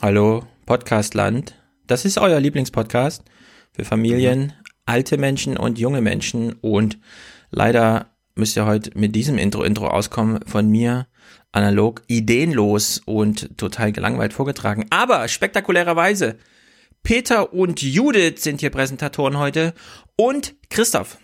Hallo, Podcastland. Das ist euer Lieblingspodcast für Familien, alte Menschen und junge Menschen. Und leider müsst ihr heute mit diesem Intro-Intro auskommen von mir. Analog, ideenlos und total gelangweilt vorgetragen. Aber spektakulärerweise, Peter und Judith sind hier Präsentatoren heute und Christoph.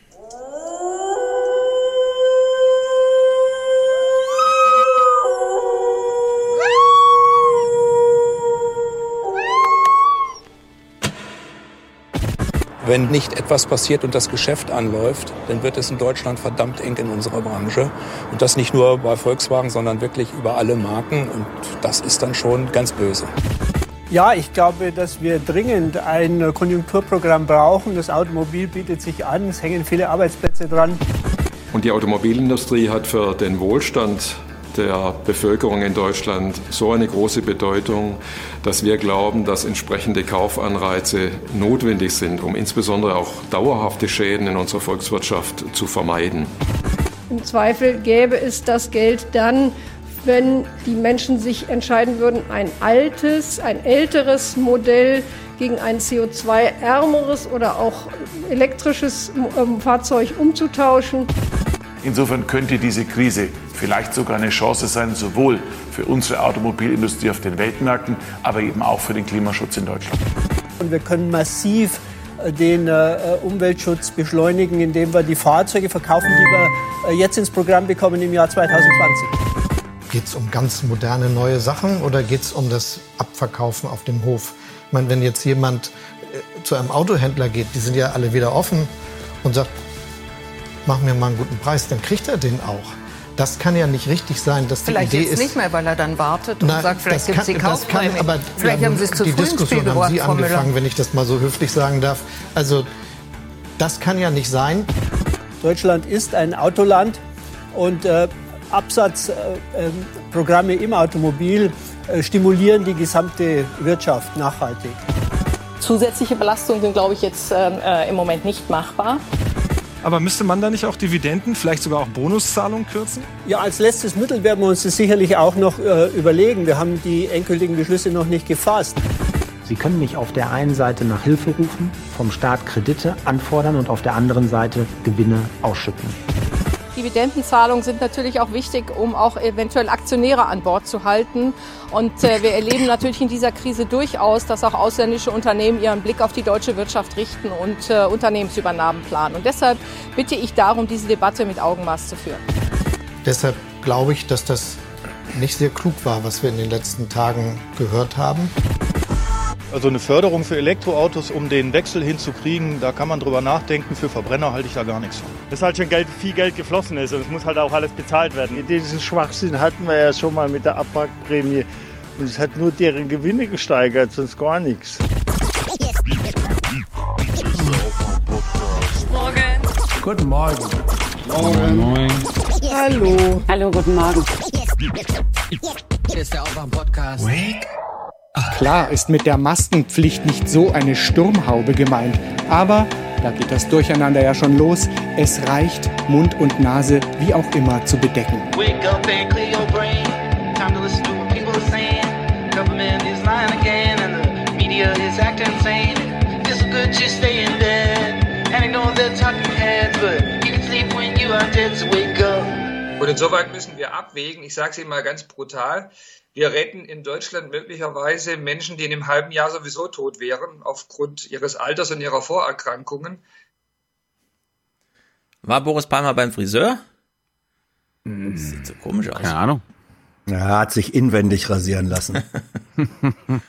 Wenn nicht etwas passiert und das Geschäft anläuft, dann wird es in Deutschland verdammt eng in unserer Branche. Und das nicht nur bei Volkswagen, sondern wirklich über alle Marken. Und das ist dann schon ganz böse. Ja, ich glaube, dass wir dringend ein Konjunkturprogramm brauchen. Das Automobil bietet sich an, es hängen viele Arbeitsplätze dran. Und die Automobilindustrie hat für den Wohlstand der Bevölkerung in Deutschland so eine große Bedeutung, dass wir glauben, dass entsprechende Kaufanreize notwendig sind, um insbesondere auch dauerhafte Schäden in unserer Volkswirtschaft zu vermeiden. Im Zweifel gäbe es das Geld dann, wenn die Menschen sich entscheiden würden, ein altes, ein älteres Modell gegen ein CO2-ärmeres oder auch elektrisches ähm, Fahrzeug umzutauschen. Insofern könnte diese Krise vielleicht sogar eine Chance sein, sowohl für unsere Automobilindustrie auf den Weltmärkten, aber eben auch für den Klimaschutz in Deutschland. Und wir können massiv äh, den äh, Umweltschutz beschleunigen, indem wir die Fahrzeuge verkaufen, die wir äh, jetzt ins Programm bekommen im Jahr 2020. Geht es um ganz moderne neue Sachen oder geht es um das Abverkaufen auf dem Hof? Ich meine, wenn jetzt jemand zu einem Autohändler geht, die sind ja alle wieder offen und sagt, mach mir mal einen guten Preis, dann kriegt er den auch. Das kann ja nicht richtig sein, dass die vielleicht Idee jetzt ist. nicht mehr, weil er dann wartet und Na, sagt, vielleicht gibt es die das kann, Kaufprämie. aber vielleicht ja, haben Sie es zu die Diskussion haben Sie Frau Müller. angefangen, wenn ich das mal so höflich sagen darf. Also das kann ja nicht sein. Deutschland ist ein Autoland und äh, Absatzprogramme im Automobil äh, stimulieren die gesamte Wirtschaft nachhaltig. Zusätzliche Belastungen sind, glaube ich, jetzt äh, im Moment nicht machbar. Aber müsste man da nicht auch Dividenden, vielleicht sogar auch Bonuszahlungen kürzen? Ja, als letztes Mittel werden wir uns das sicherlich auch noch äh, überlegen. Wir haben die endgültigen Beschlüsse noch nicht gefasst. Sie können nicht auf der einen Seite nach Hilfe rufen, vom Staat Kredite anfordern und auf der anderen Seite Gewinne ausschütten. Dividendenzahlungen sind natürlich auch wichtig, um auch eventuell Aktionäre an Bord zu halten. Und äh, wir erleben natürlich in dieser Krise durchaus, dass auch ausländische Unternehmen ihren Blick auf die deutsche Wirtschaft richten und äh, Unternehmensübernahmen planen. Und deshalb bitte ich darum, diese Debatte mit Augenmaß zu führen. Deshalb glaube ich, dass das nicht sehr klug war, was wir in den letzten Tagen gehört haben. Also eine Förderung für Elektroautos, um den Wechsel hinzukriegen, da kann man drüber nachdenken. Für Verbrenner halte ich da gar nichts von. Dass halt schon Geld, viel Geld geflossen ist und es muss halt auch alles bezahlt werden. Diesen Schwachsinn hatten wir ja schon mal mit der Abwrackprämie. Und es hat nur deren Gewinne gesteigert, sonst gar nichts. Morgen. Guten Morgen. Morgen. Moin. Hallo. Hallo, guten Morgen. Hier ist der Aufwärm-Podcast. Wake Klar ist mit der Maskenpflicht nicht so eine Sturmhaube gemeint, aber da geht das Durcheinander ja schon los. Es reicht, Mund und Nase wie auch immer zu bedecken. Und insoweit müssen wir abwägen, ich sage es Ihnen mal ganz brutal, wir retten in Deutschland möglicherweise Menschen, die in einem halben Jahr sowieso tot wären, aufgrund ihres Alters und ihrer Vorerkrankungen. War Boris Palmer beim Friseur? Das sieht so komisch aus. Keine Ahnung. Er hat sich inwendig rasieren lassen.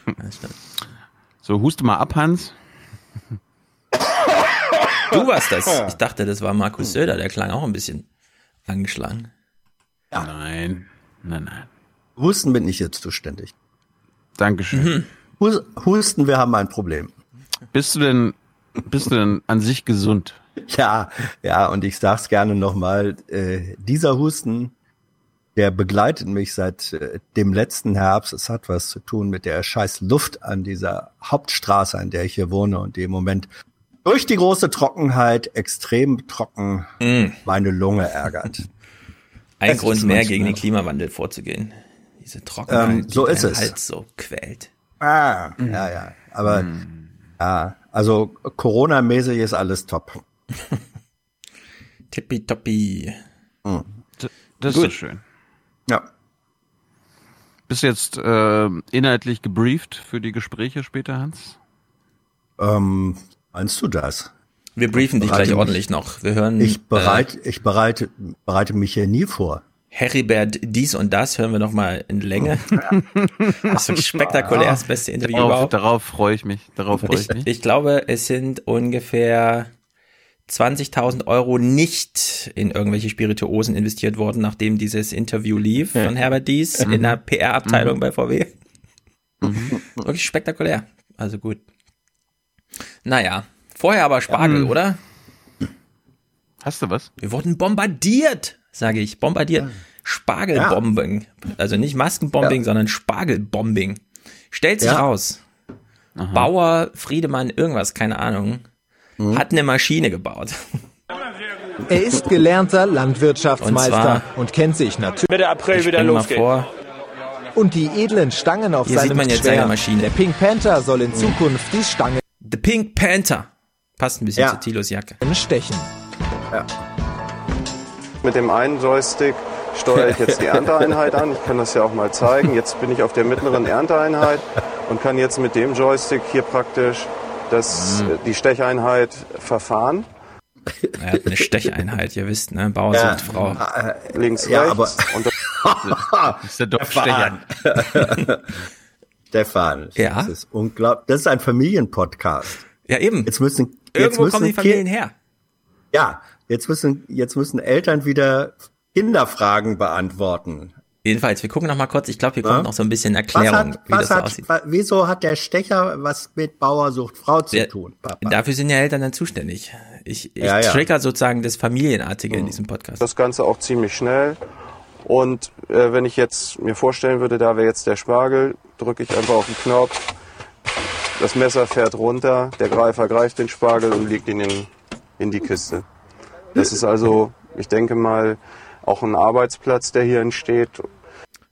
so, huste mal ab, Hans. Du warst das. Ich dachte, das war Markus Söder, der klang auch ein bisschen angeschlagen. Ja. Nein, nein, nein. Husten bin ich jetzt zuständig. Dankeschön. Mhm. Husten, wir haben ein Problem. Bist du denn, bist du denn an sich gesund? Ja, ja, und ich sag's gerne nochmal, äh, dieser Husten, der begleitet mich seit äh, dem letzten Herbst. Es hat was zu tun mit der scheiß Luft an dieser Hauptstraße, an der ich hier wohne und die im Moment durch die große Trockenheit extrem trocken mm. meine Lunge ärgert. Ein es Grund mehr gegen den Klimawandel vorzugehen. Diese Trockenheit, ähm, so die ist es. Hals so quält. Ah, ja, ja. Aber ja, also Corona-mäßig ist alles top. Tippitoppi. Mhm. Das ist Gut. doch schön. Ja. Bist du jetzt äh, inhaltlich gebrieft für die Gespräche später, Hans? Ähm, meinst du das? Wir briefen dich gleich mich- ordentlich noch. Wir hören Ich bereite, ich bereite, bereite mich hier nie vor. Heribert dies und das hören wir noch mal in Länge. Das ist wirklich spektakulär, das beste Interview Darauf, überhaupt. darauf freue ich mich. Darauf freue ich Ich, mich. ich glaube, es sind ungefähr 20.000 Euro nicht in irgendwelche Spirituosen investiert worden, nachdem dieses Interview lief von Herbert Dies Mhm. in der PR-Abteilung Mhm. bei VW. Wirklich spektakulär. Also gut. Naja, vorher aber Spargel, Mhm. oder? Hast du was? Wir wurden bombardiert, sage ich. Bombardiert. Spargelbombing. Also nicht Maskenbombing, sondern Spargelbombing. Stellt sich Ja. raus. Bauer, Friedemann, irgendwas, keine Ahnung, Mhm. hat eine Maschine gebaut. Er ist gelernter Landwirtschaftsmeister Und und, kennt sich natürlich. Mitte April Ich spring mal vor. Und die edlen Stangen auf Hier sieht seinem man jetzt seine Maschine. Der Pink Panther soll in Zukunft die Stangen The Pink Panther. Passt ein bisschen Ja. zu Tilos Jacke. stechen. Mit dem einen Joystick steuere ich jetzt die Ernteeinheit an. Ich kann das ja auch mal zeigen. Jetzt bin ich auf der mittleren Ernteeinheit und kann jetzt mit dem Joystick hier praktisch das, Mhm. äh, die Stecheinheit verfahren. Er hat eine Stecheinheit, ihr wisst, ne? Bauer Ja. sucht Frau. Links, Ja, rechts. Und ist der Stefan. Stefan, Ja? das ist unglaublich. Das ist ein Familienpodcast. Ja, eben. Jetzt müssen, jetzt Irgendwo müssen kommen die Familien her. Ja, jetzt müssen, jetzt müssen Eltern wieder Kinderfragen beantworten. Jedenfalls, wir gucken noch mal kurz. Ich glaube, hier Ja? kommt noch so ein bisschen Was Erklärung, hat, wie was das so hat, aussieht. wa- wieso hat der Stecher was mit Bauer sucht Frau zu Ja, tun? Papa? Dafür sind ja Eltern dann zuständig. Ich, ich Ja, ja. trigger sozusagen das Familienartige in diesem Podcast. das Ganze auch ziemlich schnell. Und äh, wenn ich jetzt mir vorstellen würde, da wäre jetzt der Spargel, drücke ich einfach auf den Knopf. Das Messer fährt runter, der Greifer greift den Spargel und legt ihn in, in die Kiste. Das ist also, ich denke mal, auch ein Arbeitsplatz, der hier entsteht.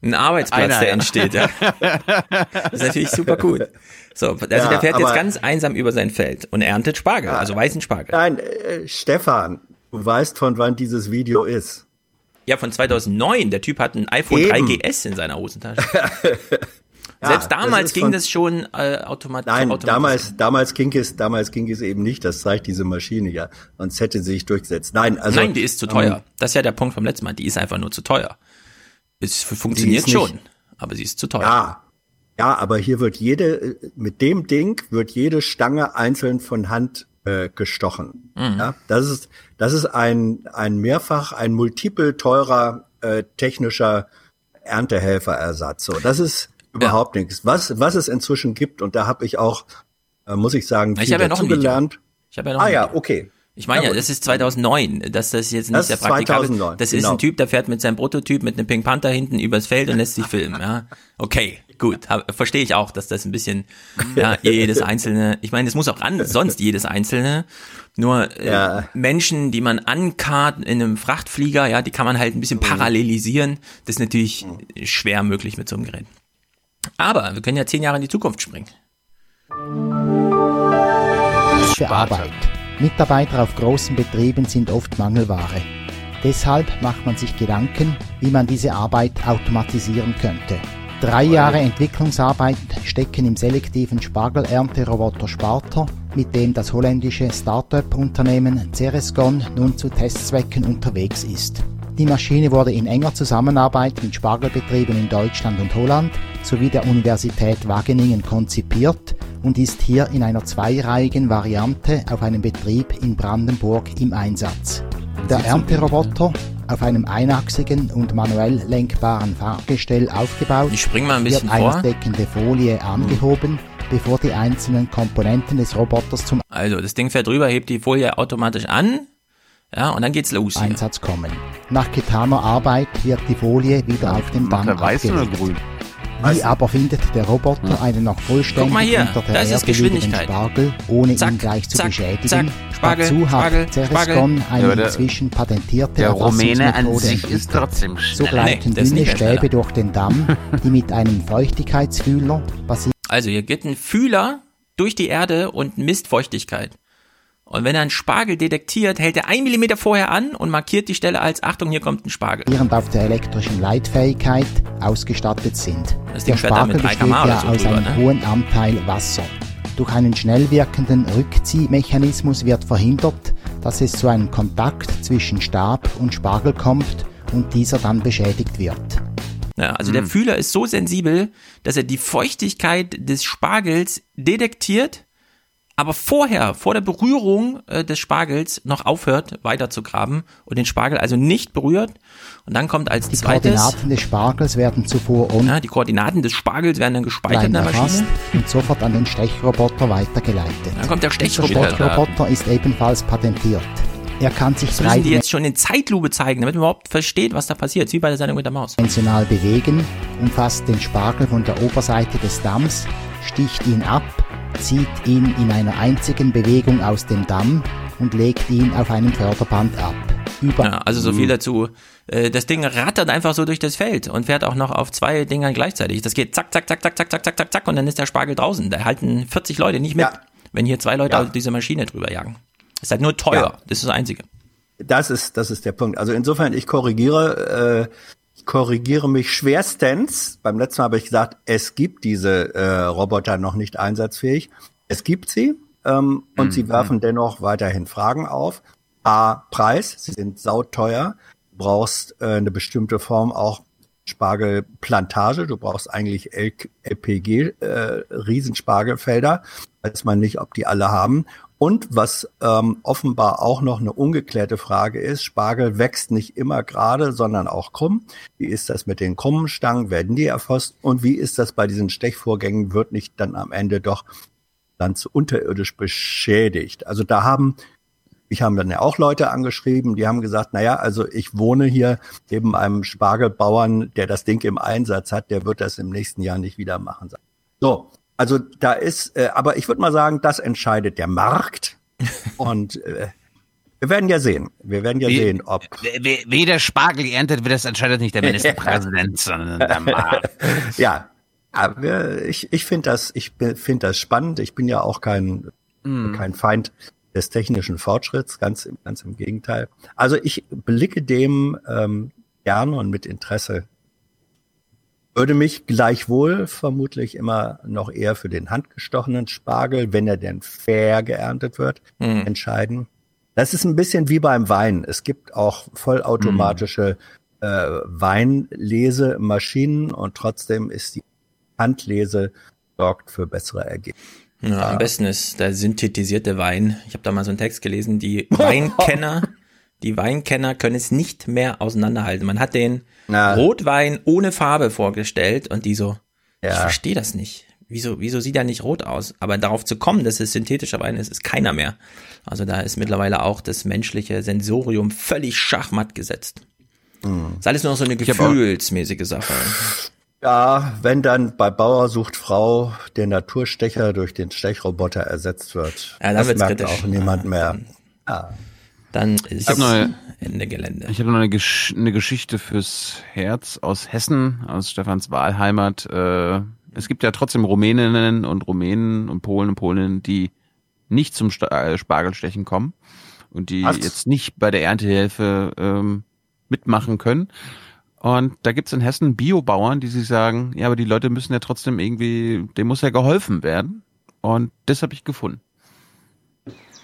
Ein Arbeitsplatz, Einer, der ja. entsteht, ja. Das ist natürlich super cool. So, also Ja, der fährt jetzt ganz einsam über sein Feld und erntet Spargel, also weißen Spargel. Nein, äh, Stefan, du weißt, von wann dieses Video ist. Ja, von 2009. Der Typ hat ein iPhone Eben. 3GS in seiner Hosentasche. Ja, Selbst das damals ist ging das schon äh, automatisch. Nein, automatisch. damals, damals ging es, damals ging es eben nicht. Das zeigt diese Maschine ja. Sonst hätte sie sich durchgesetzt. Nein, also. Nein, die ist zu teuer. ähm, Das ist ja der Punkt vom letzten Mal. Die ist einfach nur zu teuer. Es funktioniert ist nicht- schon, aber sie ist zu teuer. Ja, ja, aber hier wird jede, mit dem Ding wird jede Stange einzeln von Hand äh, gestochen. Mhm. Ja, das ist, das ist ein, ein mehrfach, ein multiple teurer äh, technischer Erntehelferersatz. So, das ist überhaupt nichts. Was, was es inzwischen gibt, und da habe ich auch, äh, muss ich sagen, Ich viel habe ja noch ein dazugelernt. Ich habe ja noch ah ja, okay. Ich meine ja, gut. das ist 2009, dass das jetzt nicht Das der ist Praktikable 2009, Das ist genau. ein Typ, der fährt mit seinem Prototyp mit einem Pink Panther hinten übers Feld und lässt sich filmen. Ja, okay, gut, verstehe ich auch, dass das ein bisschen, ja, jedes einzelne. Ich meine, es muss auch an, sonst jedes einzelne. Nur äh, Ja. Menschen, die man ankarrt in einem Frachtflieger, ja, die kann man halt ein bisschen parallelisieren. Das ist natürlich schwer möglich mit so einem Gerät. Aber wir können ja zehn Jahre in die Zukunft springen. Für Arbeit. Mitarbeiter auf großen Betrieben sind oft Mangelware. Deshalb macht man sich Gedanken, wie man diese Arbeit automatisieren könnte. Drei Jahre Entwicklungsarbeit stecken im selektiven Spargelernteroboter Sparta, mit dem das holländische Start-up-Unternehmen Cerescon nun zu Testzwecken unterwegs ist. Die Maschine wurde in enger Zusammenarbeit mit Spargelbetrieben in Deutschland und Holland sowie der Universität Wageningen konzipiert und ist hier in einer zweireihigen Variante auf einem Betrieb in Brandenburg im Einsatz. Der Ernteroboter, auf einem einachsigen und manuell lenkbaren Fahrgestell aufgebaut, Ich spring mal ein bisschen wird eine deckende Folie angehoben, bevor die einzelnen Komponenten des Roboters zum Also, das Ding fährt rüber, hebt die Folie automatisch an. Ja, und dann geht's los. Hier. Einsatz kommen. Nach getaner Arbeit wird die Folie wieder auf den Macht Damm er weiß oder abgelegt. grün? Wie aber findet der Roboter einen noch vollständig hier, unter der das ist Erde liegenden Geschwindigkeit. Spargel, ohne Zack, ihn gleich zu zack, beschädigen? zack, Spargel, Dazu hat Spargel, Cerescon Spargel. eine Ja, der- inzwischen patentierte Der Rumäne an sich ist trotzdem So schneller. gleiten Nee, dünne. Stäbe durch den Damm, die mit einem Feuchtigkeitsfühler basiert Also hier geht ein Fühler durch die Erde und misst Feuchtigkeit. Und wenn er einen Spargel detektiert, hält er ein Millimeter vorher an und markiert die Stelle als Achtung, hier kommt ein Spargel. Während auf der elektrischen Leitfähigkeit ausgestattet sind. Das der Spargel mit 3 besteht ja so aus drüber, einem ne? hohen Anteil Wasser. Durch einen schnell wirkenden Rückziehmechanismus wird verhindert, dass es zu einem Kontakt zwischen Stab und Spargel kommt und dieser dann beschädigt wird. Ja, also der Fühler ist so sensibel, dass er die Feuchtigkeit des Spargels detektiert, aber vorher, vor der Berührung äh, des Spargels noch aufhört, weiter zu graben und den Spargel also nicht berührt. Und dann kommt als Die zweites, Koordinaten des Spargels werden zuvor ja, die Koordinaten des Spargels werden dann gespeichert in der Maschine. und sofort an den Stechroboter weitergeleitet. Dann kommt der Stechroboter. Stechroboter ist ebenfalls patentiert. Er kann sich Das müssen die jetzt schon in Zeitlupe zeigen, damit man überhaupt versteht, was da passiert. Wie bei der Sendung mit der Maus. bewegen, umfasst den Spargel von der Oberseite des Damms, sticht ihn ab, zieht ihn in einer einzigen Bewegung aus dem Damm und legt ihn auf einem Förderband ab. Über Ja, also so viel dazu. Äh, Das Ding rattert einfach so durch das Feld und fährt auch noch auf zwei Dingern gleichzeitig. Das geht zack, zack, zack, zack, zack, zack, zack, zack, zack und dann ist der Spargel draußen. Da halten 40 Leute nicht mit, wenn hier zwei Leute Ja. diese Maschine drüber jagen. Ist halt nur teuer. Ja. Das ist das Einzige. Das ist, das ist der Punkt. Also insofern, ich korrigiere, äh, korrigiere mich schwerstens. Beim letzten Mal habe ich gesagt, es gibt diese äh, Roboter noch nicht einsatzfähig. Es gibt sie ähm, und sie werfen dennoch weiterhin Fragen auf. A, Preis, sie sind sauteuer. Du brauchst äh, eine bestimmte Form auch Spargelplantage. Du brauchst eigentlich LPG, äh, Riesenspargelfelder. Weiß man nicht, ob die alle haben. Und was ähm, offenbar auch noch eine ungeklärte Frage ist, Spargel wächst nicht immer gerade, sondern auch krumm. Wie ist das mit den krummen Stangen? Werden die erfasst? Und wie ist das bei diesen Stechvorgängen? Wird nicht dann am Ende doch ganz unterirdisch beschädigt? Also da haben ich haben dann ja auch Leute angeschrieben, die haben gesagt, naja, also ich wohne hier neben einem Spargelbauern, der das Ding im Einsatz hat, der wird das im nächsten Jahr nicht wieder machen. So, also da ist, äh, aber ich würde mal sagen, das entscheidet der Markt. Und äh, wir werden ja sehen. Wir werden ja Wie- sehen, ob. Wer, wer der Spargel erntet, wird das entscheidet nicht der Ministerpräsident, sondern der Markt. ja, aber ich, ich finde das, ich finde das spannend. Ich bin ja auch kein, Mm. kein Feind des technischen Fortschritts, ganz, im- ganz im Gegenteil. Also ich blicke dem ähm, gerne und mit Interesse. Würde mich gleichwohl vermutlich immer noch eher für den handgestochenen Spargel, wenn er denn fair geerntet wird, Hm. entscheiden. Das ist ein bisschen wie beim Wein. Es gibt auch vollautomatische äh, Weinlesemaschinen und trotzdem ist die Handlese sorgt für bessere Ergebnisse. Ja, am besten ist der synthetisierte Wein. Ich habe da mal so einen Text gelesen, die Weinkenner, die Weinkenner können es nicht mehr auseinanderhalten. Man hat den Rotwein ohne Farbe vorgestellt und die so, ich Ja. verstehe das nicht. Wieso, wieso sieht er nicht rot aus? Aber darauf zu kommen, dass es synthetischer Wein ist, ist keiner mehr. Also da ist mittlerweile auch das menschliche Sensorium völlig schachmatt gesetzt. Ist alles nur noch so eine Ich gefühlsmäßige Sache. Ja, wenn dann bei Bauer sucht Frau der Naturstecher durch den Stechroboter ersetzt wird, Ja, dann das merkt kritisch. auch niemand mehr. Ja. Dann Ich ist habe noch eine, Ende Gelände. Ich habe noch eine, Gesch eine Geschichte fürs Herz aus Hessen, aus Stefans Wahlheimat. Äh, es gibt ja trotzdem Rumäninnen und Rumänen und Polen und Polinnen, die nicht zum äh, Spargelstechen kommen und die Was? jetzt nicht bei der Erntehilfe ähm, mitmachen können. Und da gibt's in Hessen Biobauern, die sich sagen, ja, aber die Leute müssen ja trotzdem irgendwie, dem muss ja geholfen werden. Und das habe ich gefunden.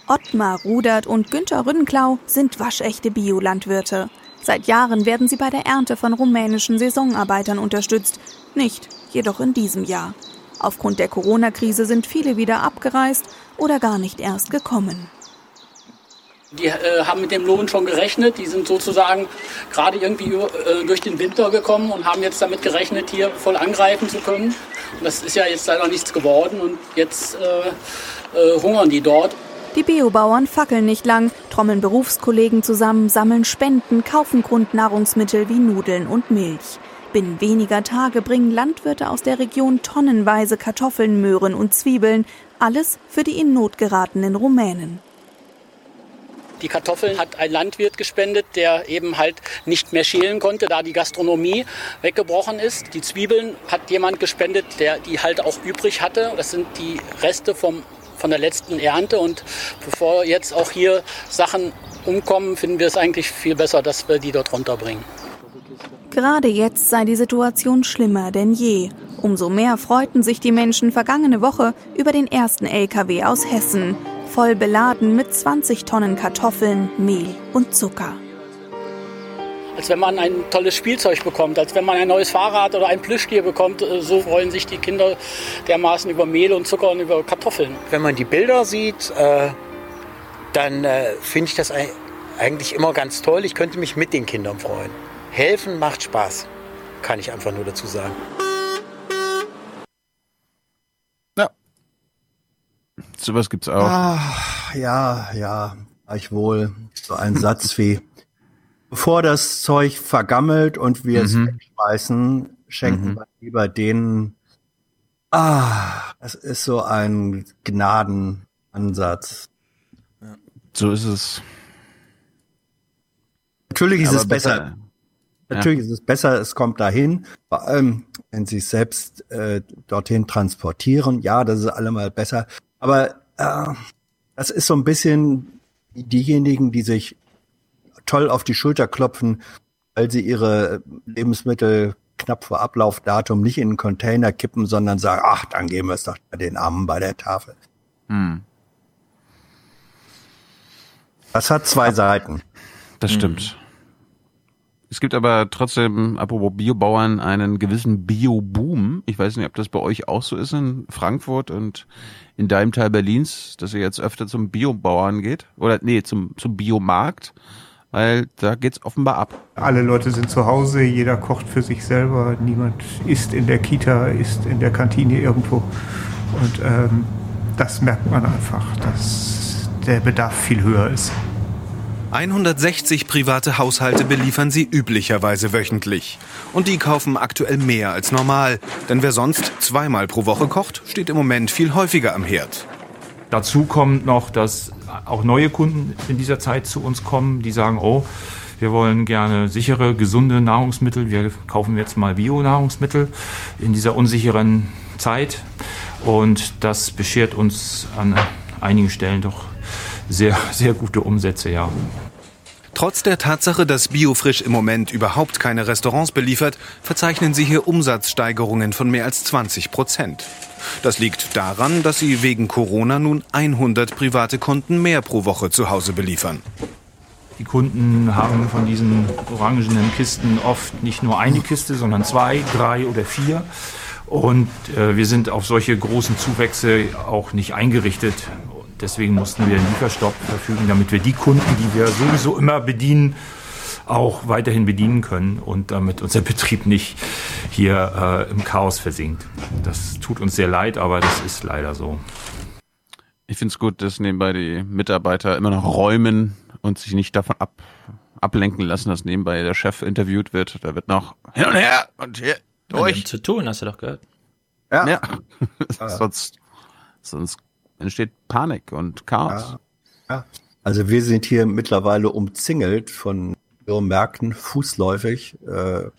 Ottmar Rudert und Günther Rüdenklau sind waschechte Biolandwirte. Seit Jahren werden sie bei der Ernte von rumänischen Saisonarbeitern unterstützt. Nicht jedoch in diesem Jahr. Aufgrund der Corona-Krise sind viele wieder abgereist oder gar nicht erst gekommen. Die äh, haben mit dem Lohn schon gerechnet. Die sind sozusagen gerade irgendwie äh, durch den Winter gekommen und haben jetzt damit gerechnet, hier voll angreifen zu können. Und das ist ja jetzt leider nichts geworden und jetzt äh, äh, hungern die dort. Die Biobauern fackeln nicht lang, trommeln Berufskollegen zusammen, sammeln Spenden, kaufen Grundnahrungsmittel wie Nudeln und Milch. Binnen weniger Tage bringen Landwirte aus der Region tonnenweise Kartoffeln, Möhren und Zwiebeln, alles für die in Not geratenen Rumänen. Die Kartoffeln hat ein Landwirt gespendet, der eben halt nicht mehr schälen konnte, da die Gastronomie weggebrochen ist. Die Zwiebeln hat jemand gespendet, der die halt auch übrig hatte. Das sind die Reste vom, von der letzten Ernte. Und bevor jetzt auch hier Sachen umkommen, finden wir es eigentlich viel besser, dass wir die dort runterbringen. Gerade jetzt sei die Situation schlimmer denn je. Umso mehr freuten sich die Menschen vergangene Woche über den ersten LKW aus Hessen, voll beladen mit 20 Tonnen Kartoffeln, Mehl und Zucker. Als wenn man ein tolles Spielzeug bekommt, als wenn man ein neues Fahrrad oder ein Plüschtier bekommt, äh, so freuen sich die Kinder dermaßen über Mehl und Zucker und über Kartoffeln. Wenn man die Bilder sieht, äh, dann äh, finde ich das eigentlich immer ganz toll. Ich könnte mich mit den Kindern freuen. Helfen macht Spaß, kann ich einfach nur dazu sagen. Ja. Sowas gibt's auch. Ach, ja, ja, gleichwohl. So ein Satz wie, bevor das Zeug vergammelt und wir es Mhm. wegschmeißen, schenken Mhm. wir lieber denen. Ah, das ist so ein Gnadenansatz. So ist es. Natürlich ist Aber es besser. Natürlich ist es besser, es kommt dahin, vor allem wenn sie es selbst äh, dorthin transportieren. Ja, das ist allemal besser. Aber äh, das ist so ein bisschen diejenigen, die sich toll auf die Schulter klopfen, weil sie ihre Lebensmittel knapp vor Ablaufdatum nicht in einen Container kippen, sondern sagen, ach, dann geben wir es doch den Armen bei der Tafel. Hm. Das hat zwei Seiten. Das stimmt. Es gibt aber trotzdem, apropos Biobauern, einen gewissen Bio-Boom. Ich weiß nicht, ob das bei euch auch so ist in Frankfurt und in deinem Teil Berlins, dass ihr jetzt öfter zum Biobauern geht. Oder nee, zum, zum Biomarkt, weil da geht's offenbar ab. Alle Leute sind zu Hause, jeder kocht für sich selber, niemand isst in der Kita, isst in der Kantine irgendwo. Und ähm, das merkt man einfach, dass der Bedarf viel höher ist. 160 private Haushalte beliefern sie üblicherweise wöchentlich. Und die kaufen aktuell mehr als normal. Denn wer sonst zweimal pro Woche kocht, steht im Moment viel häufiger am Herd. Dazu kommt noch, dass auch neue Kunden in dieser Zeit zu uns kommen, die sagen, oh, wir wollen gerne sichere, gesunde Nahrungsmittel. Wir kaufen jetzt mal Bio-Nahrungsmittel in dieser unsicheren Zeit. Und das beschert uns an einigen Stellen doch sehr, sehr gute Umsätze, ja. Trotz der Tatsache, dass Biofrisch im Moment überhaupt keine Restaurants beliefert, verzeichnen sie hier Umsatzsteigerungen von mehr als 20 Prozent. Das liegt daran, dass sie wegen Corona nun 100 private Kunden mehr pro Woche zu Hause beliefern. Die Kunden haben von diesen orangenen Kisten oft nicht nur eine Kiste, sondern zwei, drei oder vier. Und äh, wir sind auf solche großen Zuwächse auch nicht eingerichtet. Deswegen mussten wir einen Lieferstopp verfügen, damit wir die Kunden, die wir sowieso immer bedienen, auch weiterhin bedienen können und damit unser Betrieb nicht hier äh, im Chaos versinkt. Das tut uns sehr leid, aber das ist leider so. Ich finde es gut, dass nebenbei die Mitarbeiter immer noch räumen und sich nicht davon ab, ablenken lassen, dass nebenbei der Chef interviewt wird. Da wird noch hin und her und hier durch. Ja, zu tun, hast du doch gehört. Ja. ja. sonst, sonst entsteht Panik und Chaos. Ja. Also wir sind hier mittlerweile umzingelt von Märkten, fußläufig. Äh,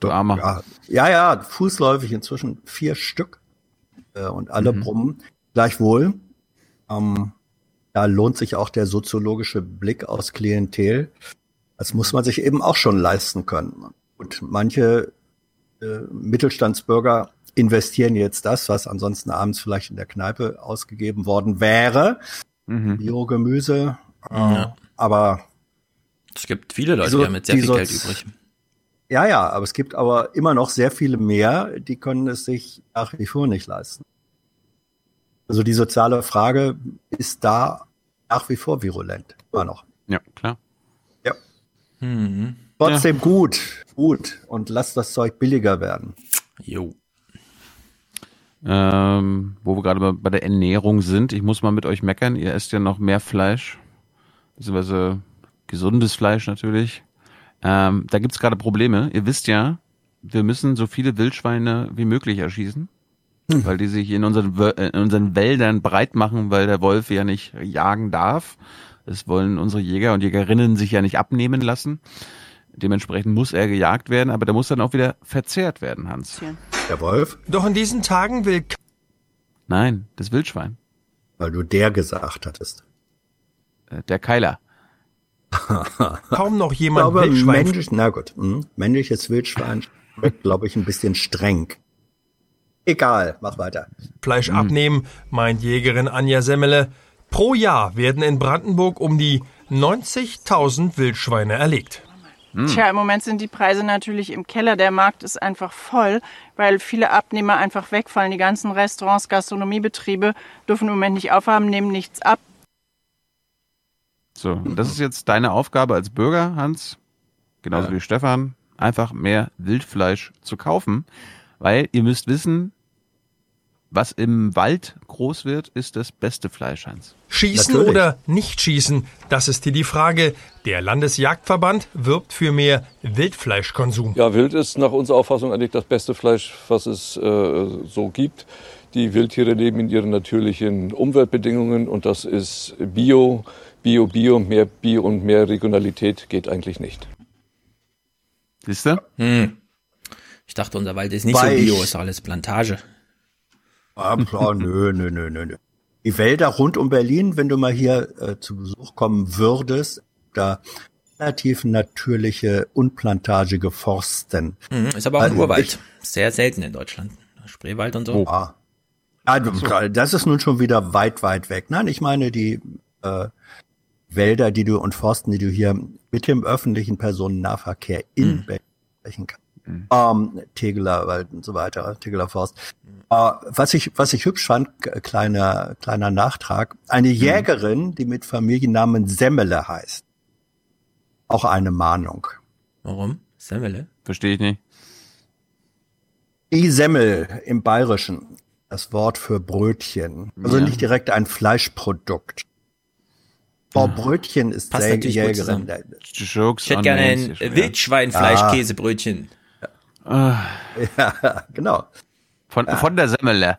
du Armer. Ja, ja, ja, fußläufig inzwischen vier Stück äh, und alle mhm. brummen. Gleichwohl, ähm, da lohnt sich auch der soziologische Blick aus Klientel. Das muss man sich eben auch schon leisten können. Und manche äh, Mittelstandsbürger investieren jetzt das, was ansonsten abends vielleicht in der Kneipe ausgegeben worden wäre. Mhm. Biogemüse. Äh, ja. Aber es gibt viele Leute, die, die haben mit sehr viel Geld übrig. Ja, ja, aber es gibt aber immer noch sehr viele mehr, die können es sich nach wie vor nicht leisten. Also die soziale Frage ist da nach wie vor virulent. Immer noch. Ja, klar. Ja. Mhm. Trotzdem ja. gut, gut. Und lass das Zeug billiger werden. Jo. Ähm, wo wir gerade bei der Ernährung sind, ich muss mal mit euch meckern, ihr esst ja noch mehr Fleisch, beziehungsweise gesundes Fleisch natürlich. Ähm, da gibt's gerade Probleme. Ihr wisst ja, wir müssen so viele Wildschweine wie möglich erschießen, hm. weil die sich in unseren, in unseren Wäldern breit machen, weil der Wolf ja nicht jagen darf. Das wollen unsere Jäger und Jägerinnen sich ja nicht abnehmen lassen. Dementsprechend muss er gejagt werden, aber der muss dann auch wieder verzehrt werden, Hans. Der Wolf? Doch in diesen Tagen will Nein, das Wildschwein. Weil du der gesagt hattest. Äh, Der Keiler. kaum noch Ich jemand glaube, Wildschwein männlich, na gut, hm, männliches Wildschwein schmeckt, glaube ich, ein bisschen streng. Egal, mach weiter. Fleisch abnehmen, meint Jägerin Anja Semmele. Pro Jahr werden in Brandenburg um die 90.000 Wildschweine erlegt. Tja, im Moment sind die Preise natürlich im Keller. Der Markt ist einfach voll, weil viele Abnehmer einfach wegfallen. Die ganzen Restaurants, Gastronomiebetriebe dürfen im Moment nicht aufhaben, nehmen nichts ab. So, und das ist jetzt deine Aufgabe als Bürger, Hans, genauso wie Stefan, einfach mehr Wildfleisch zu kaufen, weil ihr müsst wissen, was im Wald groß wird, ist das beste Fleisch, Hans. Schießen Natürlich. oder nicht schießen, das ist hier die Frage. Der Landesjagdverband wirbt für mehr Wildfleischkonsum. Ja, Wild ist nach unserer Auffassung eigentlich das beste Fleisch, was es äh, so gibt. Die Wildtiere leben in ihren natürlichen Umweltbedingungen und das ist Bio, Bio, Bio, mehr Bio und mehr Regionalität geht eigentlich nicht. Siehst du? Hm. Ich dachte, unser Wald ist nicht Weil so bio, ist alles Plantage. Ah, klar, nö, nö, nö, nö, nö. Die Wälder rund um Berlin, wenn du mal hier äh, zu Besuch kommen würdest, da relativ natürliche unplantagige Forsten. Mhm, ist aber auch ein Also Urwald. Sehr selten in Deutschland. Spreewald und so. Ah. Du- das ist nun schon wieder weit, weit weg. Nein, ich meine die äh, Wälder, die du und Forsten, die du hier mit dem öffentlichen Personennahverkehr in Mhm. Berlin sprechen kannst. Ähm, Tegeler Wald und so weiter, Tegeler Forst. Äh, was ich, was ich hübsch fand, kleiner, kleiner Nachtrag, eine Jägerin, die mit Familiennamen Semmele heißt. Auch eine Mahnung. Warum? Semmele? Verstehe ich nicht. Die Semmel im Bayerischen, das Wort für Brötchen. Also Ja. nicht direkt ein Fleischprodukt. Boah, Brötchen ist Passt sehr. Jägerin. Ich hätte gerne ein schon Wildschweinfleischkäsebrötchen. Ja, genau. Von, von der Semmele.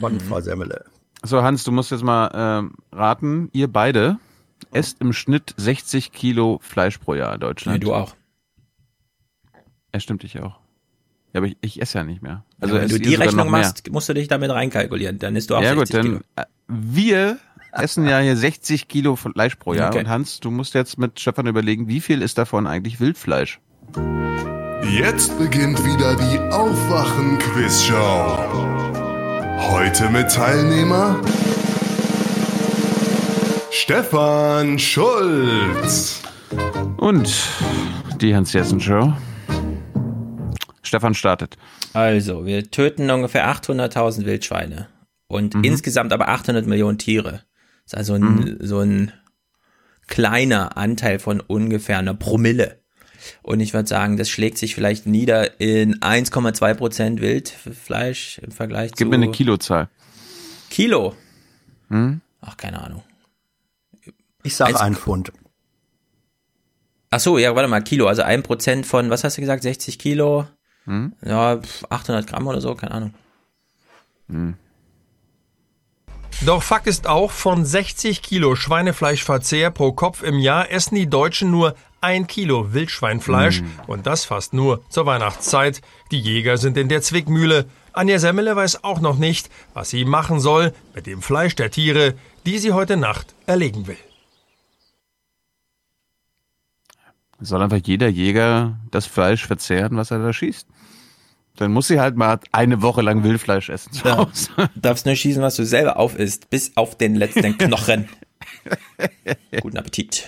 Von Frau Semmele. So, Hans, du musst jetzt mal ähm, raten. Ihr beide esst im Schnitt 60 Kilo Fleisch pro Jahr in Deutschland. Nee, du auch. Ja, stimmt, ich auch. Ja, aber ich, ich esse ja nicht mehr. Also Also wenn du die Rechnung machst, musst du dich damit reinkalkulieren. Dann isst du auch ja 60 gut, Kilo. dann äh, wir essen ja hier 60 Kilo Fleisch pro Jahr Okay. und Hans, du musst jetzt mit Stefan überlegen, wie viel ist davon eigentlich Wildfleisch? Jetzt beginnt wieder die Aufwachen-Quiz-Show. Heute mit Teilnehmer Stefan Schulz. Und die Hans-Jessen-Show. Stefan startet. Also, wir töten ungefähr 800.000 Wildschweine und Mhm. insgesamt aber 800 Millionen Tiere. Das ist also ein, Mhm. so ein kleiner Anteil von ungefähr einer Promille. Und ich würde sagen, das schlägt sich vielleicht nieder in 1,2 Prozent Wildfleisch im Vergleich zu Gib mir eine Kilozahl. Kilo. Hm? Ach, keine Ahnung. Ich sage ein Pfund. Ach so, ja, warte mal, Kilo. Also ein Prozent von, was hast du gesagt, 60 Kilo? Hm? Ja, pf, 800 Gramm oder so, keine Ahnung. Doch Fakt ist auch, von 60 Kilo Schweinefleischverzehr pro Kopf im Jahr essen die Deutschen nur ein Kilo Wildschweinfleisch und das fast nur zur Weihnachtszeit. Die Jäger sind in der Zwickmühle. Anja Semmele weiß auch noch nicht, was sie machen soll mit dem Fleisch der Tiere, die sie heute Nacht erlegen will. Soll einfach jeder Jäger das Fleisch verzehren, was er da schießt. Dann muss sie halt mal eine Woche lang Wildfleisch essen zu Ja. Hause. Du darfst nur schießen, was du selber aufisst, bis auf den letzten Knochen. Guten Appetit.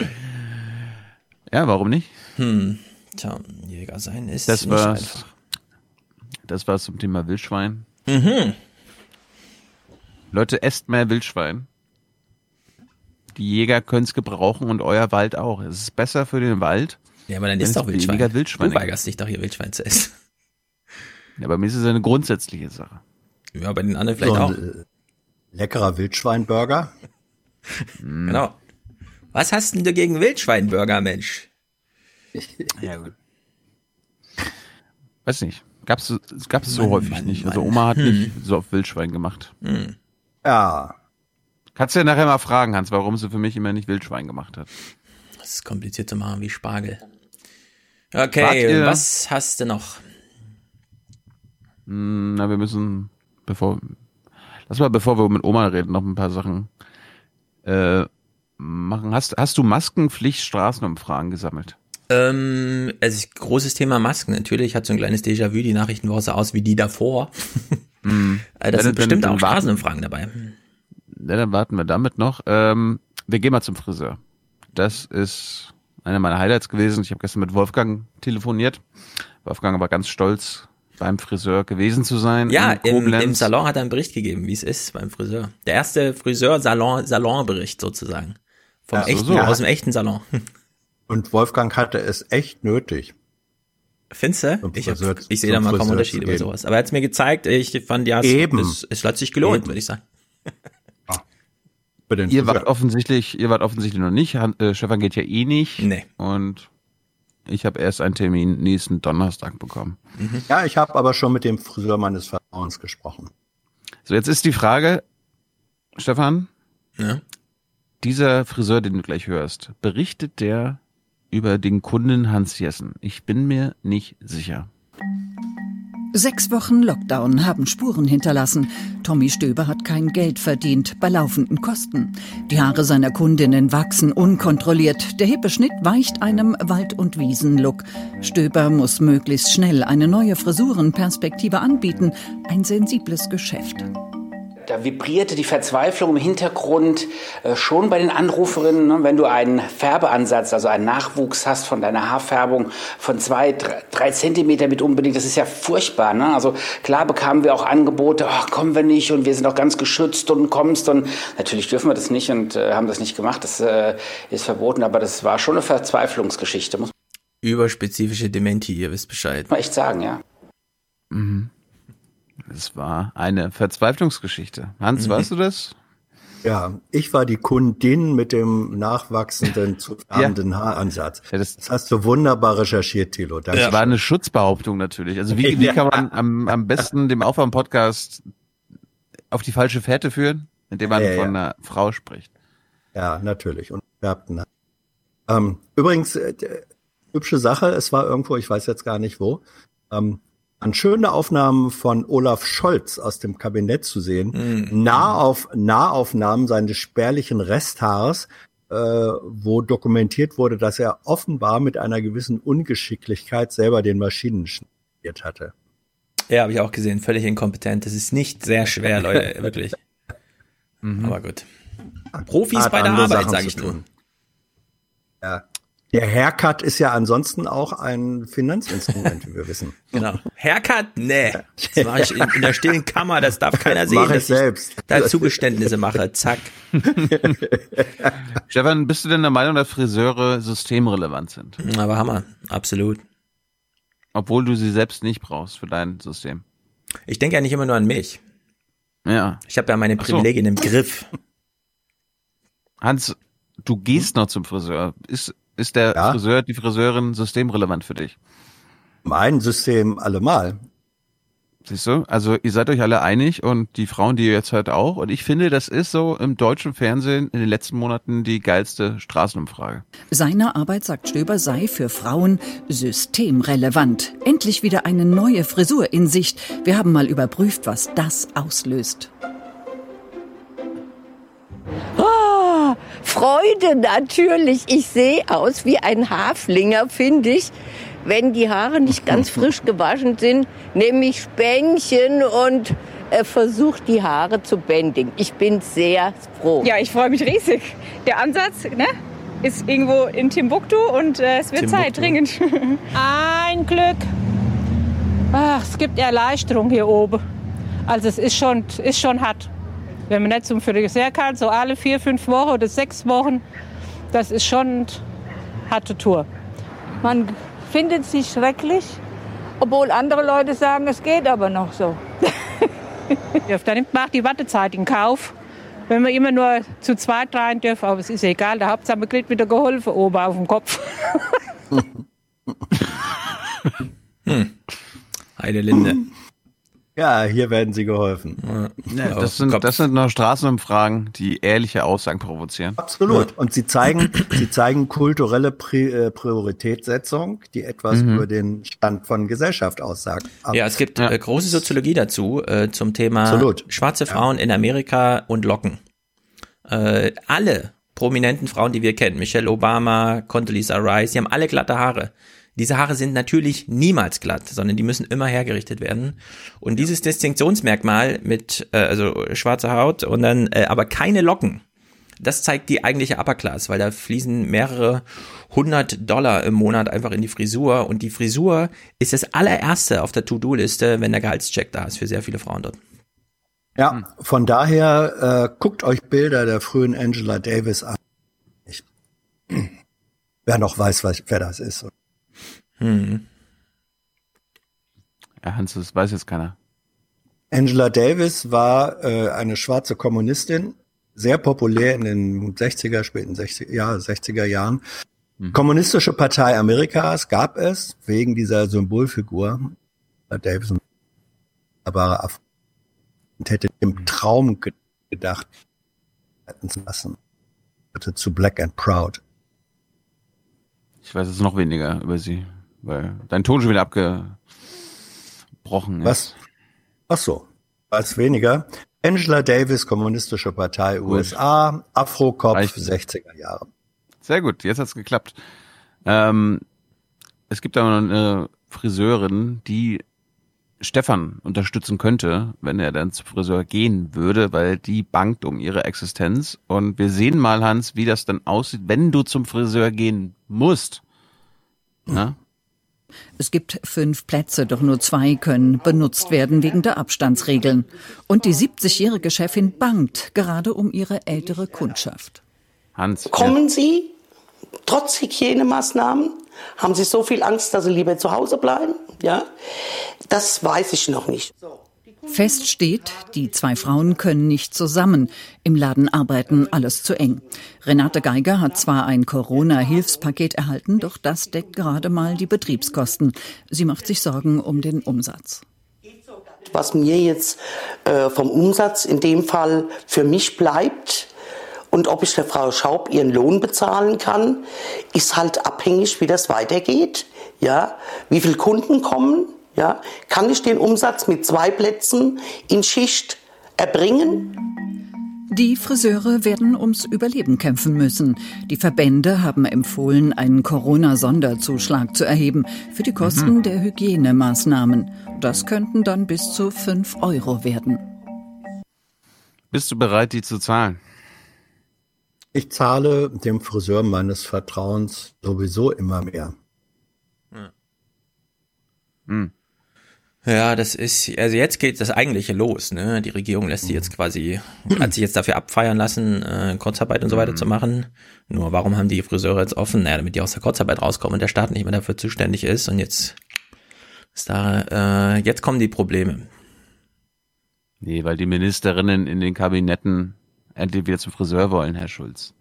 Ja, warum nicht? Hm, tja, Jäger sein ist Das nicht war's. einfach. Das war's zum Thema Wildschwein. Mhm. Leute, esst mehr Wildschwein. Die Jäger können's gebrauchen und euer Wald auch. Es ist besser für den Wald. Ja, aber dann ist es doch Wildschwein. weniger Wildschweine Du weigerst dich doch hier Wildschwein zu essen. Ja, bei mir ist es eine grundsätzliche Sache. Ja, bei den anderen vielleicht So auch. ein, leckerer Wildschweinburger. Genau. Was hast denn du gegen Wildschweinburger, Mensch? Ja, gut. Weiß nicht. Gab's, gab's so Mann, häufig Mann, nicht. Also Mann. Oma hat Hm. nicht so auf Wildschwein gemacht. Ja. Kannst du ja nachher mal fragen, Hans, warum sie für mich immer nicht Wildschwein gemacht hat. Das ist kompliziert zu machen wie Spargel. Okay, was hast du noch? Hm, Na, wir müssen, bevor, lass mal, bevor wir mit Oma reden, noch ein paar Sachen äh, machen. Hast, hast du Maskenpflicht Straßenumfragen gesammelt? Ähm, es ist großes Thema Masken. Natürlich hat so ein kleines Déjà-vu. Die Nachrichtenwoche sah aus wie die davor. Das Ja, sind dann- bestimmt dann auch Straßenumfragen dabei. Ja, dann warten wir damit noch. Ähm, wir gehen mal zum Friseur. Das ist einer meiner Highlights gewesen. Ich habe gestern mit Wolfgang telefoniert. Wolfgang war ganz stolz, beim Friseur gewesen zu sein. Ja, im, im Salon hat er einen Bericht gegeben, wie es ist beim Friseur. Der erste Friseur-Salon-Bericht sozusagen. Vom Ja, echten, so. aus dem echten Salon. Und Wolfgang hatte es echt nötig. Findest du? Ich, hab- ich sehe da mal kaum Unterschiede bei sowas. Aber er hat es mir gezeigt, ich fand, ja, es, Eben. es, es hat sich gelohnt, würde ich sagen. Den Ihr Friseur. wart offensichtlich, ihr wart offensichtlich noch nicht. Han, äh, Stefan geht ja eh nicht. Nee. Und ich habe erst einen Termin nächsten Donnerstag bekommen. Ja, ich habe aber schon mit dem Friseur meines Vertrauens gesprochen. So, jetzt ist die Frage, Stefan, Ja. Dieser Friseur, den du gleich hörst, berichtet der über den Kunden Hans Jessen? Ich bin mir nicht sicher. Sechs Wochen Lockdown haben Spuren hinterlassen. Tommy Stöber hat kein Geld verdient bei laufenden Kosten. Die Haare seiner Kundinnen wachsen unkontrolliert. Der hippe Schnitt weicht einem Wald- und Wiesen-Look. Stöber muss möglichst schnell eine neue Frisurenperspektive anbieten. Ein sensibles Geschäft. Da vibrierte die Verzweiflung im Hintergrund äh, schon bei den Anruferinnen, ne? wenn du einen Färbeansatz, also einen Nachwuchs hast von deiner Haarfärbung von zwei, drei, drei Zentimeter mit unbedingt. Das ist ja furchtbar. Ne? Also klar bekamen wir auch Angebote, ach, kommen wir nicht und wir sind auch ganz geschützt und kommst und natürlich dürfen wir das nicht und äh, haben das nicht gemacht. Das äh, ist verboten, aber das war schon eine Verzweiflungsgeschichte, Überspezifische Dementi, ihr wisst Bescheid. man echt sagen, ja. Mhm. Es war eine Verzweiflungsgeschichte. Hans, Mhm. weißt du das? Ja, ich war die Kundin mit dem nachwachsenden, zu färbenden Haaransatz. das, hast du wunderbar recherchiert, Thilo. Danke. Das war eine Schutzbehauptung natürlich. Also wie, wie Ja. kann man am, am besten dem Aufwärm-Podcast auf die falsche Fährte führen? Indem man Ja, ja, von ja. einer Frau spricht. Ja, natürlich. Und färbten. Ähm, übrigens, äh, hübsche Sache, es war irgendwo, ich weiß jetzt gar nicht wo, ähm, an schöne Aufnahmen von Olaf Scholz aus dem Kabinett zu sehen. Nahauf, Nahaufnahmen seines spärlichen Resthaares, äh, wo dokumentiert wurde, dass er offenbar mit einer gewissen Ungeschicklichkeit selber den Maschinen schnittiert hatte. Ja, habe ich auch gesehen. Völlig inkompetent. Das ist nicht sehr schwer, Leute, wirklich. Aber gut. Profis Hat bei der Arbeit, sage ich nur. Ja. Der Haircut ist ja ansonsten auch ein Finanzinstrument, wie wir wissen. Genau. Haircut? Nee. Das mache ich in, in der stillen Kammer, das darf keiner sehen, Mach ich dass selbst. da Zugeständnisse mache. Zack. Stefan, bist du denn der Meinung, dass Friseure systemrelevant sind? Aber Hammer, absolut. Obwohl du sie selbst nicht brauchst für dein System. Ich denke ja nicht immer nur an mich. Ja. Ich habe ja meine Ach so. Privilegien im Griff. Hans, du gehst noch zum Friseur. Ist, ist der Friseur, die Friseurin systemrelevant für dich? Mein System allemal. Siehst du? Also ihr seid euch alle einig und die Frauen, die ihr jetzt hört auch. Und ich finde, das ist so im deutschen Fernsehen in den letzten Monaten die geilste Straßenumfrage. Seine Arbeit, sagt Stöber, sei für Frauen systemrelevant. Endlich wieder eine neue Frisur in Sicht. Wir haben mal überprüft, was das auslöst. Freude natürlich. Ich sehe aus wie ein Haflinger, finde ich. Wenn die Haare nicht ganz frisch gewaschen sind, nehme ich Spännchen und äh, versuche die Haare zu bändigen. Ich bin sehr froh. Ja, ich freue mich riesig. Der Ansatz ne, ist irgendwo in Timbuktu und äh, es wird Zeit, dringend. Ein Glück. Ach, es gibt Erleichterung hier oben. Also es ist schon, ist schon hart. Wenn man nicht zum Friseur kann, so alle vier, fünf Wochen oder sechs Wochen, das ist schon eine harte Tour. Man findet sie schrecklich, obwohl andere Leute sagen, es geht aber noch so. Ja, Da nimmt man auch die Wartezeit in Kauf, wenn man immer nur zu zweit rein dürfen. Aber es ist egal, der Hauptsache man kriegt wieder geholfen oben auf dem Kopf. Hm. Heidelinde. Ja, hier werden sie geholfen. Ja, das, sind, das sind noch Straßenumfragen, die ehrliche Aussagen provozieren. Absolut. Und sie zeigen, sie zeigen kulturelle Pri äh, Prioritätssetzung, die etwas Mhm. über den Stand von Gesellschaft aussagt. Ja, es gibt äh, große Soziologie dazu äh, zum Thema Absolut. schwarze Frauen in Amerika und Locken. Äh, alle prominenten Frauen, die wir kennen, Michelle Obama, Condoleezza Rice, die haben alle glatte Haare. Diese Haare sind natürlich niemals glatt, sondern die müssen immer hergerichtet werden. Und dieses Distinktionsmerkmal mit äh, also schwarzer Haut und dann äh, aber keine Locken, das zeigt die eigentliche Upper Class, weil da fließen mehrere hundert Dollar im Monat einfach in die Frisur und die Frisur ist das allererste auf der To-Do-Liste, wenn der Gehaltscheck da ist für sehr viele Frauen dort. Ja, von daher äh, guckt euch Bilder der frühen Angela Davis an. Ich, wer noch weiß, was, wer das ist. Hm. Ja, Hans, das weiß jetzt keiner. Angela Davis war äh, eine schwarze Kommunistin, sehr populär in den 60er, späten 60er, ja, 60er Jahren. Kommunistische Partei Amerikas gab es wegen dieser Symbolfigur. Davis aber und hätte im Traum ge gedacht, hätten zu lassen. Bitte zu Black and Proud. Ich weiß jetzt noch weniger über sie, weil dein Ton schon wieder abgebrochen ist. Was? Ach so, als weniger. Angela Davis, Kommunistische Partei USA, Afro-Kopf, 60er Jahre. Sehr gut, jetzt hat's geklappt. Ähm, es gibt aber noch eine Friseurin, die Stefan unterstützen könnte, wenn er dann zum Friseur gehen würde, weil die bangt um ihre Existenz. Und wir sehen mal, Hans, wie das dann aussieht, wenn du zum Friseur gehen musst. Na? Es gibt fünf Plätze, doch nur zwei können benutzt werden wegen der Abstandsregeln. Und die 70-jährige Chefin bangt gerade um ihre ältere Kundschaft. Hans. Kommen Sie trotz Hygienemaßnahmen? Haben Sie so viel Angst, dass Sie lieber zu Hause bleiben? Ja, das weiß ich noch nicht. Fest steht, die zwei Frauen können nicht zusammen. Im Laden arbeiten alles zu eng. Renate Geiger hat zwar ein Corona-Hilfspaket erhalten, doch das deckt gerade mal die Betriebskosten. Sie macht sich Sorgen um den Umsatz. Was mir jetzt äh, vom Umsatz in dem Fall für mich bleibt und ob ich der Frau Schaub ihren Lohn bezahlen kann, ist halt abhängig, wie das weitergeht. Ja, wie viele Kunden kommen? Ja, kann ich den Umsatz mit zwei Plätzen in Schicht erbringen? Die Friseure werden ums Überleben kämpfen müssen. Die Verbände haben empfohlen, einen Corona-Sonderzuschlag zu erheben für die Kosten Mhm. der Hygienemaßnahmen. Das könnten dann bis zu 5 Euro werden. Bist du bereit, die zu zahlen? Ich zahle dem Friseur meines Vertrauens sowieso immer mehr. Hm. Ja, das ist, also jetzt geht das eigentliche los, ne? Die Regierung lässt sich jetzt quasi, hat sich jetzt dafür abfeiern lassen, äh, Kurzarbeit und so weiter zu machen. Nur warum haben die Friseure jetzt offen? Naja, damit die aus der Kurzarbeit rauskommen und der Staat nicht mehr dafür zuständig ist. Und jetzt ist da, äh, jetzt kommen die Probleme. Nee, weil die Ministerinnen in den Kabinetten endlich wieder zum Friseur wollen, Herr Schulz.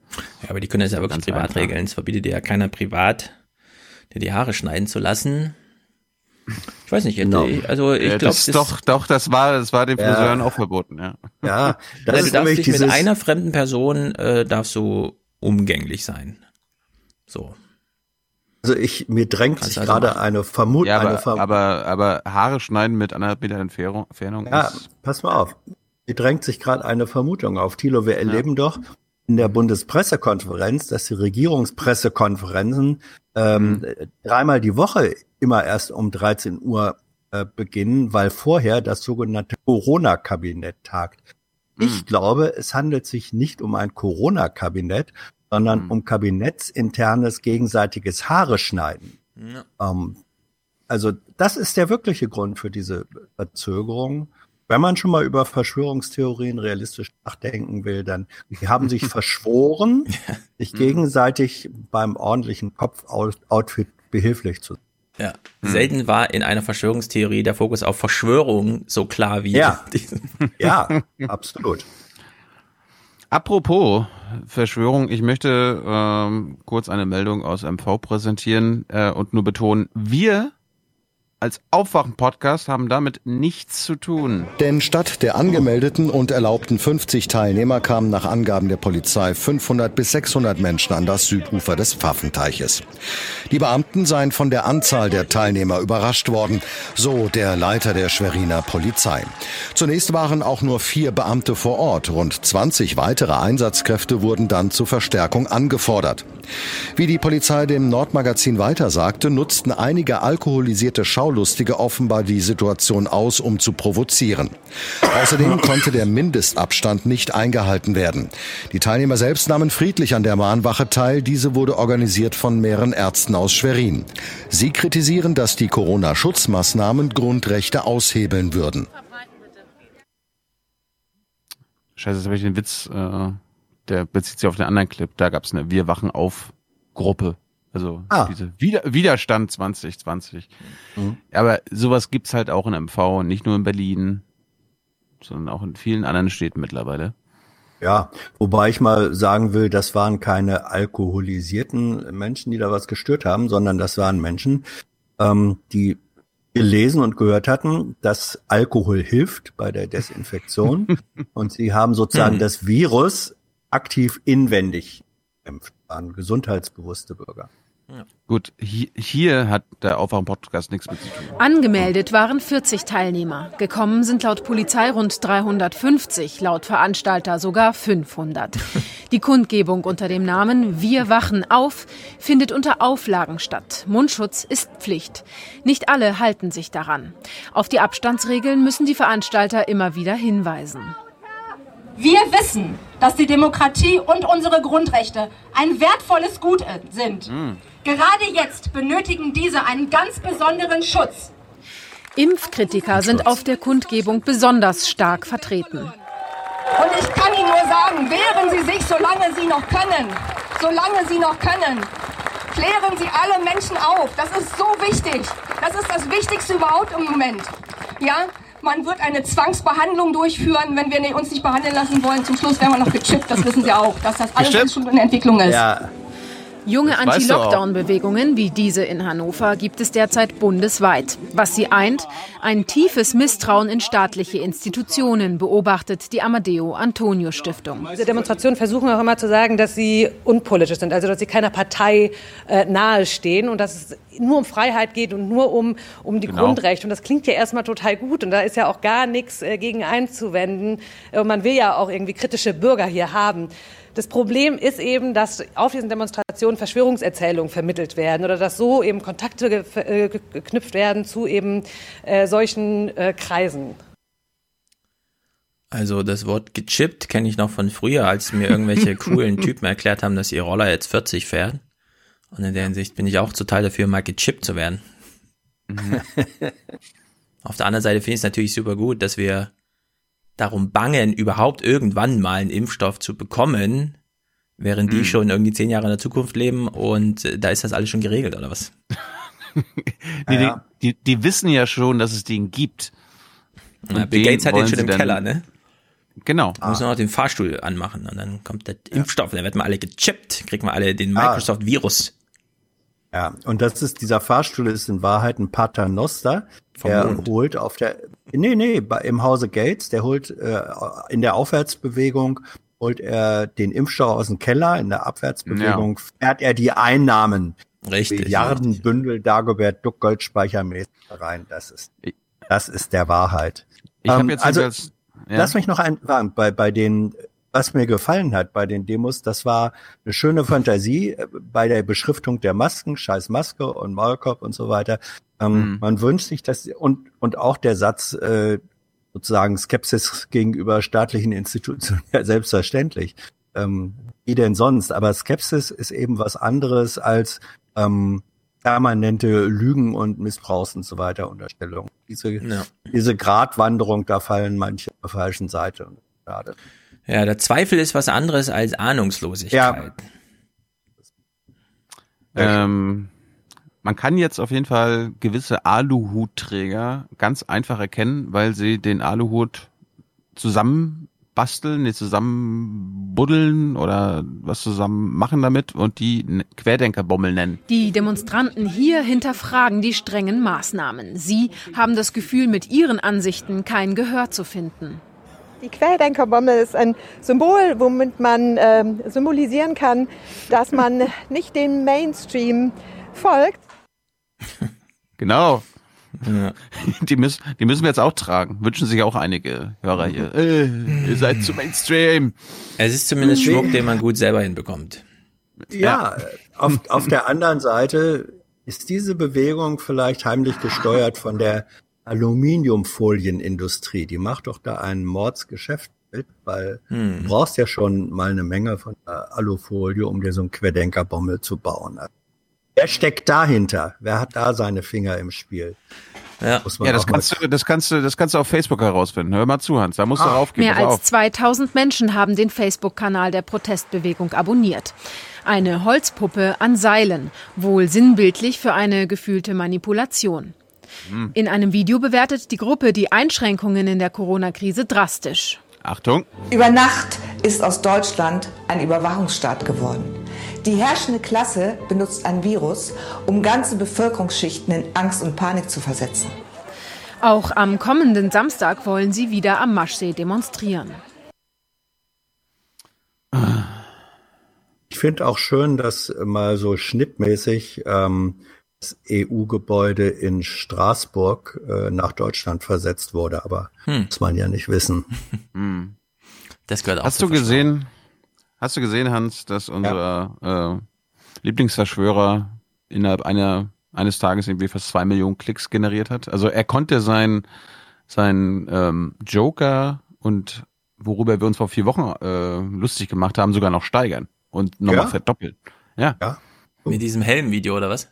Ja, aber die können das ja wirklich privat regeln. Es verbietet dir ja keiner privat, dir die Haare schneiden zu lassen. Ich weiß nicht, Genau. also ich Äh, glaube, das, doch, doch, das war, das war den Ja. Friseuren auch verboten, ja. Ja, das Also ist du darfst nämlich dich mit einer fremden Person äh, darfst du umgänglich sein. So. also ich, mir drängt Kannst sich also gerade machen. eine Vermutung, Ja, aber, Ver aber, aber Haare schneiden mit anderthalb Meter Entfernung, Ja, ist, pass mal auf. Mir drängt sich gerade eine Vermutung auf. Thilo, wir erleben doch in der Bundespressekonferenz, dass die Regierungspressekonferenzen ähm, dreimal die Woche immer erst um 13 Uhr äh, beginnen, weil vorher das sogenannte Corona-Kabinett tagt. Ich glaube, es handelt sich nicht um ein Corona-Kabinett, sondern um kabinettsinternes gegenseitiges Haare schneiden. Ähm, also das ist der wirkliche Grund für diese Verzögerung. Wenn man schon mal über Verschwörungstheorien realistisch nachdenken will, dann die haben sich verschworen, sich gegenseitig beim ordentlichen Kopfoutfit behilflich zu sein. Ja. Selten war in einer Verschwörungstheorie der Fokus auf Verschwörung so klar wie Ja. in diesem. Ja, absolut. Apropos Verschwörung, ich möchte ähm, kurz eine Meldung aus MV präsentieren äh, und nur betonen, wir als Aufwachen-Podcast haben damit nichts zu tun. Denn statt der angemeldeten und erlaubten 50 Teilnehmer kamen nach Angaben der Polizei 500 bis 600 Menschen an das Südufer des Pfaffenteiches. Die Beamten seien von der Anzahl der Teilnehmer überrascht worden, so der Leiter der Schweriner Polizei. Zunächst waren auch nur vier Beamte vor Ort. Rund 20 weitere Einsatzkräfte wurden dann zur Verstärkung angefordert. Wie die Polizei dem Nordmagazin weiter sagte, nutzten einige alkoholisierte Schaulustige offenbar die Situation aus, um zu provozieren. Außerdem konnte der Mindestabstand nicht eingehalten werden. Die Teilnehmer selbst nahmen friedlich an der Mahnwache teil. Diese wurde organisiert von mehreren Ärzten aus Schwerin. Sie kritisieren, dass die Corona-Schutzmaßnahmen Grundrechte aushebeln würden. Scheiße, jetzt habe ich den Witz, äh, der bezieht sich auf den anderen Clip. Da gab es eine Wir wachen auf Gruppe. Also Ah. diese Wider Widerstand 2020. Aber sowas gibt's halt auch in MV, nicht nur in Berlin, sondern auch in vielen anderen Städten mittlerweile. Ja, wobei ich mal sagen will, das waren keine alkoholisierten Menschen, die da was gestört haben, sondern das waren Menschen, ähm, die gelesen und gehört hatten, dass Alkohol hilft bei der Desinfektion und sie haben sozusagen das Virus aktiv inwendig bekämpft, waren gesundheitsbewusste Bürger. Gut, hier, hier hat der Aufwachen-Podcast nichts mit zu tun. Angemeldet waren 40 Teilnehmer. Gekommen sind laut Polizei rund 350, laut Veranstalter sogar 500. Die Kundgebung unter dem Namen Wir wachen auf findet unter Auflagen statt. Mundschutz ist Pflicht. Nicht alle halten sich daran. Auf die Abstandsregeln müssen die Veranstalter immer wieder hinweisen. Wir wissen, dass die Demokratie und unsere Grundrechte ein wertvolles Gut sind. Gerade jetzt benötigen diese einen ganz besonderen Schutz. Impfkritiker sind auf der Kundgebung besonders stark vertreten. Und ich kann Ihnen nur sagen, wehren Sie sich, solange Sie noch können. Solange Sie noch können. Klären Sie alle Menschen auf. Das ist so wichtig. Das ist das Wichtigste überhaupt im Moment. Ja, man wird eine Zwangsbehandlung durchführen, wenn wir uns nicht behandeln lassen wollen. Zum Schluss werden wir noch gechippt. Das wissen Sie auch, dass das alles schon in Entwicklung ist. Ja, Junge. Anti-Lockdown-Bewegungen wie diese in Hannover gibt es derzeit bundesweit. Was sie eint, ein tiefes Misstrauen in staatliche Institutionen, beobachtet die Amadeo Antonio Stiftung. Diese Demonstrationen versuchen auch immer zu sagen, dass sie unpolitisch sind, also dass sie keiner Partei äh, nahestehen und dass es nur um Freiheit geht und nur um, um die Genau. Grundrechte. Und das klingt ja erstmal total gut und da ist ja auch gar nichts äh, gegen einzuwenden. Äh, man will ja auch irgendwie kritische Bürger hier haben. Das Problem ist eben, dass auf diesen Demonstrationen Verschwörungserzählungen vermittelt werden oder dass so eben Kontakte ge- äh, ge- geknüpft werden zu eben äh, solchen äh, Kreisen. Also das Wort gechippt kenne ich noch von früher, als mir irgendwelche coolen Typen erklärt haben, dass ihr Roller jetzt 40 fährt. Und in der Hinsicht bin ich auch total dafür, mal gechippt zu werden. Auf der anderen Seite finde ich es natürlich super gut, dass wir darum bangen, überhaupt irgendwann mal einen Impfstoff zu bekommen, während die Mhm. schon irgendwie zehn Jahre in der Zukunft leben und äh, da ist das alles schon geregelt, oder was? Nee, Ja. die, die, die wissen ja schon, dass es den gibt. Ja, Und Bill den Gates hat den schon im Keller, ne? Genau. Da muss man noch den Fahrstuhl anmachen und dann kommt der Impfstoff, dann werden wir alle gechippt, kriegen wir alle den Ah. Microsoft-Virus. Ja, und das ist, dieser Fahrstuhl ist in Wahrheit ein Paternoster. Vom Der Mond. holt auf der, nee, nee, bei, im Hause Gates, der holt äh, in der Aufwärtsbewegung, holt er den Impfstoff aus dem Keller, in der Abwärtsbewegung fährt er die Einnahmen. Richtig. Milliardenbündel Dagobert Duck Goldspeichermäßig rein. Das ist, das ist der Wahrheit. Ich hab Ähm, jetzt also, jedenfalls- ja. lass mich noch ein, bei, bei den, was mir gefallen hat bei den Demos, das war eine schöne Fantasie äh, bei der Beschriftung der Masken, scheiß Maske und Maulkorb und so weiter. Ähm, Mhm. Man wünscht sich, dass, und, und auch der Satz, äh, sozusagen Skepsis gegenüber staatlichen Institutionen, ja, selbstverständlich. Ähm, wie denn sonst? Aber Skepsis ist eben was anderes als ähm, permanente Lügen und Missbrauchs und so weiter Unterstellung. Diese, Ja. diese Gratwanderung, da fallen manche auf der falschen Seite. Schade. Ja, der Zweifel ist was anderes als Ahnungslosigkeit. Ähm, man kann jetzt auf jeden Fall gewisse Aluhutträger ganz einfach erkennen, weil sie den Aluhut zusammenbasteln, nee, zusammenbunden buddeln oder was zusammen machen damit und die Querdenkerbommel nennen. Die Demonstranten hier hinterfragen die strengen Maßnahmen. Sie haben das Gefühl, mit ihren Ansichten kein Gehör zu finden. Die Querdenkerbombe ist ein Symbol, womit man äh, symbolisieren kann, dass man nicht dem Mainstream folgt. Genau. Ja. Die, müssen, die müssen wir jetzt auch tragen. Wünschen sich auch einige Hörer hier. Äh, ihr seid zu Mainstream. Es ist zumindest Schmuck, den man gut selber hinbekommt. Ja, auf, auf der anderen Seite ist diese Bewegung vielleicht heimlich gesteuert von der Aluminiumfolienindustrie. Die macht doch da ein Mordsgeschäft mit, weil hm. du brauchst ja schon mal eine Menge von Alufolie, um dir so einen Querdenkerbommel zu bauen. Wer steckt dahinter? Wer hat da seine Finger im Spiel? Ja, ja das, kannst du, das, kannst du, das kannst du auf Facebook herausfinden. Hör mal zu, Hans, da musst ah. du raufgehen. Mehr als 2000 Menschen haben den Facebook-Kanal der Protestbewegung abonniert. Eine Holzpuppe an Seilen, wohl sinnbildlich für eine gefühlte Manipulation. Hm. In einem Video bewertet die Gruppe die Einschränkungen in der Corona-Krise drastisch. Achtung. Über Nacht ist aus Deutschland ein Überwachungsstaat geworden. Die herrschende Klasse benutzt ein Virus, um ganze Bevölkerungsschichten in Angst und Panik zu versetzen. Auch am kommenden Samstag wollen sie wieder am Maschsee demonstrieren. Ich finde auch schön, dass mal so schnittmäßig ähm, das EU-Gebäude in Straßburg äh, nach Deutschland versetzt wurde, aber hm. muss man ja nicht wissen. Hm. Das gehört auch Hast du gesehen, Hast du gesehen, Hans, dass unser ja. äh, Lieblingsverschwörer innerhalb einer eines Tages irgendwie fast zwei Millionen Klicks generiert hat? Also er konnte sein sein ähm, Joker und worüber wir uns vor vier Wochen äh, lustig gemacht haben, sogar noch steigern und nochmal ja? verdoppeln. Ja. ja. Mit diesem Helm-Video oder was?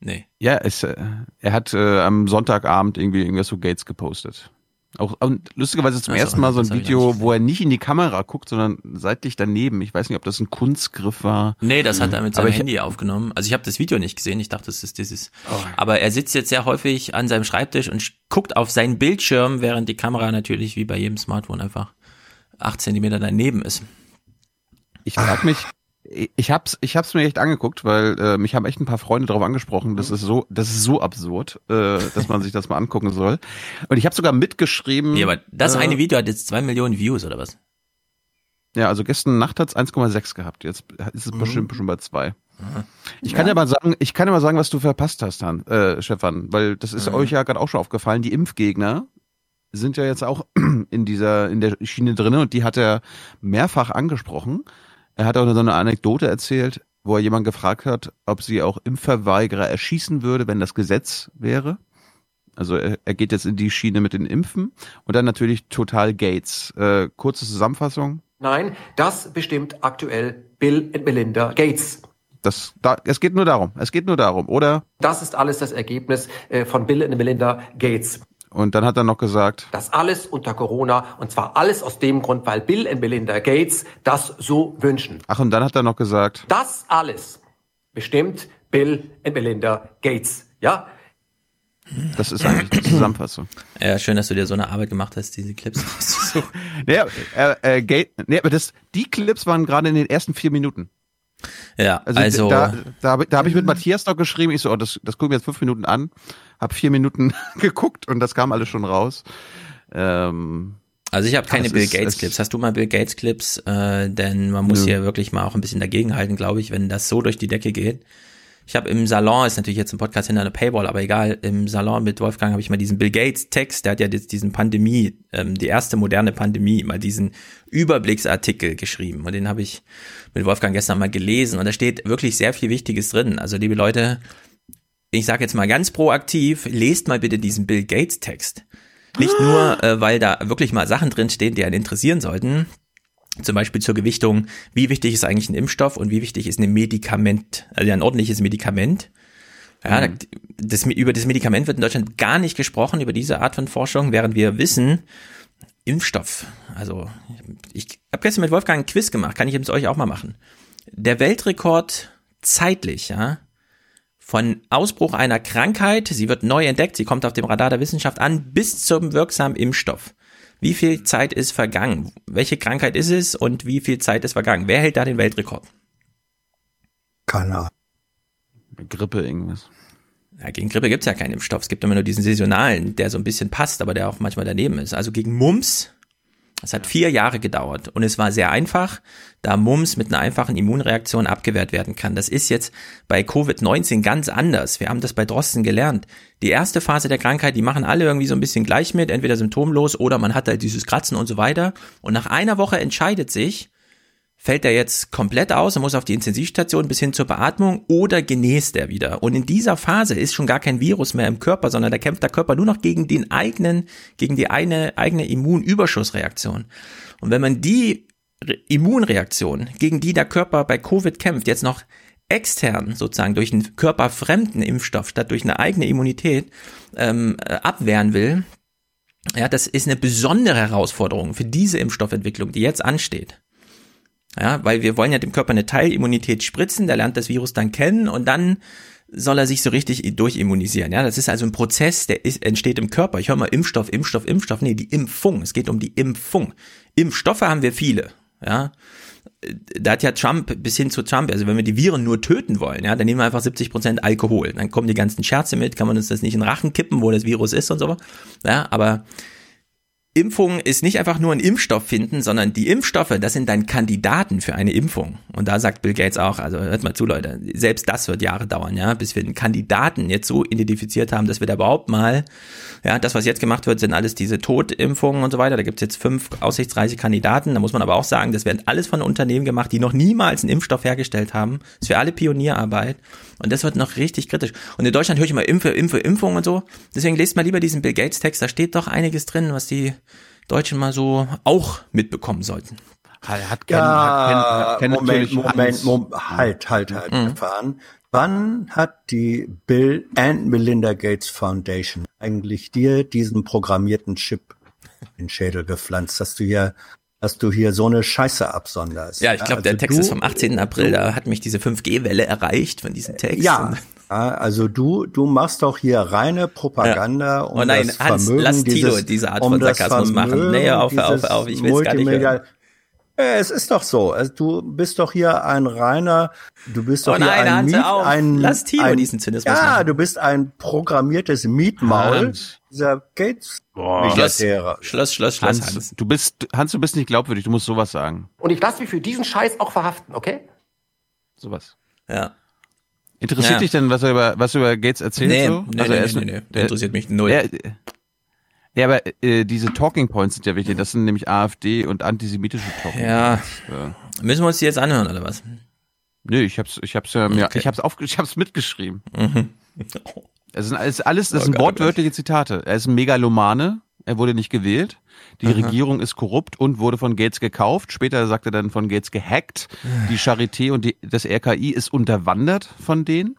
Nee. Ja, es, äh, er hat äh, am Sonntagabend irgendwie irgendwas zu Gates gepostet. Auch und lustigerweise zum also, ersten Mal so ein Video, wo er nicht in die Kamera guckt, sondern seitlich daneben. Ich weiß nicht, ob das ein Kunstgriff war. Nee, das hat er mit seinem ich, Handy aufgenommen. Also ich habe das Video nicht gesehen. Ich dachte, das ist dieses. Oh. Aber er sitzt jetzt sehr häufig an seinem Schreibtisch und guckt auf seinen Bildschirm, während die Kamera natürlich wie bei jedem Smartphone einfach acht Zentimeter daneben ist. Ich frage mich, ich hab's, ich hab's mir echt angeguckt, weil äh, mich haben echt ein paar Freunde darauf angesprochen, das ist so, das ist so absurd, äh, dass man sich das mal angucken soll. Und ich habe sogar mitgeschrieben. Ja, aber das äh, eine Video hat jetzt zwei Millionen Views oder was? Ja, also gestern Nacht hat's 1,6 gehabt. Jetzt ist es mhm. bestimmt schon bei zwei. Ich kann ja. ja mal sagen, ich kann ja mal sagen, was du verpasst hast, Han, äh, Stefan, weil das ist mhm. euch ja gerade auch schon aufgefallen. Die Impfgegner sind ja jetzt auch in dieser in der Schiene drin und die hat er mehrfach angesprochen. Er hat auch so eine Anekdote erzählt, wo er jemand gefragt hat, ob sie auch Impfverweigerer erschießen würde, wenn das Gesetz wäre. Also er, er geht jetzt in die Schiene mit den Impfen und dann natürlich total Gates. Äh, kurze Zusammenfassung. Nein, das bestimmt aktuell Bill und Melinda Gates. Das, da, es geht nur darum. Es geht nur darum, oder? Das ist alles das Ergebnis äh, von Bill und Melinda Gates. Und dann hat er noch gesagt, das alles unter Corona und zwar alles aus dem Grund, weil Bill und Melinda Gates das so wünschen. Ach, und dann hat er noch gesagt, das alles bestimmt Bill und Melinda Gates. Ja, das ist eigentlich die Zusammenfassung. Ja, schön, dass du dir so eine Arbeit gemacht hast, diese Clips rauszusuchen. nee, äh, äh, Gate, nee, aber das, die Clips waren gerade in den ersten vier Minuten. Ja, also, also da, da, da habe ich mit Matthias noch geschrieben, ich so, oh, das, das gucken wir jetzt fünf Minuten an, habe vier Minuten geguckt und das kam alles schon raus. Ähm, also ich habe keine Bill Gates Clips. Hast du mal Bill Gates Clips? Äh, denn man muss hier wirklich mal auch ein bisschen dagegenhalten, glaube ich, wenn das so durch die Decke geht. Ich habe im Salon, ist natürlich jetzt ein Podcast hinter einer Paywall, aber egal, im Salon mit Wolfgang habe ich mal diesen Bill Gates Text, der hat ja jetzt diesen Pandemie, ähm, die erste moderne Pandemie, mal diesen Überblicksartikel geschrieben und den habe ich mit Wolfgang gestern mal gelesen und da steht wirklich sehr viel Wichtiges drin. Also liebe Leute, ich sage jetzt mal ganz proaktiv, lest mal bitte diesen Bill Gates Text. Nicht nur, äh, weil da wirklich mal Sachen drin stehen, die einen interessieren sollten, zum Beispiel zur Gewichtung, wie wichtig ist eigentlich ein Impfstoff und wie wichtig ist ein Medikament, also ein ordentliches Medikament. Ja, mhm. das, über das Medikament wird in Deutschland gar nicht gesprochen, über diese Art von Forschung, während wir wissen, Impfstoff, also ich habe gestern mit Wolfgang ein Quiz gemacht, kann ich jetzt euch auch mal machen. Der Weltrekord zeitlich, ja, von Ausbruch einer Krankheit, sie wird neu entdeckt, sie kommt auf dem Radar der Wissenschaft an, bis zum wirksamen Impfstoff Wie viel Zeit ist vergangen? Welche Krankheit ist es und wie viel Zeit ist vergangen? Wer hält da den Weltrekord? Keine Ahnung. Grippe irgendwas. Ja, gegen Grippe gibt's ja keinen Impfstoff. Es gibt immer nur diesen saisonalen, der so ein bisschen passt, aber der auch manchmal daneben ist. Also gegen Mumps, es hat vier Jahre gedauert und es war sehr einfach, da Mumps mit einer einfachen Immunreaktion abgewehrt werden kann. Das ist jetzt bei Covid-19 ganz anders. Wir haben das bei Drosten gelernt. Die erste Phase der Krankheit, die machen alle irgendwie so ein bisschen gleich mit, entweder symptomlos oder man hat halt dieses Kratzen und so weiter. Und nach einer Woche entscheidet sich, fällt er jetzt komplett aus und muss auf die Intensivstation bis hin zur Beatmung oder genäst er wieder. Und in dieser Phase ist schon gar kein Virus mehr im Körper, sondern da kämpft der Körper nur noch gegen den eigenen, gegen die eine eigene Immunüberschussreaktion. Und wenn man die Immunreaktion, gegen die der Körper bei Covid kämpft, jetzt noch extern sozusagen durch einen körperfremden Impfstoff statt durch eine eigene Immunität ähm, äh, abwehren will, ja, das ist eine besondere Herausforderung für diese Impfstoffentwicklung, die jetzt ansteht. Ja, weil wir wollen ja dem Körper eine Teilimmunität spritzen, der lernt das Virus dann kennen und dann soll er sich so richtig durchimmunisieren. Ja, das ist also ein Prozess, der ist, entsteht im Körper. Ich höre mal Impfstoff, Impfstoff, Impfstoff. Nee, die Impfung. Es geht um die Impfung. Impfstoffe haben wir viele. Ja, da hat ja Trump bis hin zu Trump, also wenn wir die Viren nur töten wollen, ja, dann nehmen wir einfach 70 Prozent Alkohol. Dann kommen die ganzen Scherze mit, kann man uns das nicht in Rachen kippen, wo das Virus ist und so. Ja, aber Impfung ist nicht einfach nur ein Impfstoff finden, sondern die Impfstoffe, das sind dann Kandidaten für eine Impfung. Und da sagt Bill Gates auch, also hört mal zu, Leute, selbst das wird Jahre dauern, ja, bis wir den Kandidaten jetzt so identifiziert haben, dass wir da überhaupt mal, ja, das, was jetzt gemacht wird, sind alles diese Totimpfungen und so weiter. Da gibt's jetzt fünf aussichtsreiche Kandidaten. Da muss man aber auch sagen, das werden alles von Unternehmen gemacht, die noch niemals einen Impfstoff hergestellt haben. Das ist für alle Pionierarbeit. Und das wird noch richtig kritisch. Und in Deutschland höre ich immer Impfe, Impfe, Impfung und so. Deswegen lest mal lieber diesen Bill Gates Text, da steht doch einiges drin, was die Deutschen mal so auch mitbekommen sollten. Hat Ken, ja, hat Ken, hat Ken Moment, Moment, Moment, halt, halt, halt, mhm. erfahren. Wann hat die Bill and Melinda Gates Foundation eigentlich dir diesen programmierten Chip in den Schädel gepflanzt, dass du hier dass du hier so eine Scheiße absonderst. Ja, ich glaube, also der Text du, ist vom 18. April, da hat mich diese 5G-Welle erreicht von diesem Text. Ja, also du, du machst doch hier reine Propaganda um oh nein, das Hans, Vermögen lass Tilo dieses, diese Art von um Sarkasmus machen. Nee, auf, auf, auf, ich will es gar nicht hören. Es ist doch so. Also du bist doch hier ein reiner, du bist doch oh nein, hier ein, Miet, ein Lass Tilo ein, diesen Zynismus Ja, machen. du bist ein programmiertes Mietmaul dieser Gates Boah. Schluss, Schluss, Schluss, Schluss, Hans, Hans. Du bist, Hans, du bist nicht glaubwürdig, du musst sowas sagen. Und ich lasse mich für diesen Scheiß auch verhaften, okay? Sowas. Ja. Interessiert ja. dich denn, was er über, was er über Gates erzählt? Nee, so? nee, also nee, nee, nee, nee. interessiert mich null. Er, ja, aber äh, diese Talking Points sind ja wichtig. Das sind nämlich AfD und antisemitische Talking ja. Points. Ja. Müssen wir uns die jetzt anhören oder was? Nö, ich hab's, ich hab's ja okay. ich hab's auf, ich hab's mitgeschrieben. Mhm. Es sind alles, alles das oh sind Gott, wortwörtliche Zitate. Er ist ein Megalomane. Er wurde nicht gewählt. Die Aha. Regierung ist korrupt und wurde von Gates gekauft. Später sagt er dann von Gates gehackt. Die Charité und die, das RKI ist unterwandert von denen.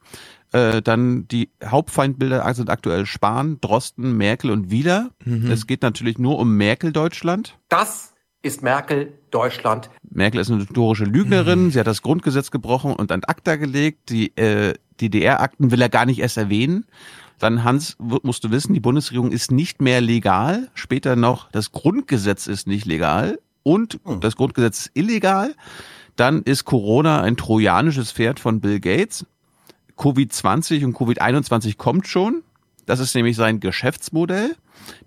Äh, dann die Hauptfeindbilder sind aktuell Spahn, Drosten, Merkel und Wieler. Mhm. Es geht natürlich nur um Merkel Deutschland. Das ist Merkel Deutschland. Merkel ist eine notorische Lügnerin. Mhm. Sie hat das Grundgesetz gebrochen und an ACTA gelegt. Die äh, DDR-Akten will er gar nicht erst erwähnen. Dann, Hans, musst du wissen, die Bundesregierung ist nicht mehr legal. Später noch, das Grundgesetz ist nicht legal und hm. das Grundgesetz ist illegal. Dann ist Corona ein trojanisches Pferd von Bill Gates. Covid-20 und Covid-21 kommt schon. Das ist nämlich sein Geschäftsmodell.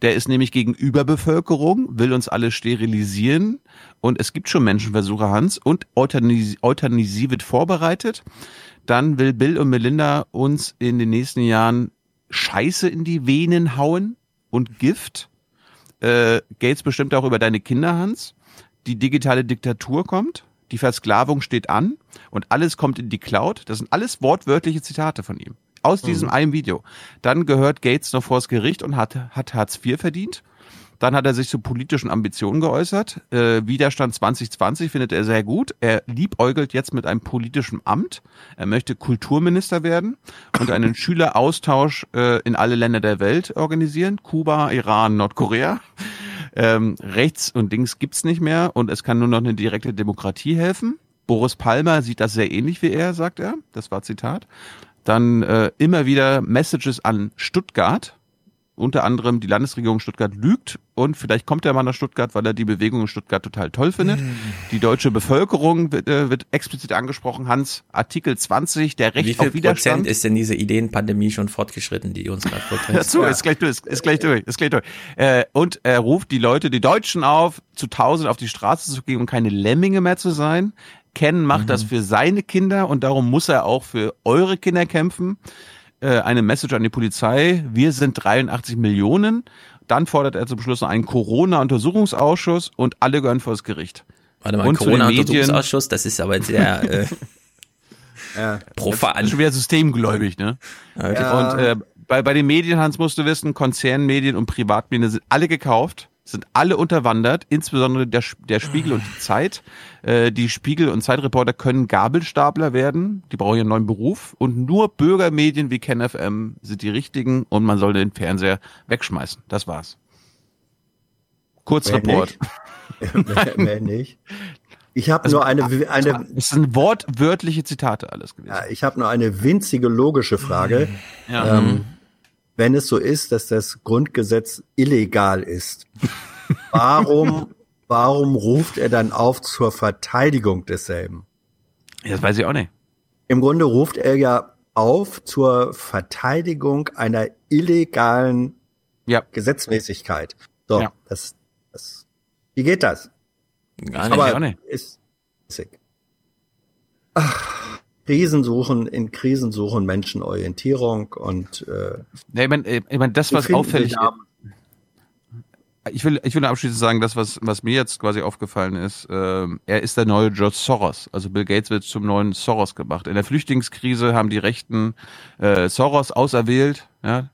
Der ist nämlich gegen Überbevölkerung, will uns alle sterilisieren. Und es gibt schon Menschenversuche, Hans. Und Euthanasie, Euthanasie wird vorbereitet. Dann will Bill und Melinda uns in den nächsten Jahren Scheiße in die Venen hauen und Gift. Äh, Gates bestimmt auch über deine Kinder, Hans. Die digitale Diktatur kommt. Die Versklavung steht an und alles kommt in die Cloud. Das sind alles wortwörtliche Zitate von ihm. Aus diesem mhm. einen Video. Dann gehört Gates noch vors Gericht und hat, hat Hartz IV verdient. Dann hat er sich zu politischen Ambitionen geäußert. Äh, Widerstand 2020 findet er sehr gut. Er liebäugelt jetzt mit einem politischen Amt. Er möchte Kulturminister werden und einen Schüleraustausch äh, in alle Länder der Welt organisieren. Kuba, Iran, Nordkorea. Ähm, rechts und links gibt's nicht mehr und es kann nur noch eine direkte Demokratie helfen. Boris Palmer sieht das sehr ähnlich wie er, sagt er. Das war Zitat. Dann äh, immer wieder Messages an Stuttgart unter anderem die Landesregierung Stuttgart lügt und vielleicht kommt der Mann nach Stuttgart, weil er die Bewegung in Stuttgart total toll findet. Hm. Die deutsche Bevölkerung wird, äh, wird explizit angesprochen. Hans, Artikel 20, der Recht Wie viel auf Widerstand. Prozent ist denn diese Ideenpandemie schon fortgeschritten, die uns gerade vorträgt? Dazu ist gleich durch, ist, ist gleich durch, ist gleich durch. Äh, und er ruft die Leute, die Deutschen auf, zu tausend auf die Straße zu gehen und keine Lemminge mehr zu sein. Ken macht das für seine Kinder und darum muss er auch für eure Kinder kämpfen. Äh, eine Message an die Polizei. Wir sind 83 Millionen. Dann fordert er zum Schluss noch einen Corona-Untersuchungsausschuss und alle gehören vor das Gericht. Warte mal, Corona-Untersuchungsausschuss, das ist aber sehr äh, Ja. profan. Das ist schon wieder systemgläubig, ne? Okay. Und äh, bei, bei den Medien, Hans, musst du wissen, Konzernmedien und Privatmedien sind alle gekauft, sind alle unterwandert, insbesondere der, Sch- der Spiegel und die Zeit. Äh, die Spiegel- und Zeitreporter können Gabelstapler werden, die brauchen einen neuen Beruf und nur Bürgermedien wie KenFM sind die richtigen und man soll den Fernseher wegschmeißen. Das war's. Kurzreport. Mehr, mehr nicht. Ich habe Also, nur eine, eine Es sind wortwörtliche Zitate alles gewesen. Ja, ich habe nur eine winzige logische Frage. Ja. Ähm, wenn es so ist, dass das Grundgesetz illegal ist, warum, warum ruft er dann auf zur Verteidigung desselben? Das weiß ich auch nicht. Im Grunde ruft er ja auf zur Verteidigung einer illegalen Gesetzmäßigkeit. So, Ja. das, das, wie geht das? Gar nicht. Aber Auch nicht. ist, ist Ach, Krisen suchen, in Krisen suchen Menschen Orientierung und äh, Ja, ich meine, ich mein, das, was auffällig Ich will, ich will abschließend sagen, das, was, was mir jetzt quasi aufgefallen ist, ähm, er ist der neue George Soros. Also Bill Gates wird zum neuen Soros gemacht. In der Flüchtlingskrise haben die Rechten äh, Soros auserwählt, ja,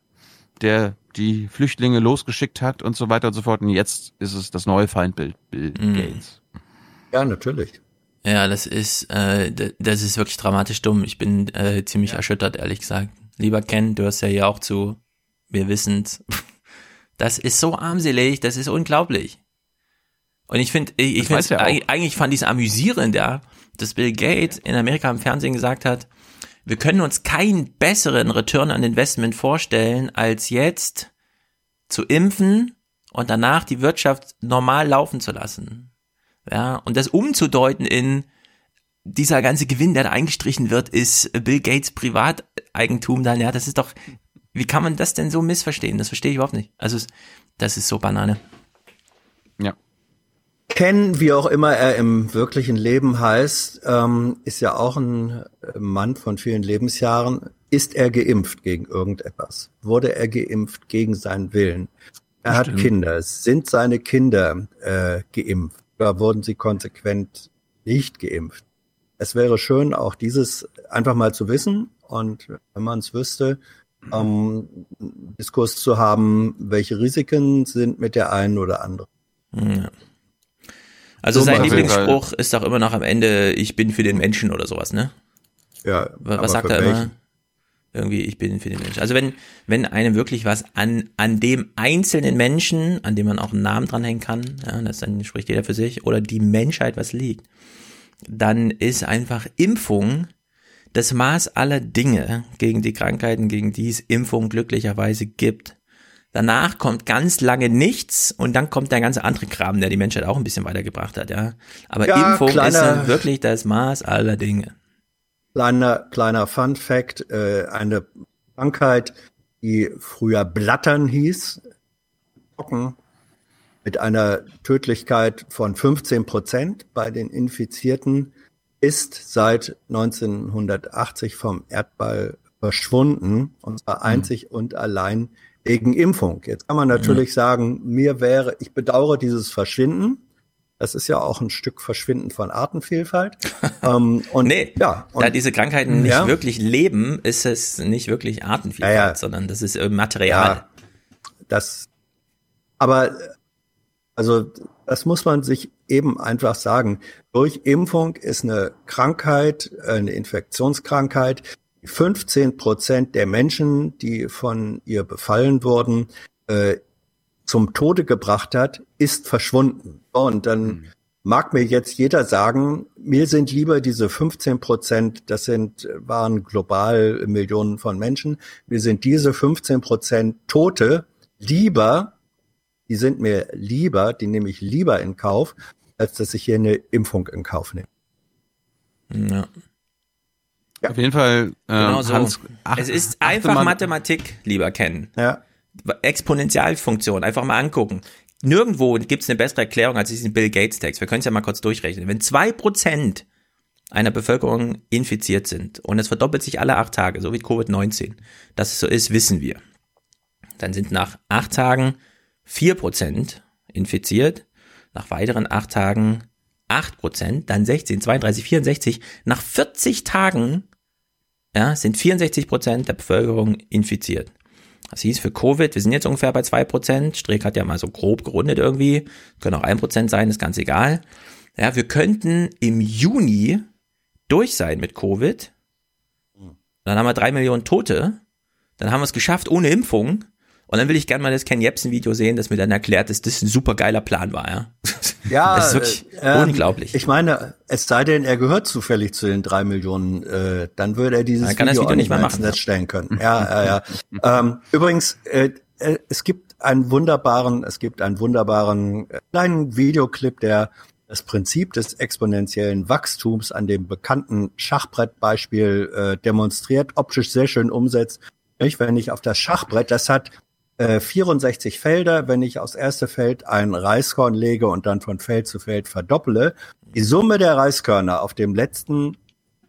der die Flüchtlinge losgeschickt hat und so weiter und so fort. Und jetzt ist es das neue Feindbild Bill Mhm. Gates. ja, natürlich. Ja, das ist, äh, das ist wirklich dramatisch dumm. Ich bin äh, ziemlich erschüttert, ehrlich gesagt. Lieber Ken, du hörst ja hier auch zu. Wir wissen's. Das ist so armselig, das ist unglaublich. Und ich finde, ich, ich er auch. eigentlich, eigentlich fand ich es amüsierend, ja, dass Bill Gates in Amerika im Fernsehen gesagt hat, wir können uns keinen besseren Return on Investment vorstellen, als jetzt zu impfen und danach die Wirtschaft normal laufen zu lassen. Ja, und das umzudeuten in dieser ganze Gewinn, der da eingestrichen wird, ist Bill Gates Privateigentum dann, ja, das ist doch, wie kann man das denn so missverstehen? Das verstehe ich überhaupt nicht. Also, das ist so Banane. Ja. Ken, wie auch immer er im wirklichen Leben heißt, ähm, ist ja auch ein Mann von vielen Lebensjahren. Ist er geimpft gegen irgendetwas? Wurde er geimpft gegen seinen Willen? Er hat Bestimmt. Kinder. Sind seine Kinder äh, geimpft? Oder wurden sie konsequent nicht geimpft? Es wäre schön, auch dieses einfach mal zu wissen und wenn man es wüsste, ähm, Diskurs zu haben, welche Risiken sind mit der einen oder anderen. Ja. Also So sein Lieblingsspruch ist doch immer noch am Ende, ich bin für den Menschen oder sowas, ne? Ja, Was, sagt für er immer? Irgendwie, ich bin für den Menschen. Also wenn, wenn einem wirklich was an, an dem einzelnen Menschen, an dem man auch einen Namen dranhängen kann, ja, das dann spricht jeder für sich, oder die Menschheit was liegt, dann ist einfach Impfung das Maß aller Dinge gegen die Krankheiten, gegen die es Impfung glücklicherweise gibt. Danach kommt ganz lange nichts und dann kommt der ganze andere Kram, der die Menschheit auch ein bisschen weitergebracht hat, ja. Aber Ja, Impfung ist kleiner- dann wirklich das Maß aller Dinge. Kleiner, kleiner Fun Fact, äh, eine Krankheit, die früher Blattern hieß, Pocken, mit einer Tödlichkeit von 15 Prozent bei den Infizierten, ist seit 1980 vom Erdball verschwunden, und zwar einzig und allein wegen Impfung. Jetzt kann man natürlich sagen, mir wäre, ich bedauere dieses Verschwinden. Das ist ja auch ein Stück Verschwinden von Artenvielfalt. ähm, und nee, ja, und, da diese Krankheiten nicht Ja. wirklich leben, ist es nicht wirklich Artenvielfalt, Ja, ja. sondern das ist äh, Material. Das, aber, also, das muss man sich eben einfach sagen. Durch Impfung ist eine Krankheit, äh, eine Infektionskrankheit, die 15 Prozent der Menschen, die von ihr befallen wurden, äh, zum Tode gebracht hat, ist verschwunden. So, Und dann mag mir jetzt jeder sagen, mir sind lieber diese 15 Prozent, das sind, waren global Millionen von Menschen, mir sind diese 15 Prozent Tote lieber, die sind mir lieber, die nehme ich lieber in Kauf, als dass ich hier eine Impfung in Kauf nehme. Ja. Auf jeden Fall, äh, Genau so. Hans, ach- es ist einfach Mathematik, lieber Ken. Ja. Exponentialfunktion, einfach mal angucken. Nirgendwo gibt es eine bessere Erklärung als diesen Bill Gates Text. Wir können es ja mal kurz durchrechnen. Wenn zwei Prozent einer Bevölkerung infiziert sind und es verdoppelt sich alle acht Tage, so wie Covid-19, dass es so ist, wissen wir. Dann sind nach acht Tagen vier Prozent infiziert, nach weiteren acht Tagen acht Prozent, dann 16, 32, 64. Nach 40 Tagen ja, sind 64 Prozent der Bevölkerung infiziert. Das hieß für Covid, wir sind jetzt ungefähr bei zwei Prozent. Streeck hat ja mal so grob gerundet irgendwie. Können auch ein Prozent sein, ist ganz egal. Ja, wir könnten im Juni durch sein mit Covid. Dann haben wir drei Millionen Tote. Dann haben wir es geschafft ohne Impfung. Und dann will ich gerne mal das Ken Jebsen Video sehen, das mir dann erklärt, dass das ein super geiler Plan war, ja. Ja, Das ist wirklich äh, unglaublich. Ich meine, es sei denn, er gehört zufällig zu den drei Millionen, äh, dann würde er dieses Dann kann er das Video, Video auch nicht mehr ins machen, Netz ja. stellen können. Ja, ja, ja. ähm, übrigens, äh, äh, es gibt einen wunderbaren, es gibt einen wunderbaren äh, kleinen Videoclip, der das Prinzip des exponentiellen Wachstums an dem bekannten Schachbrettbeispiel äh, demonstriert, optisch sehr schön umsetzt. Nicht? Wenn ich auf das Schachbrett, das hat äh, 64 Felder, wenn ich aufs erste Feld ein Reiskorn lege und dann von Feld zu Feld verdopple, die Summe der Reiskörner auf dem letzten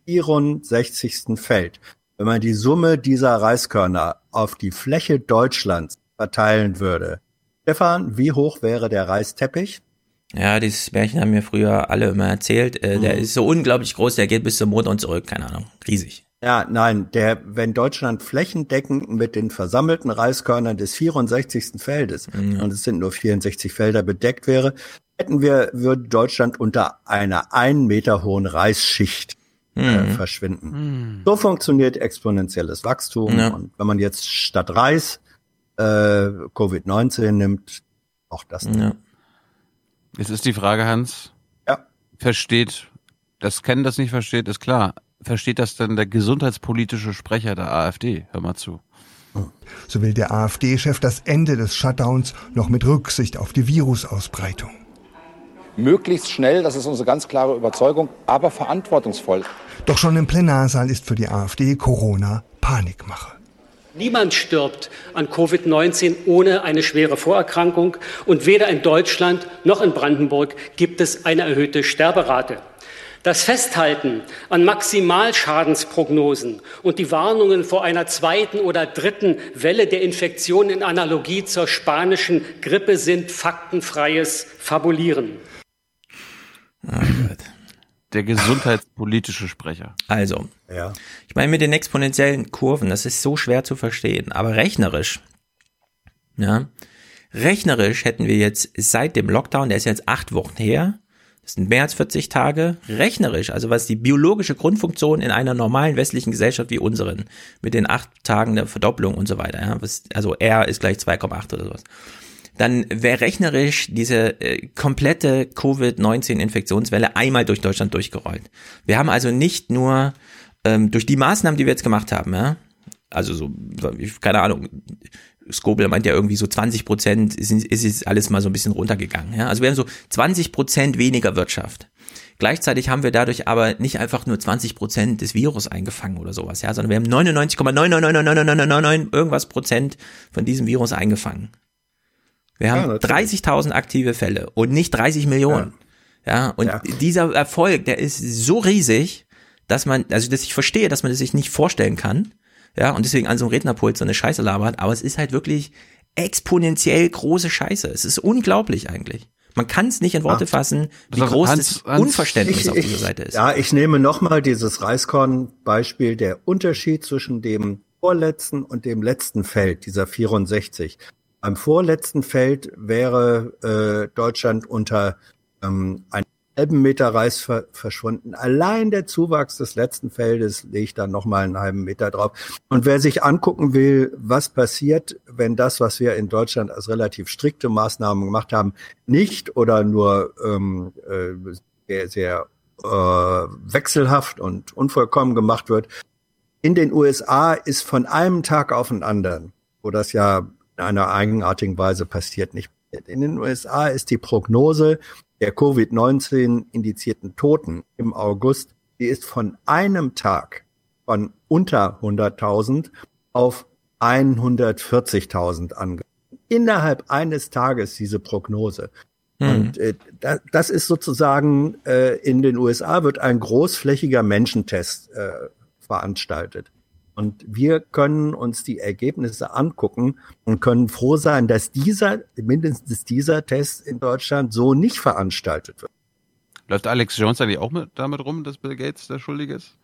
64. Feld, wenn man die Summe dieser Reiskörner auf die Fläche Deutschlands verteilen würde, Stefan, wie hoch wäre der Reisteppich? Ja, dieses Märchen haben mir früher alle immer erzählt. Äh, Der Mhm. ist so unglaublich groß, der geht bis zum Mond und zurück, keine Ahnung. Riesig. Ja, nein, der, wenn Deutschland flächendeckend mit den versammelten Reiskörnern des 64. Feldes, und es sind nur 64 Felder bedeckt wäre, hätten wir, würde Deutschland unter einer einen Meter hohen Reisschicht äh, Mhm. verschwinden. So funktioniert exponentielles Wachstum. Ja. Und wenn man jetzt statt Reis äh, Covid-19 nimmt, auch das. Ja. Jetzt ist die Frage, Hans. Ja. Versteht, das Ken das nicht versteht, ist klar. Versteht das denn der gesundheitspolitische Sprecher der AfD? Hör mal zu. So will der AfD-Chef das Ende des Shutdowns noch mit Rücksicht auf die Virusausbreitung. Möglichst schnell, das ist unsere ganz klare Überzeugung, aber verantwortungsvoll. Doch schon im Plenarsaal ist für die AfD Corona Panikmache. Niemand stirbt an Covid-19 ohne eine schwere Vorerkrankung und weder in Deutschland noch in Brandenburg gibt es eine erhöhte Sterberate. Das Festhalten an Maximalschadensprognosen und die Warnungen vor einer zweiten oder dritten Welle der Infektion in Analogie zur spanischen Grippe sind faktenfreies Fabulieren. Der gesundheitspolitische Sprecher. Also, Ja. ich meine mit den exponentiellen Kurven, das ist so schwer zu verstehen, aber rechnerisch, ja, rechnerisch hätten wir jetzt seit dem Lockdown, der ist jetzt acht Wochen her, das sind mehr als 40 Tage, rechnerisch, also was die biologische Grundfunktion in einer normalen westlichen Gesellschaft wie unseren, mit den acht Tagen der Verdopplung und so weiter, ja, was, also R ist gleich 2,8 oder sowas dann wäre rechnerisch diese äh, komplette Covid-19-Infektionswelle einmal durch Deutschland durchgerollt. Wir haben also nicht nur ähm, durch die Maßnahmen, die wir jetzt gemacht haben, ja, also so, keine Ahnung, Skobel meint ja irgendwie so 20 Prozent ist, ist jetzt alles mal so ein bisschen runtergegangen. Ja? Also wir haben so 20 Prozent weniger Wirtschaft. Gleichzeitig haben wir dadurch aber nicht einfach nur 20 Prozent des Virus eingefangen oder sowas, ja, sondern wir haben 99,9999999 irgendwas Prozent von diesem Virus eingefangen. Wir Ja, haben natürlich. 30.000 aktive Fälle und nicht 30 Millionen. Ja, und dieser Erfolg, der ist so riesig, dass man, also dass ich verstehe, dass man das sich nicht vorstellen kann. Ja, und deswegen an so einem Rednerpult so eine Scheiße labert, aber es ist halt wirklich exponentiell große Scheiße. Es ist unglaublich eigentlich. Man kann es nicht in Worte fassen, wie auf, groß Hans- das Hans- Unverständnis Ich- auf dieser Seite ist. Ja, ich nehme nochmal dieses Reiskorn-Beispiel. Der Unterschied zwischen dem vorletzten und dem letzten Feld, dieser 64. Beim vorletzten Feld wäre äh, Deutschland unter ähm, einem halben Meter Reis ver verschwunden. Allein der Zuwachs des letzten Feldes legt dann nochmal einen halben Meter drauf. Und wer sich angucken will, was passiert, wenn das, was wir in Deutschland als relativ strikte Maßnahmen gemacht haben, nicht oder nur ähm, äh, sehr, sehr äh, wechselhaft und unvollkommen gemacht wird. In den USA ist von einem Tag auf den anderen, wo das ja in einer eigenartigen Weise passiert, nicht. In den USA ist die Prognose der Covid-19 indizierten Toten im August, die ist von einem Tag von unter 100.000 auf 140.000 angegangen. Innerhalb eines Tages diese Prognose. Hm. Und äh, da, das ist sozusagen äh, in den USA wird ein großflächiger Menschentest äh, veranstaltet. Und wir können uns die Ergebnisse angucken und können froh sein, dass dieser, mindestens dieser Test in Deutschland so nicht veranstaltet wird. Läuft Alex Jones eigentlich auch mit, damit rum, dass Bill Gates der Schuldige ist?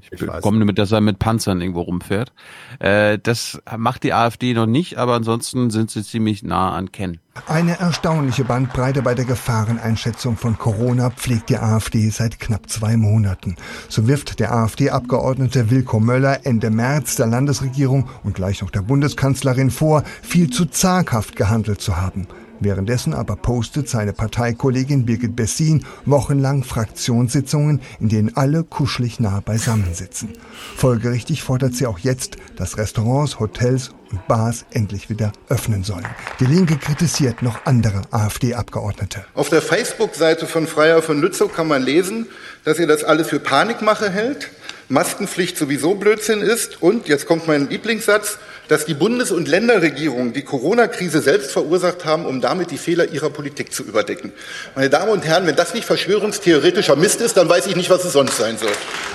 Ich, Ich bekomme damit, dass er mit Panzern irgendwo rumfährt. Äh, das macht die AfD noch nicht, aber ansonsten sind sie ziemlich nah an Ken. Eine erstaunliche Bandbreite bei der Gefahreneinschätzung von Corona pflegt die AfD seit knapp zwei Monaten. So wirft der AfD-Abgeordnete Wilko Möller Ende März der Landesregierung und gleich noch der Bundeskanzlerin vor, viel zu zaghaft gehandelt zu haben. Währenddessen aber postet seine Parteikollegin Birgit Bessin wochenlang Fraktionssitzungen, in denen alle kuschelig nah beisammensitzen. Folgerichtig fordert sie auch jetzt, dass Restaurants, Hotels und Bars endlich wieder öffnen sollen. Die Linke kritisiert noch andere AfD-Abgeordnete. Auf der Facebook-Seite von Freier von Lützow kann man lesen, dass ihr das alles für Panikmache hält, Maskenpflicht sowieso Blödsinn ist und, jetzt kommt mein Lieblingssatz, dass die Bundes- und Länderregierungen die Corona-Krise selbst verursacht haben, um damit die Fehler ihrer Politik zu überdecken. Meine Damen und Herren, wenn das nicht verschwörungstheoretischer Mist ist, dann weiß ich nicht, was es sonst sein soll.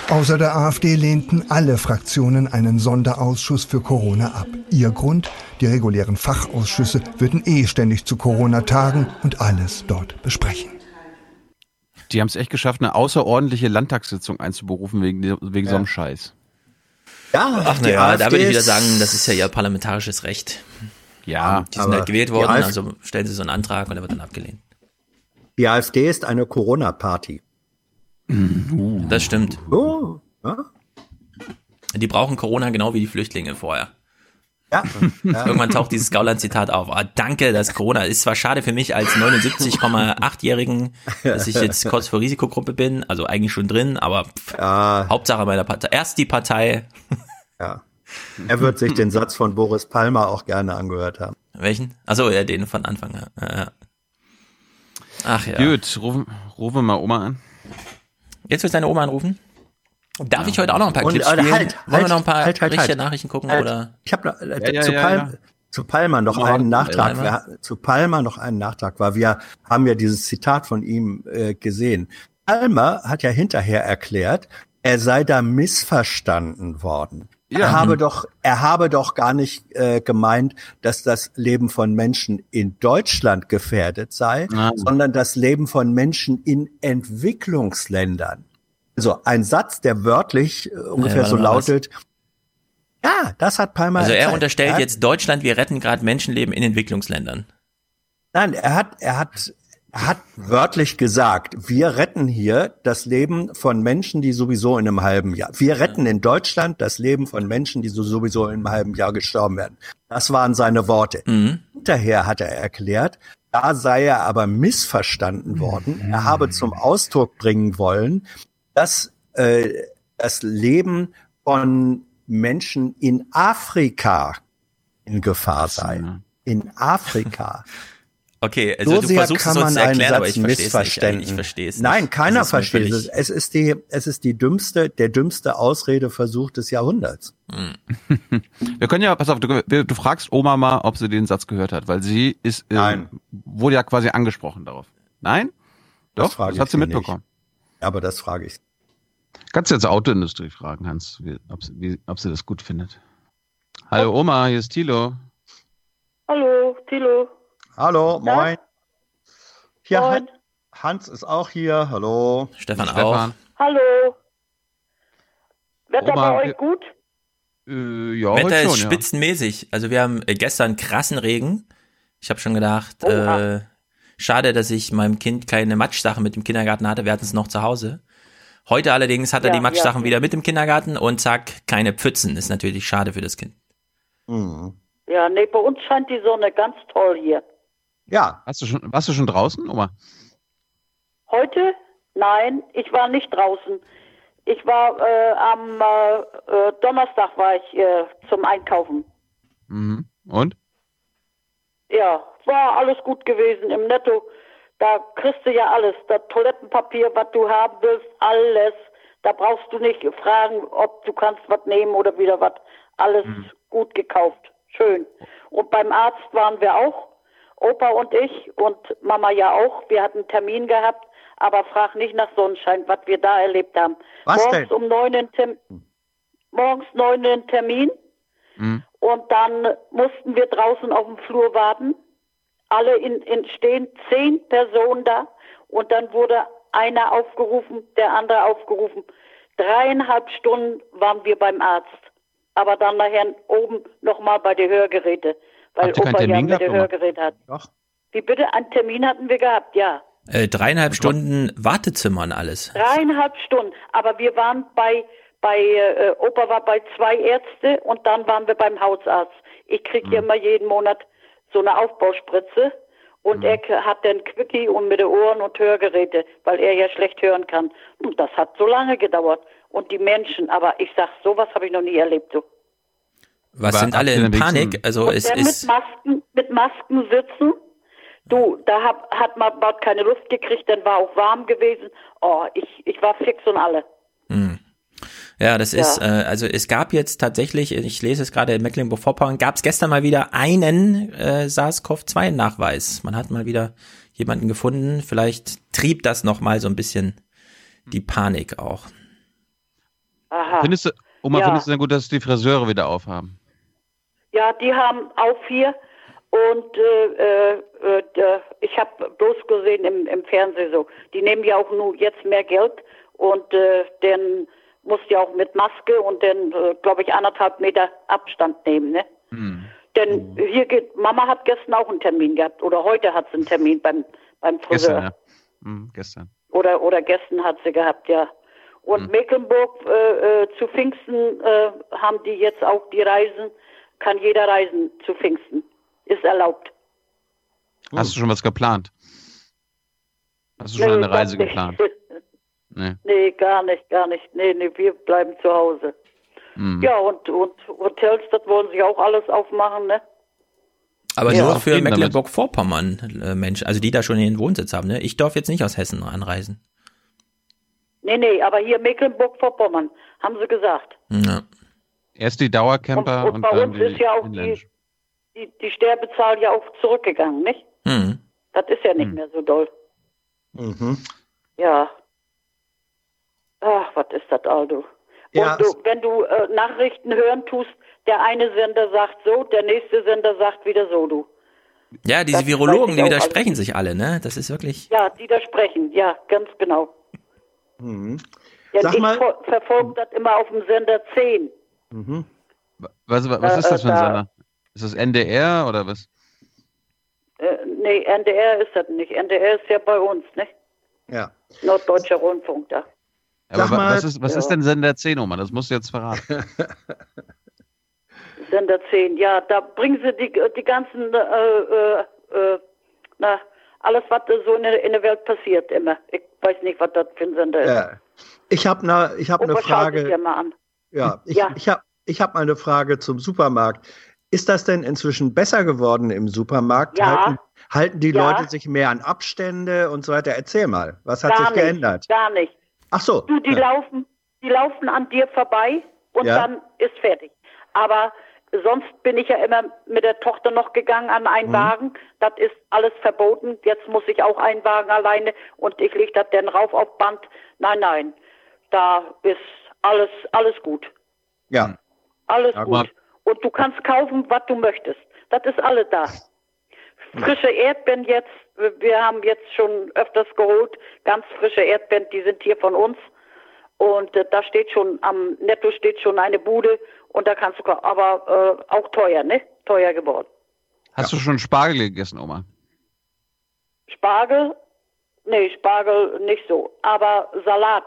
Außer der AfD lehnten alle Fraktionen einen Sonderausschuss für Corona ab. Ihr Grund? Die regulären Fachausschüsse würden eh ständig zu Corona tagen und alles dort besprechen. Die haben es echt geschafft, eine außerordentliche Landtagssitzung einzuberufen wegen, wegen so einem Scheiß. Ja, Ach die naja, da würde ich wieder sagen, das ist ja ihr parlamentarisches Recht. Ja, Die sind halt gewählt worden, AfD also stellen sie so einen Antrag und der wird dann abgelehnt. Die AfD ist eine Corona-Party. Das stimmt. Oh, ja. Die brauchen Corona genau wie die Flüchtlinge vorher. Ja. ja. Irgendwann taucht dieses Gauland-Zitat auf. Ah, danke, dass Corona ist zwar schade für mich als 79,8-Jährigen, dass ich jetzt kurz vor Risikogruppe bin, also eigentlich schon drin, aber pff, Hauptsache meiner Partei. Erst die Partei. Ja. Er wird sich den Satz von Boris Palmer auch gerne angehört haben. Welchen? Achso, ja, den von Anfang an. Ja, ja. Ach ja. Gut, rufen, rufen wir mal Oma an. Jetzt willst du deine Oma anrufen? Darf ich heute auch noch ein paar Clips äh, spielen? halt, Wollen wir halt, noch ein paar halt, halt, richtige halt. Nachrichten gucken? Halt. Oder? Ich habe äh, Ja, ja, zu, ja, Palm, ja. zu Palmer noch einen Nachtrag. Palmer. Wir, zu Palmer noch einen Nachtrag, weil wir haben ja dieses Zitat von ihm äh, gesehen. Palmer hat ja hinterher erklärt, er sei da missverstanden worden. Ja. Er habe Mhm. doch, er habe doch gar nicht äh, gemeint, dass das Leben von Menschen in Deutschland gefährdet sei, Ah. sondern das Leben von Menschen in Entwicklungsländern. Also ein Satz, der wörtlich äh, ungefähr warte so mal, was? lautet. Ja, das hat Palmer. Also er erklärt. unterstellt Er hat- jetzt Deutschland, wir retten gerade Menschenleben in Entwicklungsländern. Nein, er hat, er hat, er hat wörtlich gesagt, wir retten hier das Leben von Menschen, die sowieso in einem halben Jahr. Wir retten in Deutschland das Leben von Menschen, die so sowieso in einem halben Jahr gestorben werden. Das waren seine Worte. Mhm. Hinterher hat er erklärt, da sei er aber missverstanden worden. Er habe zum Ausdruck bringen wollen, dass äh, das Leben von Menschen in Afrika in Gefahr sei. In Afrika. Okay, also so du sehr versuchst es kann uns man zu einen erklären, aber Satz ich verstehe es nicht. missverständen. Ich verstehe es nicht. Nein, keiner Das versteht es. Es ist die, es ist die dümmste, der dümmste Ausredeversuch des Jahrhunderts. Wir können ja, pass auf, du, du fragst Oma mal, ob sie den Satz gehört hat, weil sie ist, äh, Nein. wurde ja quasi angesprochen darauf. Nein? Das Doch, frage das hat ich sie sie mitbekommen. Aber das frage ich. Kannst du jetzt Autoindustrie fragen, Hans, wie, ob, sie, wie, ob sie das gut findet. Hallo Oma, hier ist Thilo. Hallo, Tilo. Hallo, moin. Hier, Moin. Han- Hans ist auch hier. Hallo. Stefan, Stefan. Hallo. Wetter Oma, bei euch gut? Äh, ja, Wetter heute ist schon, ja. spitzenmäßig. Also wir haben äh, gestern krassen Regen. Ich habe schon gedacht, Oha. äh, schade, dass ich meinem Kind keine Matschsachen mit dem Kindergarten hatte. Wir hatten es noch zu Hause. Heute allerdings hat er Ja, die Matschsachen ja. wieder mit im Kindergarten und zack, keine Pfützen. Ist natürlich schade für das Kind. Mhm. Ja, nee, bei uns scheint die Sonne ganz toll hier. Ja. Warst du schon, warst du schon draußen, Oma? Heute? Nein, ich war nicht draußen. Ich war äh, am äh, äh, Donnerstag war ich äh, zum Einkaufen. Mhm. Und? Ja, war alles gut gewesen im Netto. Da kriegst du ja alles. Das Toilettenpapier, was du haben willst, alles. Da brauchst du nicht fragen, ob du kannst was nehmen oder wieder was. Alles gut gekauft. Schön. Und beim Arzt waren wir auch. Opa und ich und Mama ja auch. Wir hatten einen Termin gehabt. Aber frag nicht nach Sonnenschein, was wir da erlebt haben. Was morgens denn? um neun Term morgens neun einen Termin. Mhm. Und dann mussten wir draußen auf dem Flur warten. Alle in, in stehen, zehn Personen da. Und dann wurde einer aufgerufen, der andere aufgerufen. Dreieinhalb Stunden waren wir beim Arzt. Aber dann nachher oben nochmal bei den Hörgeräte. Weil Habt Opa ja Termin mit gehabt, den? Hörgeräten hat. Doch. Wie bitte? Einen Termin hatten wir gehabt, ja. Äh, dreieinhalb Stunden Wartezimmer und alles. Dreieinhalb Stunden. Aber wir waren bei, bei äh, Opa war bei zwei Ärzte und dann waren wir beim Hausarzt. Ich krieg Mhm. ja immer jeden Monat so eine Aufbauspritze und Mhm. er hat dann Quickie und mit den Ohren und Hörgeräte, weil er ja schlecht hören kann. Und das hat so lange gedauert. Und die Menschen, aber ich sag, sowas habe ich noch nie erlebt. So. Was Aber sind alle in Panik? wenigstens- Also und es der mit ist. Masken, mit Masken sitzen. Du, da hab, hat man bald keine Luft gekriegt, dann war auch warm gewesen. Oh, ich, ich war fix und alle. Ja, das Ja. ist, äh, also es gab jetzt tatsächlich, ich lese es gerade in Mecklenburg-Vorpommern, gab es gestern mal wieder einen äh, SARS-CoV-2-Nachweis. Man hat mal wieder jemanden gefunden. Vielleicht trieb das noch mal so ein bisschen die Panik auch. Aha. Findest du, Oma, Ja. findest du denn gut, dass die Friseure wieder aufhaben? Ja, die haben auf hier und äh, äh, äh, ich habe bloß gesehen im, im Fernsehen so. Die nehmen ja auch nur jetzt mehr Geld und äh, dann musst ja auch mit Maske und dann, äh, glaube ich, anderthalb Meter Abstand nehmen, ne? Denn hier geht, Mama hat gestern auch einen Termin gehabt oder heute hat sie einen Termin beim, beim Friseur. Gestern, ja. Hm, gestern. Oder, oder gestern hat sie gehabt, ja. Und Mecklenburg äh, äh, zu Pfingsten äh, haben die jetzt auch die Reisen, kann jeder reisen zu Pfingsten. Ist erlaubt. Hast du schon was geplant? Hast du schon Nee, eine Reise geplant? Nee. Nee, gar nicht, gar nicht. Nee, nee, wir bleiben zu Hause. Hm. Ja, und, und Hotels, das wollen sich auch alles aufmachen, ne? Aber Ja. nur für? Mecklenburg-Vorpommern äh, Menschen, also die da schon ihren Wohnsitz haben. Ne? Ich darf jetzt nicht aus Hessen anreisen. Nee, nee, aber hier Mecklenburg-Vorpommern, haben sie gesagt. Ja. Erst die Dauercamper Und, und, und bei dann uns die ist ja auch die, die, die Sterbezahl ja auch zurückgegangen, nicht? Hm. Das ist ja nicht Hm. mehr so doll. Mhm. Ja. Ach, was ist das, Aldo? Ja, Und du, wenn du äh, Nachrichten hören tust, der eine Sender sagt so, der nächste Sender sagt wieder so, du. Ja, diese Das Virologen, die widersprechen sich alle, ne? Das ist wirklich. Ja, die da sprechen, ja, ganz genau. Mhm. Ja, Sag ich mal- ver verfolge das immer auf dem Sender 10. Mhm. Was, was, was Äh, ist das für ein da- Sender? Ist das NDR oder was? Äh, nee, NDR ist das nicht. NDR ist ja bei uns, ne? Ja. Norddeutscher Rundfunk da. Aber Sag mal- was ist, was ist Ja. denn Sender 10, Oma? Das musst du jetzt verraten. Sender 10, ja, da bringen sie die, die ganzen, äh, äh, äh, na, alles, was so in der, in der Welt passiert, immer. Ich weiß nicht, was das für ein Sender ist. Ja. Ich habe ne, ich hab eine Frage. ja mal an. Ja, ich, Ja. ich habe ich hab mal eine Frage zum Supermarkt. Ist das denn inzwischen besser geworden im Supermarkt? Ja. Halten, halten die Ja. Leute sich mehr an Abstände und so weiter? Erzähl mal, was hat gar sich nicht, geändert? Gar nicht. Ach so. Du, die ja. laufen, die laufen an dir vorbei und Ja. dann ist fertig. Aber sonst bin ich ja immer mit der Tochter noch gegangen an einen Mhm. Wagen. Das ist alles verboten. Jetzt muss ich auch einen Wagen alleine und ich lege das dann rauf auf Band. Nein, nein. Da ist alles, alles gut. Ja. Alles mal. gut. Und du kannst kaufen, was du möchtest. Das ist alles da. Frische Erdbeeren jetzt, wir haben jetzt schon öfters geholt, ganz frische Erdbeeren, die sind hier von uns. Und äh, da steht schon, am Netto steht schon eine Bude und da kannst du. Aber äh, auch teuer, ne? Teuer geworden. Hast du schon Spargel gegessen, Oma? Spargel, nee, Spargel nicht so. Aber Salat,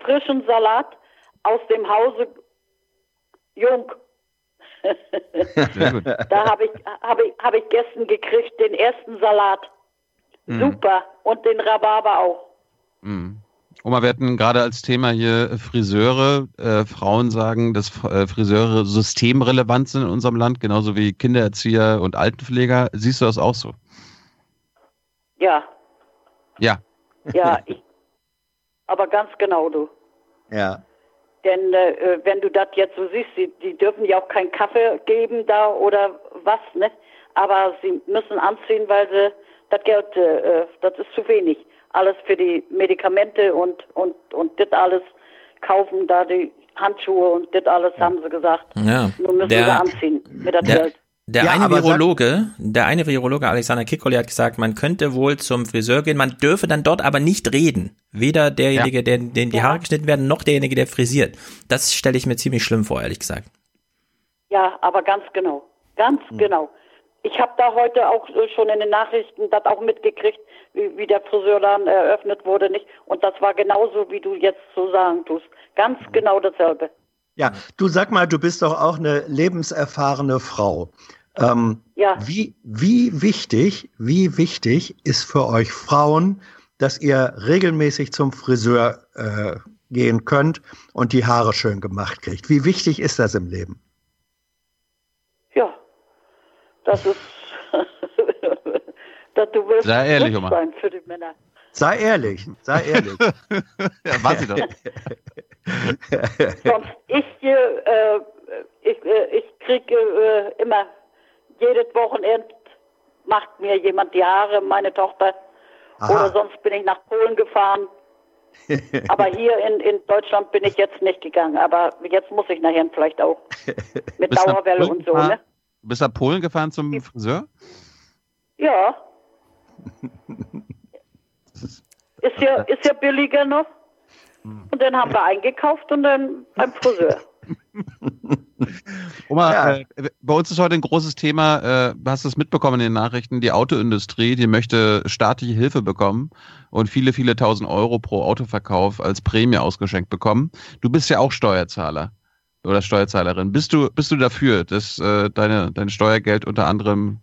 frischen Salat aus dem Hause Jung. Da habe ich, hab ich, hab ich gestern gekriegt, den ersten Salat. Mhm. Super. Und den Rhabarber auch. Mhm. Oma, wir hatten gerade als Thema hier Friseure. Äh, Frauen sagen, dass äh, Friseure systemrelevant sind in unserem Land, genauso wie Kindererzieher und Altenpfleger. Siehst du das auch so? Ja, Ja. ja, ich, aber ganz genau, du. Ja. Denn äh, wenn du das jetzt so siehst, die, die dürfen ja auch keinen Kaffee geben da oder was, ne? Aber sie müssen anziehen, weil sie das Geld, äh, äh, das ist zu wenig. Alles für die Medikamente und und und das alles kaufen, da die Handschuhe und das alles haben sie gesagt. Ja. Nun müssen Der- sie anziehen mit das Der, Geld. der Ja, eine Virologe, der eine Virologe Alexander Kikoli hat gesagt, man könnte wohl zum Friseur gehen, man dürfe dann dort aber nicht reden. Weder derjenige, der, dem die Haare geschnitten werden, noch derjenige, der frisiert. Das stelle ich mir ziemlich schlimm vor, ehrlich gesagt. Ja, aber ganz genau. Ganz genau. Ich habe da heute auch äh, schon in den Nachrichten das auch mitgekriegt, wie, wie der Friseurladen eröffnet wurde, nicht? Und das war genauso, wie du jetzt so sagen tust. Ganz genau dasselbe. Ja, du sag mal, du bist doch auch eine lebenserfahrene Frau. Ähm, Ja. Wie, wie wichtig, wie wichtig ist für euch Frauen, dass ihr regelmäßig zum Friseur äh, gehen könnt und die Haare schön gemacht kriegt? Wie wichtig ist das im Leben? Ja, das ist, dass du willst Sei ehrlich, Oma. sein für die Männer. Sei ehrlich, sei ehrlich. ja, war sie doch. Sonst ich, äh, ich, äh, ich kriege äh, immer jedes Wochenende macht mir jemand die Haare, meine Tochter. Aha. Oder sonst bin ich nach Polen gefahren. Aber hier in, in Deutschland bin ich jetzt nicht gegangen. Aber jetzt muss ich nachher vielleicht auch. Mit Dauerwelle und so, ne? Du bist nach Polen gefahren zum Friseur? Ja. Ist ja, ist ja billiger noch. Und dann haben wir eingekauft und dann beim Friseur. Oma, äh, bei uns ist heute ein großes Thema, äh, du hast es mitbekommen in den Nachrichten, die Autoindustrie, die möchte staatliche Hilfe bekommen und viele, viele tausend Euro pro Autoverkauf als Prämie ausgeschenkt bekommen. Du bist ja auch Steuerzahler oder Steuerzahlerin. Bist du, bist du dafür, dass äh, deine, dein Steuergeld unter anderem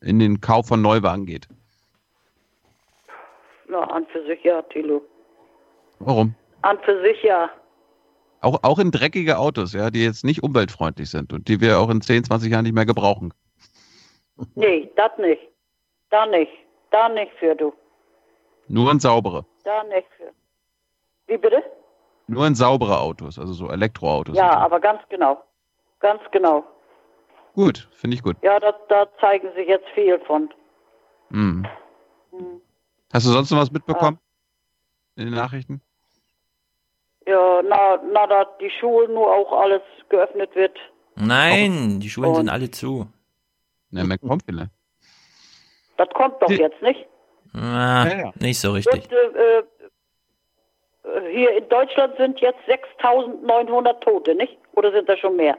in den Kauf von Neuwagen geht? Na, an für sich ja, Thilo. Warum? An für sich ja. Auch, auch in dreckige Autos, ja, die jetzt nicht umweltfreundlich sind und die wir auch in 10, 20 Jahren nicht mehr gebrauchen. Nee, das nicht. Da nicht. Da nicht für du. Nur in saubere. Da nicht für. Wie bitte? Nur in saubere Autos, also so Elektroautos. Ja, aber ganz genau. Ganz genau. Gut, finde ich gut. Ja, da, da zeigen sie jetzt viel von. Hm. Hm. Hast du sonst noch was mitbekommen? In den Nachrichten? Ja, na, na, da die Schulen nur auch alles geöffnet wird. Nein, die Schulen Und- sind alle zu. Na, mehr kommt vielleicht. Das kommt doch jetzt nicht. Ah, Ja, ja. Nicht so richtig. Und, äh, hier in Deutschland sind jetzt 6.900 Tote, nicht? Oder sind das schon mehr?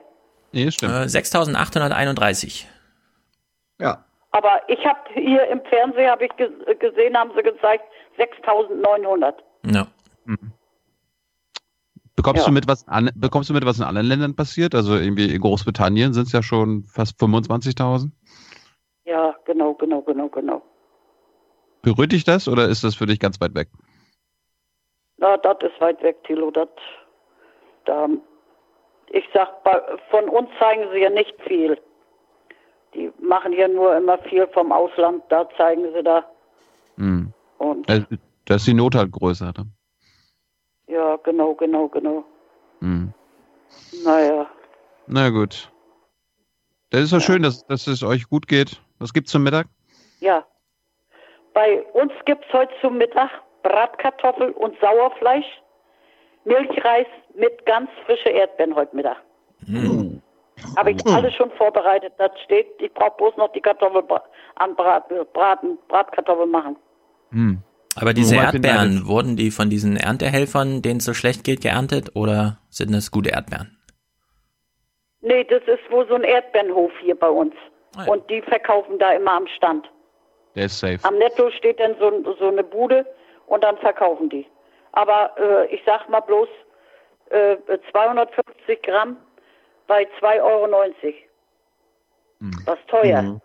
Nee, stimmt. Äh, 6831. Ja. Aber ich habe hier im Fernsehen habe ich ge gesehen, haben sie gezeigt 6.900. Ja. Bekommst, Ja. du mit, was an, bekommst du mit, was in anderen Ländern passiert? Also irgendwie in Großbritannien sind es ja schon fast 25.000. Ja, genau, genau, genau, genau. Berührt dich das oder ist das für dich ganz weit weg? Na, das ist weit weg, Thilo. Das, da, ich sag, von uns zeigen sie ja nicht viel. Die machen ja nur immer viel vom Ausland, da zeigen sie da. Hm. Und Da, da ist die Not halt größer. Ne? ja, genau, genau, genau. Hm. Naja, Na gut. Das ist doch schön, dass, dass es euch gut geht. Was gibt's zum Mittag? ja. Bei uns gibt's heute zum Mittag Bratkartoffel und Sauerfleisch, Milchreis mit ganz frische Erdbeeren heute Mittag. Hm. Habe ich alles schon vorbereitet. Das steht, ich brauche bloß noch die Kartoffel bra- anbraten, braten, Bratkartoffel machen. Hm. Aber diese Wobei, Erdbeeren, wurden die von diesen Erntehelfern, denen es so schlecht geht, geerntet oder sind das gute Erdbeeren? Nee, das ist wohl so ein Erdbeerenhof hier bei uns. Ah ja. Und die verkaufen da immer am Stand. Der ist safe. Am Netto steht dann so, so eine Bude und dann verkaufen die. Aber äh, ich sag mal bloß äh, 250 Gramm bei 2,90 Euro. Hm. Das ist teuer. Mhm.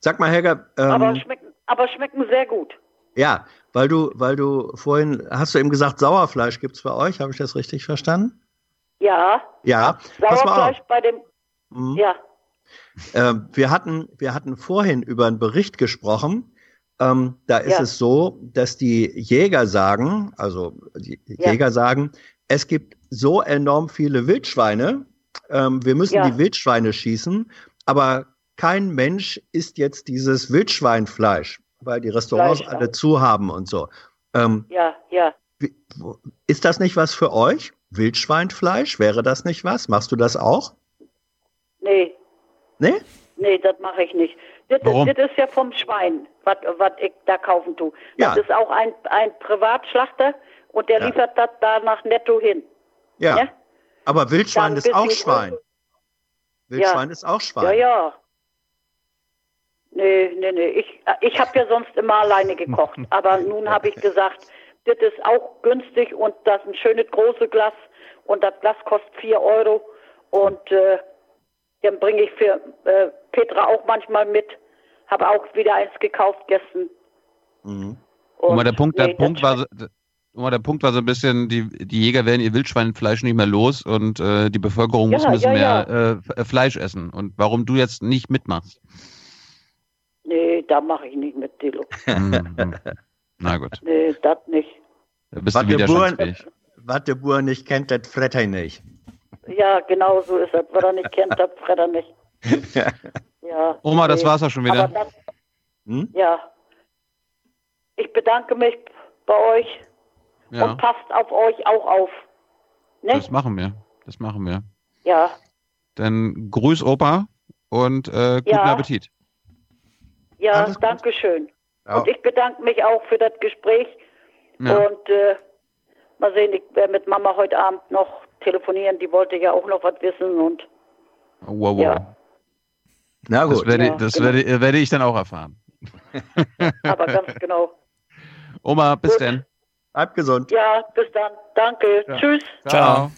Sag mal, Helga, Aber, ähm, schmecken, aber schmecken sehr gut. Ja, weil du, weil du vorhin, hast du eben gesagt, Sauerfleisch gibt's bei euch, habe ich das richtig verstanden? Ja. Ja. Sauerfleisch bei dem. Mhm. Ja. Ähm, wir, hatten, wir hatten vorhin über einen Bericht gesprochen. Ähm, da ist Ja. es so, dass die Jäger sagen, also die Ja. Jäger sagen, es gibt so enorm viele Wildschweine, ähm, wir müssen Ja. die Wildschweine schießen, aber kein Mensch isst jetzt dieses Wildschweinfleisch, weil die Restaurants Fleisch, alle zu haben und so. Ähm, Ja, ja. ist das nicht was für euch? Wildschweinfleisch? Wäre das nicht was? Machst du das auch? Nee, Nee? nee, das mache ich nicht. Das, Warum? das ist ja vom Schwein, was ich da kaufen tue. Ja. Das ist auch ein, ein Privatschlachter und der Ja. liefert das da nach netto hin. Ja. Ja? Aber Wildschwein ist auch Schwein. Wildschwein Ja. ist auch Schwein. Ja, ja. Nee, nee, nee. Ich, ich habe ja sonst immer alleine gekocht. Aber nun habe ich gesagt, das ist auch günstig und das ist ein schönes großes Glas und das Glas kostet 4 Euro. Und äh, dann bringe ich für äh, Petra auch manchmal mit. Habe auch wieder eins gekauft gestern. Guck mal, der Punkt, der nee, Punkt war, so- der Punkt war so ein bisschen, die, die Jäger werden ihr Wildschweinfleisch nicht mehr los und äh, die Bevölkerung muss Ja, ein bisschen ja, mehr Äh, F- Fleisch essen. Und warum du jetzt nicht mitmachst? Nee, da mache ich nicht mit, Dilo. Mhm. Na gut, Nee, das nicht. da bist Was du der, Bauern, widerstandsfähig. was der Bauer nicht kennt, das frett er nicht. Ja, genau so ist es. Wer er nicht kennt, das fret er nicht. Ja. Oma, das war's auch schon wieder. Das, Hm? Ja. Ich bedanke mich bei euch Ja, und passt auf euch auch auf. Ne? das machen wir. Das machen wir. Ja. Dann grüß Opa und äh, guten Ja. Appetit. Ja, danke schön. Ja. Und ich bedanke mich auch für das Gespräch. Ja. Und äh, mal sehen, ich werde mit Mama heute Abend noch telefonieren. Die wollte ja auch noch was wissen. Und Wow, wow. Ja. Na Das, gut. werde, Ja, das genau. werde, werde ich dann auch erfahren. aber ganz genau. Oma, bis Gut. denn. Bleib gesund. Ja, bis dann. Danke. Ja. Tschüss. Ciao.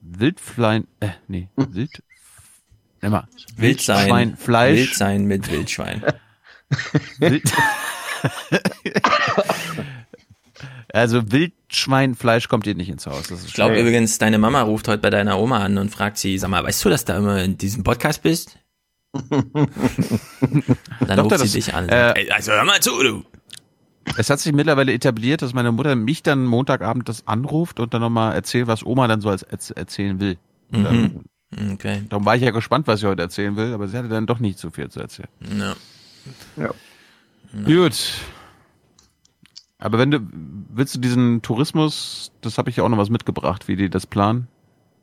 Wildflein, äh, nee, Wild, nimm mal. Wild sein. Wildschweinfleisch. Wild sein mit Wildschwein. Wild also Wildschweinfleisch kommt dir nicht ins Haus. Das ist Ich glaube übrigens, deine Mama ruft heute bei deiner Oma an und fragt sie, sag mal, weißt du, dass du immer in diesem Podcast bist? Dann Doch, ruft das- sie dich an. äh, sagt, "Ey, also hör mal zu, du. Es hat sich mittlerweile etabliert, dass meine Mutter mich dann Montagabend das anruft und dann nochmal erzählt, was Oma dann so als erz- erzählen will. Mhm. Dann, Okay. darum war ich ja gespannt, was sie heute erzählen will, aber sie hatte dann doch nicht so viel zu erzählen. Ja. Ja. Gut. Aber wenn du, willst du diesen Tourismus, das habe ich ja auch noch was mitgebracht, wie die das planen?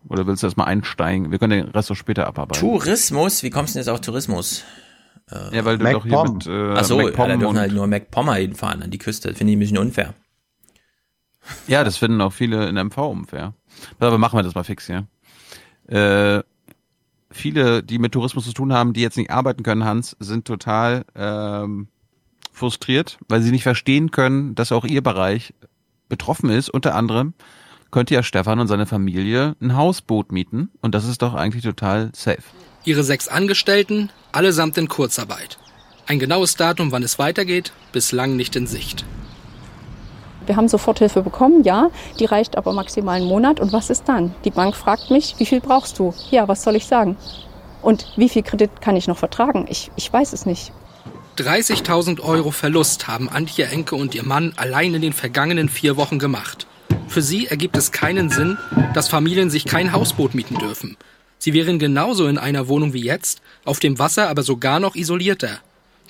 Oder willst du erstmal einsteigen? Wir können den Rest auch später abarbeiten. Tourismus? Wie kommst du denn jetzt auf Tourismus? Ja, weil du doch hier mit äh, Ach so, ja, da dürfen halt nur MacPommer hinfahren an die Küste. Das finde ich ein bisschen unfair. Ja, das finden auch viele in MV unfair. Aber machen wir das mal fix hier. Äh, viele, die mit Tourismus zu tun haben, die jetzt nicht arbeiten können, Hans, sind total ähm, frustriert, weil sie nicht verstehen können, dass auch ihr Bereich betroffen ist. Unter anderem könnte ja Stefan und seine Familie ein Hausboot mieten und das ist doch eigentlich total safe. Ihre sechs Angestellten, allesamt in Kurzarbeit. Ein genaues Datum, wann es weitergeht, bislang nicht in Sicht. Wir haben Soforthilfe bekommen, ja, die reicht aber maximal einen Monat. Und was ist dann? Die Bank fragt mich, wie viel brauchst du? Ja, was soll ich sagen? Und wie viel Kredit kann ich noch vertragen? Ich, ich weiß es nicht. 30.000 Euro Verlust haben Antje Enke und ihr Mann allein in den vergangenen vier Wochen gemacht. Für sie ergibt es keinen Sinn, dass Familien sich kein Hausboot mieten dürfen. Sie wären genauso in einer Wohnung wie jetzt, auf dem Wasser aber sogar noch isolierter.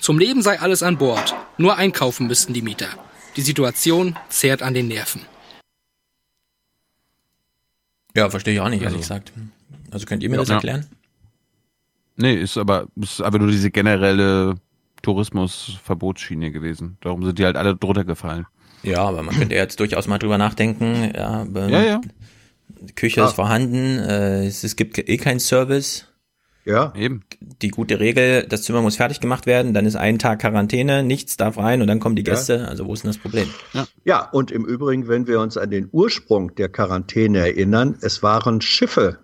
Zum Leben sei alles an Bord, nur einkaufen müssten die Mieter. Die Situation zehrt an den Nerven. Ja, verstehe ich auch nicht, ehrlich Also- gesagt. Also könnt ihr mir Ja. das erklären? Nee, ist aber, ist aber nur diese generelle Tourismusverbotsschiene gewesen. Darum sind die halt alle drunter gefallen. Ja, aber man könnte jetzt durchaus mal drüber nachdenken. Ja, aber Ja, ja. Die Küche Ja. ist vorhanden, äh, es, es gibt eh keinen Service. Ja. Eben. Die gute Regel, das Zimmer muss fertig gemacht werden, dann ist ein Tag Quarantäne, nichts darf rein und dann kommen die Ja. Gäste. Also wo ist denn das Problem? Ja, und im Übrigen, wenn wir uns an den Ursprung der Quarantäne erinnern, es waren Schiffe,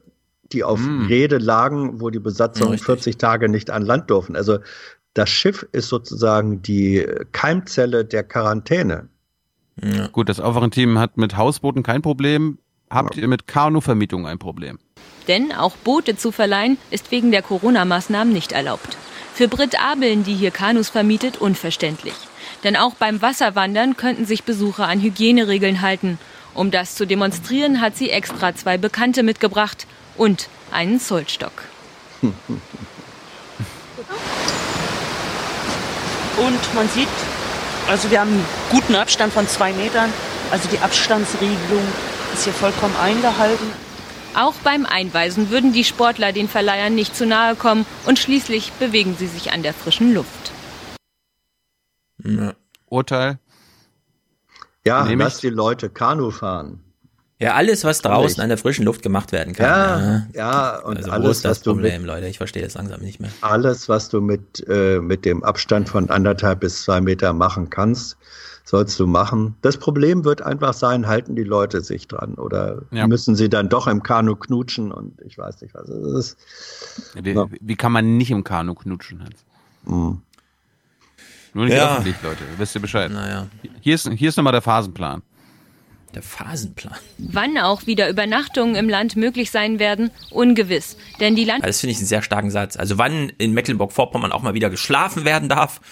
die auf Rede lagen, wo die Besatzung 40 Tage nicht an Land durften. Also Das Schiff ist sozusagen die Keimzelle der Quarantäne. Ja. Gut, das Aufwachenteam hat mit Hausbooten kein Problem. Habt ihr mit Kanuvermietung ein Problem? Denn auch Boote zu verleihen ist wegen der Corona-Maßnahmen nicht erlaubt. Für Britt Abeln, die hier Kanus vermietet, unverständlich. Denn auch beim Wasserwandern könnten sich Besucher an Hygieneregeln halten. Um das zu demonstrieren, hat sie extra zwei Bekannte mitgebracht und einen Zollstock. Und man sieht, also wir haben einen guten Abstand von zwei Metern. Also die Abstandsregelung ist hier vollkommen eingehalten. Auch beim Einweisen würden die Sportler den Verleihern nicht zu nahe kommen und schließlich bewegen sie sich an der frischen Luft. Ja. Urteil? Ja, Nämlich? lass die Leute Kanu fahren. Ja, alles, was draußen an der frischen Luft gemacht werden kann. Ja, ja, ja und also alles, wo ist das was du Problem, mit, Leute? Ich verstehe das langsam nicht mehr. Alles, was du mit, äh, mit dem Abstand von anderthalb bis zwei Meter machen kannst, sollst du machen. Das Problem wird einfach sein, halten die Leute sich dran oder ja. müssen sie dann doch im Kanu knutschen und ich weiß nicht, was es ist. Wie, ja. wie kann man nicht im Kanu knutschen, Hans? Mhm. Nur nicht ja. öffentlich, Leute. Wisst ihr Bescheid. Naja. Hier ist, hier ist nochmal der Phasenplan. Der Phasenplan. Wann auch wieder Übernachtungen im Land möglich sein werden, ungewiss. Denn die Land. Das finde ich einen sehr starken Satz. Also wann in Mecklenburg-Vorpommern auch mal wieder geschlafen werden darf,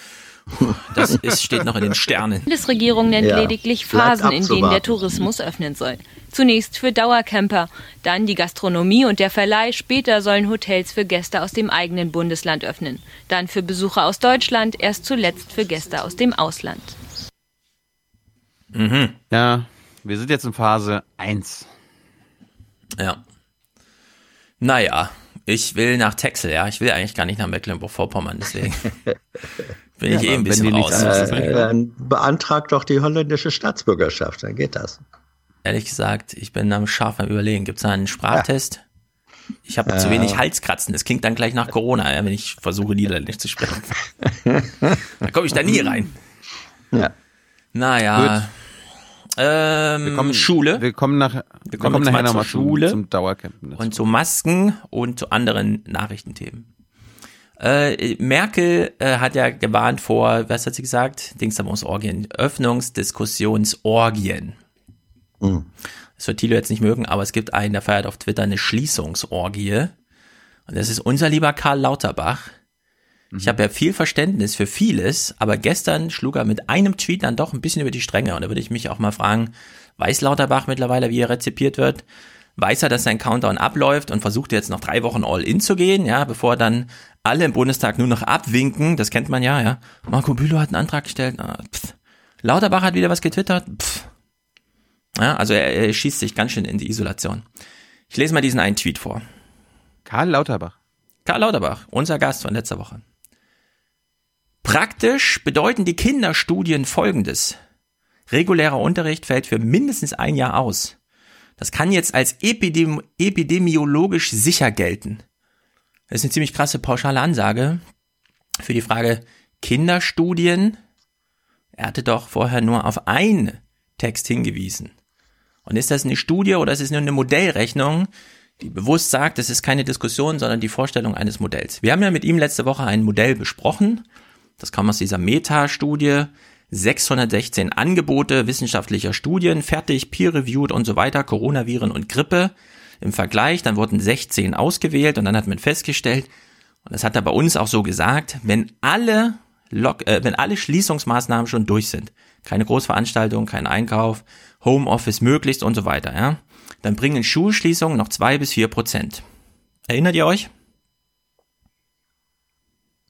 das ist, steht noch in den Sternen. Die Landesregierung nennt ja. lediglich Phasen, in denen der Tourismus öffnen soll. Zunächst für Dauercamper, dann die Gastronomie und der Verleih. Später sollen Hotels für Gäste aus dem eigenen Bundesland öffnen. Dann für Besucher aus Deutschland, erst zuletzt für Gäste aus dem Ausland. Mhm. Ja, wir sind jetzt in Phase 1. Ja. Naja, ich will nach Texel, ja. Ich will eigentlich gar nicht nach Mecklenburg-Vorpommern, deswegen. Bin ja, ich eh ein bisschen raus. Äh, dann beantragt doch die holländische Staatsbürgerschaft, dann geht das. Ehrlich gesagt, ich bin am scharf am überlegen. Gibt es da einen Sprachtest? Ja. Ich habe äh, zu wenig Halskratzen. Das klingt dann gleich nach Corona, ja, wenn ich versuche, Niederländisch zu sprechen. da komme ich da nie rein. Ja. Naja. Gut. Ähm, wir kommen, Schule. Wir kommen, nach, wir wir kommen, kommen nachher nochmal Schule zum, zum Dauercamp. Und zu Masken und zu anderen Nachrichtenthemen. Äh, Merkel äh, hat ja gewarnt vor, was hat sie gesagt? Dingsdamosorgien. Öffnungsdiskussionsorgien. Mhm. Das wird Thilo jetzt nicht mögen, aber es gibt einen, der feiert auf Twitter eine Schließungsorgie. Und das ist unser lieber Karl Lauterbach. Mhm. Ich habe ja viel Verständnis für vieles, aber gestern schlug er mit einem Tweet dann doch ein bisschen über die Stränge. Und da würde ich mich auch mal fragen, weiß Lauterbach mittlerweile, wie er rezipiert wird? weiß er, dass sein Countdown abläuft und versucht jetzt noch drei Wochen all in zu gehen, ja, bevor dann alle im Bundestag nur noch abwinken. Das kennt man ja, ja. Marco Bülow hat einen Antrag gestellt. Ah, Lauterbach hat wieder was getwittert. Pff. Ja, also er, er schießt sich ganz schön in die Isolation. Ich lese mal diesen einen Tweet vor. Karl Lauterbach. Karl Lauterbach, unser Gast von letzter Woche. Praktisch bedeuten die Kinderstudien folgendes. Regulärer Unterricht fällt für mindestens ein Jahr aus. Das kann jetzt als epidemi epidemiologisch sicher gelten. Das ist eine ziemlich krasse pauschale Ansage für die Frage Kinderstudien. Er hatte doch vorher nur auf einen Text hingewiesen. Und ist das eine Studie oder ist es nur eine Modellrechnung, die bewusst sagt, es ist keine Diskussion, sondern die Vorstellung eines Modells? Wir haben ja mit ihm letzte Woche ein Modell besprochen. Das kam aus dieser Meta-Studie. 616 Angebote wissenschaftlicher Studien, fertig, peer-reviewed und so weiter, Coronaviren und Grippe im Vergleich. Dann wurden 16 ausgewählt und dann hat man festgestellt, und das hat er bei uns auch so gesagt, wenn alle, Lock, äh, wenn alle Schließungsmaßnahmen schon durch sind, keine Großveranstaltung, kein Einkauf, Homeoffice möglichst und so weiter, ja, dann bringen Schulschließungen noch zwei bis vier Prozent. Erinnert ihr euch?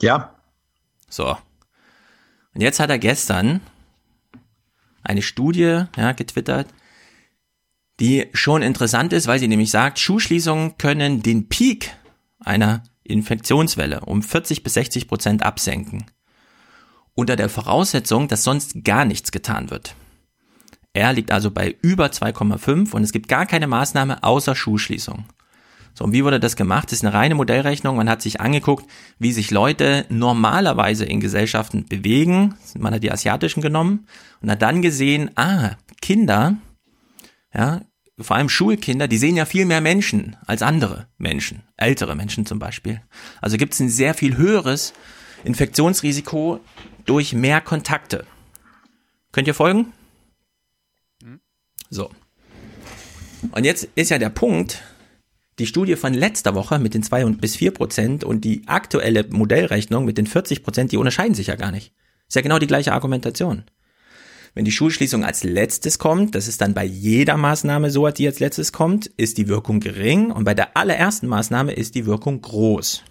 Ja. So, und jetzt hat er gestern eine Studie ja, getwittert, die schon interessant ist, weil sie nämlich sagt, Schulschließungen können den Peak einer Infektionswelle um 40 bis 60 Prozent absenken. Unter der Voraussetzung, dass sonst gar nichts getan wird. Er liegt also bei über 2,5 und es gibt gar keine Maßnahme außer Schulschließung. So, und wie wurde das gemacht? Das ist eine reine Modellrechnung. Man hat sich angeguckt, wie sich Leute normalerweise in Gesellschaften bewegen. Man hat die asiatischen genommen und hat dann gesehen, ah, Kinder, ja, vor allem Schulkinder, die sehen ja viel mehr Menschen als andere Menschen, ältere Menschen zum Beispiel. Also gibt es ein sehr viel höheres Infektionsrisiko durch mehr Kontakte. Könnt ihr folgen? So. Und jetzt ist ja der Punkt, die Studie von letzter Woche mit den 2 bis 4 Prozent und die aktuelle Modellrechnung mit den 40 Prozent, die unterscheiden sich ja gar nicht. Ist ja genau die gleiche Argumentation. Wenn die Schulschließung als letztes kommt, das ist dann bei jeder Maßnahme so, die als letztes kommt, ist die Wirkung gering und bei der allerersten Maßnahme ist die Wirkung groß.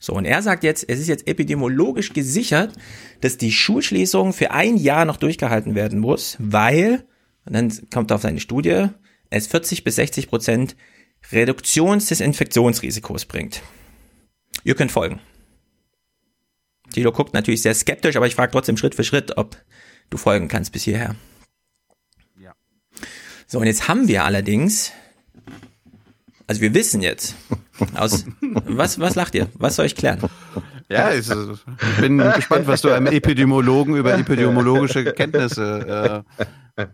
So, und er sagt jetzt, es ist jetzt epidemiologisch gesichert, dass die Schulschließung für ein Jahr noch durchgehalten werden muss, weil, und dann kommt er auf seine Studie, es 40 bis 60 Prozent Reduktion des Infektionsrisikos bringt. Ihr könnt folgen. Tilo guckt natürlich sehr skeptisch, aber ich frage trotzdem Schritt für Schritt, ob du folgen kannst bis hierher. Ja. So, und jetzt haben wir allerdings, also wir wissen jetzt, aus, was, was lacht ihr? Was soll ich klären? Ja, ich, ich bin gespannt, was du einem Epidemiologen über epidemiologische Kenntnisse äh,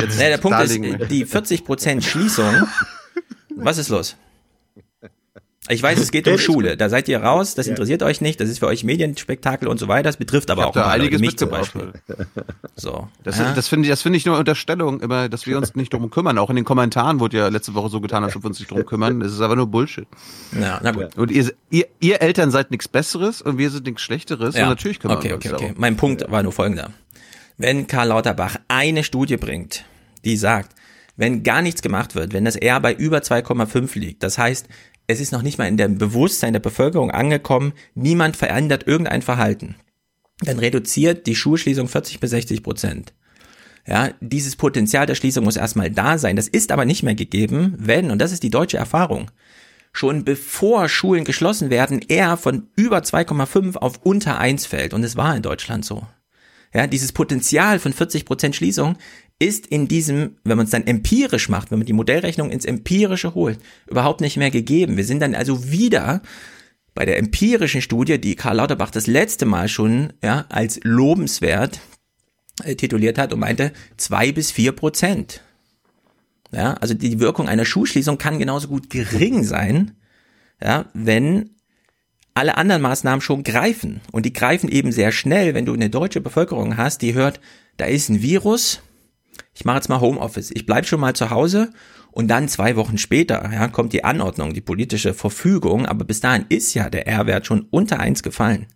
jetzt naja, der Punkt ist, die 40% Schließung, was ist los? Ich weiß, es geht um Schule. Da seid ihr raus, das interessiert euch nicht, das ist für euch Medienspektakel und so weiter. Das betrifft aber auch da einiges mich zum. Beispiel. So. Das, ja. das finde ich, das finde ich nur Unterstellung, immer, dass wir uns nicht drum kümmern. Auch in den Kommentaren wurde ja letzte Woche so getan, als ob wir uns nicht drum kümmern. Das ist aber nur Bullshit. Ja, na gut. Und ihr, ihr, ihr Eltern seid nichts Besseres und wir sind nichts Schlechteres. Ja. Und natürlich kümmern okay, wir uns okay, okay. darum. Mein Punkt war nur folgender. Wenn Karl Lauterbach eine Studie bringt, die sagt, wenn gar nichts gemacht wird, wenn das R bei über 2,5 liegt, das heißt, es ist noch nicht mal in dem Bewusstsein der Bevölkerung angekommen, niemand verändert irgendein Verhalten, dann reduziert die Schulschließung 40 bis 60 Prozent. Ja, dieses Potenzial der Schließung muss erstmal da sein. Das ist aber nicht mehr gegeben, wenn, und das ist die deutsche Erfahrung, schon bevor Schulen geschlossen werden, er von über 2,5 auf unter 1 fällt. Und es war in Deutschland so. Ja, dieses Potenzial von 40 Prozent Schließung ist in diesem, wenn man es dann empirisch macht, wenn man die Modellrechnung ins Empirische holt, überhaupt nicht mehr gegeben. Wir sind dann also wieder bei der empirischen Studie, die Karl Lauterbach das letzte Mal schon ja, als lobenswert äh, tituliert hat und meinte zwei bis vier Prozent. Ja, also die Wirkung einer Schulschließung kann genauso gut gering sein, ja, wenn alle anderen Maßnahmen schon greifen. Und die greifen eben sehr schnell, wenn du eine deutsche Bevölkerung hast, die hört, da ist ein Virus, ich mache jetzt mal Homeoffice, ich bleib schon mal zu Hause und dann zwei Wochen später ja, kommt die Anordnung, die politische Verfügung, aber bis dahin ist ja der R-Wert schon unter eins gefallen.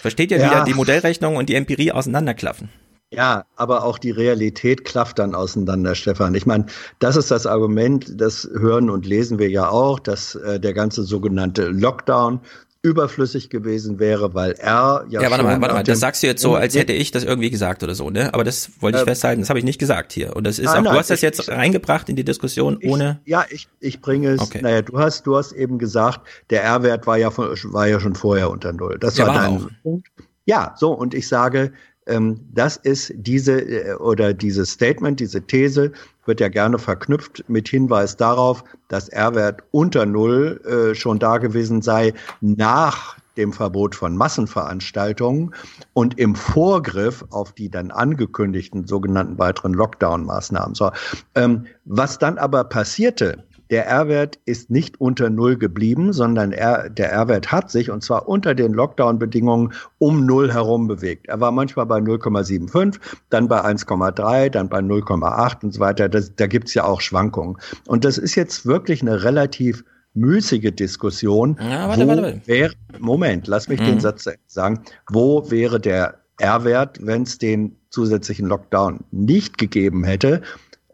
Versteht ihr, wie Ja. da die Modellrechnung und die Empirie auseinanderklaffen? Ja, aber auch die Realität klafft dann auseinander, Stefan. Ich meine, das ist das Argument, das hören und lesen wir ja auch, dass äh, der ganze sogenannte Lockdown überflüssig gewesen wäre, weil er ja Ja, warte mal, warte mal, das sagst du jetzt so, als hätte ich das irgendwie gesagt oder so, ne? Aber das wollte ich Äh, festhalten, das habe ich nicht gesagt hier. Und das ist Nein, auch, du nein, hast das ich- jetzt ich- reingebracht in die Diskussion ohne. Ja, ich, ich bringe es. Okay. Naja, du hast, du hast eben gesagt, der R-Wert war ja von, war ja schon vorher unter Null. Das Ja, war war dein. Punkt. Ja, so, und ich sage, ähm, das ist diese äh, oder dieses Statement, diese These wird ja gerne verknüpft mit Hinweis darauf, dass R-Wert unter Null äh, schon da gewesen sei nach dem Verbot von Massenveranstaltungen und im Vorgriff auf die dann angekündigten sogenannten weiteren Lockdown-Maßnahmen. So, ähm, was dann aber passierte, der R-Wert ist nicht unter Null geblieben, sondern er, der R-Wert hat sich, und zwar unter den Lockdown-Bedingungen, um Null herum bewegt. Er war manchmal bei 0,75, dann bei 1,3, dann bei 0,8 und so weiter. Das, da gibt's ja auch Schwankungen. Und das ist jetzt wirklich eine relativ müßige Diskussion. Ja, warte, warte, warte. Wäre, Moment, lass mich Mhm. den Satz sagen. Wo wäre der R-Wert, wenn es den zusätzlichen Lockdown nicht gegeben hätte?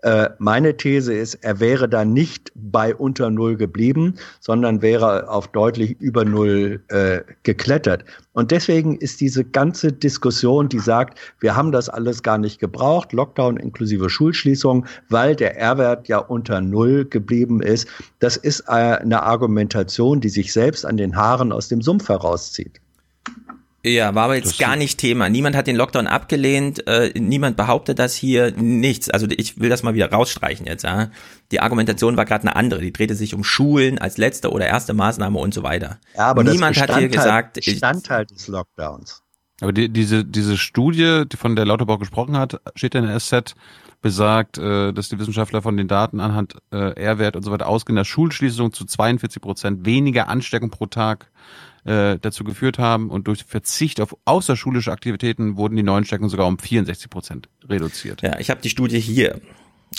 Äh, meine These ist, er wäre da nicht bei unter Null geblieben, sondern wäre auf deutlich über Null äh, geklettert. Und deswegen ist diese ganze Diskussion, die sagt, wir haben das alles gar nicht gebraucht, Lockdown inklusive Schulschließung, weil der R-Wert ja unter Null geblieben ist, das ist äh, eine Argumentation, die sich selbst an den Haaren aus dem Sumpf herauszieht. Ja, war aber jetzt gar nicht Thema. Niemand hat den Lockdown abgelehnt, äh, niemand behauptet das hier, nichts. Also ich will das mal wieder rausstreichen jetzt. Ja. Die Argumentation war gerade eine andere. Die drehte sich um Schulen als letzte oder erste Maßnahme und so weiter. Ja, aber niemand das hat hier Bestandteil- gesagt, Bestandteil des Lockdowns. Aber die, diese, diese Studie, die von der Lauterbach gesprochen hat, steht in der SZ, besagt, äh, dass die Wissenschaftler von den Daten anhand äh, R-Wert und so weiter ausgehen, dass Schulschließungen zu 42 Prozent weniger Ansteckung pro Tag äh, dazu geführt haben und durch Verzicht auf außerschulische Aktivitäten wurden die Neuensteckungen sogar um 64 Prozent reduziert. Ja, ich habe die Studie hier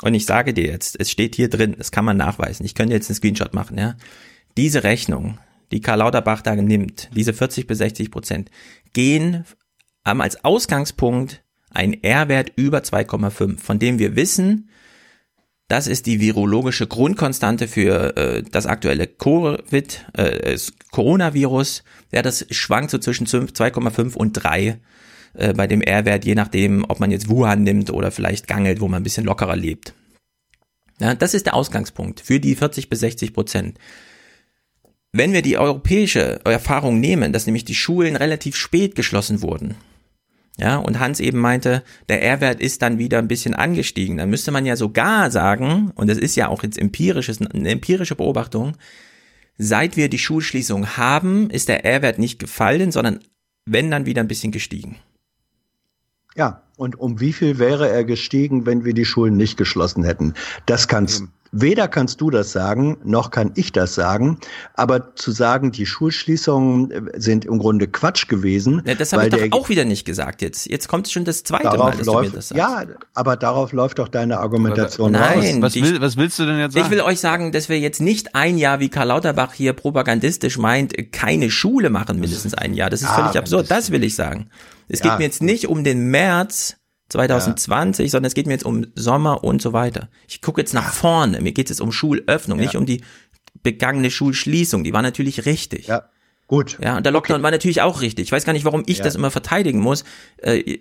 und ich sage dir jetzt, es steht hier drin, das kann man nachweisen. Ich könnte jetzt einen Screenshot machen, ja. Diese Rechnung, die Karl Lauterbach da nimmt, diese 40 bis 60 Prozent, gehen, haben als Ausgangspunkt ein R-Wert über 2,5, von dem wir wissen, das ist die virologische Grundkonstante für äh, das aktuelle Covid, äh, Coronavirus. Ja, das schwankt so zwischen 2,5 und 3 äh, bei dem R-Wert, je nachdem, ob man jetzt Wuhan nimmt oder vielleicht Gangelt, wo man ein bisschen lockerer lebt. Ja, das ist der Ausgangspunkt für die 40 bis 60 Prozent. Wenn wir die europäische Erfahrung nehmen, dass nämlich die Schulen relativ spät geschlossen wurden, ja, und Hans eben meinte, der R-Wert ist dann wieder ein bisschen angestiegen. Dann müsste man ja sogar sagen, und das ist ja auch jetzt empirisches, eine empirische Beobachtung, seit wir die Schulschließung haben, ist der R-Wert nicht gefallen, sondern wenn dann wieder ein bisschen gestiegen. Ja, und um wie viel wäre er gestiegen, wenn wir die Schulen nicht geschlossen hätten? Das kannst Weder kannst du das sagen, noch kann ich das sagen. Aber zu sagen, die Schulschließungen äh, sind im Grunde Quatsch gewesen. Ja, das habe ich doch auch wieder nicht gesagt jetzt. Jetzt kommt schon das zweite Mal, dass läuft, du mir das sagst. Ja, aber darauf läuft doch deine Argumentation aber, raus. Nein, was, will, was willst du denn jetzt sagen? Ich will euch sagen, dass wir jetzt nicht ein Jahr, wie Karl Lauterbach hier propagandistisch meint, keine Schule machen mindestens ein Jahr. Das ist Ja, völlig wenn absurd. das- Das will ich sagen. Es Ja, geht mir jetzt nicht um den März 2020, sondern es geht mir jetzt um Sommer und so weiter. Ich gucke jetzt nach vorne. Mir geht es jetzt um Schulöffnung, nicht um die begangene Schulschließung. Die war natürlich richtig. Ja. Gut. Ja, und der Lockdown war natürlich auch richtig. Ich weiß gar nicht, warum ich Ja. das immer verteidigen muss. Äh,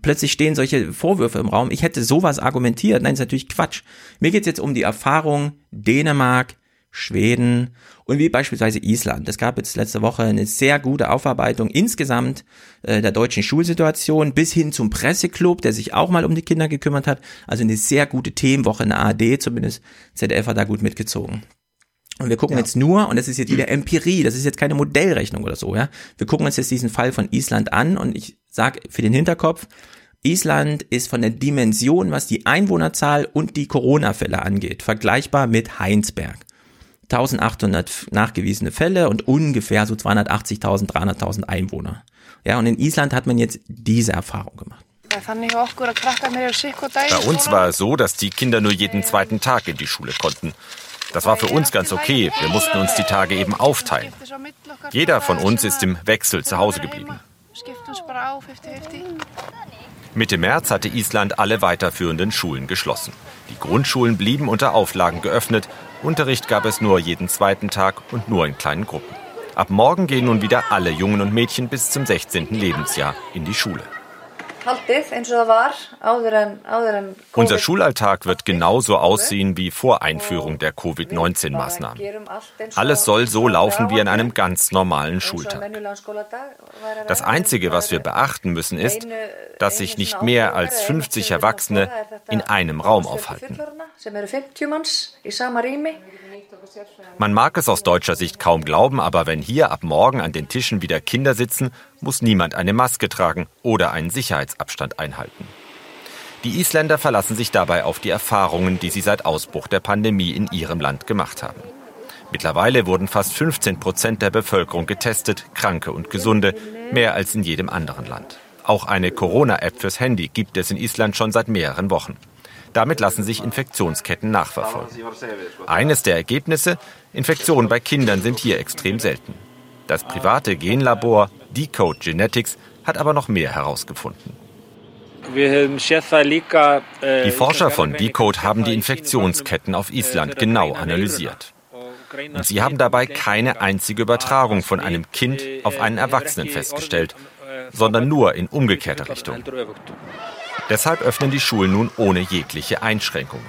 Plötzlich stehen solche Vorwürfe im Raum. Ich hätte sowas argumentiert. Nein, ist natürlich Quatsch. Mir geht's jetzt um die Erfahrung Dänemark, Schweden und wie beispielsweise Island. Es gab jetzt letzte Woche eine sehr gute Aufarbeitung insgesamt äh, der deutschen Schulsituation bis hin zum Presseclub, der sich auch mal um die Kinder gekümmert hat. Also eine sehr gute Themenwoche in der ARD, zumindest ZDF hat da gut mitgezogen. Und wir gucken jetzt nur, und das ist jetzt wieder Empirie, das ist jetzt keine Modellrechnung oder so, ja. Wir gucken uns jetzt diesen Fall von Island an und ich sag für den Hinterkopf, Island ist von der Dimension, was die Einwohnerzahl und die Corona-Fälle angeht, vergleichbar mit Heinsberg. 1800 nachgewiesene Fälle und ungefähr so 280.000, 300.000 Einwohner. Ja, und in Island hat man jetzt diese Erfahrung gemacht. Bei uns war es so, dass die Kinder nur jeden zweiten Tag in die Schule konnten. Das war für uns ganz okay. Wir mussten uns die Tage eben aufteilen. Jeder von uns ist im Wechsel zu Hause geblieben. Mitte März hatte Island alle weiterführenden Schulen geschlossen. Die Grundschulen blieben unter Auflagen geöffnet. Unterricht gab es nur jeden zweiten Tag und nur in kleinen Gruppen. Ab morgen gehen nun wieder alle Jungen und Mädchen bis zum 16. Lebensjahr in die Schule. Haldið eins og það var áður en, áður en Unser Schulalltag wird genauso aussehen wie vor Einführung der Covid-19-Maßnahmen. gerum allt eins og Alles soll so laufen wie an einem ganz normalen Schultag. Das. Einzige, was wir beachten müssen, ist, dass sich nicht mehr als 50 Erwachsene in einem Raum aufhalten. Fullorðna sem eru 50 manns í sama rými Man mag es aus deutscher Sicht kaum glauben, aber wenn hier ab morgen an den Tischen wieder Kinder sitzen, muss niemand eine Maske tragen oder einen Sicherheitsabstand einhalten. Die Isländer verlassen sich dabei auf die Erfahrungen, die sie seit Ausbruch der Pandemie in ihrem Land gemacht haben. Mittlerweile wurden fast 15 Prozent der Bevölkerung getestet, Kranke und Gesunde, mehr als in jedem anderen Land. Auch eine Corona-App fürs Handy gibt es in Island schon seit mehreren Wochen. Damit lassen sich Infektionsketten nachverfolgen. Eines der Ergebnisse, Infektionen bei Kindern sind hier extrem selten. Das private Genlabor Decode Genetics hat aber noch mehr herausgefunden. Die Forscher von Decode haben die Infektionsketten auf Island genau analysiert. Und sie haben dabei keine einzige Übertragung von einem Kind auf einen Erwachsenen festgestellt, sondern nur in umgekehrter Richtung. Deshalb öffnen die Schulen nun ohne jegliche Einschränkungen.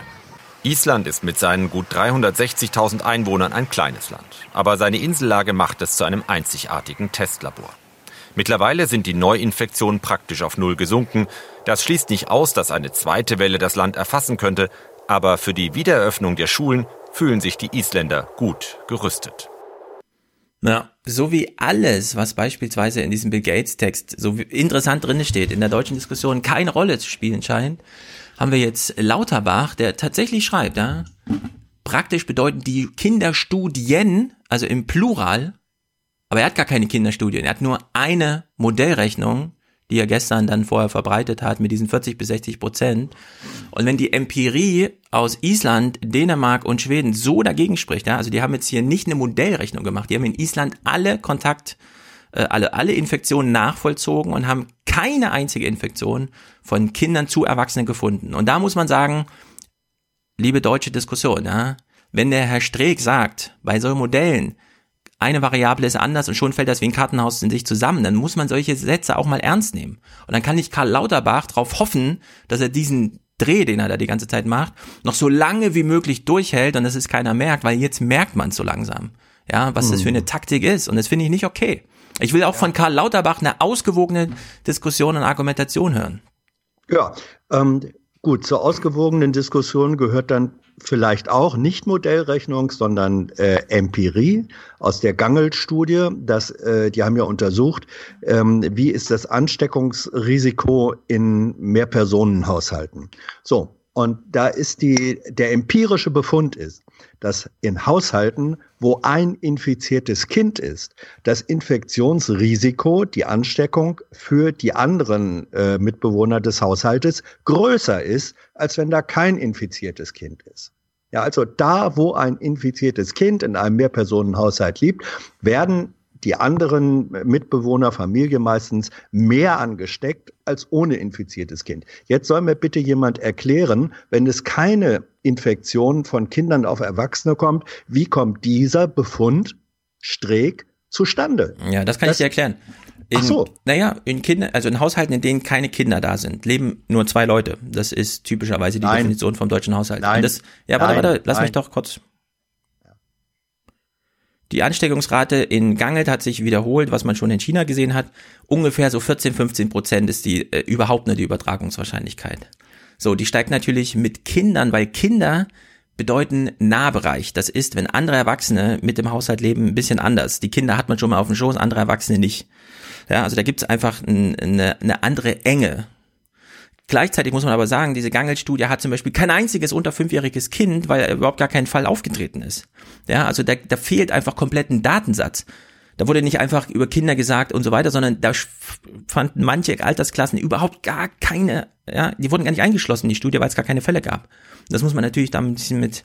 Island ist mit seinen gut 360.000 Einwohnern ein kleines Land, aber seine Insellage macht es zu einem einzigartigen Testlabor. Mittlerweile sind die Neuinfektionen praktisch auf Null gesunken. Das schließt nicht aus, dass eine zweite Welle das Land erfassen könnte, aber für die Wiedereröffnung der Schulen fühlen sich die Isländer gut gerüstet. Ja, so wie alles, was beispielsweise in diesem Bill Gates Text so interessant drin steht, in der deutschen Diskussion keine Rolle zu spielen scheint, haben wir jetzt Lauterbach, der tatsächlich schreibt, ja, praktisch bedeuten die Kinderstudien, also im Plural, aber er hat gar keine Kinderstudien, er hat nur eine Modellrechnung, die er gestern dann vorher verbreitet hat mit diesen 40 bis 60 Prozent. Und wenn die Empirie aus Island, Dänemark und Schweden so dagegen spricht, ja, also die haben jetzt hier nicht eine Modellrechnung gemacht, die haben in Island alle Kontakt, äh, alle, alle Infektionen nachvollzogen und haben keine einzige Infektion von Kindern zu Erwachsenen gefunden. Und da muss man sagen, liebe deutsche Diskussion, ja, wenn der Herr Streeck sagt, bei solchen Modellen, eine Variable ist anders und schon fällt das wie ein Kartenhaus in sich zusammen. Dann muss man solche Sätze auch mal ernst nehmen. Und dann kann nicht Karl Lauterbach darauf hoffen, dass er diesen Dreh, den er da die ganze Zeit macht, noch so lange wie möglich durchhält und dass es keiner merkt, weil jetzt merkt man es so langsam. Ja, was hm. das für eine Taktik ist. Und das finde ich nicht okay. Ich will auch ja. von Karl Lauterbach eine ausgewogene Diskussion und Argumentation hören. Ja, ähm, gut, zur ausgewogenen Diskussion gehört dann vielleicht auch nicht Modellrechnung, sondern äh, Empirie aus der Gangelt-Studie. Das, äh, die haben ja untersucht, ähm, wie ist das Ansteckungsrisiko in Mehrpersonenhaushalten. So, und da ist die, der empirische Befund ist, dass in Haushalten, wo ein infiziertes Kind ist, das Infektionsrisiko, die Ansteckung für die anderen äh, Mitbewohner des Haushaltes größer ist, als wenn da kein infiziertes Kind ist. Ja, also da, wo ein infiziertes Kind in einem Mehrpersonenhaushalt lebt, werden die anderen Mitbewohner, Familie meistens, mehr angesteckt als ohne infiziertes Kind. Jetzt soll mir bitte jemand erklären, wenn es keine Infektion von Kindern auf Erwachsene kommt, wie kommt dieser Befund Streeck zustande? Ja, das kann das, ich dir erklären. In, Ach so. Naja, in Kinder, also in Haushalten, in denen keine Kinder da sind, leben nur zwei Leute. Das ist typischerweise die Nein. Definition vom deutschen Haushalt. Nein. Das, ja, warte, Nein. warte, lass Nein. mich doch kurz die Ansteckungsrate in Gangelt hat sich wiederholt, was man schon in China gesehen hat. Ungefähr so 14, 15 Prozent ist die äh, überhaupt nur die Übertragungswahrscheinlichkeit. So, die steigt natürlich mit Kindern, weil Kinder bedeuten Nahbereich. Das ist, wenn andere Erwachsene mit dem Haushalt leben, ein bisschen anders. Die Kinder hat man schon mal auf dem Schoß, andere Erwachsene nicht. Ja, also da gibt's einfach ein, eine, eine andere Enge Gleichzeitig muss man aber sagen, diese Gangel-Studie hat zum Beispiel kein einziges unter fünfjähriges Kind, weil überhaupt gar kein Fall aufgetreten ist. Ja, also da, da fehlt einfach komplett ein Datensatz. Da wurde nicht einfach über Kinder gesagt und so weiter, sondern da fanden manche Altersklassen überhaupt gar keine, ja, die wurden gar nicht eingeschlossen in die Studie, weil es gar keine Fälle gab. Das muss man natürlich da ein bisschen mit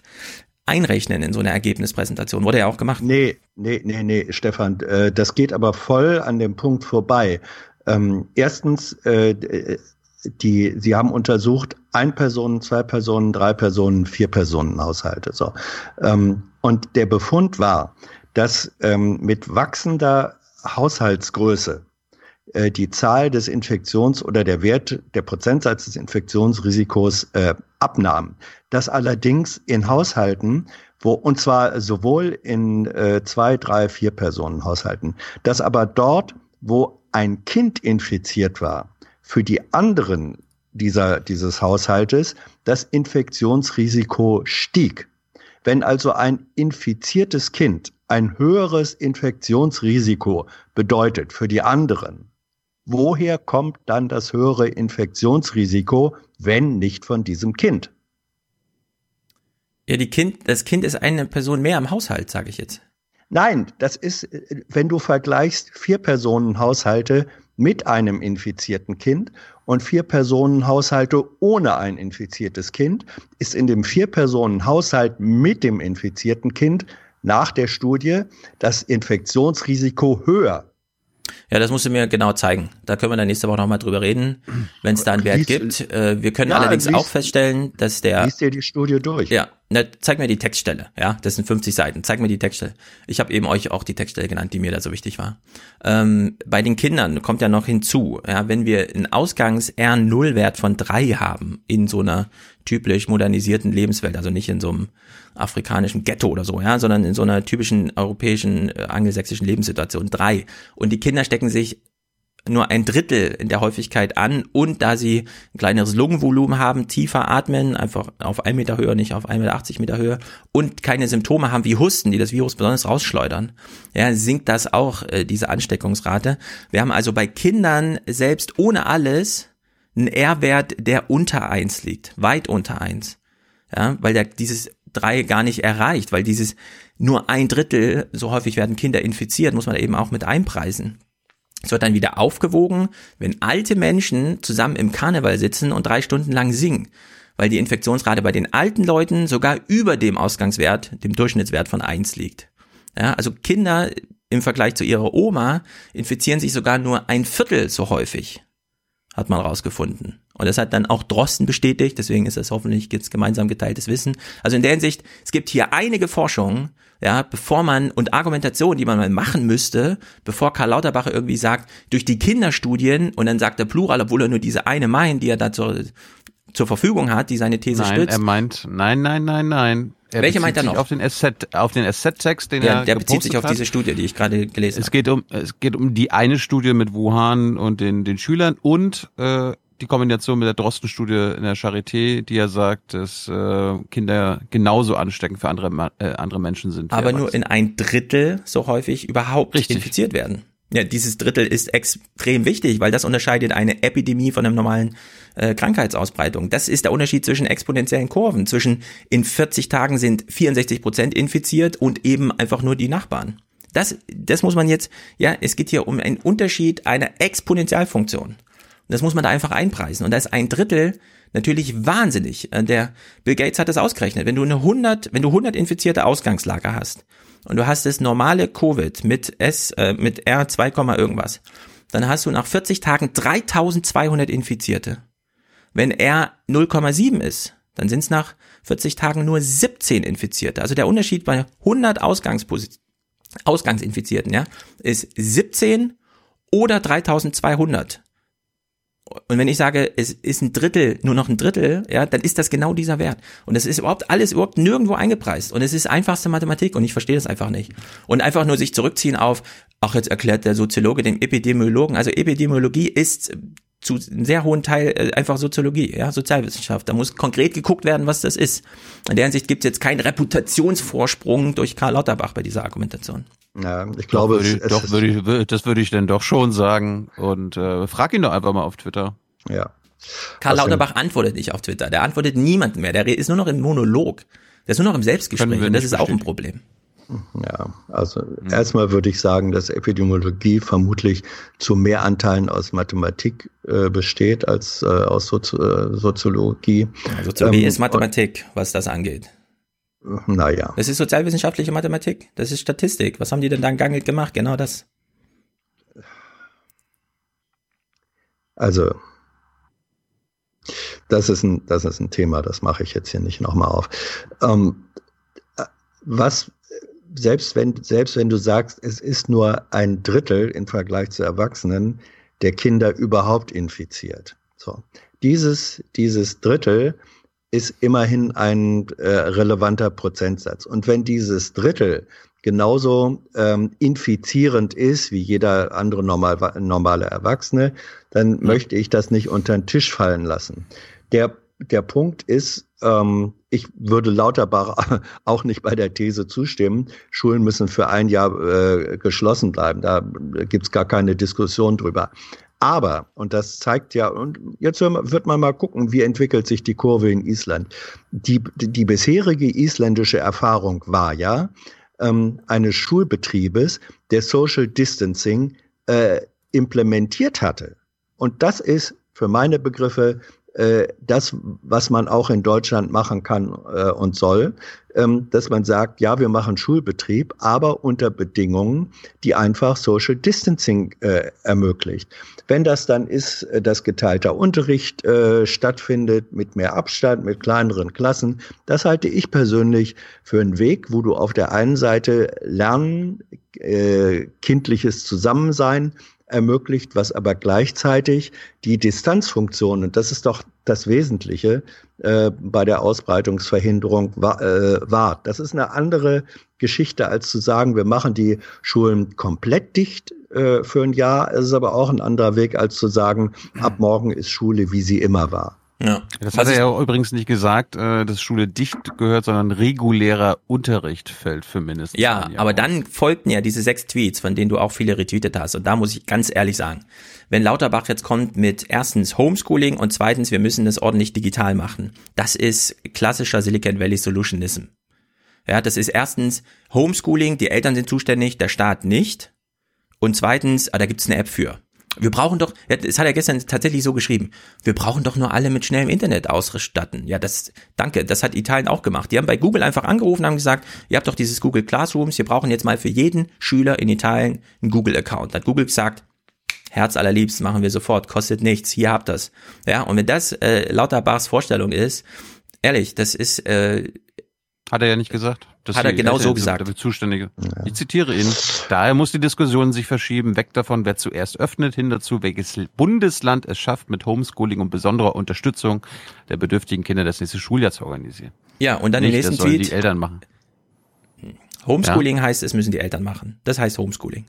einrechnen in so einer Ergebnispräsentation. Wurde ja auch gemacht. Nee, nee, nee, nee, Stefan, äh, das geht aber voll an dem Punkt vorbei. Ähm, erstens, äh, die, sie haben untersucht, ein Personen, zwei Personen, drei Personen, vier Personen Haushalte. So. Ähm, und der Befund war, dass ähm, mit wachsender Haushaltsgröße äh, die Zahl des Infektions- oder der Wert, der Prozentsatz des Infektionsrisikos äh, abnahm. Das allerdings in Haushalten, wo, und zwar sowohl in äh, zwei, drei, vier Personen Haushalten, dass aber dort, wo ein Kind infiziert war, für die anderen dieser, dieses Haushaltes das Infektionsrisiko stieg. Wenn also ein infiziertes Kind ein höheres Infektionsrisiko bedeutet für die anderen, woher kommt dann das höhere Infektionsrisiko, wenn nicht von diesem Kind? Ja, die Kind, das Kind ist eine Person mehr im Haushalt, sage ich jetzt. Nein, das ist, wenn du vergleichst vier Personen Haushalte mit einem infizierten Kind und vier Personen Haushalte ohne ein infiziertes Kind, ist in dem vier Personen Haushalt mit dem infizierten Kind nach der Studie das Infektionsrisiko höher ja, das musst du mir genau zeigen. Da können wir dann nächste Woche nochmal drüber reden, wenn es da einen Wert lies, gibt. Äh, wir können ja, allerdings lies, auch feststellen, dass der... Lies dir die Studie durch. Ja, na, zeig mir die Textstelle. Ja, das sind 50 Seiten. Zeig mir die Textstelle. Ich habe eben euch auch die Textstelle genannt, die mir da so wichtig war. Ähm, bei den Kindern kommt ja noch hinzu, ja, wenn wir einen Ausgangs-R0-Wert von drei haben in so einer typisch modernisierten Lebenswelt, also nicht in so einem afrikanischen Ghetto oder so, ja, sondern in so einer typischen europäischen, äh, angelsächsischen Lebenssituation. Drei. Und die Kinder stecken sich nur ein Drittel in der Häufigkeit an und da sie ein kleineres Lungenvolumen haben, tiefer atmen, einfach auf 1 Meter Höhe, nicht auf 1,80 Meter Höhe und keine Symptome haben wie Husten, die das Virus besonders rausschleudern, ja, sinkt das auch, äh, diese Ansteckungsrate. Wir haben also bei Kindern selbst ohne alles einen R-Wert, der unter eins liegt, weit unter eins, ja, weil der dieses drei gar nicht erreicht, weil dieses nur ein Drittel, so häufig werden Kinder infiziert, muss man eben auch mit einpreisen. Es wird dann wieder aufgewogen, wenn alte Menschen zusammen im Karneval sitzen und drei Stunden lang singen, weil die Infektionsrate bei den alten Leuten sogar über dem Ausgangswert, dem Durchschnittswert von eins liegt. Ja, also Kinder im Vergleich zu ihrer Oma infizieren sich sogar nur ein Viertel so häufig, hat man rausgefunden. Und das hat dann auch Drosten bestätigt, deswegen ist das hoffentlich jetzt gemeinsam geteiltes Wissen. Also in der Hinsicht, es gibt hier einige Forschungen, ja, bevor man und Argumentation, die man mal machen müsste, bevor Karl Lauterbach irgendwie sagt, durch die Kinderstudien und dann sagt er Plural, obwohl er nur diese eine meint, die er da zur, zur Verfügung hat, die seine These nein, stützt. Er meint, nein, nein, nein, nein. Er Welche meint er noch? Auf den SZ, auf den SZ-Text, den ja, er der bezieht sich auf hat. diese Studie, die ich gerade gelesen Es geht um, es geht um die eine Studie mit Wuhan und den, den Schülern und äh, die Kombination mit der Drosten-Studie in der Charité, die ja sagt, dass äh, Kinder genauso ansteckend für andere, äh, andere Menschen sind. aber nur in ein Drittel so häufig überhaupt Richtig. infiziert werden. Ja, dieses Drittel ist extrem wichtig, weil das unterscheidet eine Epidemie von einer normalen äh, Krankheitsausbreitung. Das ist der Unterschied zwischen exponentiellen Kurven. Zwischen in 40 Tagen sind 64 Prozent infiziert und eben einfach nur die Nachbarn. Das, das muss man jetzt, ja, es geht hier um einen Unterschied einer Exponentialfunktion. Und das muss man da einfach einpreisen. Und da ist ein Drittel natürlich wahnsinnig. Äh, Der Bill Gates hat das ausgerechnet. Wenn du eine 100, wenn du 100 infizierte Ausgangslager hast und du hast das normale Covid mit S, äh, mit R 2, irgendwas, dann hast du nach 40 Tagen 3200 Infizierte. Wenn R 0,7 ist, dann sind es nach 40 Tagen nur 17 Infizierte. Also der Unterschied bei 100 Ausgangsposi- Ausgangsinfizierten, ja, ist 17 oder 3200. Und wenn ich sage, es ist ein Drittel, nur noch ein Drittel, ja, dann ist das genau dieser Wert. Und das ist überhaupt alles überhaupt nirgendwo eingepreist. Und es ist einfachste Mathematik und ich verstehe das einfach nicht. Und einfach nur sich zurückziehen auf, ach, jetzt erklärt der Soziologe dem Epidemiologen. Also Epidemiologie ist zu einem sehr hohen Teil äh, einfach Soziologie, ja, Sozialwissenschaft. Da muss konkret geguckt werden, was das ist. In der Hinsicht gibt es jetzt keinen Reputationsvorsprung durch Karl Lauterbach bei dieser Argumentation. Ja, ich glaube, doch, würde, es, ich, doch es, würde ich, das würde ich denn doch schon sagen. Und äh, frag ihn doch einfach mal auf Twitter. Ja. Karl? Lauterbach antwortet nicht auf Twitter. Der antwortet niemanden mehr. Der ist nur noch im Monolog. Der ist nur noch im Selbstgespräch. Und das ist auch ein. Problem. Ja, also erstmal würde ich sagen, dass Epidemiologie vermutlich zu mehr Anteilen aus Mathematik äh, besteht als äh, aus Sozi äh, Soziologie. Soziologie Ähm, ist Mathematik, was das angeht. Naja, Das ist sozialwissenschaftliche Mathematik. Das ist Statistik. Was haben die denn dann gangelt gemacht? Genau das. also das ist ein, das ist ein Thema, das mache ich jetzt hier nicht nochmal auf. Ähm, äh, was, selbst wenn, selbst wenn du sagst, es ist nur ein Drittel im Vergleich zu Erwachsenen der Kinder überhaupt infiziert. So. Dieses, dieses Drittel ist immerhin ein äh, relevanter Prozentsatz. Und wenn dieses Drittel genauso ähm, infizierend ist wie jeder andere normal, normale Erwachsene, dann möchte ich das nicht unter den Tisch fallen lassen. Der, der Punkt ist, ähm, ich würde Lauterbach auch nicht bei der These zustimmen, Schulen müssen für ein Jahr äh, geschlossen bleiben. Da gibt's gar keine Diskussion drüber. Aber, und das zeigt ja, und jetzt wird man mal gucken, wie entwickelt sich die Kurve in Island. Die, die bisherige isländische Erfahrung war ja, ähm, eines Schulbetriebes, der Social Distancing äh, implementiert hatte. Und das ist für meine Begriffe äh, das, was man auch in Deutschland machen kann äh, und soll, ähm, dass man sagt, ja, wir machen Schulbetrieb, aber unter Bedingungen, die einfach Social Distancing äh, ermöglicht. Wenn das dann ist, äh, dass geteilter Unterricht äh, stattfindet mit mehr Abstand, mit kleineren Klassen, das halte ich persönlich für einen Weg, wo du auf der einen Seite Lernen, äh, kindliches Zusammensein ermöglicht, was aber gleichzeitig die Distanzfunktion, und das ist doch das Wesentliche äh, bei der Ausbreitungsverhinderung, war, äh, war. Das ist eine andere Geschichte, als zu sagen, wir machen die Schulen komplett dicht äh, für ein Jahr. Es ist aber auch ein anderer Weg, als zu sagen, ab morgen ist Schule, wie sie immer war. Ja. Das hat er ja übrigens nicht gesagt, äh, dass Schule dicht gehört, sondern regulärer Unterricht fällt für mindestens. Ja, aber dann folgten ja diese sechs Tweets, von denen du auch viele retweetet hast. Und da muss ich ganz ehrlich sagen, wenn Lauterbach jetzt kommt mit erstens Homeschooling und zweitens, wir müssen das ordentlich digital machen, das ist klassischer Silicon Valley Solutionism. Ja, das ist erstens Homeschooling, die Eltern sind zuständig, der Staat nicht. Und zweitens, ah, da gibt's eine App für. Wir brauchen doch, es hat er gestern tatsächlich so geschrieben, wir brauchen doch nur alle mit schnellem Internet ausstatten. Ja, das, danke, das hat Italien auch gemacht. Die haben bei Google einfach angerufen, haben gesagt, ihr habt doch dieses Google Classrooms, wir brauchen jetzt mal für jeden Schüler in Italien einen Google-Account. Hat Google gesagt, Herz allerliebst, machen wir sofort, kostet nichts, hier habt das. Ja, und wenn das äh, Lauterbachs Vorstellung ist, ehrlich, das ist, äh, hat er ja nicht gesagt. Hat er genau so gesagt. Der Zuständige. Ja. Ich zitiere ihn. Daher muss die Diskussion sich verschieben, weg davon, wer zuerst öffnet, hin dazu, welches Bundesland es schafft, mit Homeschooling und besonderer Unterstützung der bedürftigen Kinder das nächste Schuljahr zu organisieren. Ja, und dann nicht, den nächsten das sollen Tweet. die Eltern machen. Homeschooling ja. heißt, es müssen die Eltern machen. Das heißt Homeschooling.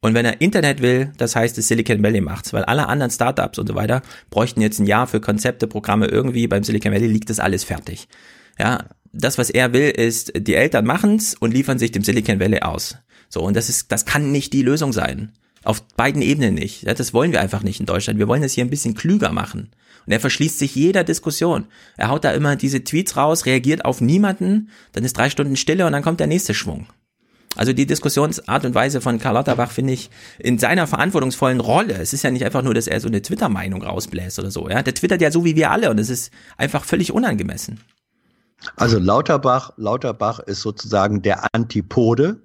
Und wenn er Internet will, das heißt, es Silicon Valley macht's, weil alle anderen Startups und so weiter bräuchten jetzt ein Jahr für Konzepte, Programme irgendwie. Beim Silicon Valley liegt das alles fertig. Ja, das, was er will, ist, die Eltern machen's und liefern sich dem Silicon Valley aus. So, und das ist, das kann nicht die Lösung sein. Auf beiden Ebenen nicht. Ja, das wollen wir einfach nicht in Deutschland. Wir wollen das hier ein bisschen klüger machen. Und er verschließt sich jeder Diskussion. Er haut da immer diese Tweets raus, reagiert auf niemanden, dann ist drei Stunden Stille und dann kommt der nächste Schwung. Also die Diskussionsart und Weise von Karl Lauterbach finde ich in seiner verantwortungsvollen Rolle. Es ist ja nicht einfach nur, dass er so eine Twitter-Meinung rausbläst oder so. Ja, der twittert ja so wie wir alle und es ist einfach völlig unangemessen. Also Lauterbach, Lauterbach ist sozusagen der Antipode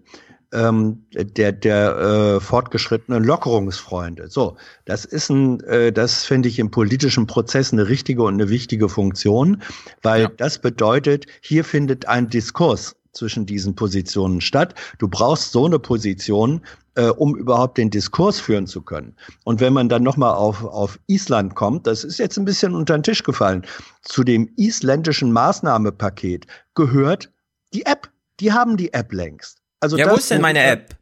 ähm, der der äh, fortgeschrittenen Lockerungsfreunde. So, das ist ein, äh, das finde ich im politischen Prozess eine richtige und eine wichtige Funktion, weil ja. das bedeutet, hier findet ein Diskurs zwischen diesen Positionen statt. Du brauchst so eine Position, äh, um überhaupt den Diskurs führen zu können. Und wenn man dann nochmal auf, auf Island kommt, das ist jetzt ein bisschen unter den Tisch gefallen, zu dem isländischen Maßnahmepaket gehört die App. Die haben die App längst. Also ja, wo ist denn meine App?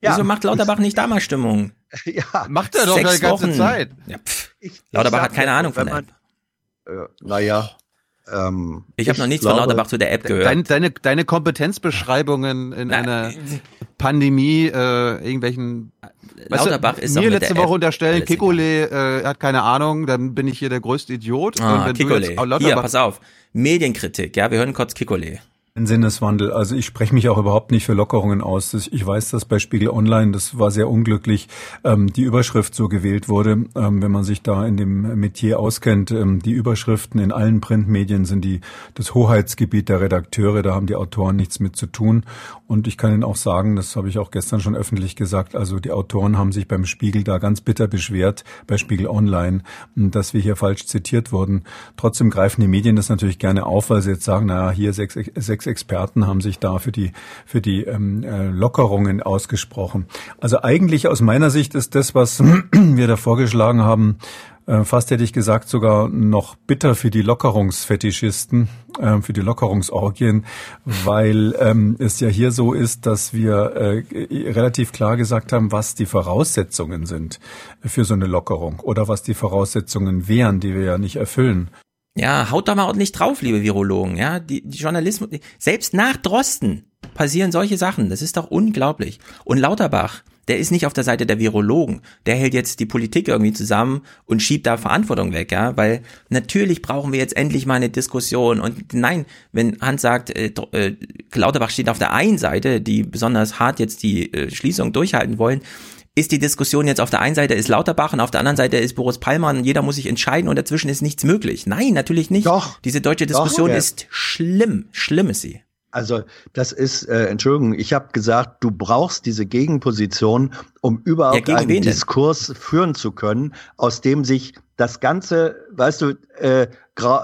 Ja, Wieso macht Lauterbach nicht da mal Stimmung? Ja, macht er doch die ganze Wochen. Zeit. Ja, ich, Lauterbach ich hat keine Ahnung von der App. Äh, naja, ähm, ich habe noch nichts glaube, von Lauterbach zu der App gehört. Deine, deine, deine Kompetenzbeschreibungen in Na, einer Pandemie, äh, irgendwelchen Lauterbach weißt du, ist mir letzte Woche unterstellen, Kikole äh, hat keine Ahnung, dann bin ich hier der größte Idiot. Ah, Kikole. Jetzt, hier, pass auf. Medienkritik, ja, wir hören kurz Kikole. Ein Sinneswandel. Also ich spreche mich auch überhaupt nicht für Lockerungen aus. Ich weiß, dass bei Spiegel Online, das war sehr unglücklich, ähm, die Überschrift so gewählt wurde. Ähm, wenn man sich da in dem Metier auskennt, ähm, die Überschriften in allen Printmedien sind die das Hoheitsgebiet der Redakteure. Da haben die Autoren nichts mit zu tun. Und ich kann Ihnen auch sagen, das habe ich auch gestern schon öffentlich gesagt, also die Autoren haben sich beim Spiegel da ganz bitter beschwert, bei Spiegel Online, dass wir hier falsch zitiert wurden. Trotzdem greifen die Medien das natürlich gerne auf, weil sie jetzt sagen, naja, hier sechs, sechs Experten haben sich da für die, für die ähm, äh, Lockerungen ausgesprochen. Also eigentlich aus meiner Sicht ist das, was wir da vorgeschlagen haben, fast hätte ich gesagt, sogar noch bitter für die Lockerungsfetischisten, äh, für die Lockerungsorgien, weil ähm, es ja hier so ist, dass wir äh, relativ klar gesagt haben, was die Voraussetzungen sind für so eine Lockerung oder was die Voraussetzungen wären, die wir ja nicht erfüllen. Ja, haut da mal ordentlich drauf, liebe Virologen. Ja, die, die Journalismus, selbst nach Drosten passieren solche Sachen. Das ist doch unglaublich. Und Lauterbach, der ist nicht auf der Seite der Virologen. Der hält jetzt die Politik irgendwie zusammen und schiebt da Verantwortung weg, ja, weil natürlich brauchen wir jetzt endlich mal eine Diskussion. Und nein, wenn Hans sagt, äh, äh, Lauterbach steht auf der einen Seite, die besonders hart jetzt die äh, Schließung durchhalten wollen, ist die Diskussion jetzt auf der einen Seite ist Lauterbach und auf der anderen Seite ist Boris Palmer und jeder muss sich entscheiden und dazwischen ist nichts möglich. Nein, natürlich nicht. Doch. Diese deutsche Diskussion doch, ist schlimm. Schlimm ist sie. Also das ist, äh, Entschuldigung, ich habe gesagt, du brauchst diese Gegenposition, um überhaupt ja, einen Diskurs führen zu können, aus dem sich das Ganze, weißt du, äh,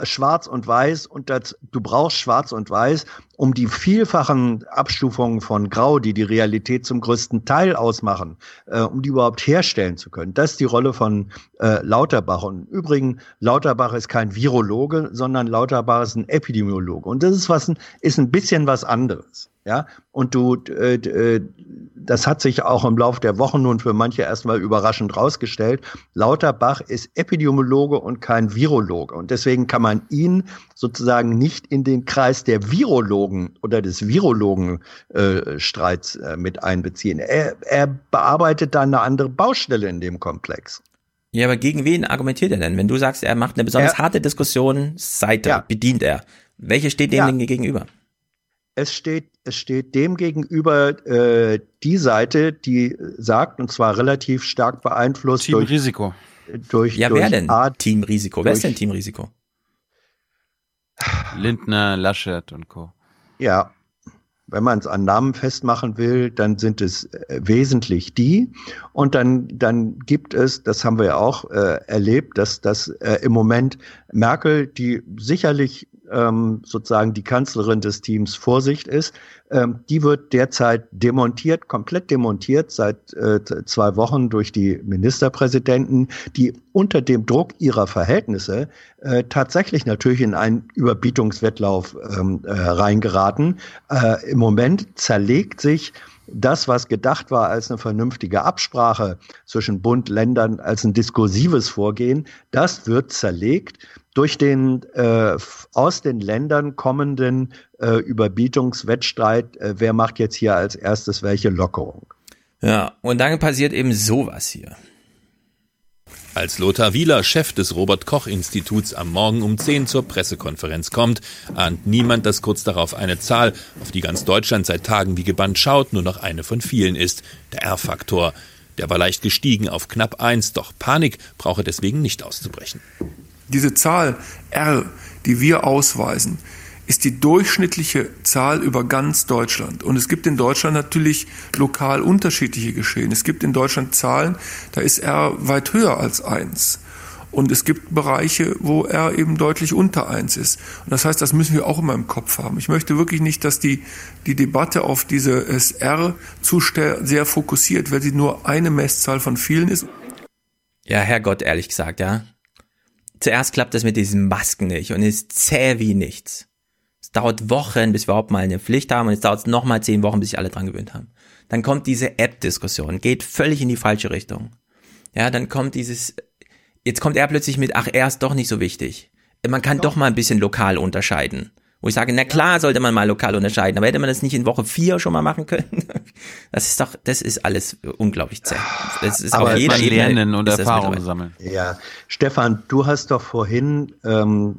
schwarz und weiß und das, du brauchst schwarz und weiß, um die vielfachen Abstufungen von Grau, die die Realität zum größten Teil ausmachen, äh, um die überhaupt herstellen zu können. Das ist die Rolle von äh, Lauterbach. Und übrigens, Lauterbach ist kein Virologe, sondern Lauterbach ist ein Epidemiologe. Und das ist was, ist ein bisschen was anderes. Ja, und du, äh, äh, das hat sich auch im Laufe der Wochen nun für manche erstmal überraschend rausgestellt. Lauterbach ist Epidemiologe und kein Virologe. Und deswegen kann man ihn sozusagen nicht in den Kreis der Virologen oder des Virologenstreits äh, äh, mit einbeziehen. Er, er bearbeitet da eine andere Baustelle in dem Komplex. Ja, aber gegen wen argumentiert er denn? Wenn du sagst, er macht eine besonders er, harte Diskussion, Seite ja. bedient er. Welche steht dem ja. gegenüber? Es steht, es steht dem gegenüber äh, die Seite, die sagt, und zwar relativ stark beeinflusst Team durch Risiko. Durch, ja, durch wer denn? Art, Team Risiko. Wer ist denn Team Risiko? Lindner, Laschet und Co. Ja, wenn man es an Namen festmachen will, dann sind es äh, wesentlich die. Und dann, dann gibt es, das haben wir ja auch äh, erlebt, dass, dass äh, im Moment Merkel, die sicherlich ähm, sozusagen die Kanzlerin des Teams Vorsicht ist, ähm, die wird derzeit demontiert, komplett demontiert seit äh, zwei Wochen durch die Ministerpräsidenten, die unter dem Druck ihrer Verhältnisse äh, tatsächlich natürlich in einen Überbietungswettlauf ähm, äh, reingeraten. Äh, Im Moment zerlegt sich das, was gedacht war als eine vernünftige Absprache zwischen Bund, Ländern, als ein diskursives Vorgehen, das wird zerlegt durch den äh, aus den Ländern kommenden äh, Überbietungswettstreit, äh, wer macht jetzt hier als erstes welche Lockerung. Ja, und dann passiert eben sowas hier. Als Lothar Wieler, Chef des Robert Koch Instituts, am Morgen um 10 zur Pressekonferenz kommt, ahnt niemand, dass kurz darauf eine Zahl, auf die ganz Deutschland seit Tagen wie gebannt schaut, nur noch eine von vielen ist, der R-Faktor. Der war leicht gestiegen auf knapp 1, doch Panik brauche deswegen nicht auszubrechen. Diese Zahl R, die wir ausweisen, ist die durchschnittliche Zahl über ganz Deutschland. Und es gibt in Deutschland natürlich lokal unterschiedliche Geschehen. Es gibt in Deutschland Zahlen, da ist R weit höher als eins. Und es gibt Bereiche, wo R eben deutlich unter eins ist. Und das heißt, das müssen wir auch immer im Kopf haben. Ich möchte wirklich nicht, dass die, die Debatte auf diese R zu sehr fokussiert, weil sie nur eine Messzahl von vielen ist. Ja, Herrgott, ehrlich gesagt, ja zuerst klappt das mit diesen Masken nicht und ist zäh wie nichts. Es dauert Wochen, bis wir überhaupt mal eine Pflicht haben und jetzt dauert es nochmal zehn Wochen, bis sich alle dran gewöhnt haben. Dann kommt diese App-Diskussion, geht völlig in die falsche Richtung. Ja, dann kommt dieses, jetzt kommt er plötzlich mit, ach, er ist doch nicht so wichtig. Man kann doch, doch mal ein bisschen lokal unterscheiden. Wo ich sage, na klar sollte man mal lokal unterscheiden, aber hätte man das nicht in Woche vier schon mal machen können? Das ist doch, das ist alles unglaublich zäh. Das ist aber auf jeder Ebene lernen und Erfahrungen sammeln. Ja, Stefan, du hast doch vorhin ähm,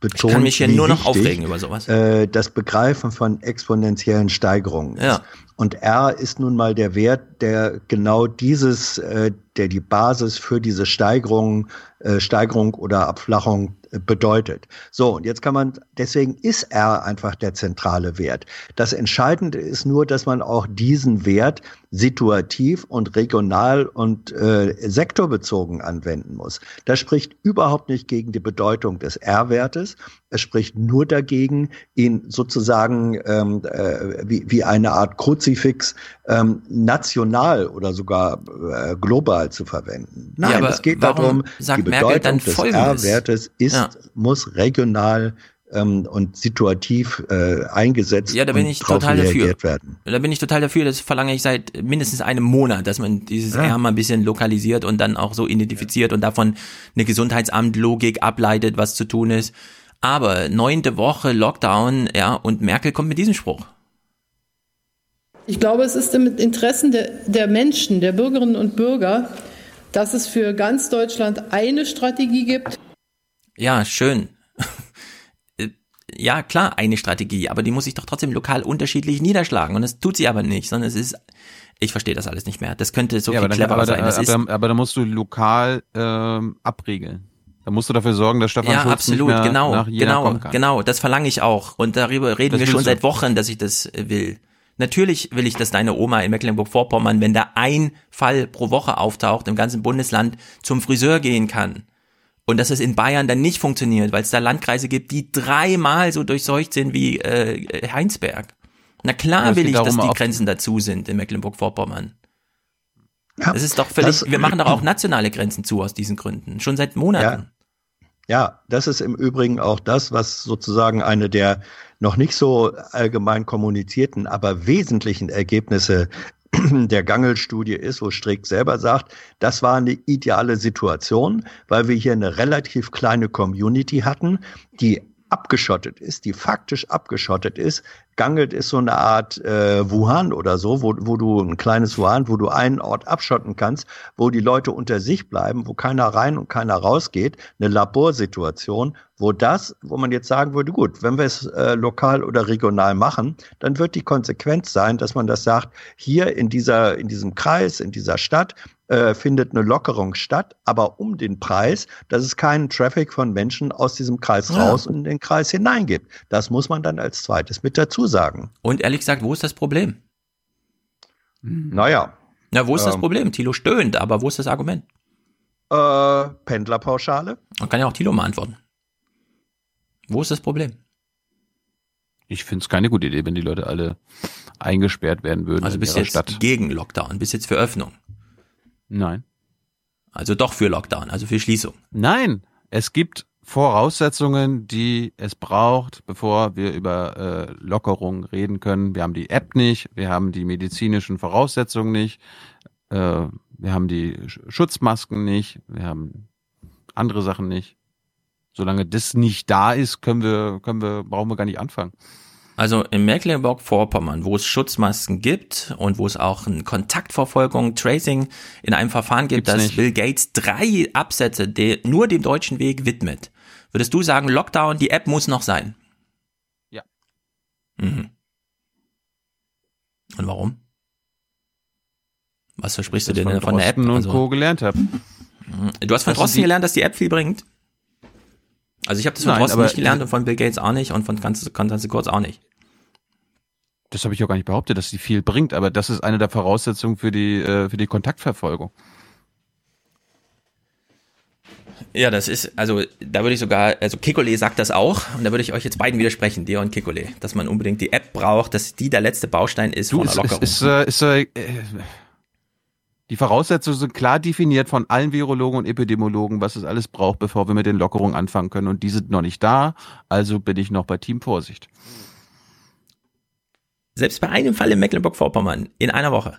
betont, ich kann mich hier nur noch wichtig, aufregen über sowas. Äh, das Begreifen von exponentiellen Steigerungen. Ja. Und R ist nun mal der Wert, der genau dieses, äh, der die Basis für diese Steigerung, äh, Steigerung oder Abflachung bedeutet. So, und jetzt kann man, deswegen ist R einfach der zentrale Wert. Das Entscheidende ist nur, dass man auch diesen Wert situativ und regional und äh, sektorbezogen anwenden muss. Das spricht überhaupt nicht gegen die Bedeutung des R-Wertes. Es spricht nur dagegen, ihn sozusagen ähm, äh, wie, wie eine Art Kruzifix ähm, national oder sogar äh, global zu verwenden. Nein, ja, es geht darum, die Bedeutung des R-Wertes ist, ja. muss regional ähm, und situativ äh, eingesetzt ja, da bin ich total dafür. werden. Da bin ich total dafür, das verlange ich seit mindestens einem Monat, dass man dieses ja. R mal ein bisschen lokalisiert und dann auch so identifiziert und davon eine Gesundheitsamt-Logik ableitet, was zu tun ist. Aber neunte Woche Lockdown, ja, und Merkel kommt mit diesem Spruch. Ich glaube, es ist im Interesse der, der Menschen, der Bürgerinnen und Bürger, dass es für ganz Deutschland eine Strategie gibt. Ja, schön. ja, klar, eine Strategie, aber die muss sich doch trotzdem lokal unterschiedlich niederschlagen. Und das tut sie aber nicht, sondern es ist, ich verstehe das alles nicht mehr. Das könnte so ja, viel cleverer sein. Das aber, aber, aber da musst du lokal ähm, abregeln. Da musst du dafür sorgen, dass Stefan ja, Schulz absolut, nicht mehr genau, nach Jena genau, kommen kann. genau. Das verlange ich auch. Und darüber reden das wir schon seit Wochen, dass ich das will. Natürlich will ich, dass deine Oma in Mecklenburg-Vorpommern, wenn da ein Fall pro Woche auftaucht, im ganzen Bundesland zum Friseur gehen kann. Und dass es in Bayern dann nicht funktioniert, weil es da Landkreise gibt, die dreimal so durchseucht sind wie äh, Heinsberg. Na klar will ich, dass die Grenzen dazu sind in Mecklenburg-Vorpommern. Ja, das ist doch völlig, das, wir machen doch auch nationale Grenzen zu aus diesen Gründen, schon seit Monaten. Ja, ja, das ist im Übrigen auch das, was sozusagen eine der noch nicht so allgemein kommunizierten, aber wesentlichen Ergebnisse der Gangel-Studie ist, wo Strick selber sagt, das war eine ideale Situation, weil wir hier eine relativ kleine Community hatten, die abgeschottet ist, die faktisch abgeschottet ist. Gangelt ist so eine Art äh, Wuhan oder so, wo, wo du ein kleines Wuhan, wo du einen Ort abschotten kannst, wo die Leute unter sich bleiben, wo keiner rein und keiner rausgeht. Eine Laborsituation, wo das, wo man jetzt sagen würde, gut, wenn wir es äh, lokal oder regional machen, dann wird die Konsequenz sein, dass man das sagt, hier in dieser, in diesem Kreis, in dieser Stadt, äh, findet eine Lockerung statt, aber um den Preis, dass es keinen Traffic von Menschen aus diesem Kreis ja. raus und in den Kreis hinein gibt. Das muss man dann als zweites mit dazu sagen. Und ehrlich gesagt, wo ist das Problem? Naja. Na, wo ist ähm, das Problem? Thilo stöhnt, aber wo ist das Argument? Äh, Pendlerpauschale. Man kann ja auch Thilo mal antworten. Wo ist das Problem? Ich finde es keine gute Idee, wenn die Leute alle eingesperrt werden würden. Also bis jetzt Stadt. gegen Lockdown, bis jetzt für Öffnung. Nein. Also doch für Lockdown, also für Schließung. Nein, es gibt Voraussetzungen, die es braucht, bevor wir über äh, Lockerungen reden können. Wir haben die App nicht, wir haben die medizinischen Voraussetzungen nicht, äh, wir haben die Schutzmasken nicht, wir haben andere Sachen nicht. Solange das nicht da ist, können wir, können wir, brauchen wir gar nicht anfangen. Also in Mecklenburg-Vorpommern, wo es Schutzmasken gibt und wo es auch eine Kontaktverfolgung, Tracing in einem Verfahren gibt, Gibt's das nicht. Bill Gates drei Absätze de, nur dem deutschen Weg widmet, würdest du sagen, Lockdown, die App muss noch sein? Ja. Mhm. Und warum? Was versprichst du denn von der App? und also, Co. gelernt habe. Mhm. Du hast von Drosten gelernt, dass die App viel bringt? Also ich habe das von Nein, Drosten nicht gelernt und von Bill Gates auch nicht und von Konstanze Kurz auch nicht. Das habe ich auch gar nicht behauptet, dass sie viel bringt, aber das ist eine der Voraussetzungen für die, äh, für die Kontaktverfolgung. Ja, das ist, also da würde ich sogar, also Kikole sagt das auch, und da würde ich euch jetzt beiden widersprechen, dir und Kikole, dass man unbedingt die App braucht, dass die der letzte Baustein ist du, von der Lockerung. Ist, ist, äh, ist, äh, die Voraussetzungen sind klar definiert von allen Virologen und Epidemiologen, was es alles braucht, bevor wir mit den Lockerungen anfangen können. Und die sind noch nicht da, also bin ich noch bei Team Vorsicht. Selbst bei einem Fall in Mecklenburg-Vorpommern in einer Woche.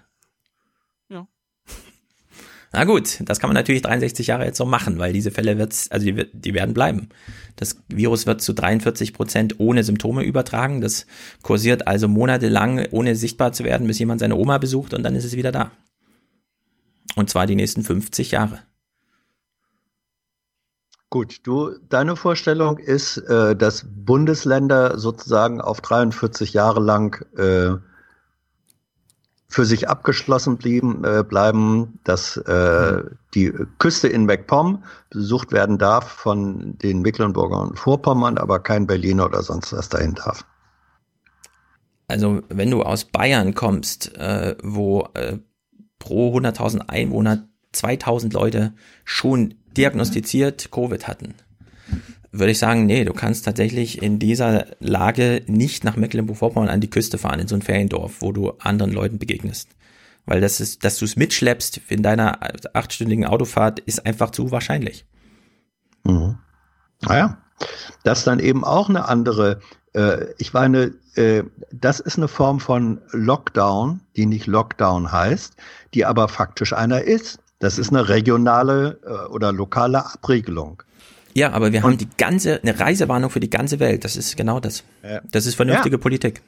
Ja. Na gut, das kann man natürlich 63 Jahre jetzt so machen, weil diese Fälle wird's, also die, die werden bleiben. Das Virus wird zu 43 Prozent ohne Symptome übertragen. Das kursiert also monatelang, ohne sichtbar zu werden, bis jemand seine Oma besucht und dann ist es wieder da. Und zwar die nächsten 50 Jahre. Gut, du, deine Vorstellung ist, äh, dass Bundesländer sozusagen auf 43 Jahre lang äh, für sich abgeschlossen blieben, äh, bleiben, dass äh, die Küste in MacPom besucht werden darf von den Mecklenburgern und Vorpommern, aber kein Berliner oder sonst was dahin darf. Also wenn du aus Bayern kommst, äh, wo äh, pro 100.000 Einwohner 2000 Leute schon diagnostiziert Covid hatten, würde ich sagen, nee, du kannst tatsächlich in dieser Lage nicht nach Mecklenburg-Vorpommern an die Küste fahren, in so ein Feriendorf, wo du anderen Leuten begegnest. Weil das ist, dass du es mitschleppst in deiner achtstündigen Autofahrt, ist einfach zu wahrscheinlich. Mhm. Naja, das ist dann eben auch eine andere, ich meine, äh, das ist eine Form von Lockdown, die nicht Lockdown heißt, die aber faktisch einer ist. Das ist eine regionale äh, oder lokale Abregelung. Ja, aber wir haben die ganze, eine Reisewarnung für die ganze Welt. Das ist genau das. Das ist vernünftige ja. Politik.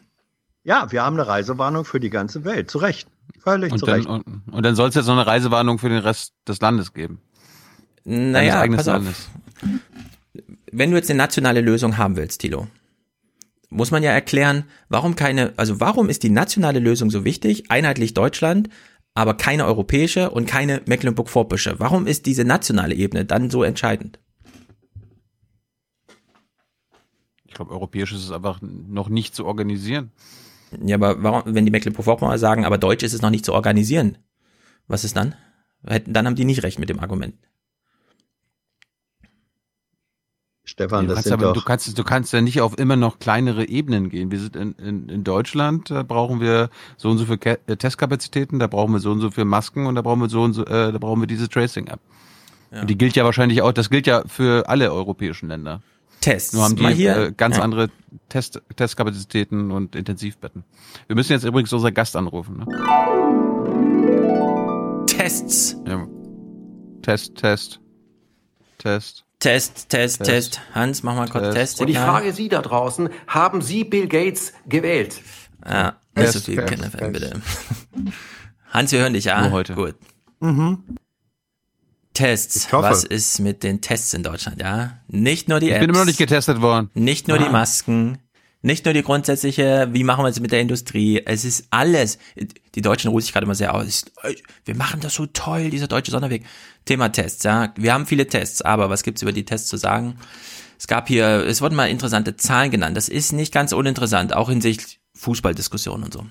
Ja, wir haben eine Reisewarnung für die ganze Welt. Zu Recht. Völlig und zu dann, Recht. Und, und dann soll es jetzt noch eine Reisewarnung für den Rest des Landes geben. Naja, pass auf. Wenn du jetzt eine nationale Lösung haben willst, Tilo, muss man ja erklären, warum keine, also warum ist die nationale Lösung so wichtig? Einheitlich Deutschland, aber keine europäische und keine Mecklenburg-Vorpommersche. Warum ist diese nationale Ebene dann so entscheidend? Ich glaube, europäisch ist es einfach noch nicht zu organisieren. Ja, aber warum, wenn die Mecklenburg-Vorpommern sagen, aber Deutsch ist es noch nicht zu organisieren, was ist dann? Dann haben die nicht recht mit dem Argument. Stefan, du das kannst sind aber, doch du kannst, du kannst ja nicht auf immer noch kleinere Ebenen gehen. Wir sind in, in, in Deutschland, da brauchen wir so und so viel Ke äh, Testkapazitäten, da brauchen wir so und so viel Masken und da brauchen wir so und so, äh, da brauchen wir diese Tracing-App. Ja. Und die gilt ja wahrscheinlich auch, das gilt ja für alle europäischen Länder. Tests. Nur haben die äh, ganz Ja. andere Test, Testkapazitäten und Intensivbetten. Wir müssen jetzt übrigens unseren Gast anrufen. Ne? Tests. Ja. Test, Test, Test. Test, Test, Test. Test. Hans, mach mal kurz Test. Test. Und ich frage Sie da draußen, haben Sie Bill Gates gewählt? Ja, nicht so viel Test, Kinderfan, Test. bitte. Hans, wir hören dich, ja? Nur heute. Gut. Mhm. Tests. Was ist mit den Tests in Deutschland, ja? Nicht nur die Apps. Ich bin immer noch nicht getestet worden. Nicht nur die Ah. Masken, nicht nur die grundsätzliche, wie machen wir es mit der Industrie, es ist alles. Die Deutschen ruhen sich gerade immer sehr aus. Wir machen das so toll, dieser deutsche Sonderweg. Thema Tests, ja. Wir haben viele Tests, aber was gibt's über die Tests zu sagen? Es gab hier, es wurden mal interessante Zahlen genannt. Das ist nicht ganz uninteressant, auch hinsichtlich Fußballdiskussionen und so.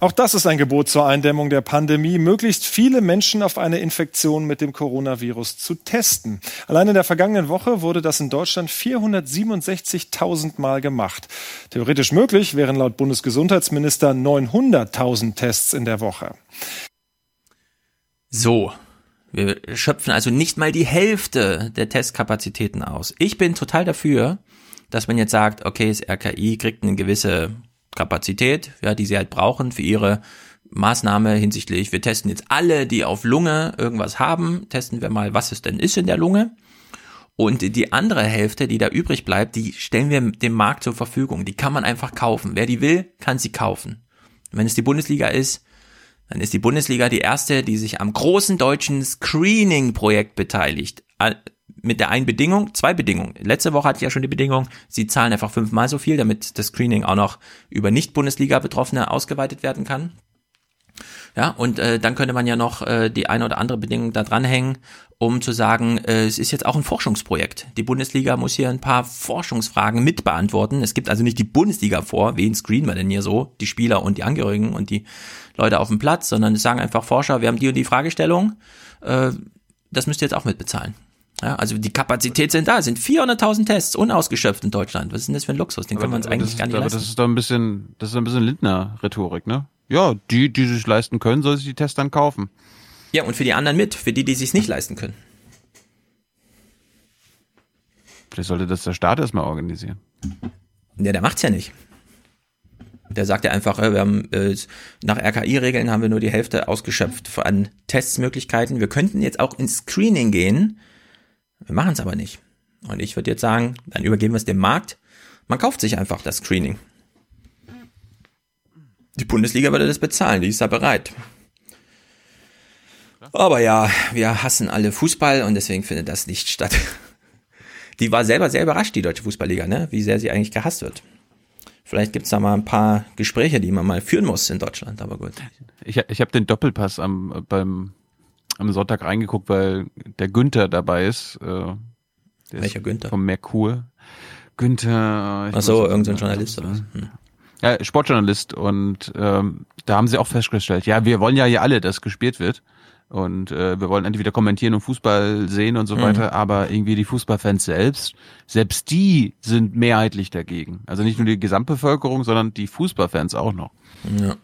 Auch das ist ein Gebot zur Eindämmung der Pandemie, möglichst viele Menschen auf eine Infektion mit dem Coronavirus zu testen. Allein in der vergangenen Woche wurde das in Deutschland 467.000 Mal gemacht. Theoretisch möglich wären laut Bundesgesundheitsminister 900.000 Tests in der Woche. So. Wir schöpfen also nicht mal die Hälfte der Testkapazitäten aus. Ich bin total dafür, dass man jetzt sagt, okay, das RKI kriegt eine gewisse Kapazität, ja, die sie halt brauchen für ihre Maßnahme hinsichtlich, wir testen jetzt alle, die auf Lunge irgendwas haben, testen wir mal, was es denn ist in der Lunge. Und die andere Hälfte, die da übrig bleibt, die stellen wir dem Markt zur Verfügung. Die kann man einfach kaufen. Wer die will, kann sie kaufen. Wenn es die Bundesliga ist, dann ist die Bundesliga die erste, die sich am großen deutschen Screening-Projekt beteiligt. Mit der einen Bedingung, zwei Bedingungen. Letzte Woche hatte ich ja schon die Bedingung, sie zahlen einfach fünfmal so viel, damit das Screening auch noch über Nicht-Bundesliga-Betroffene ausgeweitet werden kann. Ja, und äh, dann könnte man ja noch äh, die eine oder andere Bedingung da dranhängen, um zu sagen, äh, es ist jetzt auch ein Forschungsprojekt. Die Bundesliga muss hier ein paar Forschungsfragen mit beantworten. Es gibt also nicht die Bundesliga vor, wen screenen wir denn hier so, die Spieler und die Angehörigen und die Leute auf dem Platz, sondern es sagen einfach Forscher, wir haben die und die Fragestellung, äh, das müsst ihr jetzt auch mitbezahlen. Ja, also die Kapazität sind da, es sind 400.000 Tests unausgeschöpft in Deutschland. Was ist denn das für ein Luxus? Den können wir uns Aber eigentlich das gar ist- nicht aber leisten. Das ist doch ein bisschen, das ist ein bisschen Lindner-Rhetorik, ne? Ja, die, die sich leisten können, soll sich die Tests dann kaufen. Ja, und für die anderen mit, für die, die sich's nicht leisten können. Vielleicht sollte das der Staat erstmal organisieren. Ja, der macht's ja nicht. Der sagt ja einfach, äh, wir haben äh, nach RKI-Regeln haben wir nur die Hälfte ausgeschöpft an Testsmöglichkeiten. Wir könnten jetzt auch ins Screening gehen. Wir machen es aber nicht. Und ich würde jetzt sagen, dann übergeben wir es dem Markt. Man kauft sich einfach das Screening. Die Bundesliga würde das bezahlen, die ist da bereit. Aber ja, wir hassen alle Fußball und deswegen findet das nicht statt. Die war selber sehr überrascht, die deutsche Fußballliga, ne? wie sehr sie eigentlich gehasst wird. Vielleicht gibt's da mal ein paar Gespräche, die man mal führen muss in Deutschland, aber gut. Ich, ich habe den Doppelpass am, beim, am Sonntag reingeguckt, weil der Günther dabei ist. Äh, der Welcher ist Günther? Vom Merkur. Günther. Ach so, irgendein Journalist oder was? Hm. Ja, Sportjournalist. Und ähm, da haben sie auch festgestellt, ja, wir wollen ja hier alle, dass gespielt wird. Und äh, wir wollen endlich wieder kommentieren und Fußball sehen und so Mhm. weiter. Aber irgendwie die Fußballfans selbst, selbst die sind mehrheitlich dagegen. Also nicht nur die Gesamtbevölkerung, sondern die Fußballfans auch noch. Ja.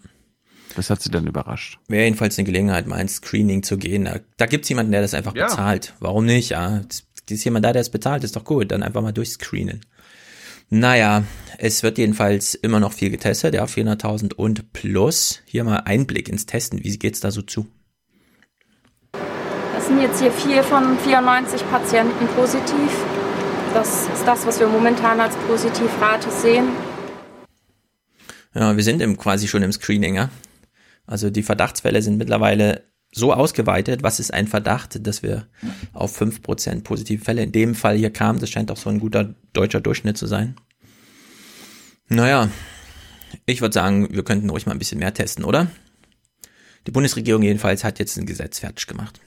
Das hat sie dann überrascht. Wäre jedenfalls eine Gelegenheit, mal ins Screening zu gehen. Da, da gibt's jemanden, der das einfach Ja. bezahlt. Warum nicht? Ja, es ist jemand da, der es bezahlt, ist doch gut. Dann einfach mal durchscreenen. Naja, es wird jedenfalls immer noch viel getestet, ja, 400.000 und plus. Hier mal Einblick ins Testen. Wie geht's da so zu? Das sind jetzt hier vier von 94 Patienten positiv. Das ist das, was wir momentan als Positivrate sehen. Ja, wir sind im, quasi schon im Screening, ja. Also die Verdachtsfälle sind mittlerweile so ausgeweitet, was ist ein Verdacht, dass wir auf 5% positive Fälle in dem Fall hier kamen. Das scheint auch so ein guter deutscher Durchschnitt zu sein. Naja, ich würde sagen, wir könnten ruhig mal ein bisschen mehr testen, oder? Die Bundesregierung jedenfalls hat jetzt ein Gesetz fertig gemacht.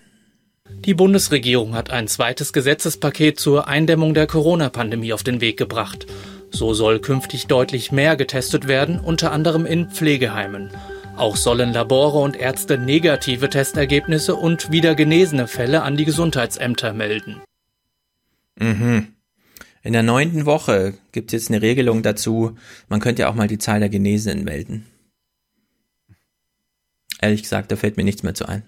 Die Bundesregierung hat ein zweites Gesetzespaket zur Eindämmung der Corona-Pandemie auf den Weg gebracht. So soll künftig deutlich mehr getestet werden, unter anderem in Pflegeheimen. Auch sollen Labore und Ärzte negative Testergebnisse und wieder genesene Fälle an die Gesundheitsämter melden. Mhm. In der neunten Woche gibt es jetzt eine Regelung dazu, man könnte ja auch mal die Zahl der Genesenen melden. Ehrlich gesagt, da fällt mir nichts mehr zu ein.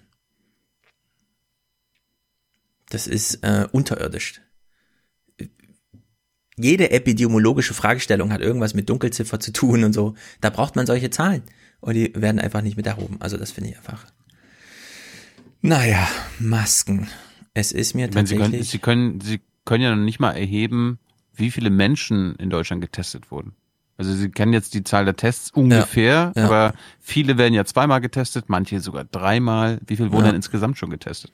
Das ist äh, unterirdisch. Jede epidemiologische Fragestellung hat irgendwas mit Dunkelziffer zu tun und so. Da braucht man solche Zahlen. Und die werden einfach nicht mit erhoben. Also das finde ich einfach. Naja, Masken. Es ist mir tatsächlich. Sie können, Sie können, Sie können ja noch nicht mal erheben, wie viele Menschen in Deutschland getestet wurden. Also Sie kennen jetzt die Zahl der Tests ungefähr, Ja, ja. aber viele werden ja zweimal getestet, manche sogar dreimal. Wie viel wurden Ja. denn insgesamt schon getestet?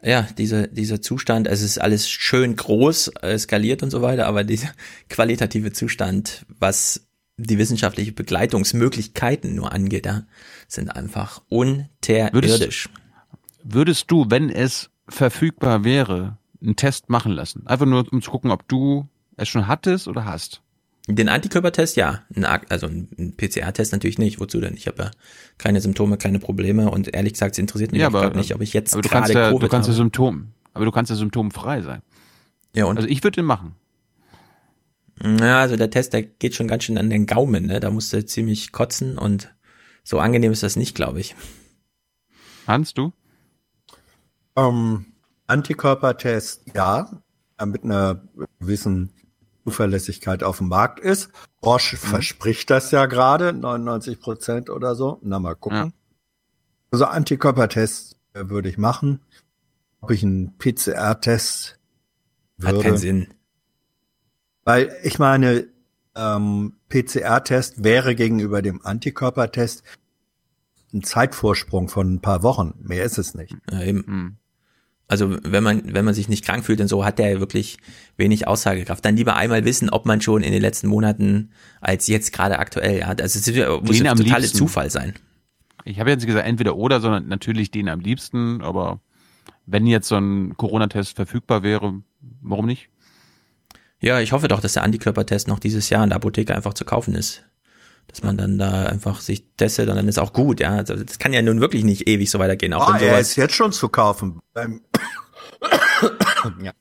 Ja, dieser, dieser Zustand, also es ist alles schön groß, äh, skaliert und so weiter, aber dieser qualitative Zustand, was die wissenschaftliche Begleitungsmöglichkeiten nur angeht, ja, sind einfach unterirdisch. Würdest du, wenn es verfügbar wäre, einen Test machen lassen? Einfach nur, um zu gucken, ob du es schon hattest oder hast. Den Antikörpertest ja, also ein PCR-Test natürlich nicht. Wozu denn? Ich habe ja keine Symptome, keine Probleme und ehrlich gesagt, es interessiert mich auch grad nicht, ob ich jetzt aber du gerade kannst ja, Covid du kannst ja. Symptom, aber du kannst ja symptomfrei sein. Ja, und? Also ich würde den machen. Ja, also der Test, der geht schon ganz schön an den Gaumen, ne? Da musst du ziemlich kotzen und so angenehm ist das nicht, glaube ich. Hans, du? Ähm, Antikörpertest, ja, äh, mit einer gewissen Zuverlässigkeit auf dem Markt ist. Roche verspricht das ja gerade, 99 Prozent oder so. Na, mal gucken. Also Antikörpertest äh, würde ich machen. Ob ich einen PCR-Test Hat würde. keinen Sinn. Weil ich meine, ähm, PCR-Test wäre gegenüber dem Antikörpertest ein Zeitvorsprung von ein paar Wochen. Mehr ist es nicht. Ja, eben. Also wenn man, wenn man sich nicht krank fühlt und so, hat der ja wirklich wenig Aussagekraft. Dann lieber einmal wissen, ob man schon in den letzten Monaten als jetzt gerade aktuell hat. Also es muss Den ja am totale liebsten. Zufall sein. Ich habe jetzt gesagt entweder oder, sondern natürlich den am liebsten, aber wenn jetzt so ein Corona-Test verfügbar wäre, warum nicht? Ja, ich hoffe doch, dass der Antikörpertest noch dieses Jahr in der Apotheke einfach zu kaufen ist. Dass man dann da einfach sich testet und dann ist auch gut, ja. Also das kann ja nun wirklich nicht ewig so weitergehen. Auch Ah, wenn er ist jetzt schon zu kaufen. Beim ja.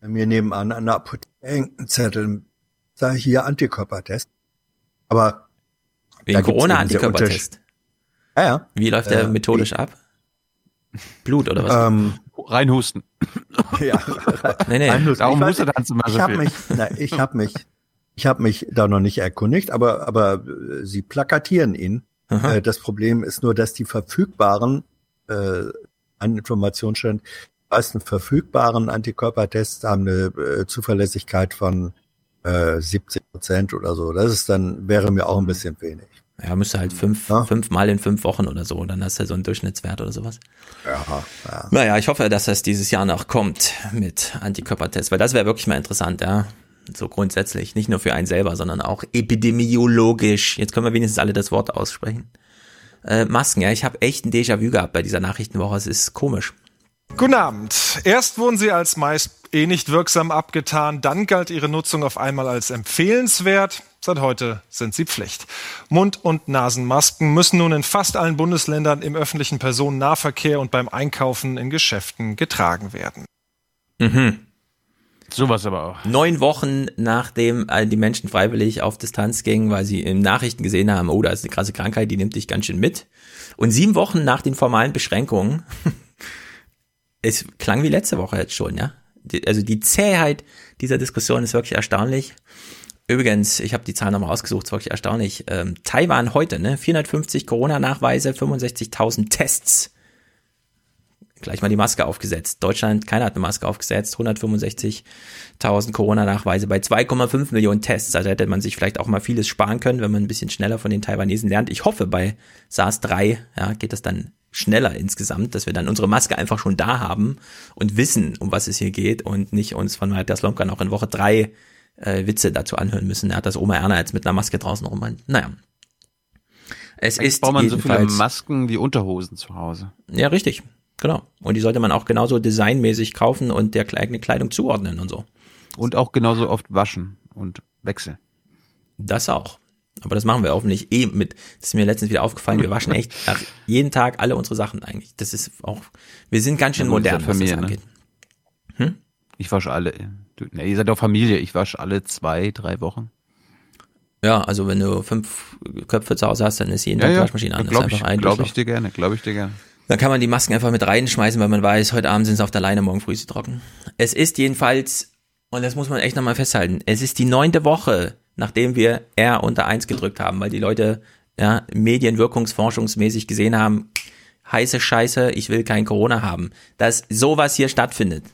Bei mir nebenan an der Apotheke hängt ein Zettel, sei hier Antikörpertest. Aber Wegen da gibt's Corona eben sehr Antikörpertest. Ja, ja. Wie läuft der Äh, methodisch ab? Blut oder was? Ähm, Reinhusten. Ja, Nee, nee. Reinhusten. Darum hustet Hans immer so ich habe viel. mich, na, ich habe mich, ich habe mich da noch nicht erkundigt, aber aber äh, sie plakatieren ihn. Aha. Äh, das Problem ist nur, dass die verfügbaren äh, an Informationsstand, die meisten verfügbaren Antikörpertests haben eine äh, Zuverlässigkeit von äh, 70 Prozent oder so. Das ist dann wäre mir auch ein bisschen wenig. Ja, müsste halt fünf, fünf Mal in fünf Wochen oder so. Dann hast du so einen Durchschnittswert oder sowas. Ja, ja. Naja, ich hoffe, dass das dieses Jahr noch kommt mit Antikörpertests, weil das wäre wirklich mal interessant, ja. So grundsätzlich, nicht nur für einen selber, sondern auch epidemiologisch. Jetzt können wir wenigstens alle das Wort aussprechen. Äh, Masken, ja, ich habe echt ein Déjà-vu gehabt bei dieser Nachrichtenwoche. Es ist komisch. Guten Abend. Erst wurden sie als meist eh nicht wirksam abgetan, dann galt ihre Nutzung auf einmal als empfehlenswert. Seit heute sind sie Pflicht. Mund- und Nasenmasken müssen nun in fast allen Bundesländern im öffentlichen Personennahverkehr und beim Einkaufen in Geschäften getragen werden. Mhm. Sowas aber auch. Neun Wochen nachdem die Menschen freiwillig auf Distanz gingen, weil sie in Nachrichten gesehen haben, oh, da ist eine krasse Krankheit, die nimmt dich ganz schön mit. Und sieben Wochen nach den formalen Beschränkungen, es klang wie letzte Woche jetzt schon, ja. Also die Zähheit dieser Diskussion ist wirklich erstaunlich. Übrigens, ich habe die Zahl nochmal ausgesucht, ist wirklich erstaunlich. Ähm, Taiwan heute, ne? 450 Corona-Nachweise, 65.000 Tests. Gleich mal die Maske aufgesetzt. Deutschland, keiner hat eine Maske aufgesetzt. 165.000 Corona-Nachweise bei 2,5 Millionen Tests. Also hätte man sich vielleicht auch mal vieles sparen können, wenn man ein bisschen schneller von den Taiwanesen lernt. Ich hoffe, bei SARS-3 ja, geht das dann schneller insgesamt, dass wir dann unsere Maske einfach schon da haben und wissen, um was es hier geht und nicht uns von Matthias Lomka noch in Woche drei äh, Witze dazu anhören müssen. Er hat das Oma Erna jetzt mit einer Maske draußen rum. Naja. Es Eigentlich ist braucht man so viele Masken wie Unterhosen zu Hause. ja, richtig. Genau. Und die sollte man auch genauso designmäßig kaufen und der eigenen Kleidung zuordnen und so. Und auch genauso oft waschen und wechseln. Das auch. Aber das machen wir hoffentlich eh mit. Das ist mir letztens wieder aufgefallen. Wir waschen echt jeden Tag alle unsere Sachen eigentlich. Das ist auch, wir sind ganz schön Ja, modern, was das Familie, ne? angeht. Hm? Ich wasche alle. Du, ne, ihr seid doch Familie. Ich wasche alle zwei, drei Wochen. Ja, also wenn du fünf Köpfe zu Hause hast, dann ist jeden Ja, Tag die ja. Waschmaschine an. Das Glaube ich, einfach ein glaub ich dir gerne. Glaube ich dir gerne. Dann kann man die Masken einfach mit reinschmeißen, weil man weiß, heute Abend sind sie auf der Leine, morgen früh ist sie trocken. Es ist jedenfalls, und das muss man echt nochmal festhalten, es ist die neunte Woche, nachdem wir R unter eins gedrückt haben, weil die Leute ja, medienwirkungsforschungsmäßig gesehen haben, heiße Scheiße, ich will kein Corona haben. Dass sowas hier stattfindet.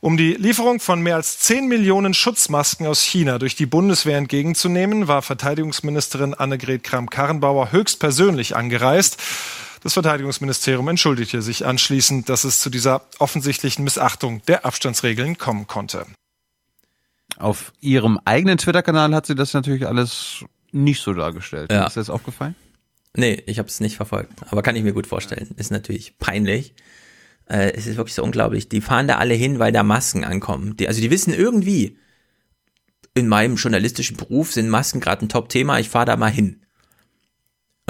Um die Lieferung von mehr als 10 Millionen Schutzmasken aus China durch die Bundeswehr entgegenzunehmen, war Verteidigungsministerin Annegret Kramp-Karrenbauer höchstpersönlich angereist. Das Verteidigungsministerium entschuldigte sich anschließend, dass es zu dieser offensichtlichen Missachtung der Abstandsregeln kommen konnte. Auf ihrem eigenen Twitter-Kanal hat sie das natürlich alles nicht so dargestellt. Ja. Ist dir das aufgefallen? Nee, ich habe es nicht verfolgt. Aber kann ich mir gut vorstellen. Ist natürlich peinlich. Äh, es ist wirklich so unglaublich. Die fahren da alle hin, weil da Masken ankommen. Die, also die wissen irgendwie, in meinem journalistischen Beruf sind Masken gerade ein Top-Thema, ich fahre da mal hin.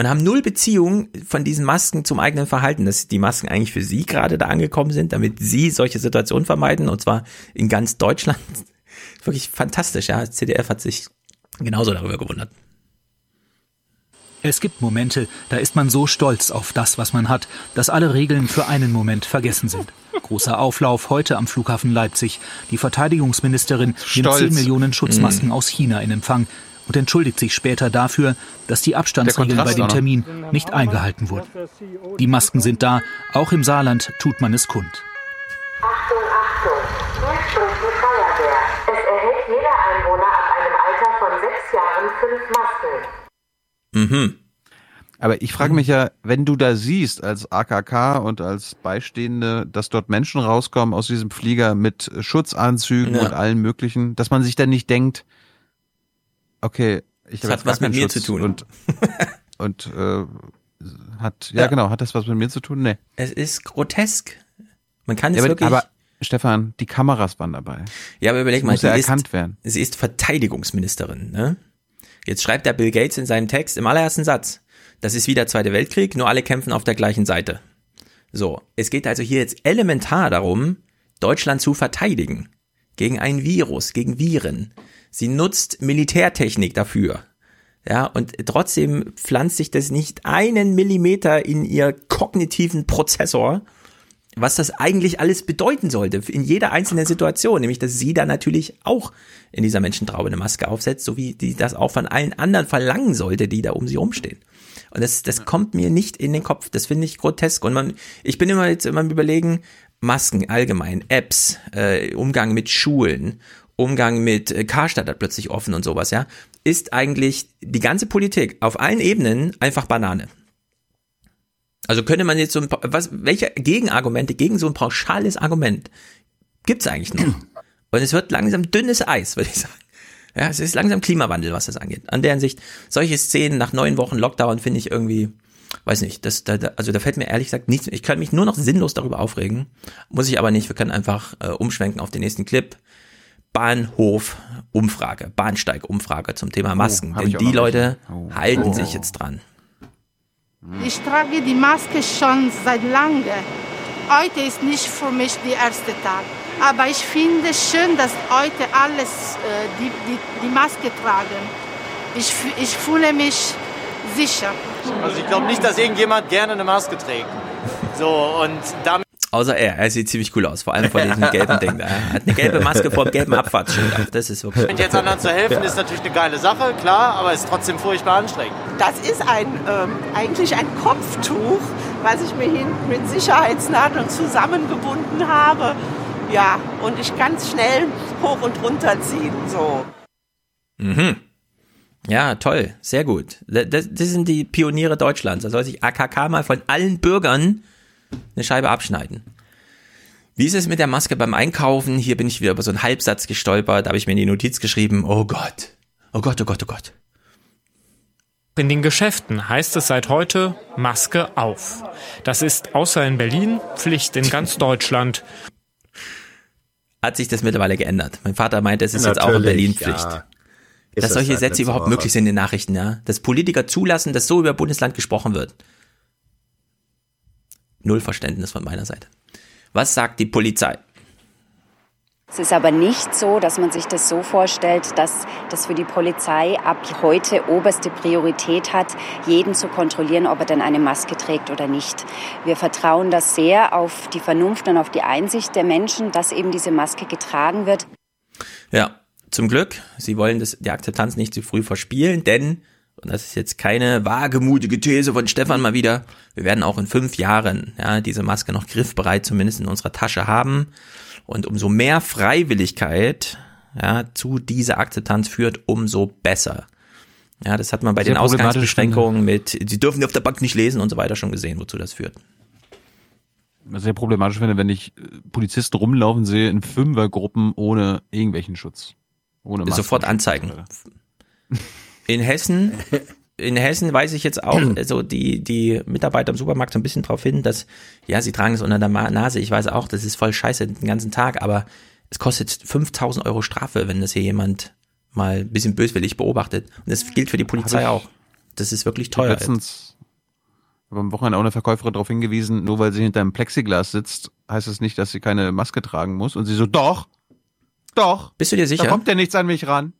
Und haben null Beziehung von diesen Masken zum eigenen Verhalten, dass die Masken eigentlich für sie gerade da angekommen sind, damit sie solche Situationen vermeiden, und zwar in ganz Deutschland. Wirklich fantastisch, ja. Das CDF hat sich genauso darüber gewundert. Es gibt Momente, da ist man so stolz auf das, was man hat, dass alle Regeln für einen Moment vergessen sind. Großer Auflauf heute am Flughafen Leipzig. Die Verteidigungsministerin nimmt Stolz. 10 Millionen Schutzmasken Mhm. aus China in Empfang und entschuldigt sich später dafür, dass die Abstandsregeln bei dem. Termin nicht eingehalten wurden. Die Masken sind da, auch im Saarland tut man es kund. Achtung, Achtung, hier spricht die Feuerwehr. Es erhält jeder Einwohner ab einem Alter von sechs Jahren fünf Masken. Mhm. Aber ich frage mich ja, wenn du da siehst als AKK und als Beistehende, dass dort Menschen rauskommen aus diesem Flieger mit Schutzanzügen Ja. und allen möglichen, dass man sich dann nicht denkt, okay, ich Das hat was mit mir Schutz zu tun. und und äh, hat ja, Ja. genau, hat das was mit mir zu tun? Nee. Es ist grotesk. Man kann es Ja, aber, wirklich. aber Stefan, die Kameras waren dabei. Ja, aber überleg Das mal, muss ja sie erkannt ist, werden. sie ist Verteidigungsministerin, ne? Jetzt schreibt der Bill Gates in seinem Text im allerersten Satz, das ist wie der Zweite Weltkrieg, nur alle kämpfen auf der gleichen Seite. So, es geht also hier jetzt elementar darum, Deutschland zu verteidigen. Gegen ein Virus, gegen Viren. Sie nutzt Militärtechnik dafür. Ja, und trotzdem pflanzt sich das nicht einen Millimeter in ihr kognitiven Prozessor, was das eigentlich alles bedeuten sollte in jeder einzelnen Situation, nämlich dass sie da natürlich auch in dieser Menschentraube eine Maske aufsetzt, so wie die das auch von allen anderen verlangen sollte, die da um sie rumstehen. Und das, das kommt mir nicht in den Kopf. Das finde ich grotesk. Und man, ich bin immer jetzt immer überlegen, Masken allgemein, Apps, äh, Umgang mit Schulen, Umgang mit äh, Karstadt hat plötzlich offen und sowas, ja, ist eigentlich die ganze Politik auf allen Ebenen einfach Banane. Also könnte man jetzt so ein, was, welche Gegenargumente gegen so ein pauschales Argument gibt's eigentlich noch? Und es wird langsam dünnes Eis, würde ich sagen. Ja, es ist langsam Klimawandel, was das angeht. An deren Sicht, solche Szenen nach neun Wochen Lockdown finde ich irgendwie, weiß nicht, das, da, da, also da fällt mir ehrlich gesagt nichts, ich kann mich nur noch sinnlos darüber aufregen. Muss ich aber nicht, wir können einfach äh, umschwenken auf den nächsten Clip. Bahnhof Umfrage, Bahnsteig Umfrage zum Thema Masken. hab Denn die Leute. Oh. halten Oh. sich jetzt dran. Ich trage die Maske schon seit langem. Heute ist nicht für mich der erste Tag. Aber ich finde es schön, dass heute alles äh, die, die, die Maske tragen. Ich, ich fühle mich sicher. Also ich glaube nicht, dass irgendjemand gerne eine Maske trägt. So, und damit Außer er, er sieht ziemlich cool aus, vor allem vor diesem gelben Ding da. Er hat eine gelbe Maske vor dem gelben Abfahrtsschild auf. Das ist wirklich. jetzt anderen zu helfen, ist natürlich eine geile Sache, klar, aber ist trotzdem furchtbar anstrengend. Das ist ein, ähm, eigentlich ein Kopftuch, was ich mir hinten mit Sicherheitsnadeln zusammengebunden habe. Ja, und ich kann es schnell hoch und runter ziehen. So. Mhm. Ja, toll, sehr gut. Das, das sind die Pioniere Deutschlands. Da soll sich AKK mal von allen Bürgern eine Scheibe abschneiden. Wie ist es mit der Maske beim Einkaufen? Hier bin ich wieder über so einen Halbsatz gestolpert. Da habe ich mir in die Notiz geschrieben, oh Gott, oh Gott, oh Gott, oh Gott. In den Geschäften heißt es seit heute Maske auf. Das ist außer in Berlin Pflicht in ganz Deutschland. Hat sich das mittlerweile geändert? Mein Vater meinte, es ist jetzt auch in Natürlich, Berlin Pflicht. ja. dass das solche Sätze überhaupt Woche. möglich sind in den Nachrichten, ja. Dass Politiker zulassen, dass so über Bundesland gesprochen wird. Null Verständnis von meiner Seite. Was sagt die Polizei? Es ist aber nicht so, dass man sich das so vorstellt, dass das für die Polizei ab heute oberste Priorität hat, jeden zu kontrollieren, ob er denn eine Maske trägt oder nicht. Wir vertrauen das sehr auf die Vernunft und auf die Einsicht der Menschen, dass eben diese Maske getragen wird. Ja, zum Glück. Sie wollen das, die Akzeptanz nicht zu früh verspielen, denn, und das ist jetzt keine wagemutige These von Stefan mal wieder, wir werden auch in fünf Jahren ja, diese Maske noch griffbereit zumindest in unserer Tasche haben. Und umso mehr Freiwilligkeit ja, zu dieser Akzeptanz führt, umso besser. Ja, das hat man bei Sehr den Ausgangsbeschränkungen mit, sie dürfen auf der Bank nicht lesen und so weiter schon gesehen, wozu das führt. Sehr problematisch finde, wenn ich äh, Polizisten rumlaufen sehe in Fünfergruppen ohne irgendwelchen Schutz. Ohne. Sofort anzeigen. In Hessen, in Hessen weiß ich jetzt auch, also die, die Mitarbeiter im Supermarkt so ein bisschen drauf hin, dass, ja, sie tragen es unter der Nase. Ich weiß auch, das ist voll scheiße den ganzen Tag, aber es kostet 5000 Euro Strafe, wenn das hier jemand mal ein bisschen böswillig beobachtet. Und das gilt für die Polizei auch. Das ist wirklich teuer. letztens habe am Wochenende auch eine Verkäuferin darauf hingewiesen, nur weil sie hinter einem Plexiglas sitzt, heißt es nicht, dass sie keine Maske tragen muss. Und sie so, doch, doch. Bist du dir sicher? Da kommt ja nichts an mich ran.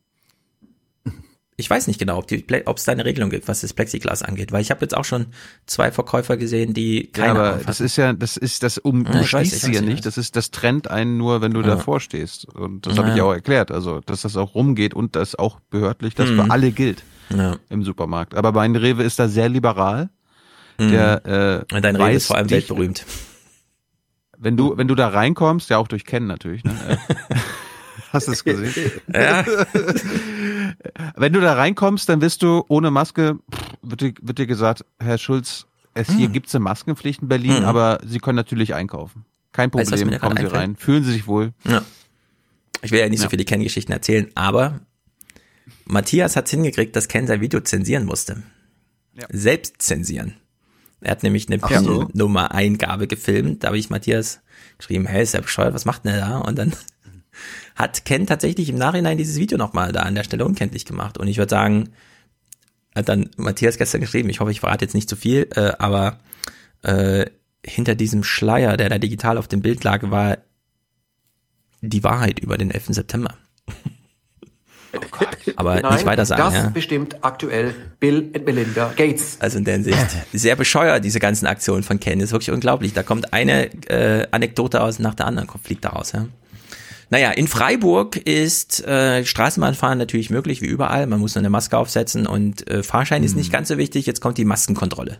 Ich weiß nicht genau, ob es da eine Regelung gibt, was das Plexiglas angeht, weil ich habe jetzt auch schon zwei Verkäufer gesehen, die Ja, keine aber aufhatten. das ist ja, das ist das um, Ja, ich weiß, ja ich nicht. Das ist, das trennt einen nur, wenn du Ja. davor stehst. Und das Ja, habe ich ja ja. auch erklärt. Also, dass das auch rumgeht und dass auch behördlich das Mhm. für alle gilt Ja. im Supermarkt. Aber mein Rewe ist da sehr liberal. Der, äh, Und dein Rewe ist vor allem weltberühmt. Wenn du, wenn du da reinkommst, ja auch durch Kennen natürlich, ne? Hast du es gesehen? Ja. Wenn du da reinkommst, dann wirst du ohne Maske, wird dir, wird dir gesagt, Herr Schulz, es hier gibt's eine Maskenpflicht in Berlin, Mhm. aber Sie können natürlich einkaufen. Kein Weißt Problem, da kommen Sie einfällt? rein. Fühlen Sie sich wohl. Ja. Ich will ja nicht so Ja. viele Ken-Geschichten erzählen, aber Matthias hat es hingekriegt, dass Ken sein Video zensieren musste. Selbst zensieren. Er hat nämlich eine so. PIN-Nummer-Eingabe gefilmt. Da habe ich Matthias geschrieben, hey, ist ja bescheuert, was macht denn er da? Und dann hat Ken tatsächlich im Nachhinein dieses Video nochmal da an der Stelle unkenntlich gemacht. Und ich würde sagen, hat dann Matthias gestern geschrieben, ich hoffe, ich verrate jetzt nicht zu viel, äh, aber äh, hinter diesem Schleier, der da digital auf dem Bild lag, war die Wahrheit über den 11. September. Aber Nein, nicht weiter sagen, das ja. bestimmt aktuell Bill und Melinda Gates. Also in der Hinsicht sehr bescheuert, diese ganzen Aktionen von Ken. Das ist wirklich unglaublich. Da kommt eine äh, Anekdote aus nach der anderen, fliegt daraus. Ja. Naja, in Freiburg ist äh, Straßenbahnfahren natürlich möglich, wie überall. Man muss nur eine Maske aufsetzen und äh, Fahrschein ist nicht ganz so wichtig. Jetzt kommt die Maskenkontrolle.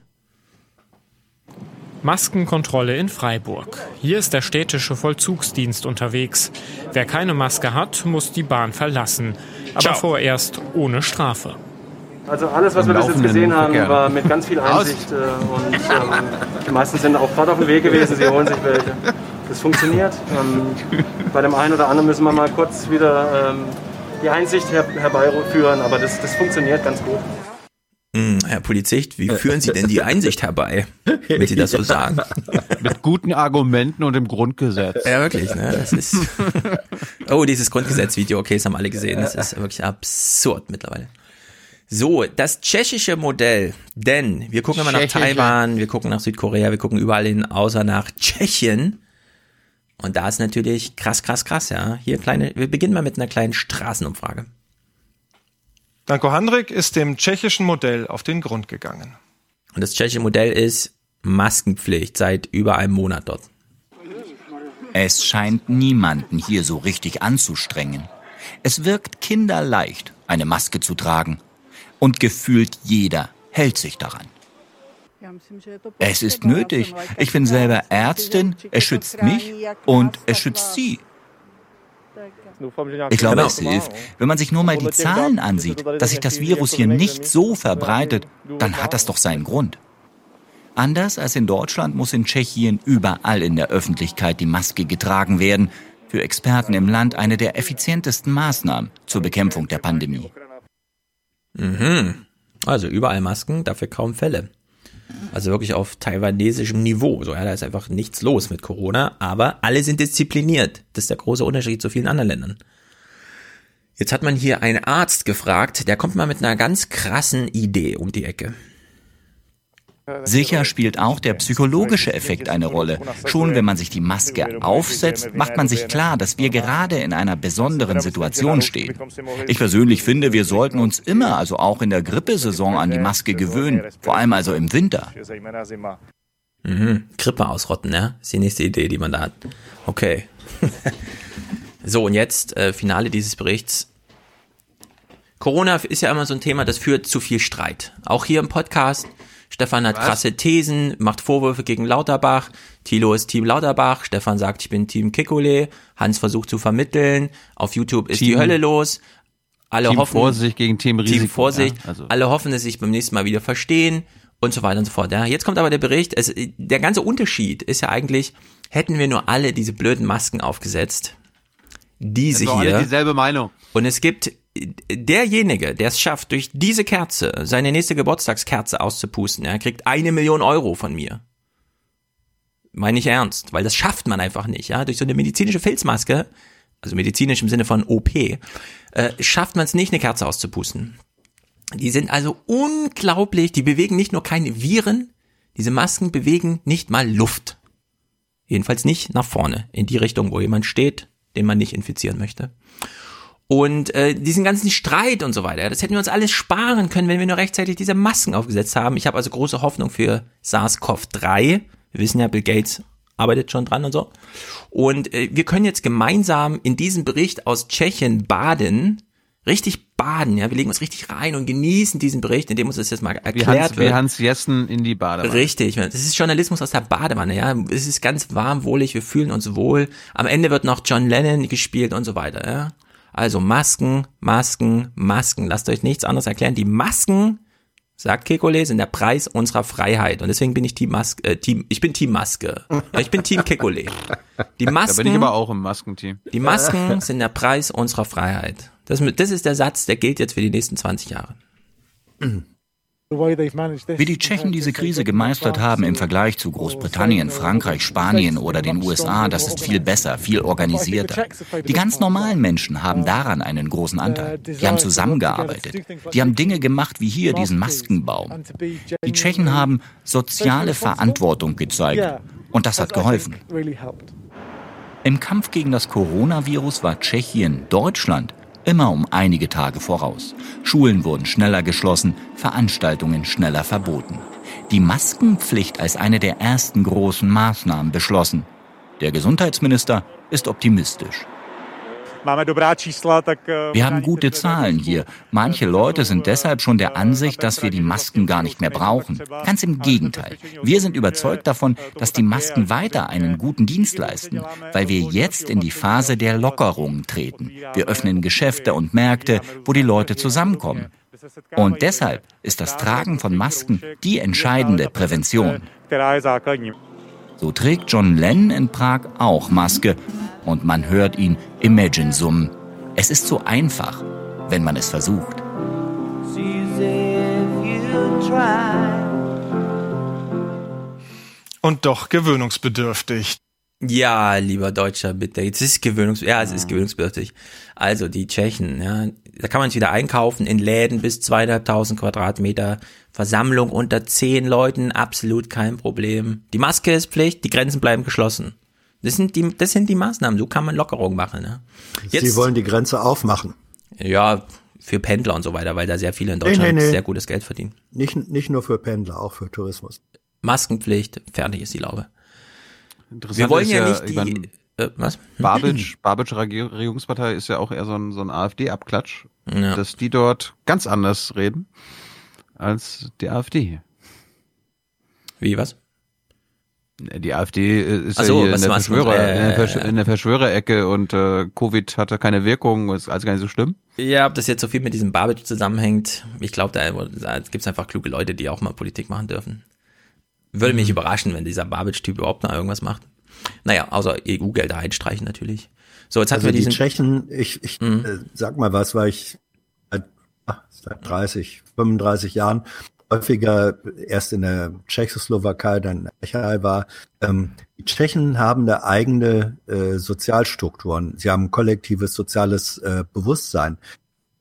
Maskenkontrolle in Freiburg. Hier ist der städtische Vollzugsdienst unterwegs. Wer keine Maske hat, muss die Bahn verlassen. Aber Ciao. vorerst ohne Strafe. Also alles, was Im wir bis jetzt gesehen haben, Verkehr. war mit ganz viel Einsicht äh, und ähm, die meisten sind auch gerade auf dem Weg gewesen, sie holen sich welche. Das funktioniert. Ähm, bei dem einen oder anderen müssen wir mal kurz wieder ähm, die Einsicht her herbeiführen, aber das, das funktioniert ganz gut. Hm, Herr Polizist, wie führen Sie denn die Einsicht herbei, wenn Sie das so sagen? Mit guten Argumenten und im Grundgesetz. Ja, wirklich, ne? Das ist. Oh, dieses Grundgesetzvideo, okay, das haben alle gesehen. Das ist wirklich absurd mittlerweile. So, das tschechische Modell, denn wir gucken immer nach Tschechische. Taiwan, wir gucken nach Südkorea, wir gucken überall hin, außer nach Tschechien. Und da ist natürlich krass, krass, krass, ja. Hier kleine, wir beginnen mal mit einer kleinen Straßenumfrage. Danko Handrik ist dem tschechischen Modell auf den Grund gegangen. Und das tschechische Modell ist Maskenpflicht seit über einem Monat dort. Es scheint niemanden hier so richtig anzustrengen. Es wirkt kinderleicht, eine Maske zu tragen. Und gefühlt jeder hält sich daran. Es ist nötig. Ich bin selber Ärztin, es schützt mich und es schützt Sie. Ich glaube, Genau. es hilft, wenn man sich nur mal die Zahlen ansieht, dass sich das Virus hier nicht so verbreitet, dann hat das doch seinen Grund. Anders als in Deutschland muss in Tschechien überall in der Öffentlichkeit die Maske getragen werden. Für Experten im Land eine der effizientesten Maßnahmen zur Bekämpfung der Pandemie. Mhm. Also überall Masken, dafür kaum Fälle. Also wirklich auf taiwanesischem Niveau. So, ja, da ist einfach nichts los mit Corona, aber alle sind diszipliniert. Das ist der große Unterschied zu vielen anderen Ländern. Jetzt hat man hier einen Arzt gefragt, der kommt mal mit einer ganz krassen Idee um die Ecke. Sicher spielt auch der psychologische Effekt eine Rolle. Schon wenn man sich die Maske aufsetzt, macht man sich klar, dass wir gerade in einer besonderen Situation stehen. Ich persönlich finde, wir sollten uns immer, also auch in der Grippesaison, an die Maske gewöhnen, vor allem also im Winter. Mhm. Grippe ausrotten, ja? Ist die nächste Idee, die man da hat. Okay. so, und jetzt äh, Finale dieses Berichts. Corona ist ja immer so ein Thema, das führt zu viel Streit. Auch hier im Podcast. Stefan hat Was? krasse Thesen, macht Vorwürfe gegen Lauterbach. Thilo ist Team Lauterbach. Stefan sagt, ich bin Team Kekule. Hans versucht zu vermitteln. Auf YouTube ist Team, die Hölle los. Alle Team hoffen, Vorsicht gegen Team Risiko. Team Vorsicht. Ja, also. Alle hoffen, dass sich beim nächsten Mal wieder verstehen und so weiter und so fort. Ja, jetzt kommt aber der Bericht. Es, der ganze Unterschied ist ja eigentlich, hätten wir nur alle diese blöden Masken aufgesetzt. Diese hier. Alle dieselbe Meinung. Und es gibt derjenige, der es schafft, durch diese Kerze seine nächste Geburtstagskerze auszupusten, er kriegt eine Million Euro von mir. Meine ich ernst, weil das schafft man einfach nicht, ja. Durch so eine medizinische Filzmaske, also medizinisch im Sinne von OP, äh, schafft man es nicht, eine Kerze auszupusten. Die sind also unglaublich, die bewegen nicht nur keine Viren, diese Masken bewegen nicht mal Luft. Jedenfalls nicht nach vorne, in die Richtung, wo jemand steht, den man nicht infizieren möchte. Und äh, diesen ganzen Streit und so weiter, das hätten wir uns alles sparen können, wenn wir nur rechtzeitig diese Masken aufgesetzt haben. Ich habe also große Hoffnung für SARS-CoV-3. Wir wissen ja, Bill Gates arbeitet schon dran und so. Und äh, wir können jetzt gemeinsam in diesem Bericht aus Tschechien baden, richtig baden, ja, wir legen uns richtig rein und genießen diesen Bericht, in dem uns das jetzt mal erklärt wie Hans, wird. Wie Hans Jessen in die Badewanne. Richtig, das ist Journalismus aus der Badewanne, ja. Es ist ganz warm, wohlig, wir fühlen uns wohl. Am Ende wird noch John Lennon gespielt und so weiter, ja. Also Masken, Masken, Masken. Lasst euch nichts anderes erklären. Die Masken, sagt Kekole, sind der Preis unserer Freiheit. Und deswegen bin ich Team Maske, äh, Team, ich bin Team Maske. Ja, ich bin Team Kekole. Die Masken. Da bin ich aber auch im Maskenteam. Die Masken sind der Preis unserer Freiheit. Das, das ist der Satz, der gilt jetzt für die nächsten 20 Jahre. Wie die Tschechen diese Krise gemeistert haben im Vergleich zu Großbritannien, Frankreich, Spanien oder den USA, das ist viel besser, viel organisierter. Die ganz normalen Menschen haben daran einen großen Anteil. Die haben zusammengearbeitet. Die haben Dinge gemacht wie hier diesen Maskenbaum. Die Tschechen haben soziale Verantwortung gezeigt und das hat geholfen. Im Kampf gegen das Coronavirus war Tschechien, Deutschland immer um einige Tage voraus. Schulen wurden schneller geschlossen, Veranstaltungen schneller verboten. Die Maskenpflicht als eine der ersten großen Maßnahmen beschlossen. Der Gesundheitsminister ist optimistisch. Wir haben gute Zahlen hier. Manche Leute sind deshalb schon der Ansicht, dass wir die Masken gar nicht mehr brauchen. Ganz im Gegenteil. Wir sind überzeugt davon, dass die Masken weiter einen guten Dienst leisten, weil wir jetzt in die Phase der Lockerung treten. Wir öffnen Geschäfte und Märkte, wo die Leute zusammenkommen. Und deshalb ist das Tragen von Masken die entscheidende Prävention. So trägt John Lennon in Prag auch Maske und man hört ihn Imagine summen. Es ist so einfach, wenn man es versucht. Und doch gewöhnungsbedürftig. Ja, lieber Deutscher, bitte. Jetzt ist es gewöhnungsbedürftig. Ja, es ist gewöhnungsbedürftig. Also die Tschechen, ja, da kann man es wieder einkaufen in Läden bis zweieinhalbtausend Quadratmeter. Versammlung unter zehn Leuten, absolut kein Problem. Die Maske ist Pflicht, die Grenzen bleiben geschlossen. Das sind die, das sind die Maßnahmen. So kann man Lockerung machen. Ne? Jetzt, Sie wollen die Grenze aufmachen. Ja, für Pendler und so weiter, weil da sehr viele in Deutschland nee, nee, nee. sehr gutes Geld verdienen. Nicht, nicht nur für Pendler, auch für Tourismus. Maskenpflicht, fertig ist die Laube. Wir wollen ja, ja nicht die, meine, äh, was? Babic, Babic Regierungspartei ist ja auch eher so ein, so ein AfD-Abklatsch, ja. dass die dort ganz anders reden als die AfD. Wie, was? Die AfD ist so, ja hier in der, Verschwörer, äh, in der Verschwörerecke und äh, Covid hatte keine Wirkung, ist alles gar nicht so schlimm. Ja, ob das jetzt so viel mit diesem Babic zusammenhängt, ich glaube, da, da gibt es einfach kluge Leute, die auch mal Politik machen dürfen. Würde mhm. mich überraschen, wenn dieser Babic-Typ überhaupt noch irgendwas macht. Naja, außer EU-Gelder einstreichen natürlich. So, jetzt also hatten wir diesen... Die Tschechen, ich, ich mhm. äh, sag mal was, weil ich seit, seit 30, 35 Jahren häufiger erst in der Tschechoslowakei, dann in der Tschechei war. Ähm, die Tschechen haben da eigene äh, Sozialstrukturen. Sie haben kollektives soziales äh, Bewusstsein.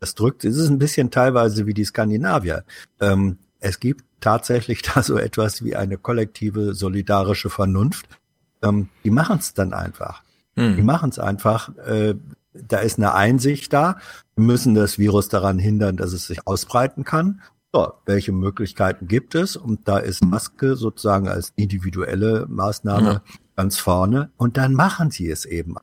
Das drückt, es ist ein bisschen teilweise wie die Skandinavier. Ähm, es gibt tatsächlich da so etwas wie eine kollektive solidarische Vernunft. Ähm, die machen es dann einfach. Mhm. Die machen es einfach. Äh, da ist eine Einsicht da. Wir müssen das Virus daran hindern, dass es sich ausbreiten kann. So, welche Möglichkeiten gibt es? Und da ist Maske sozusagen als individuelle Maßnahme ja. ganz vorne. Und dann machen sie es eben.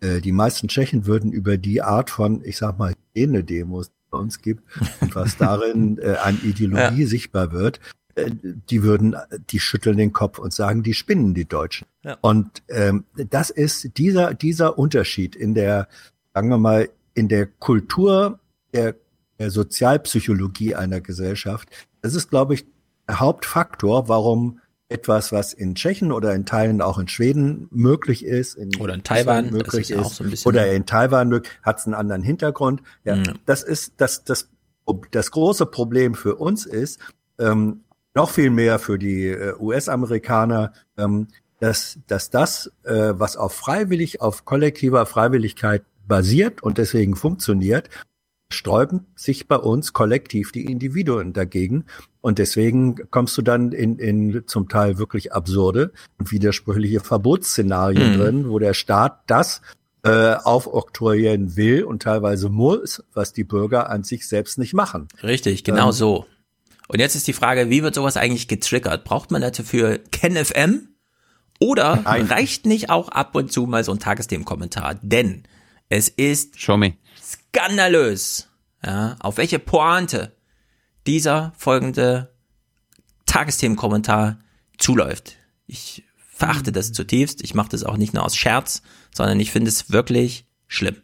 Äh, die meisten Tschechen würden über die Art von, ich sag mal, Hygienedemos, die es bei uns gibt, und was darin äh, an Ideologie ja. sichtbar wird, äh, die würden, die schütteln den Kopf und sagen, die spinnen die Deutschen. Ja. Und ähm, das ist dieser dieser Unterschied in der, sagen wir mal, in der Kultur der der Sozialpsychologie einer Gesellschaft. Das ist, glaube ich, der Hauptfaktor, warum etwas, was in Tschechien oder in Teilen auch in Schweden möglich ist, in oder in Taiwan möglich ist, ist so oder in Taiwan hat es einen anderen Hintergrund. Ja, mhm. das ist das das das große Problem für uns ist ähm, noch viel mehr für die äh, US-Amerikaner, ähm, dass dass das, äh, was auf freiwillig auf kollektiver Freiwilligkeit basiert und deswegen funktioniert, sträuben sich bei uns kollektiv die Individuen dagegen. Und deswegen kommst du dann in, in zum Teil wirklich absurde und widersprüchliche Verbotsszenarien mhm. drin, wo der Staat das äh, aufoktroyieren will und teilweise muss, was die Bürger an sich selbst nicht machen. Richtig, genau ähm, so. Und jetzt ist die Frage, wie wird sowas eigentlich getriggert? Braucht man dafür KenFM? Oder Nein. reicht nicht auch ab und zu mal so ein Tagesthemenkommentar? Denn es ist Show me skandalös, ja, auf welche Pointe dieser folgende Tagesthemenkommentar zuläuft. Ich verachte das zutiefst. Ich mache das auch nicht nur aus Scherz, sondern ich finde es wirklich schlimm.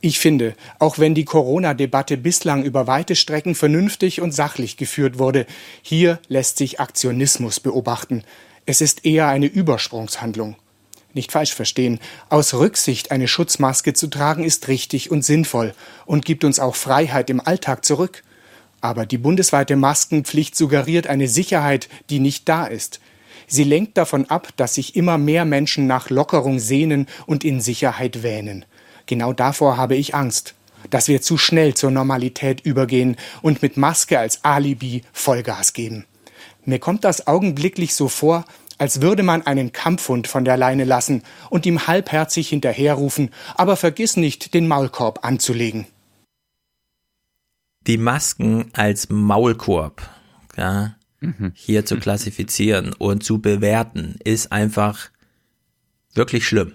Ich finde, auch wenn die Corona-Debatte bislang über weite Strecken vernünftig und sachlich geführt wurde, hier lässt sich Aktionismus beobachten. Es ist eher eine Übersprungshandlung. Nicht falsch verstehen. Aus Rücksicht eine Schutzmaske zu tragen ist richtig und sinnvoll und gibt uns auch Freiheit im Alltag zurück. Aber die bundesweite Maskenpflicht suggeriert eine Sicherheit, die nicht da ist. Sie lenkt davon ab, dass sich immer mehr Menschen nach Lockerung sehnen und in Sicherheit wähnen. Genau davor habe ich Angst, dass wir zu schnell zur Normalität übergehen und mit Maske als Alibi Vollgas geben. Mir kommt das augenblicklich so vor, als würde man einen Kampfhund von der Leine lassen und ihm halbherzig hinterherrufen, aber vergiss nicht, den Maulkorb anzulegen. Die Masken als Maulkorb ja, mhm. hier zu klassifizieren und zu bewerten, ist einfach wirklich schlimm.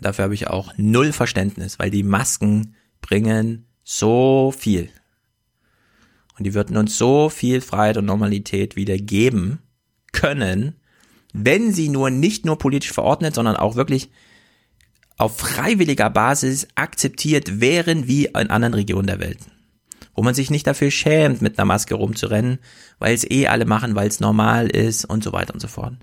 Dafür habe ich auch null Verständnis, weil die Masken bringen so viel. Und die würden uns so viel Freiheit und Normalität wieder geben können, wenn sie nur nicht nur politisch verordnet, sondern auch wirklich auf freiwilliger Basis akzeptiert wären wie in anderen Regionen der Welt. Wo man sich nicht dafür schämt, mit einer Maske rumzurennen, weil es eh alle machen, weil es normal ist und so weiter und so fort.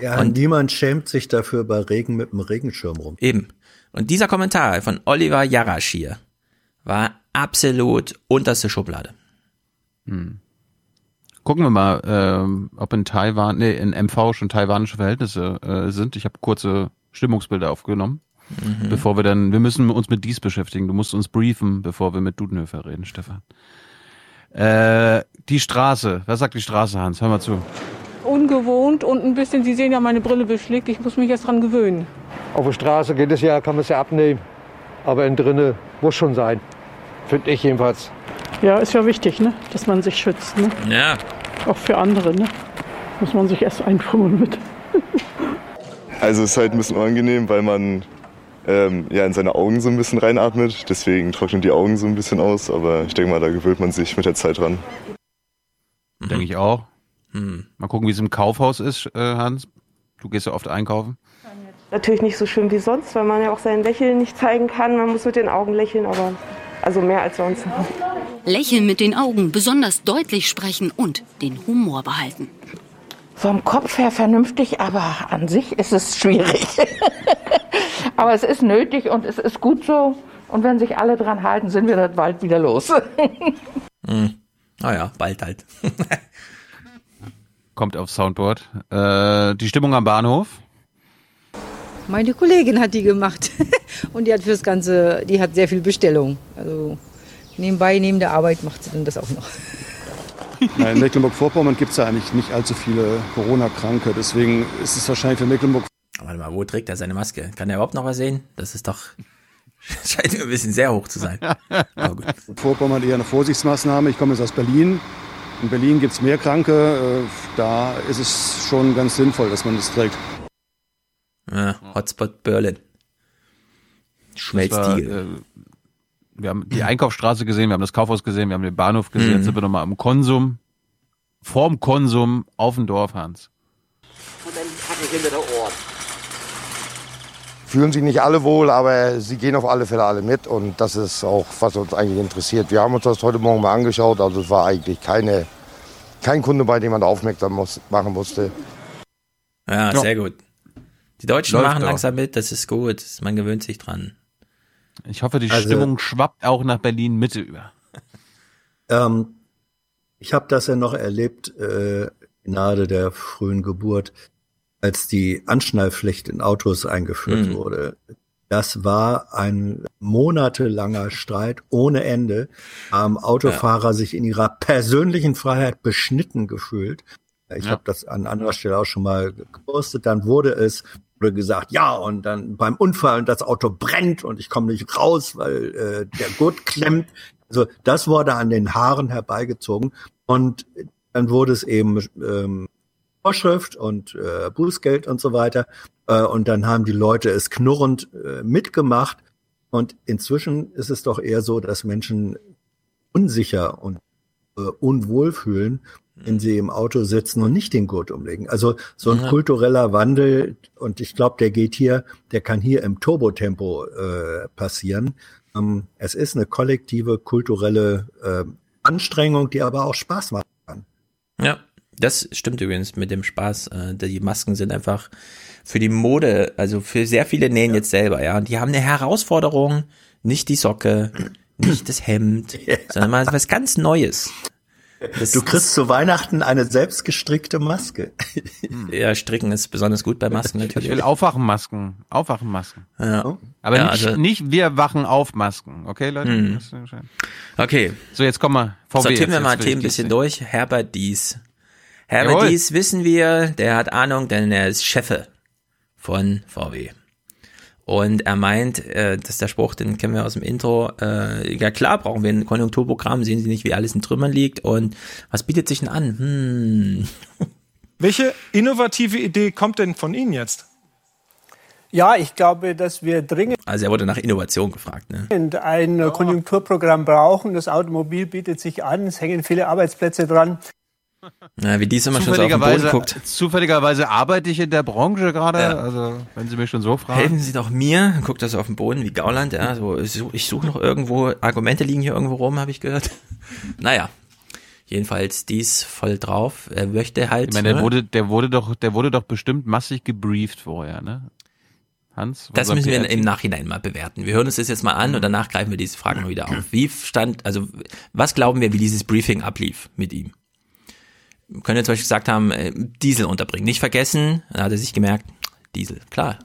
Ja, und niemand schämt sich dafür bei Regen mit dem Regenschirm rum. Eben. Und dieser Kommentar von Oliver Jarasch hier war absolut unterste Schublade. Hm. Gucken wir mal, äh, ob in Taiwan, nee, in MV schon taiwanische Verhältnisse äh, sind. Ich habe kurze Stimmungsbilder aufgenommen. Mhm. Bevor wir dann, wir müssen uns mit dies beschäftigen. Du musst uns briefen, bevor wir mit Dudenhöfer reden, Stefan. Äh, die Straße. Was sagt die Straße, Hans? Hör mal zu. Ungewohnt und ein bisschen, Sie sehen ja meine Brille beschlägt. Ich muss mich jetzt dran gewöhnen. Auf der Straße geht es ja, kann man es ja abnehmen. Aber in drinnen muss schon sein. Finde ich jedenfalls. Ja, ist ja wichtig, ne? dass man sich schützt. Ne? Ja. Auch für andere. Ne? Muss man sich erst einfuhren mit. also es ist halt ein bisschen unangenehm, weil man ähm, ja, in seine Augen so ein bisschen reinatmet. Deswegen trocknen die Augen so ein bisschen aus. Aber ich denke mal, da gewöhnt man sich mit der Zeit dran. Mhm. Denke ich auch. Hm. Mal gucken, wie es im Kaufhaus ist, äh, Hans. Du gehst ja oft einkaufen. Natürlich nicht so schön wie sonst, weil man ja auch sein Lächeln nicht zeigen kann. Man muss mit den Augen lächeln, aber also mehr als sonst. Lächeln mit den Augen, besonders deutlich sprechen und den Humor behalten. Vom Kopf her vernünftig, aber an sich ist es schwierig. aber es ist nötig und es ist gut so. Und wenn sich alle dran halten, sind wir dann bald wieder los. Hm. Naja, bald halt. Kommt auf Soundboard. Äh, die Stimmung am Bahnhof. Meine Kollegin hat die gemacht. Und die hat fürs Ganze, die hat sehr viel Bestellung. Also nebenbei, neben der Arbeit macht sie dann das auch noch. In Mecklenburg-Vorpommern gibt es ja eigentlich nicht allzu viele Corona-Kranke. Deswegen ist es wahrscheinlich für Mecklenburg. Warte mal, wo trägt er seine Maske? Kann er überhaupt noch was sehen? Das ist doch. Scheint mir ein bisschen sehr hoch zu sein. Aber gut. Vorpommern eher eine Vorsichtsmaßnahme. Ich komme jetzt aus Berlin. In Berlin gibt es mehr Kranke. Äh, Da ist es schon ganz sinnvoll, dass man das trägt. Ja, Hotspot Berlin. Das war, Schmelztiegel. Wir haben die Einkaufsstraße gesehen, wir haben das Kaufhaus gesehen, wir haben den Bahnhof gesehen. Mhm. Jetzt sind wir nochmal am Konsum. Vorm Konsum auf dem Dorf, Hans. Und dann packe ich hinter der Ort. fühlen sich nicht alle wohl, aber sie gehen auf alle Fälle alle mit und das ist auch, was uns eigentlich interessiert. Wir haben uns das heute Morgen mal angeschaut, also es war eigentlich keine, kein Kunde, bei dem man aufmerksam muss, machen musste. Ja, Ja. sehr gut. Die Deutschen Läuft machen doch. langsam mit, das ist gut. Man gewöhnt sich dran. Ich hoffe, die Also- Stimmung schwappt auch nach Berlin Mitte über. Ähm, ich habe das ja noch erlebt, äh, nahe der frühen Geburt, als die Anschnallpflicht in Autos eingeführt Mhm. wurde. Das war ein monatelanger Streit ohne Ende. Haben Autofahrer sich in ihrer persönlichen Freiheit beschnitten gefühlt. Ich Ja. habe das an anderer Stelle auch schon mal gepostet. Dann wurde es wurde gesagt, ja, und dann beim Unfall und das Auto brennt und ich komme nicht raus, weil äh, der Gurt klemmt. Also das wurde an den Haaren herbeigezogen und dann wurde es eben ähm, Vorschrift und äh, Bußgeld und so weiter. Äh, und dann haben die Leute es knurrend äh, mitgemacht. Und inzwischen ist es doch eher so, dass Menschen unsicher und äh, unwohl fühlen, wenn sie im Auto sitzen und nicht den Gurt umlegen. Also so ein Ja. kultureller Wandel, und ich glaube, der geht hier, der kann hier im Turbotempo äh, passieren. Ähm, es ist eine kollektive kulturelle äh, Anstrengung, die aber auch Spaß macht. Ja, das stimmt übrigens mit dem Spaß. Äh, Die Masken sind einfach für die Mode, also für sehr viele nähen jetzt selber, ja. Und die haben eine Herausforderung, nicht die Socke, nicht das Hemd, sondern mal was ganz Neues. Das, Du kriegst zu Weihnachten eine selbstgestrickte Maske. ja, Stricken ist besonders gut bei Masken Ich natürlich. will Aufwachenmasken. Aufwachenmasken. Ja. Aber Ja, nicht, also- nicht wir wachen auf Masken. Okay, Leute? Mhm. Okay. So, jetzt kommen wir. VW, Sortieren wir mal Themen ein ich bisschen durch. Herbert Dies. Herbert Jawohl. Dies wissen wir, der hat Ahnung, denn er ist Chefe von VW. Und er meint, äh, dass der Spruch, den kennen wir aus dem Intro, äh, ja klar brauchen wir ein Konjunkturprogramm, sehen Sie nicht, wie alles in Trümmern liegt und was bietet sich denn an? Hm. Welche innovative Idee kommt denn von Ihnen jetzt? Ja, ich glaube, dass wir dringend Also er wurde nach Innovation gefragt, ne? ein Konjunkturprogramm brauchen. Das Automobil bietet sich an, es hängen viele Arbeitsplätze dran. Ja, wie dies immer schon so auf den Boden Zufälligerweise, guckt. zufälligerweise arbeite ich in der Branche gerade, Ja. also wenn Sie mich schon so fragen. Helfen Sie doch mir, guckt das auf den Boden wie Gauland, ja, so, ich suche such noch irgendwo, Argumente liegen hier irgendwo rum, habe ich gehört. Naja, jedenfalls dies voll drauf, er möchte halt, Ich meine, der ne? wurde, der wurde doch, der wurde doch bestimmt massig gebrieft vorher, ne? Hans? das müssen wir im Nachhinein mal bewerten. Wir hören uns das jetzt mal an und danach greifen wir diese Fragen mal wieder auf. Wie stand, also was glauben wir, wie dieses Briefing ablief mit ihm? Jetzt zum Beispiel gesagt haben, äh, Diesel unterbringen. Nicht vergessen, dann hat er sich gemerkt, Diesel, klar.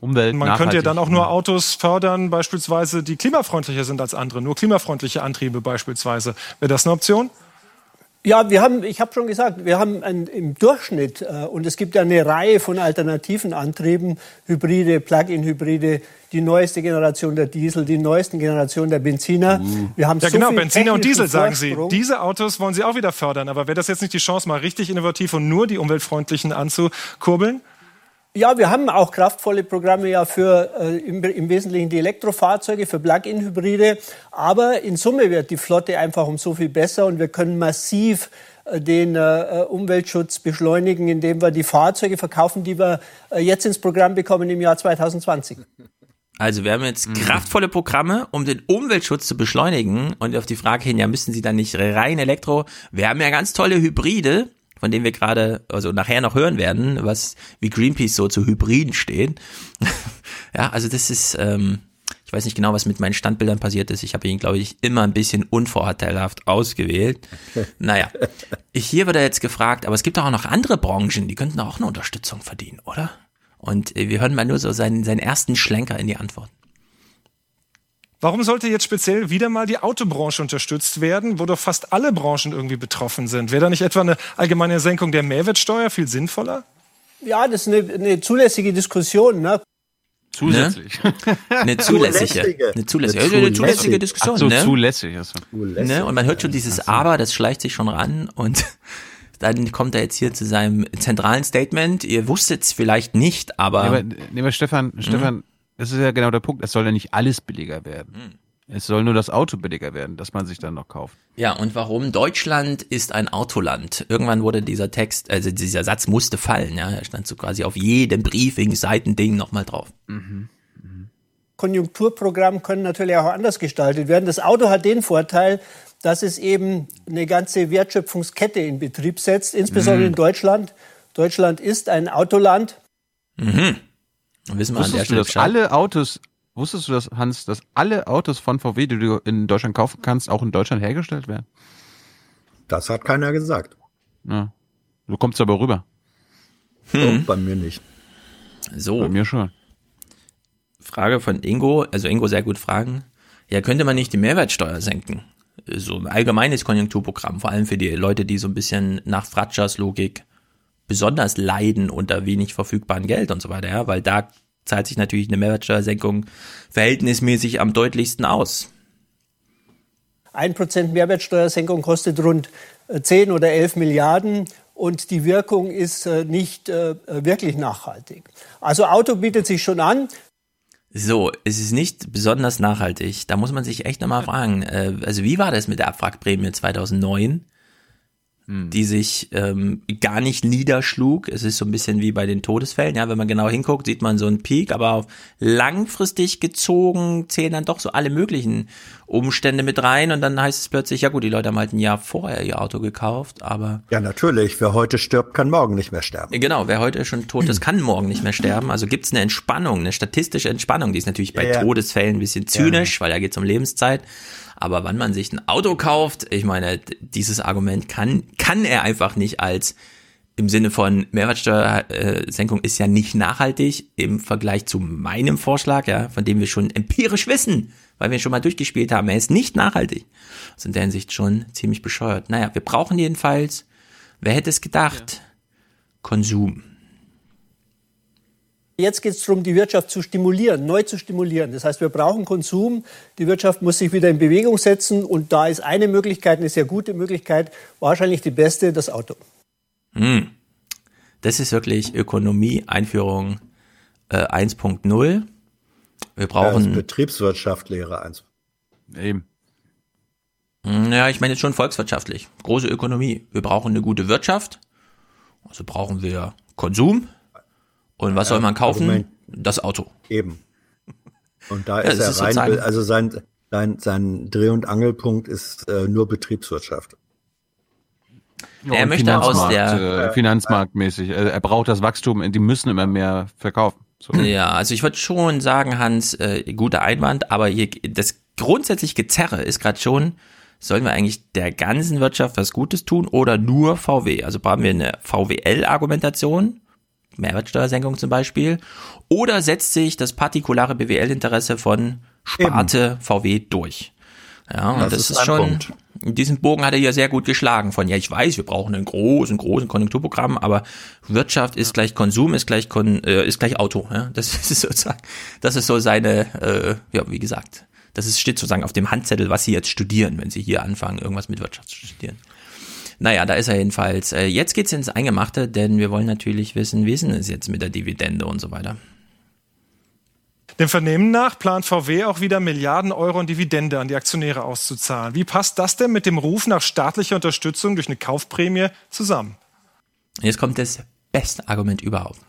Umwelt, Man könnte ja dann auch nur Autos fördern, beispielsweise, die klimafreundlicher sind als andere. Nur klimafreundliche Antriebe beispielsweise. Wäre das eine Option? Ja, wir haben, ich habe schon gesagt, wir haben ein, im Durchschnitt, äh, und es gibt ja eine Reihe von alternativen Antrieben, Hybride, Plug-in-Hybride, die neueste Generation der Diesel, die neuesten Generation der Benziner. Wir haben Ja, so genau, viel Benziner und Diesel, sagen Sie. Diese Autos wollen Sie auch wieder fördern. Aber wäre das jetzt nicht die Chance, mal richtig innovativ und nur die umweltfreundlichen anzukurbeln? Ja, wir haben auch kraftvolle Programme ja für äh, im, im Wesentlichen die Elektrofahrzeuge, für Plug-in-Hybride. Aber in Summe wird die Flotte einfach um so viel besser und wir können massiv äh, den äh, Umweltschutz beschleunigen, indem wir die Fahrzeuge verkaufen, die wir äh, jetzt ins Programm bekommen im Jahr 2020. Also wir haben jetzt kraftvolle Programme, um den Umweltschutz zu beschleunigen und auf die Frage hin, ja, müssen sie dann nicht rein Elektro? Wir haben ja ganz tolle Hybride, von denen wir gerade, also nachher noch hören werden, was wie Greenpeace so zu Hybriden steht. ja, also das ist, ähm, Ich weiß nicht genau, was mit meinen Standbildern passiert ist. Ich habe ihn, glaube ich, immer ein bisschen unvorteilhaft ausgewählt. Naja, hier wird er jetzt gefragt, aber es gibt auch noch andere Branchen, die könnten auch eine Unterstützung verdienen, oder? Und äh, wir hören mal nur so seinen, seinen ersten Schlenker in die Antwort. Warum sollte jetzt speziell wieder mal die Autobranche unterstützt werden, wo doch fast alle Branchen irgendwie betroffen sind? Wäre da nicht etwa eine allgemeine Senkung der Mehrwertsteuer viel sinnvoller? Ja, das ist eine, eine zulässige Diskussion. Ne? Zusätzlich. Ne? Eine zulässige. Eine zulässige, eine zulässige, zulässige Diskussion. Ach so, ne? zulässig. Also. Ne? Und man hört schon dieses Aber, das schleicht sich schon ran und dann kommt er jetzt hier zu seinem zentralen Statement. Ihr wusstet es vielleicht nicht, aber. Nee, aber, nee, aber Stefan, Stefan, das ist ja genau der Punkt. Es soll ja nicht alles billiger werden. Es soll nur das Auto billiger werden, dass man sich dann noch kauft. Ja, und warum? Deutschland ist ein Autoland. Irgendwann wurde dieser Text, also dieser Satz musste fallen, ja. Er stand so quasi auf jedem Briefing, Seitending nochmal drauf. Konjunkturprogramm können natürlich auch anders gestaltet werden. Das Auto hat den Vorteil, dass es eben eine ganze Wertschöpfungskette in Betrieb setzt, insbesondere Mhm. in Deutschland. Deutschland ist ein Autoland. Mhm. Wissen wir an der Wusstest du, Stelle dass Bescheid? alle Autos, wusstest du das, Hans, dass alle Autos von VW, die du in Deutschland kaufen kannst, auch in Deutschland hergestellt werden? Das hat keiner gesagt. Ja. Du kommst aber rüber. Hm. Oh, bei mir nicht. So. Bei mir schon. Frage von Ingo, also Ingo sehr gut fragen. Ja, könnte man nicht die Mehrwertsteuer senken? So ein allgemeines Konjunkturprogramm, vor allem für die Leute, die so ein bisschen nach Fratschers Logik besonders leiden unter wenig verfügbarem Geld und so weiter, ja, weil da zahlt sich natürlich eine Mehrwertsteuersenkung verhältnismäßig am deutlichsten aus. Ein Prozent Mehrwertsteuersenkung kostet rund äh, 10 oder 11 Milliarden und die Wirkung ist äh, nicht äh, wirklich nachhaltig. Also Auto bietet sich schon an. So, es ist nicht besonders nachhaltig. Da muss man sich echt nochmal fragen. Äh, also wie war das mit der Abwrackprämie 2009? Die sich ähm, gar nicht niederschlug. Es ist so ein bisschen wie bei den Todesfällen. Ja, wenn man genau hinguckt, sieht man so einen Peak, aber auf langfristig gezogen zählen dann doch so alle möglichen Umstände mit rein und dann heißt es plötzlich, ja gut, die Leute haben halt ein Jahr vorher ihr Auto gekauft, aber Ja, natürlich. Wer heute stirbt, kann morgen nicht mehr sterben. Genau, wer heute schon tot ist, kann morgen nicht mehr sterben. Also gibt's eine Entspannung, eine statistische Entspannung. Die ist natürlich bei Ja, ja. Todesfällen ein bisschen zynisch, weil da geht's um Lebenszeit. Aber wann man sich ein Auto kauft, ich meine, dieses Argument kann, kann er einfach nicht als im Sinne von Mehrwertsteuersenkung ist ja nicht nachhaltig im Vergleich zu meinem Vorschlag, ja, von dem wir schon empirisch wissen, weil wir ihn schon mal durchgespielt haben. Er ist nicht nachhaltig. Das ist in der Hinsicht schon ziemlich bescheuert. Naja, wir brauchen jedenfalls, wer hätte es gedacht? Konsum. Jetzt geht es darum, die Wirtschaft zu stimulieren, neu zu stimulieren. Das heißt, wir brauchen Konsum. Die Wirtschaft muss sich wieder in Bewegung setzen. Und da ist eine Möglichkeit, eine sehr gute Möglichkeit, wahrscheinlich die beste, das Auto. Hm. Das ist wirklich Ökonomie, Einführung äh, 1.0. Wir Ja, brauchen, das Betriebswirtschaft Lehre 1. Eben. Hm, ja, ich meine jetzt schon volkswirtschaftlich. Große Ökonomie. Wir brauchen eine gute Wirtschaft. Also brauchen wir Konsum. Und was soll man kaufen? Argument. Das Auto. Eben. Und da Ja, ist er ist rein, sozusagen- also sein, sein, sein Dreh- und Angelpunkt ist äh, nur Betriebswirtschaft. Er und möchte aus Finanzmarkt, der- äh, Finanzmarktmäßig. Er, er braucht das Wachstum, die müssen immer mehr verkaufen. So. Ja, also ich würde schon sagen, Hans, äh, guter Einwand, aber hier, das grundsätzlich Gezerre ist gerade schon, sollen wir eigentlich der ganzen Wirtschaft was Gutes tun oder nur VW? Also brauchen wir eine VWL-Argumentation, Mehrwertsteuersenkung zum Beispiel, oder setzt sich das partikulare BWL-Interesse von Sparte VW durch? Ja, und das, Das ist, ist schon, Punkt. diesen Bogen hat er ja sehr gut geschlagen von, ja, ich weiß, wir brauchen einen großen, großen Konjunkturprogramm, aber Wirtschaft ist gleich Konsum, ist gleich, Kon, äh, ist gleich Auto. Ja? Das ist sozusagen, das ist so seine, äh, ja, wie gesagt, das ist, steht sozusagen auf dem Handzettel, was Sie jetzt studieren, wenn Sie hier anfangen, irgendwas mit Wirtschaft zu studieren. Naja, da ist er jedenfalls. Äh, jetzt geht's ins Eingemachte, denn wir wollen natürlich wissen, wie ist denn es jetzt mit der Dividende und so weiter. Dem Vernehmen nach plant VW auch wieder Milliarden Euro in Dividende an die Aktionäre auszuzahlen. Wie passt das denn mit dem Ruf nach staatlicher Unterstützung durch eine Kaufprämie zusammen? Jetzt kommt das beste Argument überhaupt.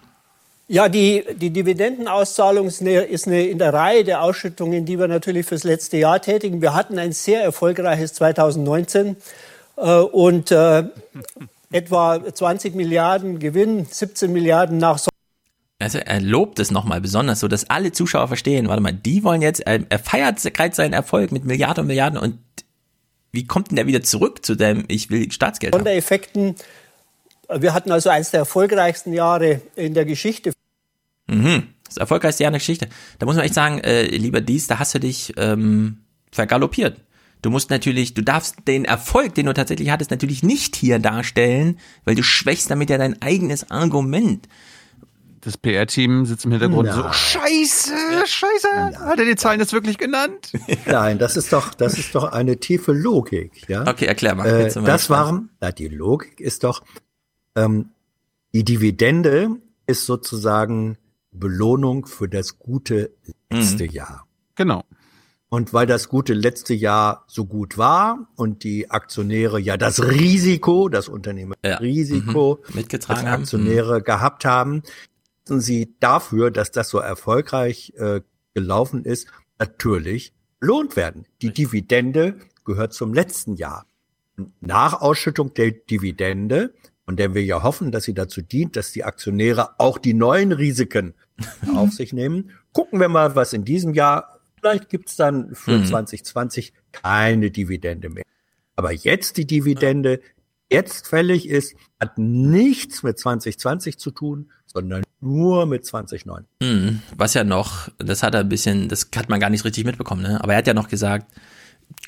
Ja, die, die Dividendenauszahlung ist, eine, ist eine in der Reihe der Ausschüttungen, die wir natürlich fürs letzte Jahr tätigen. Wir hatten ein sehr erfolgreiches 2019 äh, und äh, etwa 20 Milliarden Gewinn, 17 Milliarden nach Also er lobt es nochmal besonders, so dass alle Zuschauer verstehen, warte mal, die wollen jetzt, er, er feiert gerade seinen Erfolg mit Milliarden und Milliarden und wie kommt denn der wieder zurück zu dem, ich will Staatsgeld haben? Sondereffekten. Wir hatten also eines der erfolgreichsten Jahre in der Geschichte. Mhm. Das erfolgreichste Jahr in der Geschichte. Da muss man echt sagen, äh, lieber Dies, da hast du dich ähm, vergaloppiert. Du musst natürlich, du darfst den Erfolg, den du tatsächlich hattest, natürlich nicht hier darstellen, weil du schwächst damit ja dein eigenes Argument. Das PR-Team sitzt im Hintergrund so, Nein. scheiße, scheiße, hat er die Zahlen jetzt wirklich genannt? Nein, das ist doch, das ist doch eine tiefe Logik, ja. Okay, erklär mal. Äh, das war, na, die Logik ist doch, ähm, die Dividende ist sozusagen Belohnung für das gute letzte Mhm. Jahr. Genau. Und weil das gute letzte Jahr so gut war und die Aktionäre ja das Risiko, das Unternehmen Risiko Mhm. Mitgetragen als haben. Mhm. Aktionäre gehabt haben, müssen sie dafür, dass das so erfolgreich äh, gelaufen ist, natürlich belohnt werden. Die Dividende gehört zum letzten Jahr. Nach Ausschüttung der Dividende, von der wir ja hoffen, dass sie dazu dient, dass die Aktionäre auch die neuen Risiken auf sich nehmen, gucken wir mal, was in diesem Jahr, vielleicht gibt's dann für Mhm. 2020 keine Dividende mehr. Aber jetzt die Dividende, jetzt fällig ist, hat nichts mit 2020 zu tun, sondern nur mit 2009. Mhm. Was ja noch, das hat er ein bisschen, das hat man gar nicht richtig mitbekommen, ne? Aber er hat ja noch gesagt,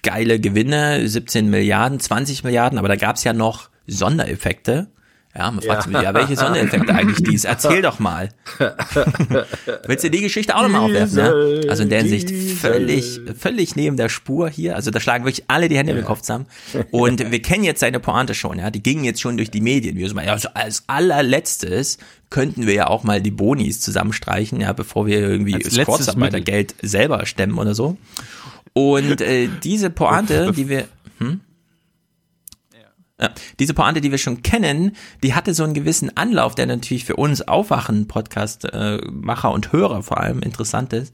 geile Gewinne, 17 Milliarden, 20 Milliarden, aber da gab's ja noch Sondereffekte. Ja, man fragt Ja. sich, ja, welche Sondereffekte eigentlich dies? Erzähl doch mal. Willst du die Geschichte auch nochmal aufwerfen? Ja? Also in der Hinsicht völlig, völlig neben der Spur hier. Also da schlagen wirklich alle die Hände im Kopf zusammen. Und wir kennen jetzt seine Pointe schon, ja. Die gingen jetzt schon durch die Medien. Wir mal, ja, also als allerletztes könnten wir ja auch mal die Bonis zusammenstreichen, ja, bevor wir irgendwie Als das Kurzarbeitergeld selber stemmen oder so. Und äh, diese Pointe, die wir, hm? Ja, diese Pointe, die wir schon kennen, die hatte so einen gewissen Anlauf, der natürlich für uns Aufwachen, Podcast-Macher und Hörer vor allem interessant ist.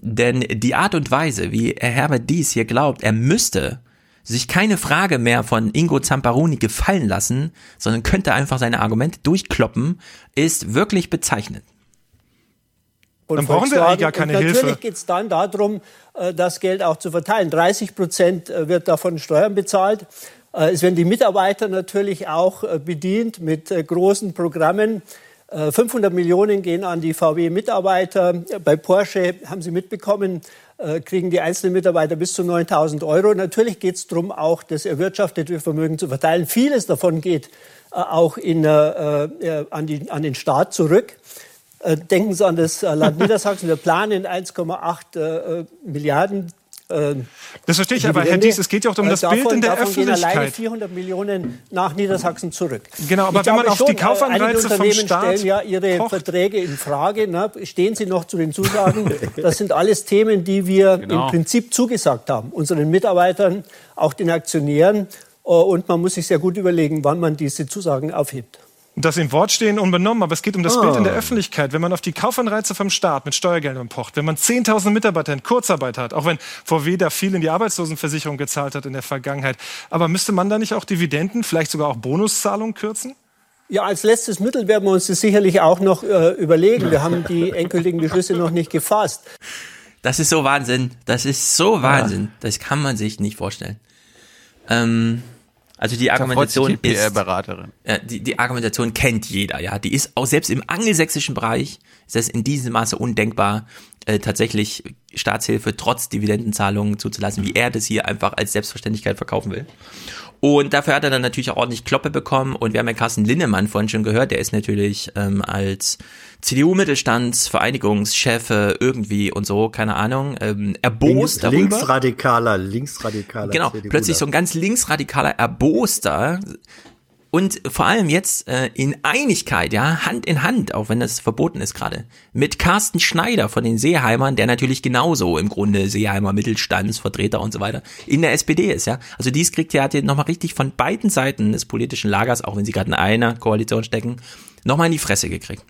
Denn die Art und Weise, wie Herr Herbert Dies hier glaubt, er müsste sich keine Frage mehr von Ingo Zamparoni gefallen lassen, sondern könnte einfach seine Argumente durchkloppen, ist wirklich bezeichnend. Und Dann brauchen wir eigentlich gar keine und natürlich Hilfe. geht es dann darum, äh, das Geld auch zu verteilen. 30 Prozent äh, wird davon Steuern bezahlt. Äh, Es werden die Mitarbeiter natürlich auch äh, bedient mit äh, großen Programmen. Äh, 500 Millionen gehen an die VW-Mitarbeiter. Bei Porsche haben Sie mitbekommen, kriegen die einzelnen Mitarbeiter bis zu 9.000 Euro. Natürlich geht es darum, auch das erwirtschaftete Vermögen zu verteilen. Vieles davon geht auch in, äh, an, die, an den Staat zurück. Denken Sie an das Land Niedersachsen. Wir planen 1,8 äh, Milliarden. Äh, Das verstehe ich, aber Herr. Dies, es geht ja auch um Äh, das davon, Bild in der davon Gehen alleine Öffentlichkeit. 400 Millionen nach Niedersachsen zurück. Genau, aber Ich wenn man auf die schon, äh, Kaufanreize vom Unternehmen Staat stellen ja ihre pocht. Verträge in Frage. Ne? Stehen sie noch zu den Zusagen? Das sind alles Themen, die wir Genau. im Prinzip zugesagt haben. Unseren Mitarbeitern, auch den Aktionären. Äh, Und man muss sich sehr gut überlegen, wann man diese Zusagen aufhebt. Das im Wort stehen unbenommen, aber es geht um das Bild in Ah. der Öffentlichkeit. Wenn man auf die Kaufanreize vom Staat mit Steuergeldern pocht, wenn man 10.000 Mitarbeiter in Kurzarbeit hat, auch wenn VW da viel in die Arbeitslosenversicherung gezahlt hat in der Vergangenheit, aber müsste man da nicht auch Dividenden, vielleicht sogar auch Bonuszahlungen kürzen? Ja, als letztes Mittel werden wir uns das sicherlich auch noch äh, überlegen. Wir haben die endgültigen Beschlüsse noch nicht gefasst. Das ist so Wahnsinn. Das ist so Wahnsinn. Das kann man sich nicht vorstellen. Ähm, also die Argumentation die ist, ja, die, die Argumentation kennt jeder, ja. Die ist auch selbst im angelsächsischen Bereich ist es in diesem Maße undenkbar, äh, tatsächlich Staatshilfe trotz Dividendenzahlungen zuzulassen, wie er das hier einfach als Selbstverständlichkeit verkaufen will. Und dafür hat er dann natürlich auch ordentlich Kloppe bekommen. Und wir haben ja Carsten Linnemann vorhin schon gehört, der ist natürlich ähm, als CDU-Mittelstandsvereinigungschef irgendwie und so, keine Ahnung, ähm, erbost Links, darüber. linksradikaler, linksradikaler. Genau, CDU plötzlich so ein ganz linksradikaler Erboster und vor allem jetzt äh, in Einigkeit, ja, Hand in Hand, auch wenn das verboten ist gerade, mit Carsten Schneider von den Seeheimern, der natürlich genauso im Grunde Seeheimer Mittelstandsvertreter und so weiter in der SPD ist, ja. Also dies kriegt ja, hat hier nochmal richtig von beiden Seiten des politischen Lagers, auch wenn sie gerade in einer Koalition stecken, nochmal in die Fresse gekriegt.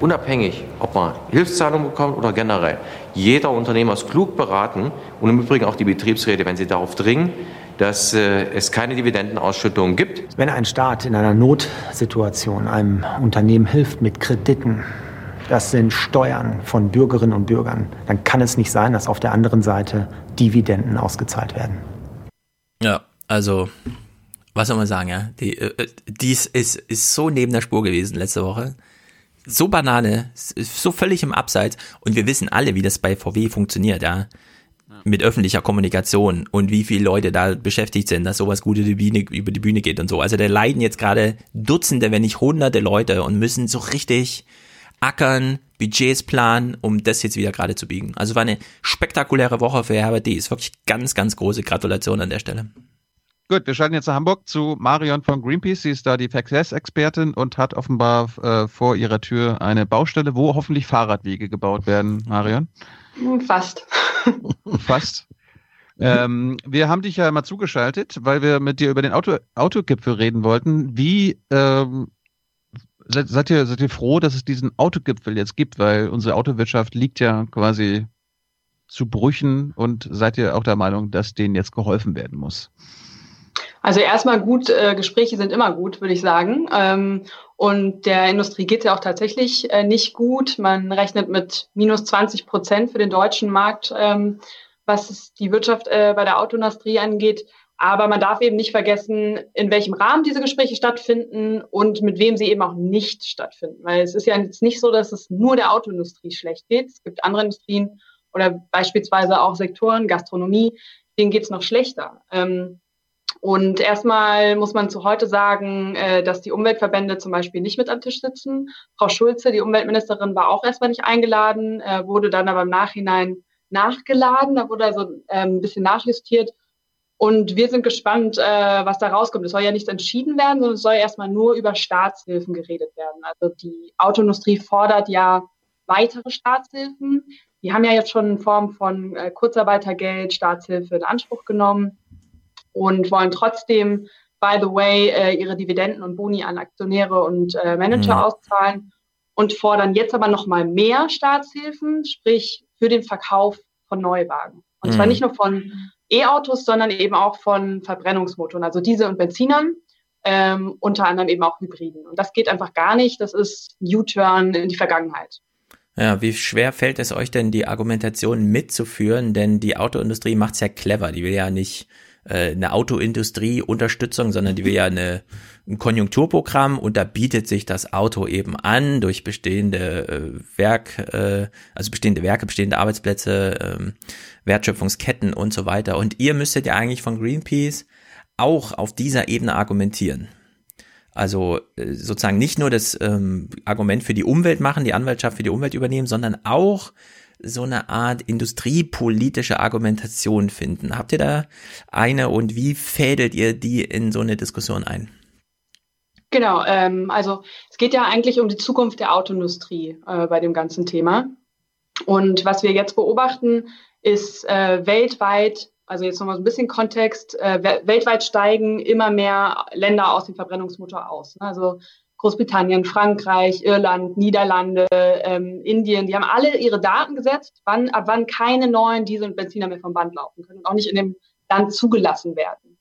Unabhängig, ob man Hilfszahlungen bekommt oder generell. Jeder Unternehmer ist klug beraten und im Übrigen auch die Betriebsräte, wenn sie darauf dringen, dass äh, es keine Dividendenausschüttung gibt. Wenn ein Staat in einer Notsituation einem Unternehmen hilft mit Krediten, das sind Steuern von Bürgerinnen und Bürgern, dann kann es nicht sein, dass auf der anderen Seite Dividenden ausgezahlt werden. Ja, also was soll man sagen, ja? Die, äh, dies ist, ist so neben der Spur gewesen letzte Woche. So Banane, so völlig im Abseits. Und wir wissen alle, wie das bei VW funktioniert, ja. Mit öffentlicher Kommunikation und wie viele Leute da beschäftigt sind, dass sowas gut über die Bühne, über die Bühne geht und so. Also da leiden jetzt gerade Dutzende, wenn nicht Hunderte Leute und müssen so richtig ackern, Budgets planen, um das jetzt wieder gerade zu biegen. Also war eine spektakuläre Woche für Herbert D. Ist wirklich ganz, ganz große Gratulation an der Stelle. Gut, wir schalten jetzt nach Hamburg zu Marion von Greenpeace. Sie ist da die Verkehrsexpertin und hat offenbar äh, vor ihrer Tür eine Baustelle, wo hoffentlich Fahrradwege gebaut werden. Marion? Fast. Fast. Ähm, wir haben dich ja mal zugeschaltet, weil wir mit dir über den Auto, Autogipfel reden wollten. Wie ähm, seid, seid, ihr, seid ihr froh, dass es diesen Autogipfel jetzt gibt, weil unsere Autowirtschaft liegt ja quasi zu Brüchen und seid ihr auch der Meinung, dass denen jetzt geholfen werden muss? Also erstmal gut, äh, Gespräche sind immer gut, würde ich sagen. Ähm, und der Industrie geht ja auch tatsächlich äh, nicht gut. Man rechnet mit minus 20 Prozent für den deutschen Markt, ähm, was die Wirtschaft äh, bei der Autoindustrie angeht. Aber man darf eben nicht vergessen, in welchem Rahmen diese Gespräche stattfinden und mit wem sie eben auch nicht stattfinden. Weil es ist ja jetzt nicht so, dass es nur der Autoindustrie schlecht geht. Es gibt andere Industrien oder beispielsweise auch Sektoren, Gastronomie, denen geht es noch schlechter. Ähm, und erstmal muss man zu heute sagen, äh, dass die Umweltverbände zum Beispiel nicht mit am Tisch sitzen. Frau Schulze, die Umweltministerin, war auch erstmal nicht eingeladen, äh, wurde dann aber im Nachhinein nachgeladen. Da wurde also äh, ein bisschen nachjustiert. Und wir sind gespannt, äh, was da rauskommt. Es soll ja nicht entschieden werden, sondern es soll erstmal nur über Staatshilfen geredet werden. Also die Autoindustrie fordert ja weitere Staatshilfen. Die haben ja jetzt schon in Form von Kurzarbeitergeld, Staatshilfe in Anspruch genommen und wollen trotzdem, by the way, äh, ihre Dividenden und Boni an Aktionäre und äh, Manager mhm. auszahlen und fordern jetzt aber nochmal mehr Staatshilfen, sprich für den Verkauf von Neuwagen. Und mhm. zwar nicht nur von E-Autos, sondern eben auch von Verbrennungsmotoren, also Diesel- und Benzinern, ähm, unter anderem eben auch Hybriden. Und das geht einfach gar nicht. Das ist U-Turn in die Vergangenheit. Ja, wie schwer fällt es euch denn, die Argumentation mitzuführen? Denn die Autoindustrie macht es ja clever. Die will ja nicht äh, eine Autoindustrie-Unterstützung, sondern die will ja eine, ein Konjunkturprogramm und da bietet sich das Auto eben an durch bestehende äh, Werk, äh, also bestehende Werke, bestehende Arbeitsplätze, ähm, Wertschöpfungsketten und so weiter. Und ihr müsstet ja eigentlich von Greenpeace auch auf dieser Ebene argumentieren. Also äh, sozusagen nicht nur das ähm, Argument für die Umwelt machen, die Anwaltschaft für die Umwelt übernehmen, sondern auch so eine Art industriepolitische Argumentation finden. Habt ihr da eine und wie fädelt ihr die in so eine Diskussion ein? Genau, ähm, also es geht ja eigentlich um die Zukunft der Autoindustrie äh, bei dem ganzen Thema. Und was wir jetzt beobachten, ist äh, weltweit, also jetzt nochmal so ein bisschen Kontext, äh, weltweit steigen immer mehr Länder aus dem Verbrennungsmotor aus. Ne? Also Großbritannien, Frankreich, Irland, Niederlande, ähm, Indien, die haben alle ihre Daten gesetzt, wann, ab wann keine neuen Diesel- und Benziner mehr vom Band laufen können und auch nicht in dem Land zugelassen werden.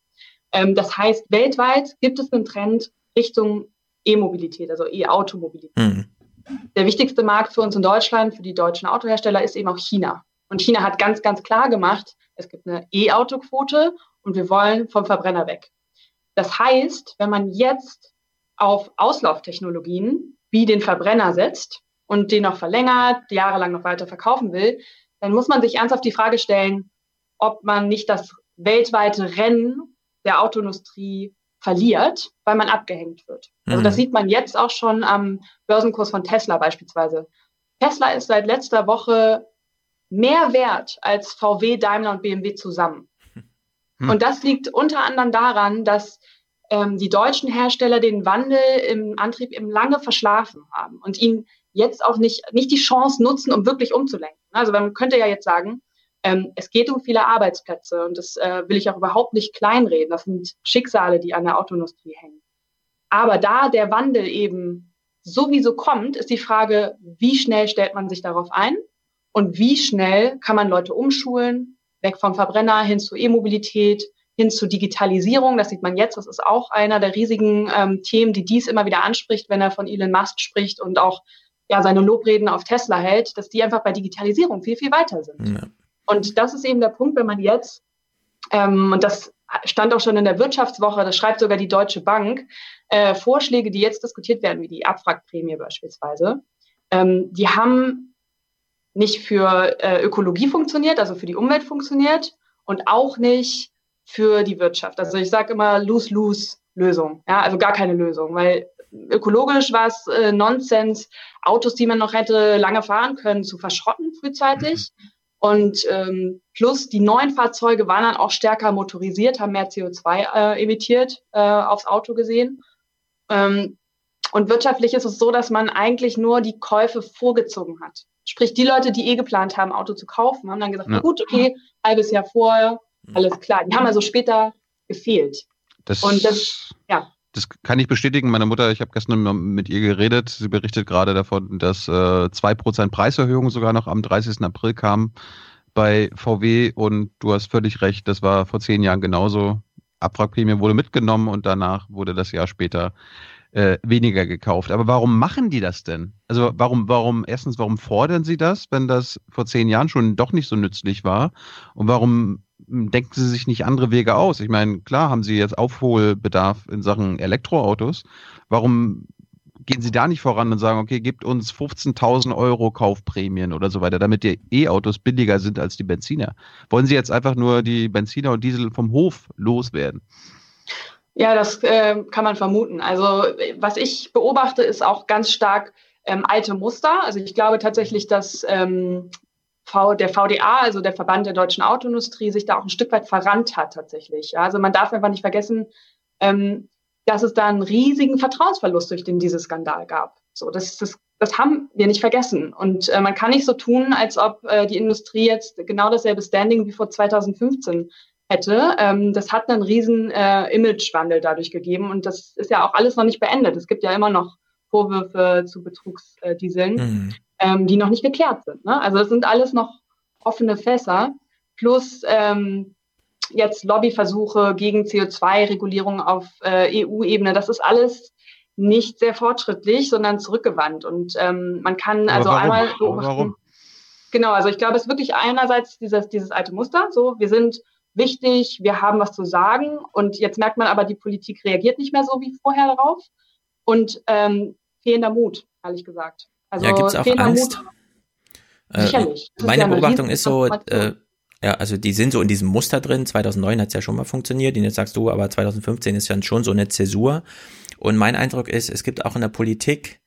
Ähm, das heißt, weltweit gibt es einen Trend Richtung E-Mobilität, also E-Automobilität. Mhm. Der wichtigste Markt für uns in Deutschland, für die deutschen Autohersteller, ist eben auch China. Und China hat ganz, ganz klar gemacht, es gibt eine E-Auto-Quote und wir wollen vom Verbrenner weg. Das heißt, wenn man jetzt auf Auslauftechnologien wie den Verbrenner setzt und den noch verlängert, jahrelang noch weiter verkaufen will, dann muss man sich ernsthaft die Frage stellen, ob man nicht das weltweite Rennen der Autoindustrie verliert, weil man abgehängt wird. Also das mhm. sieht man jetzt auch schon am Börsenkurs von Tesla beispielsweise. Tesla ist seit letzter Woche mehr wert als VW, Daimler und BMW zusammen. Hm. Und das liegt unter anderem daran, dass ähm, die deutschen Hersteller den Wandel im Antrieb eben lange verschlafen haben und ihn jetzt auch nicht, nicht die Chance nutzen, um wirklich umzulenken. Also man könnte ja jetzt sagen, ähm, es geht um viele Arbeitsplätze und das äh, will ich auch überhaupt nicht kleinreden. Das sind Schicksale, die an der Autoindustrie hängen. Aber da der Wandel eben sowieso kommt, ist die Frage, wie schnell stellt man sich darauf ein und wie schnell kann man Leute umschulen, weg vom Verbrenner hin zu E-Mobilität, hin zu Digitalisierung. Das sieht man jetzt. Das ist auch einer der riesigen ähm, Themen, die dies immer wieder anspricht, wenn er von Elon Musk spricht und auch ja, seine Lobreden auf Tesla hält, dass die einfach bei Digitalisierung viel, viel weiter sind. Ja. Und das ist eben der Punkt, wenn man jetzt, ähm, und das stand auch schon in der Wirtschaftswoche, das schreibt sogar die Deutsche Bank, äh, Vorschläge, die jetzt diskutiert werden, wie die Abwrackprämie beispielsweise, ähm, die haben nicht für äh, Ökologie funktioniert, also für die Umwelt funktioniert und auch nicht für die Wirtschaft. Also ich sage immer Lose-Lose-Lösung, ja, also gar keine Lösung, weil ökologisch war es äh, Nonsens, Autos, die man noch hätte lange fahren können, zu verschrotten frühzeitig. Mhm. Und ähm, plus die neuen Fahrzeuge waren dann auch stärker motorisiert, haben mehr CO2 äh, emittiert äh, aufs Auto gesehen. Ähm, und wirtschaftlich ist es so, dass man eigentlich nur die Käufe vorgezogen hat. Sprich, die Leute, die eh geplant haben, Auto zu kaufen, haben dann gesagt, ja. gut, okay, halbes Jahr vorher, alles klar. Die haben also später gefehlt. Das, und das, ja. Das kann ich bestätigen. Meine Mutter, ich habe gestern mit ihr geredet. Sie berichtet gerade davon, dass äh, 2% Preiserhöhung sogar noch am 30. April kam bei VW. Und du hast völlig recht, das war vor zehn Jahren genauso. Abwrackprämie wurde mitgenommen und danach wurde das Jahr später äh, weniger gekauft. Aber warum machen die das denn? Also warum, warum, erstens, warum fordern sie das, wenn das vor zehn Jahren schon doch nicht so nützlich war? Und warum denken sie sich nicht andere Wege aus? Ich meine, klar haben sie jetzt Aufholbedarf in Sachen Elektroautos. Warum gehen sie da nicht voran und sagen, okay, gibt uns 15.000 Euro Kaufprämien oder so weiter, damit die E-Autos billiger sind als die Benziner? Wollen sie jetzt einfach nur die Benziner und Diesel vom Hof loswerden? Ja, das äh, kann man vermuten. Also was ich beobachte, ist auch ganz stark ähm, alte Muster. Also ich glaube tatsächlich, dass ähm, v, der VDA, also der Verband der deutschen Autoindustrie, sich da auch ein Stück weit verrannt hat tatsächlich. Ja, also man darf einfach nicht vergessen, ähm, dass es da einen riesigen Vertrauensverlust durch den Dieselskandal gab. So, das, das, das haben wir nicht vergessen. Und äh, man kann nicht so tun, als ob äh, die Industrie jetzt genau dasselbe Standing wie vor 2015 hätte. Ähm, das hat einen riesen äh, Imagewandel dadurch gegeben und das ist ja auch alles noch nicht beendet. Es gibt ja immer noch Vorwürfe zu Betrugsdieseln, mhm. Ähm, die noch nicht geklärt sind. Ne? Also es sind alles noch offene Fässer plus ähm, jetzt Lobbyversuche gegen CO2-Regulierung auf äh, EU-Ebene. Das ist alles nicht sehr fortschrittlich, sondern zurückgewandt. Und ähm, man kann also einmal beobachten. Warum? Genau, also ich glaube, es ist wirklich einerseits dieses, dieses alte Muster. So, wir sind wichtig, wir haben was zu sagen und jetzt merkt man aber, die Politik reagiert nicht mehr so wie vorher darauf und ähm, fehlender Mut, ehrlich gesagt. Also ja, gibt's auch Angst? Äh, sicherlich. meine ja Beobachtung ist so, äh, ja, also die sind so in diesem Muster drin. 2009 hat es ja schon mal funktioniert, und jetzt sagst du, aber 2015 ist ja schon so eine Zäsur. Und mein Eindruck ist, es gibt auch in der Politik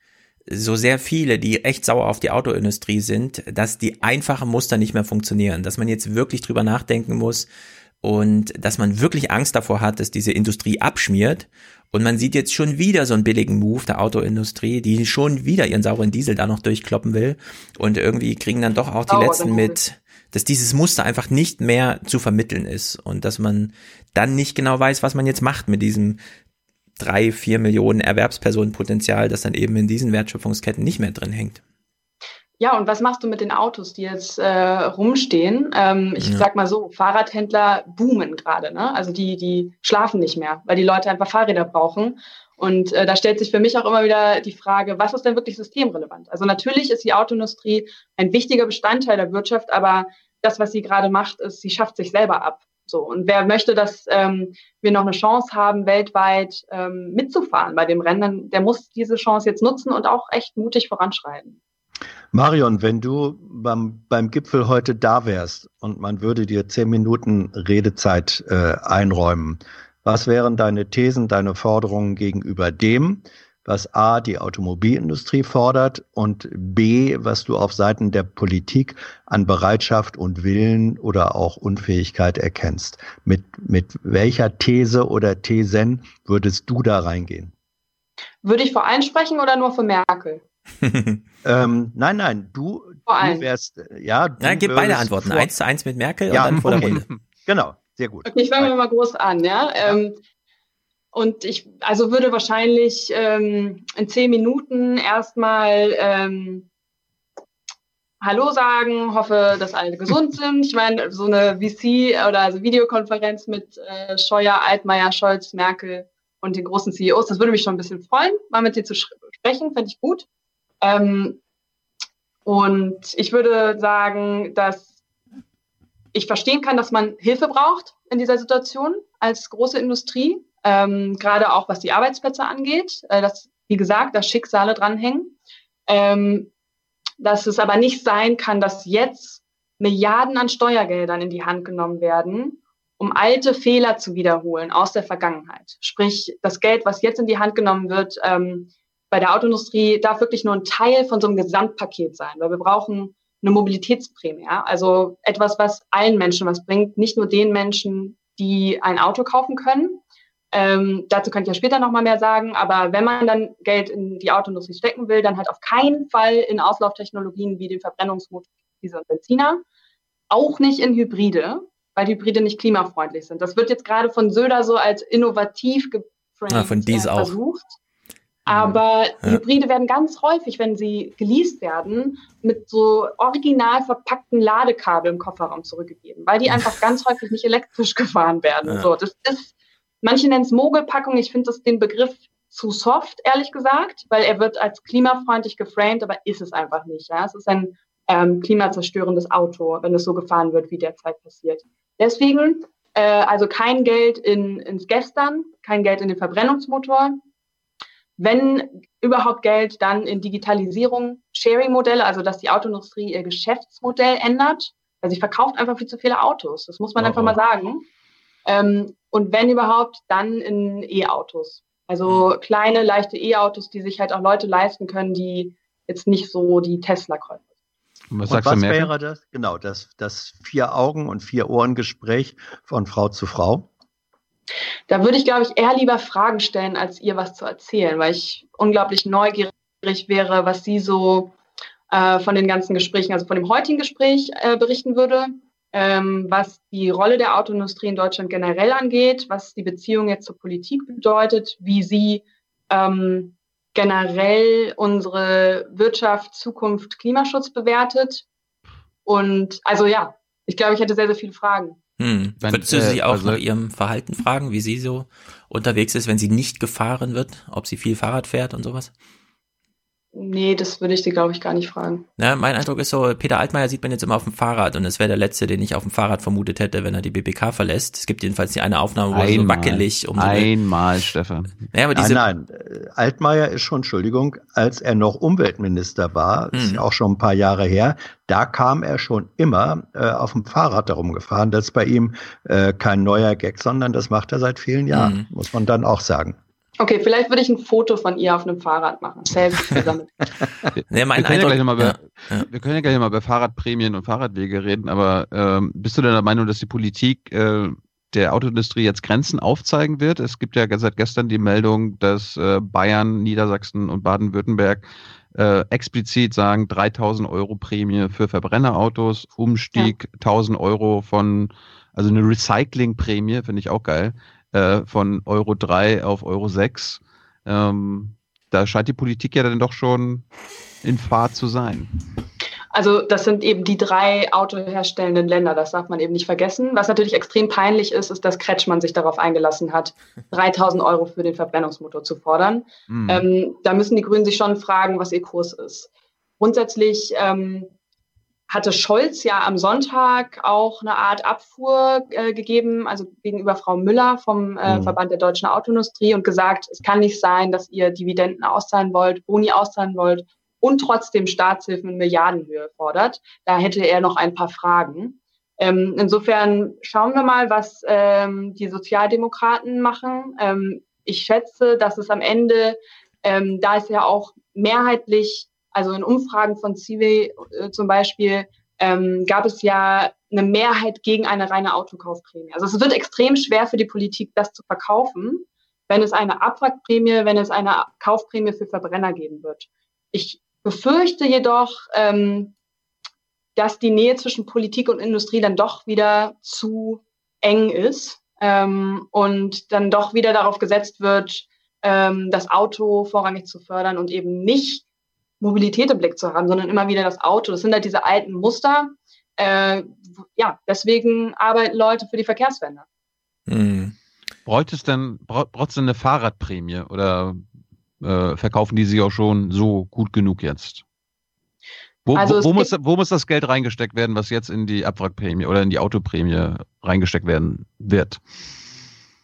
so sehr viele, die echt sauer auf die Autoindustrie sind, dass die einfachen Muster nicht mehr funktionieren, dass man jetzt wirklich drüber nachdenken muss und dass man wirklich Angst davor hat, dass diese Industrie abschmiert. Und man sieht jetzt schon wieder so einen billigen Move der Autoindustrie, die schon wieder ihren sauren Diesel da noch durchkloppen will. Und irgendwie kriegen dann doch auch die oh, Letzten mit, dass dieses Muster einfach nicht mehr zu vermitteln ist und dass man dann nicht genau weiß, was man jetzt macht mit diesem drei, vier Millionen Erwerbspersonenpotenzial, das dann eben in diesen Wertschöpfungsketten nicht mehr drin hängt. Ja, und was machst du mit den Autos, die jetzt äh, rumstehen? Ähm, ich ja. sag mal so, Fahrradhändler boomen gerade, ne? Also die, die schlafen nicht mehr, weil die Leute einfach Fahrräder brauchen. Und äh, da stellt sich für mich auch immer wieder die Frage, was ist denn wirklich systemrelevant? Also natürlich ist die Autoindustrie ein wichtiger Bestandteil der Wirtschaft, aber das, was sie gerade macht, ist, sie schafft sich selber ab. So, und wer möchte, dass ähm, wir noch eine Chance haben, weltweit ähm, mitzufahren bei dem Rennen, der muss diese Chance jetzt nutzen und auch echt mutig voranschreiten. Marion, wenn du beim, beim Gipfel heute da wärst und man würde dir zehn Minuten Redezeit äh, einräumen, was wären deine Thesen, deine Forderungen gegenüber dem, was A, die Automobilindustrie fordert und B, was du auf Seiten der Politik an Bereitschaft und Willen oder auch Unfähigkeit erkennst. Mit, mit welcher These oder Thesen würdest du da reingehen? Würde ich vor allen sprechen oder nur für Merkel? ähm, nein, nein, du, du wärst, ja. Du ja, gib beide Antworten. Vor... Eins zu eins mit Merkel ja, und dann vor okay. der Runde. Genau, sehr gut. Okay, ich fange mal groß an, ja. Ähm, und ich also würde wahrscheinlich ähm, in zehn Minuten erstmal ähm, Hallo sagen, hoffe, dass alle gesund sind. Ich meine, so eine VC oder also Videokonferenz mit äh, Scheuer, Altmaier, Scholz, Merkel und den großen CEOs, das würde mich schon ein bisschen freuen, mal mit denen zu sprechen, fände ich gut. Ähm, und ich würde sagen, dass ich verstehen kann, dass man Hilfe braucht in dieser Situation als große Industrie, ähm, gerade auch was die Arbeitsplätze angeht, äh, dass, wie gesagt, da Schicksale dranhängen. Ähm, dass es aber nicht sein kann, dass jetzt Milliarden an Steuergeldern in die Hand genommen werden, um alte Fehler zu wiederholen aus der Vergangenheit. Sprich, das Geld, was jetzt in die Hand genommen wird, ähm, bei der Autoindustrie darf wirklich nur ein Teil von so einem Gesamtpaket sein, weil wir brauchen eine Mobilitätsprämie, ja? also etwas, was allen Menschen was bringt, nicht nur den Menschen, die ein Auto kaufen können, ähm, dazu kann ich ja später nochmal mehr sagen. Aber wenn man dann Geld in die Autoindustrie stecken will, dann halt auf keinen Fall in Auslauftechnologien wie den Verbrennungsmotor, Diesel und Benziner. Auch nicht in Hybride, weil Hybride nicht klimafreundlich sind. Das wird jetzt gerade von Söder so als innovativ geframed ah, von dies auch. versucht. Aber Ja. Hybride werden ganz häufig, wenn sie geleast werden, mit so original verpackten Ladekabel im Kofferraum zurückgegeben, weil die einfach ganz häufig nicht elektrisch gefahren werden. Ja. So, das ist, manche nennen es Mogelpackung. Ich finde das den Begriff zu soft, ehrlich gesagt, weil er wird als klimafreundlich geframed, aber ist es einfach nicht. Ja? Es ist ein ähm, klimazerstörendes Auto, wenn es so gefahren wird, wie derzeit passiert. Deswegen, äh, also kein Geld in, ins Gestern, kein Geld in den Verbrennungsmotor, wenn überhaupt Geld, dann in Digitalisierung, Sharing-Modelle, also dass die Autoindustrie ihr Geschäftsmodell ändert, weil sie verkauft einfach viel zu viele Autos. Das muss man Oh, einfach oh. mal sagen. Ähm, und wenn überhaupt, dann in E-Autos. Also kleine, leichte E-Autos, die sich halt auch Leute leisten können, die jetzt nicht so die Tesla-Käufer Und was und was wäre das? Genau, das, das Vier-Augen- und Vier-Ohren-Gespräch von Frau zu Frau. Da würde ich, glaube ich, eher lieber Fragen stellen, als ihr was zu erzählen, weil ich unglaublich neugierig wäre, was sie so äh, von den ganzen Gesprächen, also von dem heutigen Gespräch äh, berichten würde, ähm, was die Rolle der Autoindustrie in Deutschland generell angeht, was die Beziehung jetzt zur Politik bedeutet, wie sie ähm, generell unsere Wirtschaft, Zukunft, Klimaschutz bewertet. Und also ja, ich glaube, ich hätte sehr, sehr viele Fragen. Hm. Wenn, Würdest du äh, sie auch also- nach ihrem Verhalten fragen, wie sie so unterwegs ist, wenn sie nicht gefahren wird, ob sie viel Fahrrad fährt und sowas? Nee, das würde ich dir, glaube ich, gar nicht fragen. Ja, mein Eindruck ist so, Peter Altmaier sieht man jetzt immer auf dem Fahrrad und es wäre der Letzte, den ich auf dem Fahrrad vermutet hätte, wenn er die BBK verlässt. Es gibt jedenfalls die eine Aufnahme, wo er so Einmal. wackelig um so eine, Einmal, Stefan. Ja, aber diese, nein, nein. Altmaier ist schon, Entschuldigung, als er noch Umweltminister war, ist Mhm. ja auch schon ein paar Jahre her, da kam er schon immer äh, auf dem Fahrrad darum gefahren. Das ist bei ihm äh, kein neuer Gag, sondern das macht er seit vielen Jahren, Mhm. muss man dann auch sagen. Okay, vielleicht würde ich ein Foto von ihr auf einem Fahrrad machen. Selbst gesammelt. nee, mein wir, können ja Eindruck, mal über, ja, ja. wir können ja gleich mal über Fahrradprämien und Fahrradwege reden, aber ähm, bist du denn der Meinung, dass die Politik äh, der Autoindustrie jetzt Grenzen aufzeigen wird? Es gibt ja seit gestern die Meldung, dass äh, Bayern, Niedersachsen und Baden-Württemberg äh, explizit sagen 3000 Euro Prämie für Verbrennerautos, Umstieg 1000 Euro von, also eine Recyclingprämie, finde ich auch geil, äh, von Euro 3 auf Euro 6. Ähm, da scheint die Politik ja dann doch schon in Fahrt zu sein. Also das sind eben die drei autoherstellenden Länder, das darf man eben nicht vergessen. Was natürlich extrem peinlich ist, ist, dass Kretschmann sich darauf eingelassen hat, 3000 Euro für den Verbrennungsmotor zu fordern. Mhm. Ähm, da müssen die Grünen sich schon fragen, was ihr Kurs ist. Grundsätzlich ähm, hatte Scholz ja am Sonntag auch eine Art Abfuhr äh, gegeben, also gegenüber Frau Müller vom äh, Mhm. Verband der deutschen Autoindustrie und gesagt, es kann nicht sein, dass ihr Dividenden auszahlen wollt, Boni auszahlen wollt und trotzdem Staatshilfen in Milliardenhöhe fordert. Da hätte er noch ein paar Fragen. Ähm, insofern schauen wir mal, was ähm, die Sozialdemokraten machen. Ähm, ich schätze, dass es am Ende, ähm, da ist ja auch mehrheitlich, also in Umfragen von CIVE äh, zum Beispiel, ähm, gab es ja eine Mehrheit gegen eine reine Autokaufprämie. Also es wird extrem schwer für die Politik, das zu verkaufen, wenn es eine Abwrackprämie, wenn es eine Kaufprämie für Verbrenner geben wird. Ich befürchte jedoch, ähm, dass die Nähe zwischen Politik und Industrie dann doch wieder zu eng ist ähm, und dann doch wieder darauf gesetzt wird, ähm, das Auto vorrangig zu fördern und eben nicht Mobilität im Blick zu haben, sondern immer wieder das Auto. Das sind halt diese alten Muster. Äh, ja, deswegen arbeiten Leute für die Verkehrswende. Hm. Bräuchte es denn, braucht es denn eine Fahrradprämie oder äh, verkaufen die sich auch schon so gut genug jetzt? Wo, also wo, wo muss, wo muss das Geld reingesteckt werden, was jetzt in die Abwrackprämie oder in die Autoprämie reingesteckt werden wird?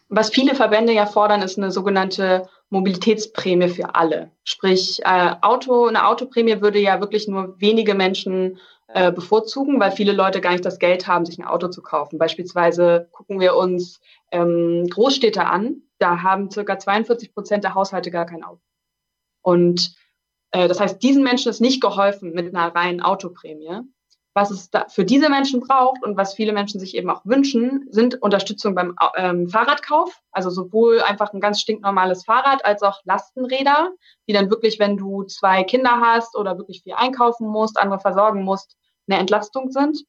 Was viele Verbände ja fordern, ist eine sogenannte Mobilitätsprämie für alle. Sprich, äh, Auto, eine Autoprämie würde ja wirklich nur wenige Menschen äh, bevorzugen, weil viele Leute gar nicht das Geld haben, sich ein Auto zu kaufen. Beispielsweise gucken wir uns ähm, Großstädte an, da haben circa 42 Prozent der Haushalte gar kein Auto. Und äh, das heißt, diesen Menschen ist nicht geholfen mit einer reinen Autoprämie. Was es für diese Menschen braucht und was viele Menschen sich eben auch wünschen, sind Unterstützung beim ähm, Fahrradkauf. Also sowohl einfach ein ganz stinknormales Fahrrad als auch Lastenräder, die dann wirklich, wenn du zwei Kinder hast oder wirklich viel einkaufen musst, andere versorgen musst, eine Entlastung sind,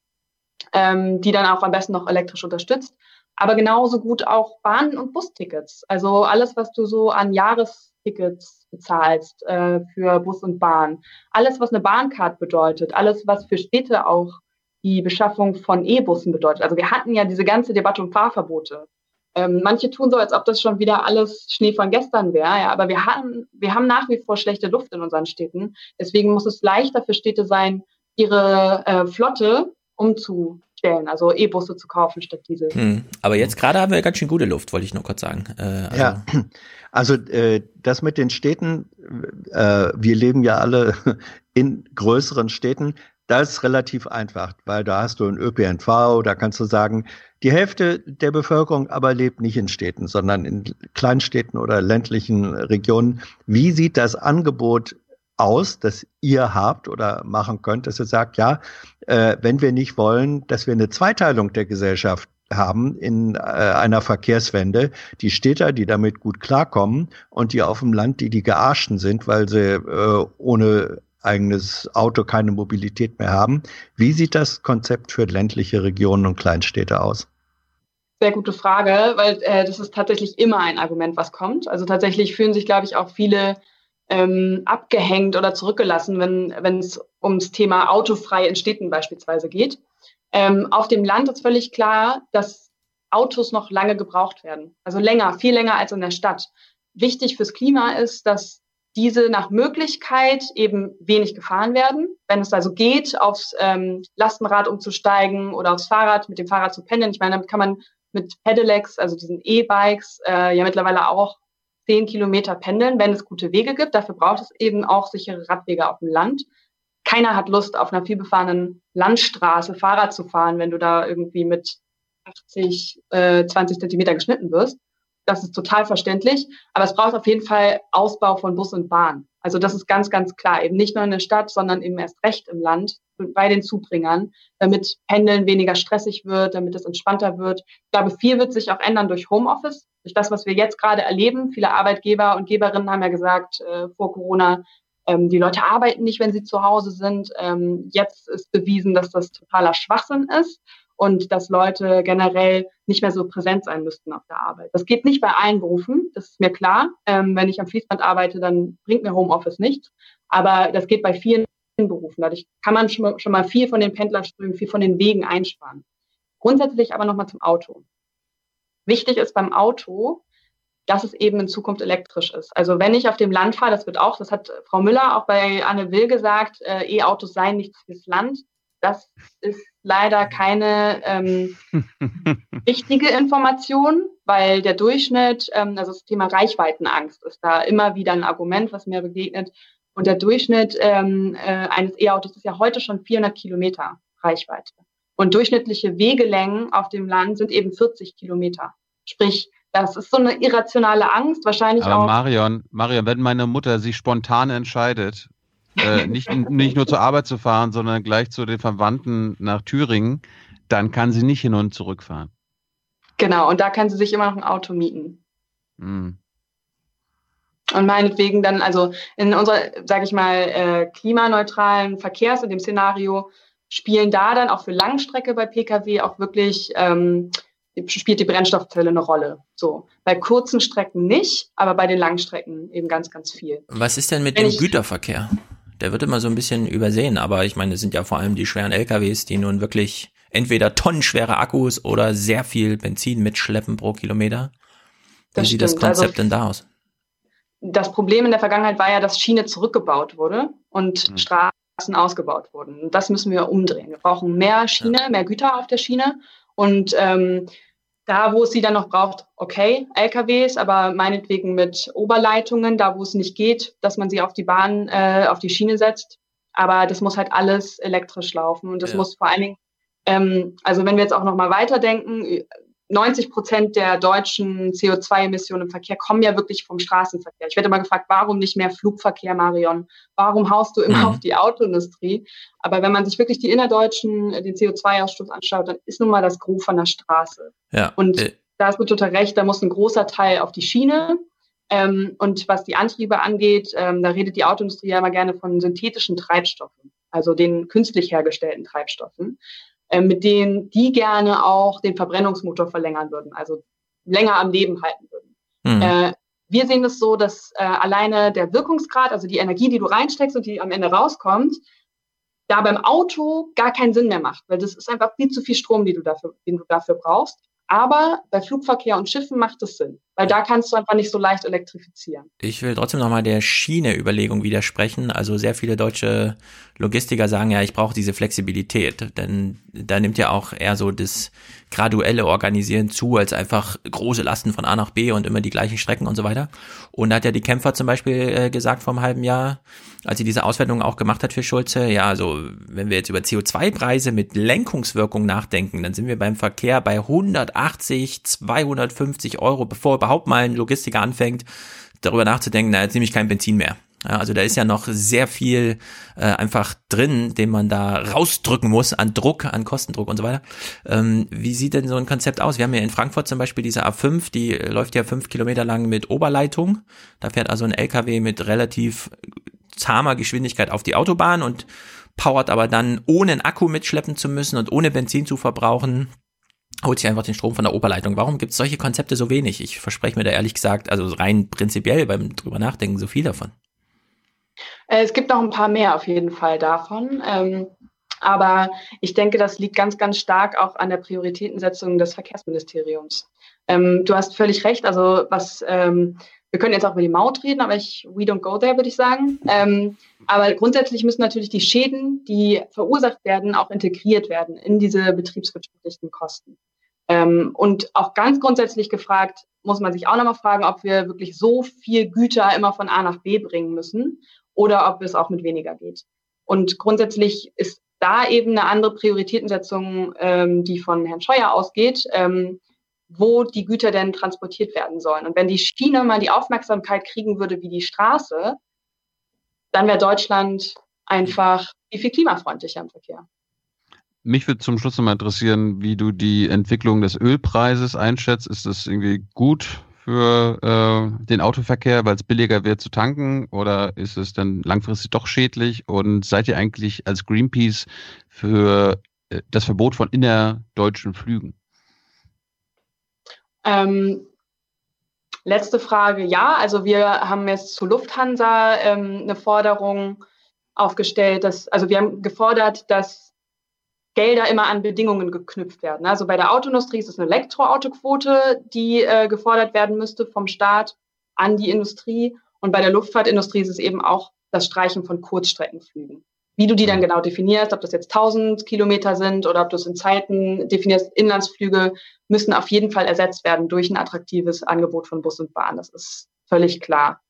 ähm, die dann auch am besten noch elektrisch unterstützt. Aber genauso gut auch Bahn- und Bustickets. Also alles, was du so an Jahrestickets bezahlst äh, für Bus und Bahn. Alles, was eine Bahncard bedeutet. Alles, was für Städte auch die Beschaffung von E-Bussen bedeutet. Also wir hatten ja diese ganze Debatte um Fahrverbote. Ähm, manche tun so, als ob das schon wieder alles Schnee von gestern wäre, ja, aber wir haben, wir haben nach wie vor schlechte Luft in unseren Städten. Deswegen muss es leichter für Städte sein, ihre äh, Flotte umzustellen, also E-Busse zu kaufen statt Diesel. Hm. Aber jetzt gerade haben wir ganz schön gute Luft, wollte ich nur kurz sagen. Äh, also. Ja, also äh, das mit den Städten, äh, wir leben ja alle in größeren Städten, das ist relativ einfach, weil da hast du ein ÖPNV, da kannst du sagen, die Hälfte der Bevölkerung aber lebt nicht in Städten, sondern in Kleinstädten oder ländlichen Regionen. Wie sieht das Angebot aus, das ihr habt oder machen könnt, dass ihr sagt, ja, äh, wenn wir nicht wollen, dass wir eine Zweiteilung der Gesellschaft haben in äh, einer Verkehrswende, die Städter, die damit gut klarkommen und die auf dem Land, die die gearschten sind, weil sie äh, ohne eigenes Auto keine Mobilität mehr haben. Wie sieht das Konzept für ländliche Regionen und Kleinstädte aus? Sehr gute Frage, weil äh, das ist tatsächlich immer ein Argument, was kommt. Also tatsächlich fühlen sich, glaube ich, auch viele ähm, abgehängt oder zurückgelassen, wenn es ums Thema autofrei in Städten beispielsweise geht. Ähm, auf dem Land ist völlig klar, dass Autos noch lange gebraucht werden. Also länger, viel länger als in der Stadt. Wichtig fürs Klima ist, dass diese nach Möglichkeit eben wenig gefahren werden. Wenn es also geht, aufs ähm, Lastenrad umzusteigen oder aufs Fahrrad, mit dem Fahrrad zu pendeln. Ich meine, damit kann man mit Pedelecs, also diesen E-Bikes, äh, ja mittlerweile auch zehn Kilometer pendeln, wenn es gute Wege gibt. Dafür braucht es eben auch sichere Radwege auf dem Land. Keiner hat Lust, auf einer vielbefahrenen Landstraße Fahrrad zu fahren, wenn du da irgendwie mit 80, äh, 20 Zentimeter geschnitten wirst. Das ist total verständlich. Aber es braucht auf jeden Fall Ausbau von Bus und Bahn. Also das ist ganz, ganz klar. Eben nicht nur in der Stadt, sondern eben erst recht im Land bei den Zubringern, damit Pendeln weniger stressig wird, damit es entspannter wird. Ich glaube, viel wird sich auch ändern durch Homeoffice, durch das, was wir jetzt gerade erleben. Viele Arbeitgeber und Geberinnen haben ja gesagt äh, vor Corona, ähm, die Leute arbeiten nicht, wenn sie zu Hause sind. Ähm, jetzt ist bewiesen, dass das totaler Schwachsinn ist und dass Leute generell nicht mehr so präsent sein müssten auf der Arbeit. Das geht nicht bei allen Berufen, das ist mir klar. Ähm, wenn ich am Fließband arbeite, dann bringt mir Homeoffice nichts. Aber das geht bei vielen Berufen. Dadurch kann man schon mal viel von den Pendlerströmen, viel von den Wegen einsparen. Grundsätzlich aber nochmal zum Auto. Wichtig ist beim Auto, dass es eben in Zukunft elektrisch ist. Also wenn ich auf dem Land fahre, das wird auch, das hat Frau Müller auch bei Anne Will gesagt, äh, E-Autos seien nichts fürs Land. Das ist leider keine ähm, wichtige Information, weil der Durchschnitt, ähm, also das Thema Reichweitenangst ist da immer wieder ein Argument, was mir begegnet. Und der Durchschnitt ähm, äh, eines E-Autos ist ja heute schon 400 Kilometer Reichweite. Und durchschnittliche Wegelängen auf dem Land sind eben 40 Kilometer. Sprich, das ist so eine irrationale Angst, wahrscheinlich Aber auch. Marion, Marion, wenn meine Mutter sich spontan entscheidet, äh, nicht, nicht nur zur Arbeit zu fahren, sondern gleich zu den Verwandten nach Thüringen, dann kann sie nicht hin und zurück fahren. Genau, und da kann sie sich immer noch ein Auto mieten. Mm. Und meinetwegen dann, also in unserer, sage ich mal, äh, klimaneutralen Verkehrs- in dem Szenario spielen da dann auch für Langstrecke bei Pkw auch wirklich ähm, spielt die Brennstoffzelle eine Rolle. So bei kurzen Strecken nicht, aber bei den Langstrecken eben ganz, ganz viel. Was ist denn mit Wenn dem Güterverkehr? Der wird immer so ein bisschen übersehen, aber ich meine, es sind ja vor allem die schweren LKWs, die nun wirklich entweder tonnenschwere Akkus oder sehr viel Benzin mitschleppen pro Kilometer. Wie Das sieht das stimmt. Also- Konzept denn da aus? Das Problem in der Vergangenheit war ja, dass Schiene zurückgebaut wurde und Hm. Straßen ausgebaut wurden. Das müssen wir umdrehen. Wir brauchen mehr Schiene, mehr Güter auf der Schiene. Und ähm, da, wo es sie dann noch braucht, okay, LKWs, aber meinetwegen mit Oberleitungen, da wo es nicht geht, dass man sie auf die Bahn, äh, auf die Schiene setzt. Aber das muss halt alles elektrisch laufen. Und das Ja. muss vor allen Dingen, ähm, also wenn wir jetzt auch noch mal weiterdenken, 90 Prozent der deutschen CO2-Emissionen im Verkehr kommen ja wirklich vom Straßenverkehr. Ich werde immer gefragt, warum nicht mehr Flugverkehr, Marion? Warum haust du immer Mhm. auf die Autoindustrie? Aber wenn man sich wirklich die innerdeutschen, äh, den CO2-Ausstoß anschaut, dann ist nun mal das Gros von der Straße. Ja. Und äh, da hast du total recht, da muss ein großer Teil auf die Schiene. Ähm, und was die Antriebe angeht, ähm, da redet die Autoindustrie ja immer gerne von synthetischen Treibstoffen, also den künstlich hergestellten Treibstoffen, ähm, mit denen die gerne auch den Verbrennungsmotor verlängern würden, also länger am Leben halten würden. Mhm. Äh, wir sehen es so, dass äh, alleine der Wirkungsgrad, also die Energie, die du reinsteckst und die am Ende rauskommt, da beim Auto gar keinen Sinn mehr macht, weil das ist einfach viel zu viel Strom, die du dafür, den du dafür brauchst. Aber bei Flugverkehr und Schiffen macht es Sinn, weil da kannst du einfach nicht so leicht elektrifizieren. Ich will trotzdem nochmal der Schiene-Überlegung widersprechen. Also sehr viele deutsche Logistiker sagen ja, ich brauche diese Flexibilität, denn da nimmt ja auch eher so das graduelle Organisieren zu, als einfach große Lasten von A nach B und immer die gleichen Strecken und so weiter. Und da hat ja die Kämpfer zum Beispiel äh, gesagt vor einem halben Jahr, als sie diese Auswertung auch gemacht hat für Schulze, ja, also wenn wir jetzt über CO2-Preise mit Lenkungswirkung nachdenken, dann sind wir beim Verkehr bei 180, 250 Euro, bevor überhaupt mal ein Logistiker anfängt, darüber nachzudenken, na, jetzt nehme ich kein Benzin mehr. Ja, also da ist ja noch sehr viel äh, einfach drin, den man da rausdrücken muss an Druck, an Kostendruck und so weiter. Ähm, wie sieht denn so ein Konzept aus? Wir haben ja in Frankfurt zum Beispiel diese A5, die läuft ja fünf Kilometer lang mit Oberleitung. Da fährt also ein LKW mit relativ zahmer Geschwindigkeit auf die Autobahn und powert aber dann ohne einen Akku mitschleppen zu müssen und ohne Benzin zu verbrauchen, holt sich einfach den Strom von der Oberleitung. Warum gibt es solche Konzepte so wenig? Ich verspreche mir da ehrlich gesagt, also rein prinzipiell beim drüber nachdenken, so viel davon. Äh, Es gibt noch ein paar mehr auf jeden Fall davon. Ähm, aber ich denke, das liegt ganz, ganz stark auch an der Prioritätensetzung des Verkehrsministeriums. Ähm, du hast völlig recht. Also was, ähm, wir können jetzt auch über die Maut reden, aber ich, we don't go there, würde ich sagen. Ähm, aber grundsätzlich müssen natürlich die Schäden, die verursacht werden, auch integriert werden in diese betriebswirtschaftlichen Kosten. Ähm, und auch ganz grundsätzlich gefragt, muss man sich auch nochmal fragen, ob wir wirklich so viel Güter immer von A nach B bringen müssen oder ob es auch mit weniger geht. Und grundsätzlich ist da eben eine andere Prioritätensetzung, ähm, die von Herrn Scheuer ausgeht, ähm, wo die Güter denn transportiert werden sollen. Und wenn die Schiene mal die Aufmerksamkeit kriegen würde wie die Straße, dann wäre Deutschland einfach viel, viel klimafreundlicher im Verkehr. Mich würde zum Schluss nochmal interessieren, wie du die Entwicklung des Ölpreises einschätzt. Ist das irgendwie gut für äh, den Autoverkehr, weil es billiger wird zu tanken? Oder ist es dann langfristig doch schädlich? Und seid ihr eigentlich als Greenpeace für äh, das Verbot von innerdeutschen Flügen? Ähm, letzte Frage, ja. Also wir haben jetzt zu Lufthansa ähm, eine Forderung aufgestellt, dass, also wir haben gefordert, dass Gelder immer an Bedingungen geknüpft werden. Also bei der Autoindustrie ist es eine Elektroautoquote, die äh, gefordert werden müsste vom Staat an die Industrie. Und bei der Luftfahrtindustrie ist es eben auch das Streichen von Kurzstreckenflügen. Wie du die dann genau definierst, ob das jetzt 1000 Kilometer sind oder ob du es in Zeiten definierst, Inlandsflüge müssen auf jeden Fall ersetzt werden durch ein attraktives Angebot von Bus und Bahn. Das ist völlig klar.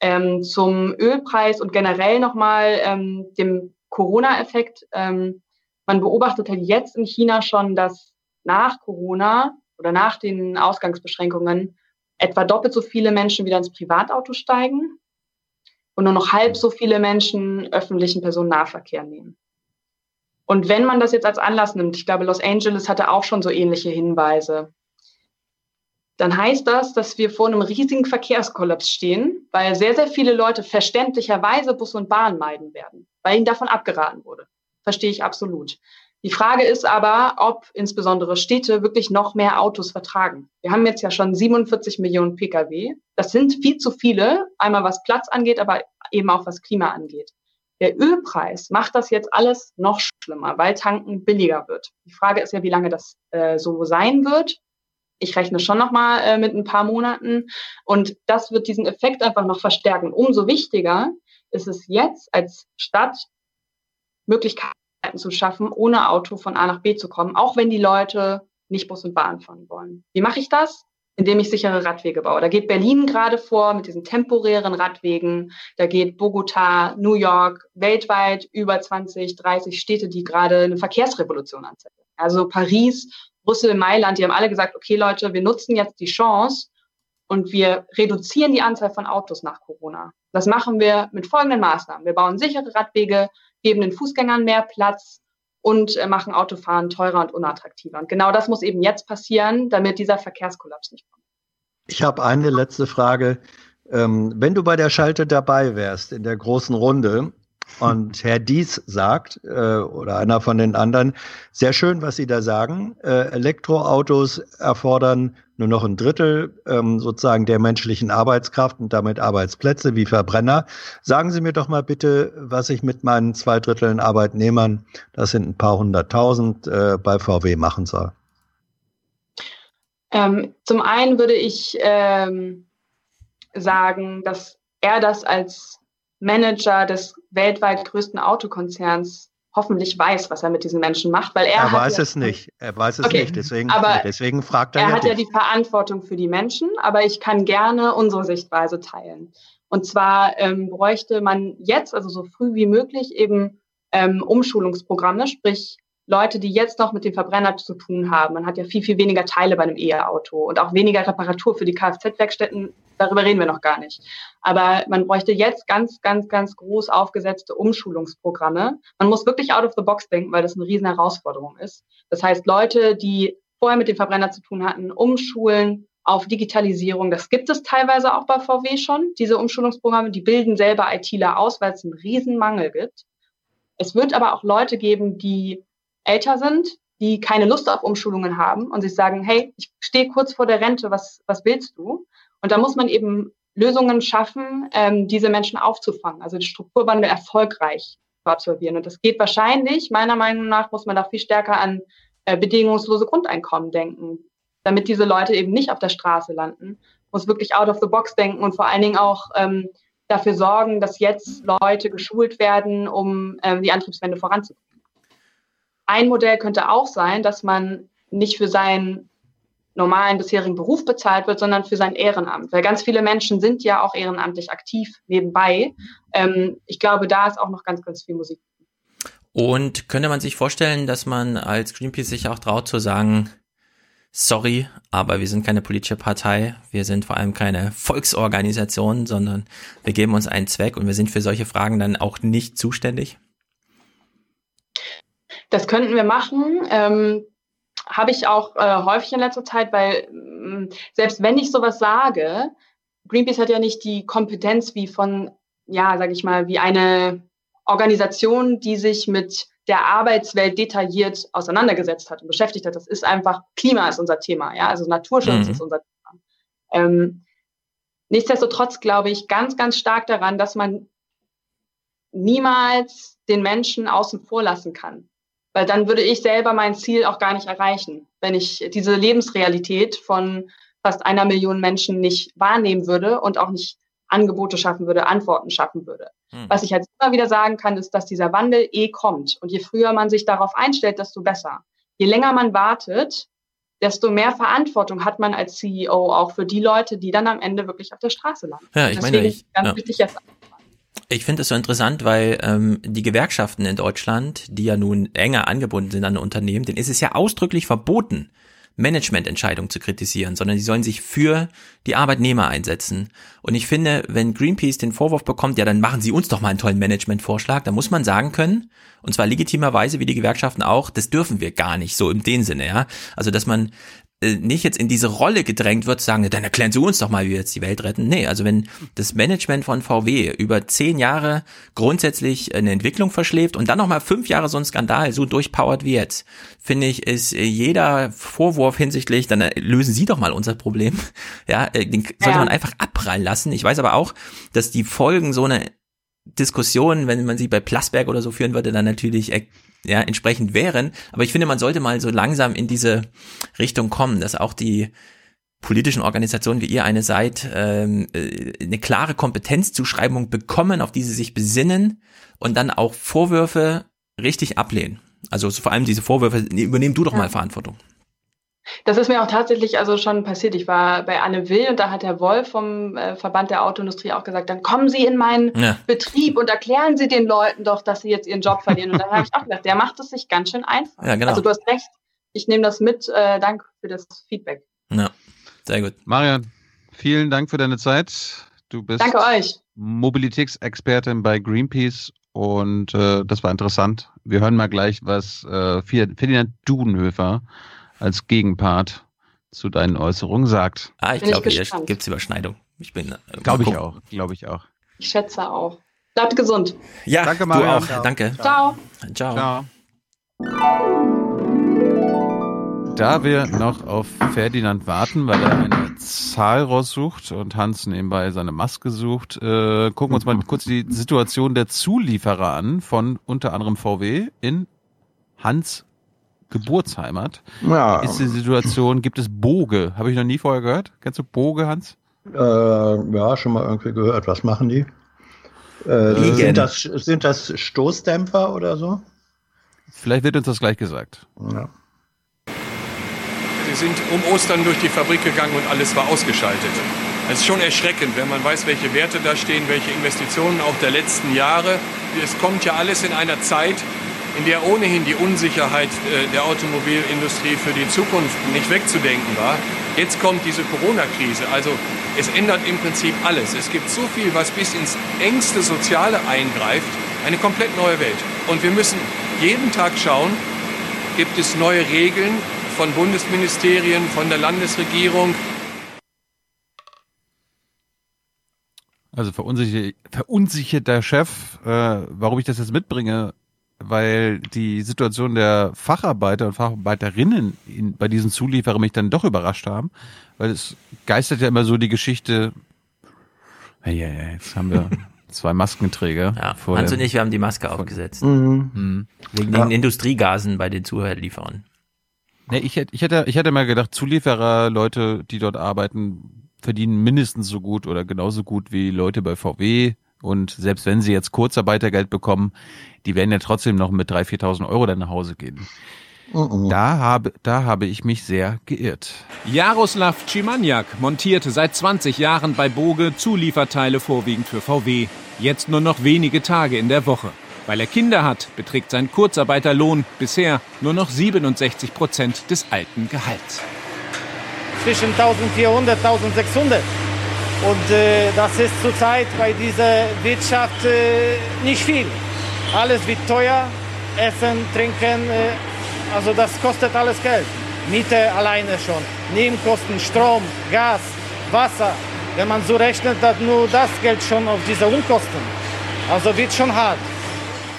Ähm, zum Ölpreis und generell nochmal ähm, dem Corona-Effekt. Ähm, man beobachtet halt jetzt in China schon, dass nach Corona oder nach den Ausgangsbeschränkungen etwa doppelt so viele Menschen wieder ins Privatauto steigen und nur noch halb so viele Menschen öffentlichen Personennahverkehr nehmen. Und wenn man das jetzt als Anlass nimmt, ich glaube, Los Angeles hatte auch schon so ähnliche Hinweise, dann heißt das, dass wir vor einem riesigen Verkehrskollaps stehen, weil sehr, sehr viele Leute verständlicherweise Bus und Bahn meiden werden, weil ihnen davon abgeraten wurde. Verstehe ich absolut. Die Frage ist aber, ob insbesondere Städte wirklich noch mehr Autos vertragen. Wir haben jetzt ja schon 47 Millionen Pkw. Das sind viel zu viele, einmal was Platz angeht, aber eben auch was Klima angeht. Der Ölpreis macht das jetzt alles noch schlimmer, weil tanken billiger wird. Die Frage ist ja, wie lange das äh, so sein wird. Ich rechne schon noch mal äh, mit ein paar Monaten und das wird diesen Effekt einfach noch verstärken. Umso wichtiger ist es jetzt als Stadt Möglichkeiten zu schaffen, ohne Auto von A nach B zu kommen, auch wenn die Leute nicht Bus und Bahn fahren wollen. Wie mache ich das? Indem ich sichere Radwege baue. Da geht Berlin gerade vor mit diesen temporären Radwegen. Da geht Bogota, New York, weltweit über 20, 30 Städte, die gerade eine Verkehrsrevolution anzetteln. Also Paris, Brüssel, Mailand, die haben alle gesagt, okay Leute, wir nutzen jetzt die Chance und wir reduzieren die Anzahl von Autos nach Corona. Das machen wir mit folgenden Maßnahmen. Wir bauen sichere Radwege, geben den Fußgängern mehr Platz und äh, machen Autofahren teurer und unattraktiver. Und genau das muss eben jetzt passieren, damit dieser Verkehrskollaps nicht kommt. Ich habe eine letzte Frage. Ähm, wenn du bei der Schalte dabei wärst in der großen Runde und Herr Dies sagt, äh, oder einer von den anderen, sehr schön, was Sie da sagen. Äh, Elektroautos erfordern nur noch ein Drittel ähm, sozusagen der menschlichen Arbeitskraft und damit Arbeitsplätze wie Verbrenner. Sagen Sie mir doch mal bitte, was ich mit meinen zwei Dritteln Arbeitnehmern, das sind ein paar hunderttausend, äh, bei VW machen soll. Ähm, zum einen würde ich ähm, sagen, dass er das als Manager des weltweit größten Autokonzerns hoffentlich weiß, was er mit diesen Menschen macht, weil er, er weiß ja, es nicht. Er weiß es okay, nicht. Deswegen, aber deswegen fragt er. Er ja hat dich. ja die Verantwortung für die Menschen, aber ich kann gerne unsere Sichtweise teilen. Und zwar ähm, bräuchte man jetzt, also so früh wie möglich, eben ähm, Umschulungsprogramme, sprich Leute, die jetzt noch mit dem Verbrenner zu tun haben. Man hat ja viel, viel weniger Teile bei einem E-Auto und auch weniger Reparatur für die Kfz-Werkstätten. Darüber reden wir noch gar nicht. Aber man bräuchte jetzt ganz, ganz, ganz groß aufgesetzte Umschulungsprogramme. Man muss wirklich out of the box denken, weil das eine riesen Herausforderung ist. Das heißt, Leute, die vorher mit dem Verbrenner zu tun hatten, umschulen auf Digitalisierung. Das gibt es teilweise auch bei VW schon, diese Umschulungsprogramme. Die bilden selber ITler aus, weil es einen riesen Mangel gibt. Es wird aber auch Leute geben, die älter sind, die keine Lust auf Umschulungen haben und sich sagen, hey, ich stehe kurz vor der Rente, was, was willst du? Und da muss man eben Lösungen schaffen, ähm, diese Menschen aufzufangen, also den Strukturwandel erfolgreich zu absolvieren. Und das geht wahrscheinlich, meiner Meinung nach, muss man da viel stärker an äh, bedingungslose Grundeinkommen denken, damit diese Leute eben nicht auf der Straße landen, muss wirklich out of the box denken und vor allen Dingen auch ähm, dafür sorgen, dass jetzt Leute geschult werden, um ähm, die Antriebswende voranzubringen. Ein Modell könnte auch sein, dass man nicht für seinen normalen bisherigen Beruf bezahlt wird, sondern für sein Ehrenamt. Weil ganz viele Menschen sind ja auch ehrenamtlich aktiv nebenbei. Ähm, ich glaube, da ist auch noch ganz, ganz viel Musik. Und könnte man sich vorstellen, dass man als Greenpeace sich auch traut zu sagen, sorry, aber wir sind keine politische Partei, wir sind vor allem keine Volksorganisation, sondern wir geben uns einen Zweck und wir sind für solche Fragen dann auch nicht zuständig? Das könnten wir machen. Ähm, Habe ich auch äh, häufig in letzter Zeit, weil mh, selbst wenn ich sowas sage, Greenpeace hat ja nicht die Kompetenz wie von, ja, sage ich mal, wie eine Organisation, die sich mit der Arbeitswelt detailliert auseinandergesetzt hat und beschäftigt hat. Das ist einfach, Klima ist unser Thema, ja, also Naturschutz mhm. ist unser Thema. Ähm, nichtsdestotrotz glaube ich ganz, ganz stark daran, dass man niemals den Menschen außen vor lassen kann. Weil dann würde ich selber mein Ziel auch gar nicht erreichen, wenn ich diese Lebensrealität von fast einer Million Menschen nicht wahrnehmen würde und auch nicht Angebote schaffen würde, Antworten schaffen würde. Hm. Was ich jetzt immer wieder sagen kann, ist, dass dieser Wandel eh kommt. Und je früher man sich darauf einstellt, desto besser. Je länger man wartet, desto mehr Verantwortung hat man als CEO auch für die Leute, die dann am Ende wirklich auf der Straße landen. Ja, ich Deswegen meine, ich, ganz ja. wichtig jetzt ich finde es so interessant, weil ähm, die Gewerkschaften in Deutschland, die ja nun enger angebunden sind an Unternehmen, denen ist es ja ausdrücklich verboten, Managemententscheidungen zu kritisieren, sondern sie sollen sich für die Arbeitnehmer einsetzen. Und ich finde, wenn Greenpeace den Vorwurf bekommt, ja, dann machen Sie uns doch mal einen tollen Managementvorschlag, dann muss man sagen können, und zwar legitimerweise wie die Gewerkschaften auch, das dürfen wir gar nicht so im den Sinne, ja. Also, dass man nicht jetzt in diese Rolle gedrängt wird, zu sagen, dann erklären Sie uns doch mal, wie wir jetzt die Welt retten. Nee, also wenn das Management von VW über zehn Jahre grundsätzlich eine Entwicklung verschläft und dann nochmal fünf Jahre so ein Skandal so durchpowert wie jetzt, finde ich, ist jeder Vorwurf hinsichtlich, dann lösen Sie doch mal unser Problem. Ja, äh, den sollte ja. man einfach abprallen lassen. Ich weiß aber auch, dass die Folgen so eine Diskussionen, wenn man sie bei Plasberg oder so führen würde, dann natürlich äh, ja entsprechend wären. Aber ich finde, man sollte mal so langsam in diese Richtung kommen, dass auch die politischen Organisationen wie ihr eine seid, ähm, äh, eine klare Kompetenzzuschreibung bekommen, auf die sie sich besinnen und dann auch Vorwürfe richtig ablehnen. Also vor allem diese Vorwürfe, übernehm du doch mal Verantwortung. Das ist mir auch tatsächlich also schon passiert. Ich war bei Anne Will und da hat Herr Wolf vom äh, Verband der Autoindustrie auch gesagt, dann kommen Sie in meinen ja. Betrieb und erklären Sie den Leuten doch, dass sie jetzt ihren Job verlieren. Und dann habe ich auch gedacht, der macht es sich ganz schön einfach. Ja, genau. Also du hast recht. Ich nehme das mit. Äh, danke für das Feedback. Ja, sehr gut. Marian, vielen Dank für deine Zeit. Du bist Danke euch. Mobilitätsexpertin bei Greenpeace und äh, das war interessant. Wir hören mal gleich, was äh, Ferdinand Dudenhöfer als Gegenpart zu deinen Äußerungen sagt. Ah, ich glaube, hier gibt es Überschneidung. Ich bin. Äh, glaube ich auch. Glaube ich auch. Ich schätze auch. Bleibt gesund. Ja, danke, Marian. du auch. Ciao. Danke. Ciao. Ciao. Ciao. Da wir noch auf Ferdinand warten, weil er eine Zahl raussucht und Hans nebenbei seine Maske sucht, äh, gucken wir uns mal kurz die Situation der Zulieferer an von unter anderem VW in Hans Geburtsheimat. Ja. Ist die Situation, gibt es Boge? Habe ich noch nie vorher gehört. Kennst du Boge, Hans? Äh, ja, schon mal irgendwie gehört. Was machen die? Äh, sind, das, sind das Stoßdämpfer oder so? Vielleicht wird uns das gleich gesagt. Ja. Sie sind um Ostern durch die Fabrik gegangen und alles war ausgeschaltet. Es ist schon erschreckend, wenn man weiß, welche Werte da stehen, welche Investitionen auch der letzten Jahre. Es kommt ja alles in einer Zeit, in der ohnehin die Unsicherheit äh, der Automobilindustrie für die Zukunft nicht wegzudenken war. Jetzt kommt diese Corona-Krise. Also es ändert im Prinzip alles. Es gibt so viel, was bis ins engste Soziale eingreift. Eine komplett neue Welt. Und wir müssen jeden Tag schauen, gibt es neue Regeln von Bundesministerien, von der Landesregierung. Also verunsicherter Chef, äh, warum ich das jetzt mitbringe, weil die Situation der Facharbeiter und Facharbeiterinnen in, bei diesen Zulieferern mich dann doch überrascht haben, weil es geistert ja immer so die Geschichte, ja, ja, ja, jetzt haben wir zwei Maskenträger. Ja, Hans und ich, wir haben die Maske aufgesetzt. Mhm. Mhm. Wegen ja. den Industriegasen bei den Zuhörlieferern. Ne, ich hätte, ich hätte, ich hätte mal gedacht, Zulieferer, Leute, die dort arbeiten, verdienen mindestens so gut oder genauso gut wie Leute bei VW. Und selbst wenn sie jetzt Kurzarbeitergeld bekommen, die werden ja trotzdem noch mit 3.000, 4.000 Euro dann nach Hause gehen. Uh -uh. Da, habe, da habe ich mich sehr geirrt. Jaroslav Cimaniak montierte seit 20 Jahren bei Boge Zulieferteile vorwiegend für VW. Jetzt nur noch wenige Tage in der Woche. Weil er Kinder hat, beträgt sein Kurzarbeiterlohn bisher nur noch 67 Prozent des alten Gehalts. Zwischen 1400 und 1600. Und äh, das ist zurzeit bei dieser Wirtschaft äh, nicht viel. Alles wird teuer, Essen, Trinken, äh, also das kostet alles Geld. Miete alleine schon, Nebenkosten, Strom, Gas, Wasser. Wenn man so rechnet, dann nur das Geld schon auf diese Unkosten. Also wird schon hart.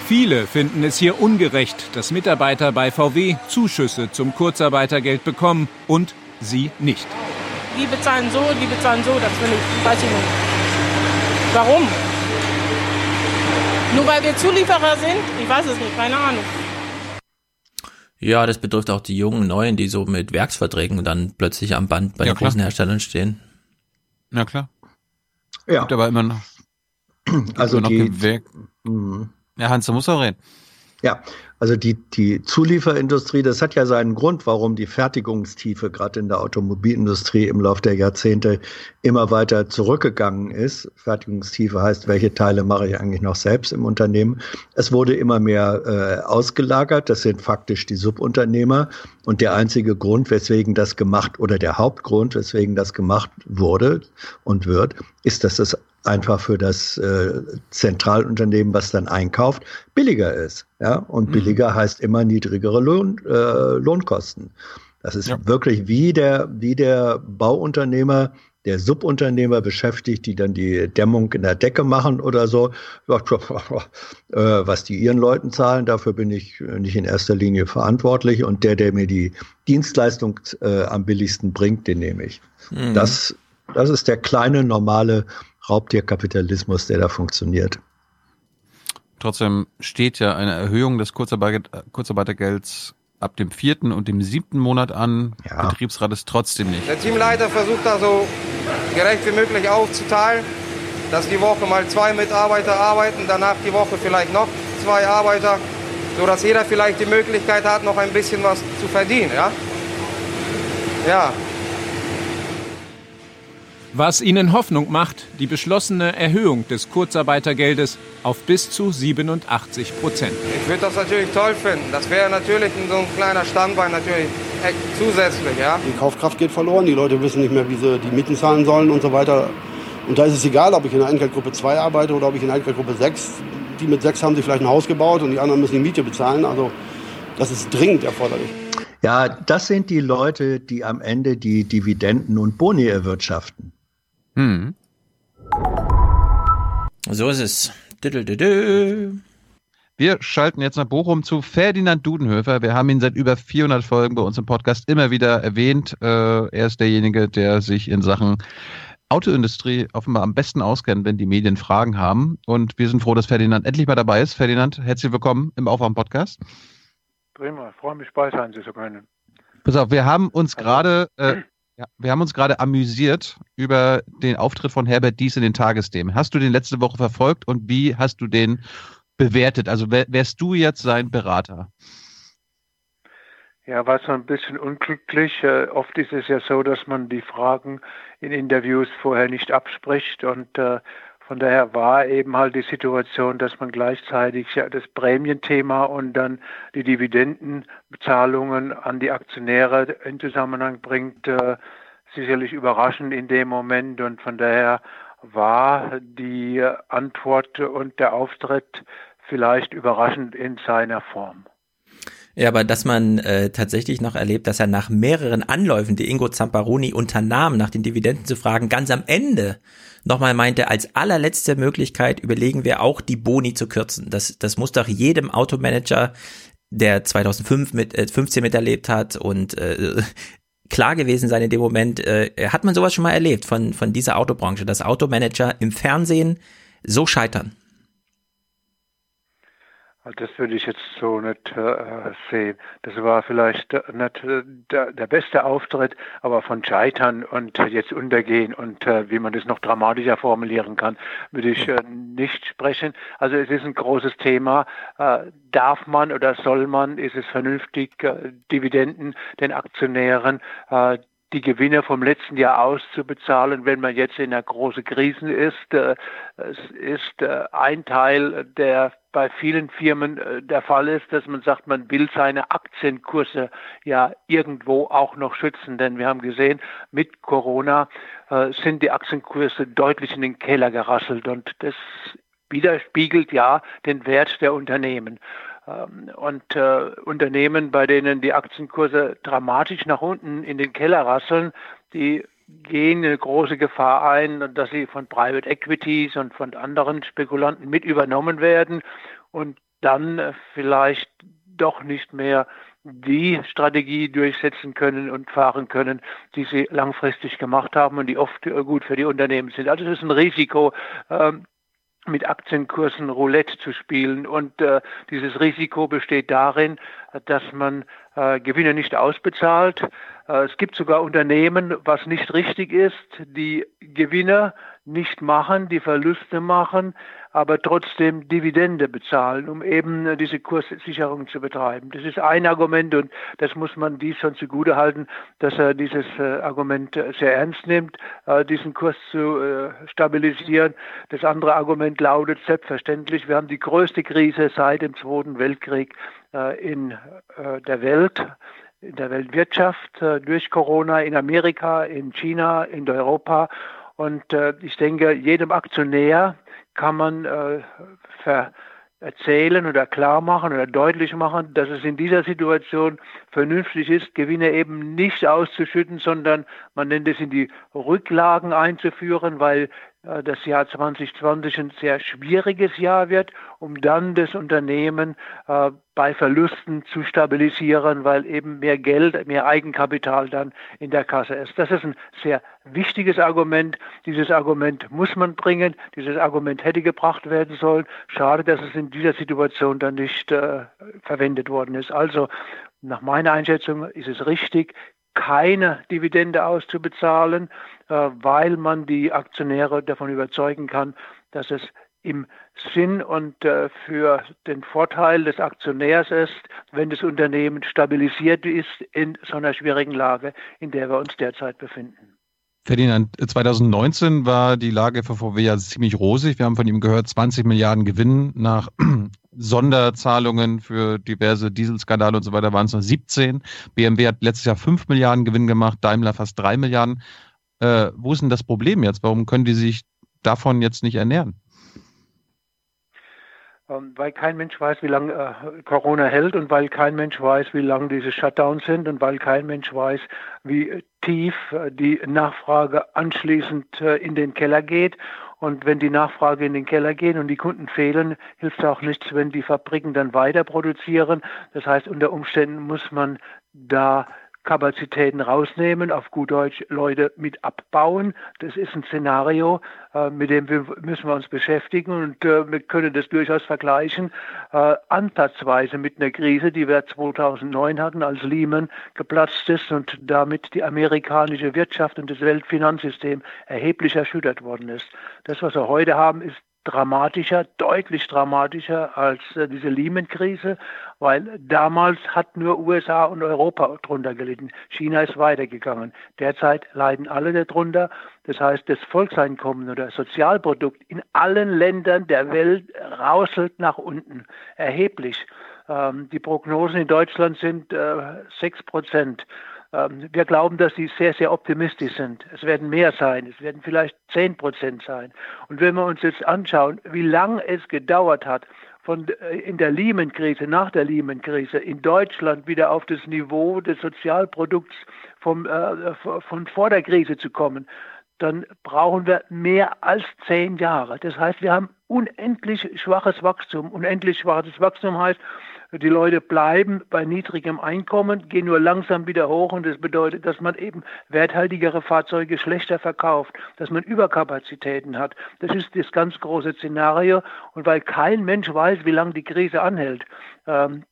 Viele finden es hier ungerecht, dass Mitarbeiter bei VW Zuschüsse zum Kurzarbeitergeld bekommen und sie nicht. Die bezahlen so, die bezahlen so, das will ich, weiß ich nicht. Warum? Nur weil wir Zulieferer sind? Ich weiß es nicht, keine Ahnung. Ja, das betrifft auch die jungen Neuen, die so mit Werksverträgen dann plötzlich am Band bei ja, den klar. großen Herstellern stehen. Ja, klar. Ja. Gibt aber immer noch. Also immer noch die, Gewerk mhm. Ja, Hans, du musst auch reden. Ja, also die, die Zulieferindustrie, das hat ja seinen Grund, warum die Fertigungstiefe gerade in der Automobilindustrie im Laufe der Jahrzehnte immer weiter zurückgegangen ist. Fertigungstiefe heißt, welche Teile mache ich eigentlich noch selbst im Unternehmen. Es wurde immer mehr äh, ausgelagert. Das sind faktisch die Subunternehmer. Und der einzige Grund, weswegen das gemacht oder der Hauptgrund, weswegen das gemacht wurde und wird, ist, dass es einfach für das äh, Zentralunternehmen, was dann einkauft, billiger ist. Ja? Und mhm. billiger heißt immer niedrigere Lohn, äh, Lohnkosten. Das ist ja. wirklich wie der, wie der Bauunternehmer, der Subunternehmer beschäftigt, die dann die Dämmung in der Decke machen oder so. Äh, was die ihren Leuten zahlen, dafür bin ich nicht in erster Linie verantwortlich. Und der, der mir die Dienstleistung äh, am billigsten bringt, den nehme ich. Mhm. Das, das ist der kleine, normale Raubtierkapitalismus, der da funktioniert. Trotzdem steht ja eine Erhöhung des Kurzarbeit Kurzarbeitergelds ab dem vierten und dem siebten Monat an. Ja. Betriebsrat ist trotzdem nicht. Der Teamleiter versucht da so gerecht wie möglich aufzuteilen, dass die Woche mal zwei Mitarbeiter arbeiten, danach die Woche vielleicht noch zwei Arbeiter, sodass jeder vielleicht die Möglichkeit hat, noch ein bisschen was zu verdienen. Ja, ja was ihnen Hoffnung macht, die beschlossene Erhöhung des Kurzarbeitergeldes auf bis zu 87 Prozent. Ich würde das natürlich toll finden. Das wäre natürlich so ein kleiner Standbein natürlich zusätzlich. Ja? Die Kaufkraft geht verloren, die Leute wissen nicht mehr, wie sie die Mieten zahlen sollen und so weiter. Und da ist es egal, ob ich in der Entgeltgruppe 2 arbeite oder ob ich in der Entgeltgruppe 6. Die mit 6 haben sich vielleicht ein Haus gebaut und die anderen müssen die Miete bezahlen. Also das ist dringend erforderlich. Ja, das sind die Leute, die am Ende die Dividenden und Boni erwirtschaften. Hm. So ist es. Wir schalten jetzt nach Bochum zu Ferdinand Dudenhöfer. Wir haben ihn seit über 400 Folgen bei uns im Podcast immer wieder erwähnt. Äh, er ist derjenige, der sich in Sachen Autoindustrie offenbar am besten auskennt, wenn die Medien Fragen haben. Und wir sind froh, dass Ferdinand endlich mal dabei ist. Ferdinand, herzlich willkommen im Aufwärm-Podcast. Prima, freue mich bei sein zu können. Pass auf, wir haben uns also, gerade äh, ja, wir haben uns gerade amüsiert über den Auftritt von Herbert Dies in den Tagesthemen. Hast du den letzte Woche verfolgt und wie hast du den bewertet? Also wärst du jetzt sein Berater? Ja, war so ein bisschen unglücklich. Äh, oft ist es ja so, dass man die Fragen in Interviews vorher nicht abspricht und äh, von daher war eben halt die Situation, dass man gleichzeitig das Prämienthema und dann die Dividendenbezahlungen an die Aktionäre in Zusammenhang bringt, äh, sicherlich überraschend in dem Moment. Und von daher war die Antwort und der Auftritt vielleicht überraschend in seiner Form. Ja, aber dass man äh, tatsächlich noch erlebt, dass er nach mehreren Anläufen, die Ingo Zamparoni unternahm, nach den Dividenden zu fragen, ganz am Ende nochmal meinte, als allerletzte Möglichkeit überlegen wir auch die Boni zu kürzen. Das, das muss doch jedem Automanager, der 2005 mit äh, 15 miterlebt hat und äh, klar gewesen sein in dem Moment. Äh, hat man sowas schon mal erlebt von, von dieser Autobranche, dass Automanager im Fernsehen so scheitern? Das würde ich jetzt so nicht äh, sehen. Das war vielleicht nicht äh, der, der, beste Auftritt, aber von Scheitern und jetzt untergehen und äh, wie man das noch dramatischer formulieren kann, würde ich äh, nicht sprechen. Also es ist ein großes Thema. Äh, darf man oder soll man, ist es vernünftig, äh, Dividenden den Aktionären die Gewinne vom letzten Jahr auszubezahlen, wenn man jetzt in einer großen Krise ist. Es ist ein Teil der bei vielen Firmen äh, der Fall ist, dass man sagt, man will seine Aktienkurse ja irgendwo auch noch schützen. Denn wir haben gesehen, mit Corona äh, sind die Aktienkurse deutlich in den Keller gerasselt und das widerspiegelt ja den Wert der Unternehmen. Ähm, und äh, Unternehmen, bei denen die Aktienkurse dramatisch nach unten in den Keller rasseln, die gehen eine große Gefahr ein, dass sie von Private Equities und von anderen Spekulanten mit übernommen werden und dann äh, vielleicht doch nicht mehr die Strategie durchsetzen können und fahren können, die sie langfristig gemacht haben und die oft äh, gut für die Unternehmen sind. Also es ist ein Risiko, ähm, mit Aktienkursen Roulette zu spielen. Und äh, dieses Risiko besteht darin, dass man äh, Gewinne nicht ausbezahlt. Äh, es gibt sogar Unternehmen, was nicht richtig ist, die Gewinne nicht machen, die Verluste machen, aber trotzdem Dividende bezahlen, um eben äh, diese Kurssicherung zu betreiben. Das ist ein Argument und das muss man dies schon zugute halten, dass er dieses äh, Argument äh, sehr ernst nimmt, diesen Kurs zu stabilisieren. Das andere Argument lautet selbstverständlich, wir haben die größte Krise seit dem Zweiten Weltkrieg in der Welt in der Weltwirtschaft durch Corona in Amerika, in China, in Europa. Und ich denke, jedem Aktionär, kann man äh, erzählen oder klar machen oder deutlich machen, dass es in dieser Situation vernünftig ist, Gewinne eben nicht auszuschütten, sondern man nennt es in die Rücklagen einzuführen, weil äh, das Jahr 2020 ein sehr schwieriges Jahr wird, um dann das Unternehmen äh, bei Verlusten zu stabilisieren, weil eben mehr Geld, mehr Eigenkapital dann in der Kasse ist. Das ist ein sehr wichtiges Argument. Dieses Argument muss man bringen. Dieses Argument hätte gebracht werden sollen. Schade, dass es in dieser Situation dann nicht äh, verwendet worden ist. Also nach meiner Einschätzung ist es richtig, keine Dividende auszubezahlen, äh, weil man die Aktionäre davon überzeugen kann, dass es im Sinn und äh, für den Vorteil des Aktionärs ist, wenn das Unternehmen stabilisiert ist in so einer schwierigen Lage, in der wir uns derzeit befinden. Ferdinand, 2019 war die Lage für VW ja ziemlich rosig. Wir haben von ihm gehört, 20 Milliarden Gewinn nach Sonderzahlungen für diverse Dieselskandale und so weiter waren es noch 17. BMW hat letztes Jahr 5 Milliarden Gewinn gemacht, Daimler fast 3 Milliarden. Äh, wo ist denn das Problem jetzt? Warum können die sich davon jetzt nicht ernähren? Ähm, weil kein Mensch weiß, wie lange äh, Corona hält und weil kein Mensch weiß, wie lange diese Shutdowns sind und weil kein Mensch weiß, wie tief äh, die Nachfrage anschließend äh, in den Keller geht. Und wenn die Nachfrage in den Keller geht und die Kunden fehlen, hilft auch nichts, wenn die Fabriken dann weiter produzieren. Das heißt, unter Umständen muss man da Kapazitäten rausnehmen, auf gut Deutsch Leute mit abbauen. Das ist ein Szenario, äh, mit dem wir, müssen wir uns beschäftigen und äh, wir können das durchaus vergleichen, äh, ansatzweise mit einer Krise, die wir 2009 hatten, als Lehman geplatzt ist und damit die amerikanische Wirtschaft und das Weltfinanzsystem erheblich erschüttert worden ist. Das, was wir heute haben, ist dramatischer, deutlich dramatischer als äh, diese Lehman-Krise, weil damals hat nur USA und Europa drunter gelitten. China ist weitergegangen. Derzeit leiden alle darunter. Das heißt, das Volkseinkommen oder Sozialprodukt in allen Ländern der Welt rauselt nach unten, erheblich. Ähm, die Prognosen in Deutschland sind äh, sechs Prozent. Ähm, wir glauben, dass sie sehr, sehr optimistisch sind. Es werden mehr sein, es werden vielleicht 10 Prozent sein. Und wenn wir uns jetzt anschauen, wie lange es gedauert hat, von, äh, in der Lehman-Krise, nach der Lehman-Krise, in Deutschland wieder auf das Niveau des Sozialprodukts vom, äh, von vor der Krise zu kommen, dann brauchen wir mehr als zehn Jahre. Das heißt, wir haben unendlich schwaches Wachstum. Unendlich schwaches Wachstum heißt, die Leute bleiben bei niedrigem Einkommen, gehen nur langsam wieder hoch und das bedeutet, dass man eben werthaltigere Fahrzeuge schlechter verkauft, dass man Überkapazitäten hat. Das ist das ganz große Szenario und weil kein Mensch weiß, wie lange die Krise anhält, ähm,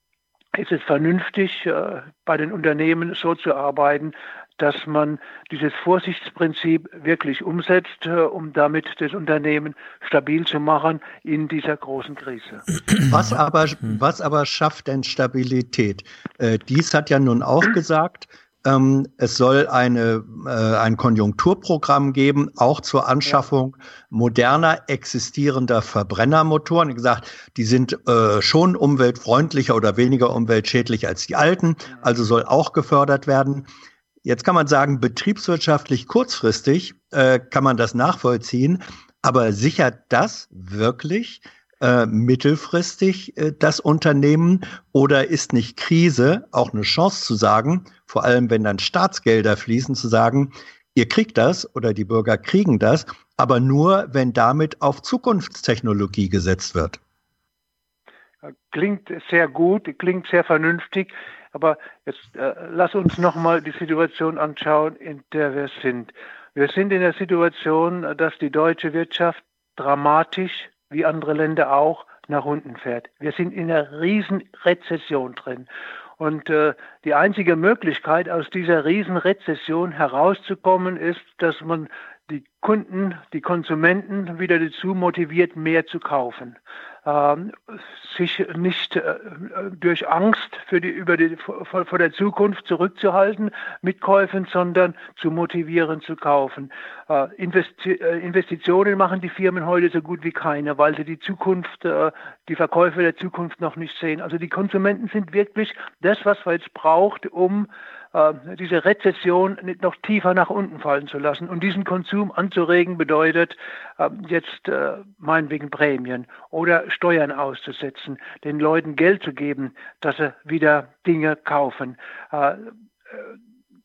ist es vernünftig, äh, bei den Unternehmen so zu arbeiten, dass man dieses Vorsichtsprinzip wirklich umsetzt, äh, um damit das Unternehmen stabil zu machen in dieser großen Krise. Was aber, was aber schafft denn Stabilität? Äh, dies hat ja nun auch gesagt, ähm, es soll eine, äh, ein Konjunkturprogramm geben, auch zur Anschaffung moderner existierender Verbrennermotoren. Wie gesagt, die sind äh, schon umweltfreundlicher oder weniger umweltschädlich als die alten, also soll auch gefördert werden. Jetzt kann man sagen, betriebswirtschaftlich kurzfristig äh, kann man das nachvollziehen, aber sichert das wirklich äh, mittelfristig äh, das Unternehmen oder ist nicht Krise auch eine Chance zu sagen, vor allem wenn dann Staatsgelder fließen, zu sagen, ihr kriegt das oder die Bürger kriegen das, aber nur, wenn damit auf Zukunftstechnologie gesetzt wird? Klingt sehr gut, klingt sehr vernünftig. Aber jetzt äh, lass uns nochmal die Situation anschauen, in der wir sind. Wir sind in der Situation, dass die deutsche Wirtschaft dramatisch, wie andere Länder auch, nach unten fährt. Wir sind in einer riesen Rezession drin. Und äh, die einzige Möglichkeit, aus dieser riesen Rezession herauszukommen, ist, dass man die Kunden, die Konsumenten wieder dazu motiviert, mehr zu kaufen sich nicht äh, durch Angst für die, über die, vor, vor, der Zukunft zurückzuhalten mit Käufen, sondern zu motivieren zu kaufen. Äh, Investi äh, Investitionen machen die Firmen heute so gut wie keine, weil sie die Zukunft, die Verkäufe der Zukunft noch nicht sehen. Also die Konsumenten sind wirklich das, was man jetzt braucht, um diese Rezession nicht noch tiefer nach unten fallen zu lassen. Und diesen Konsum anzuregen bedeutet äh, jetzt äh, meinetwegen Prämien oder Steuern auszusetzen, den Leuten Geld zu geben, dass sie wieder Dinge kaufen.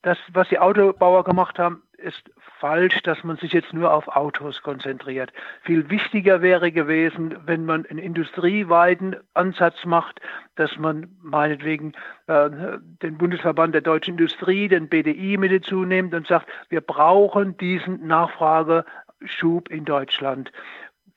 Das, was die Autobauer gemacht haben, ist falsch, dass man sich jetzt nur auf Autos konzentriert. Viel wichtiger wäre gewesen, wenn man einen industrieweiten Ansatz macht, dass man meinetwegen äh, den Bundesverband der deutschen Industrie, den BDI mit dazu nimmt und sagt, wir brauchen diesen Nachfrageschub in Deutschland.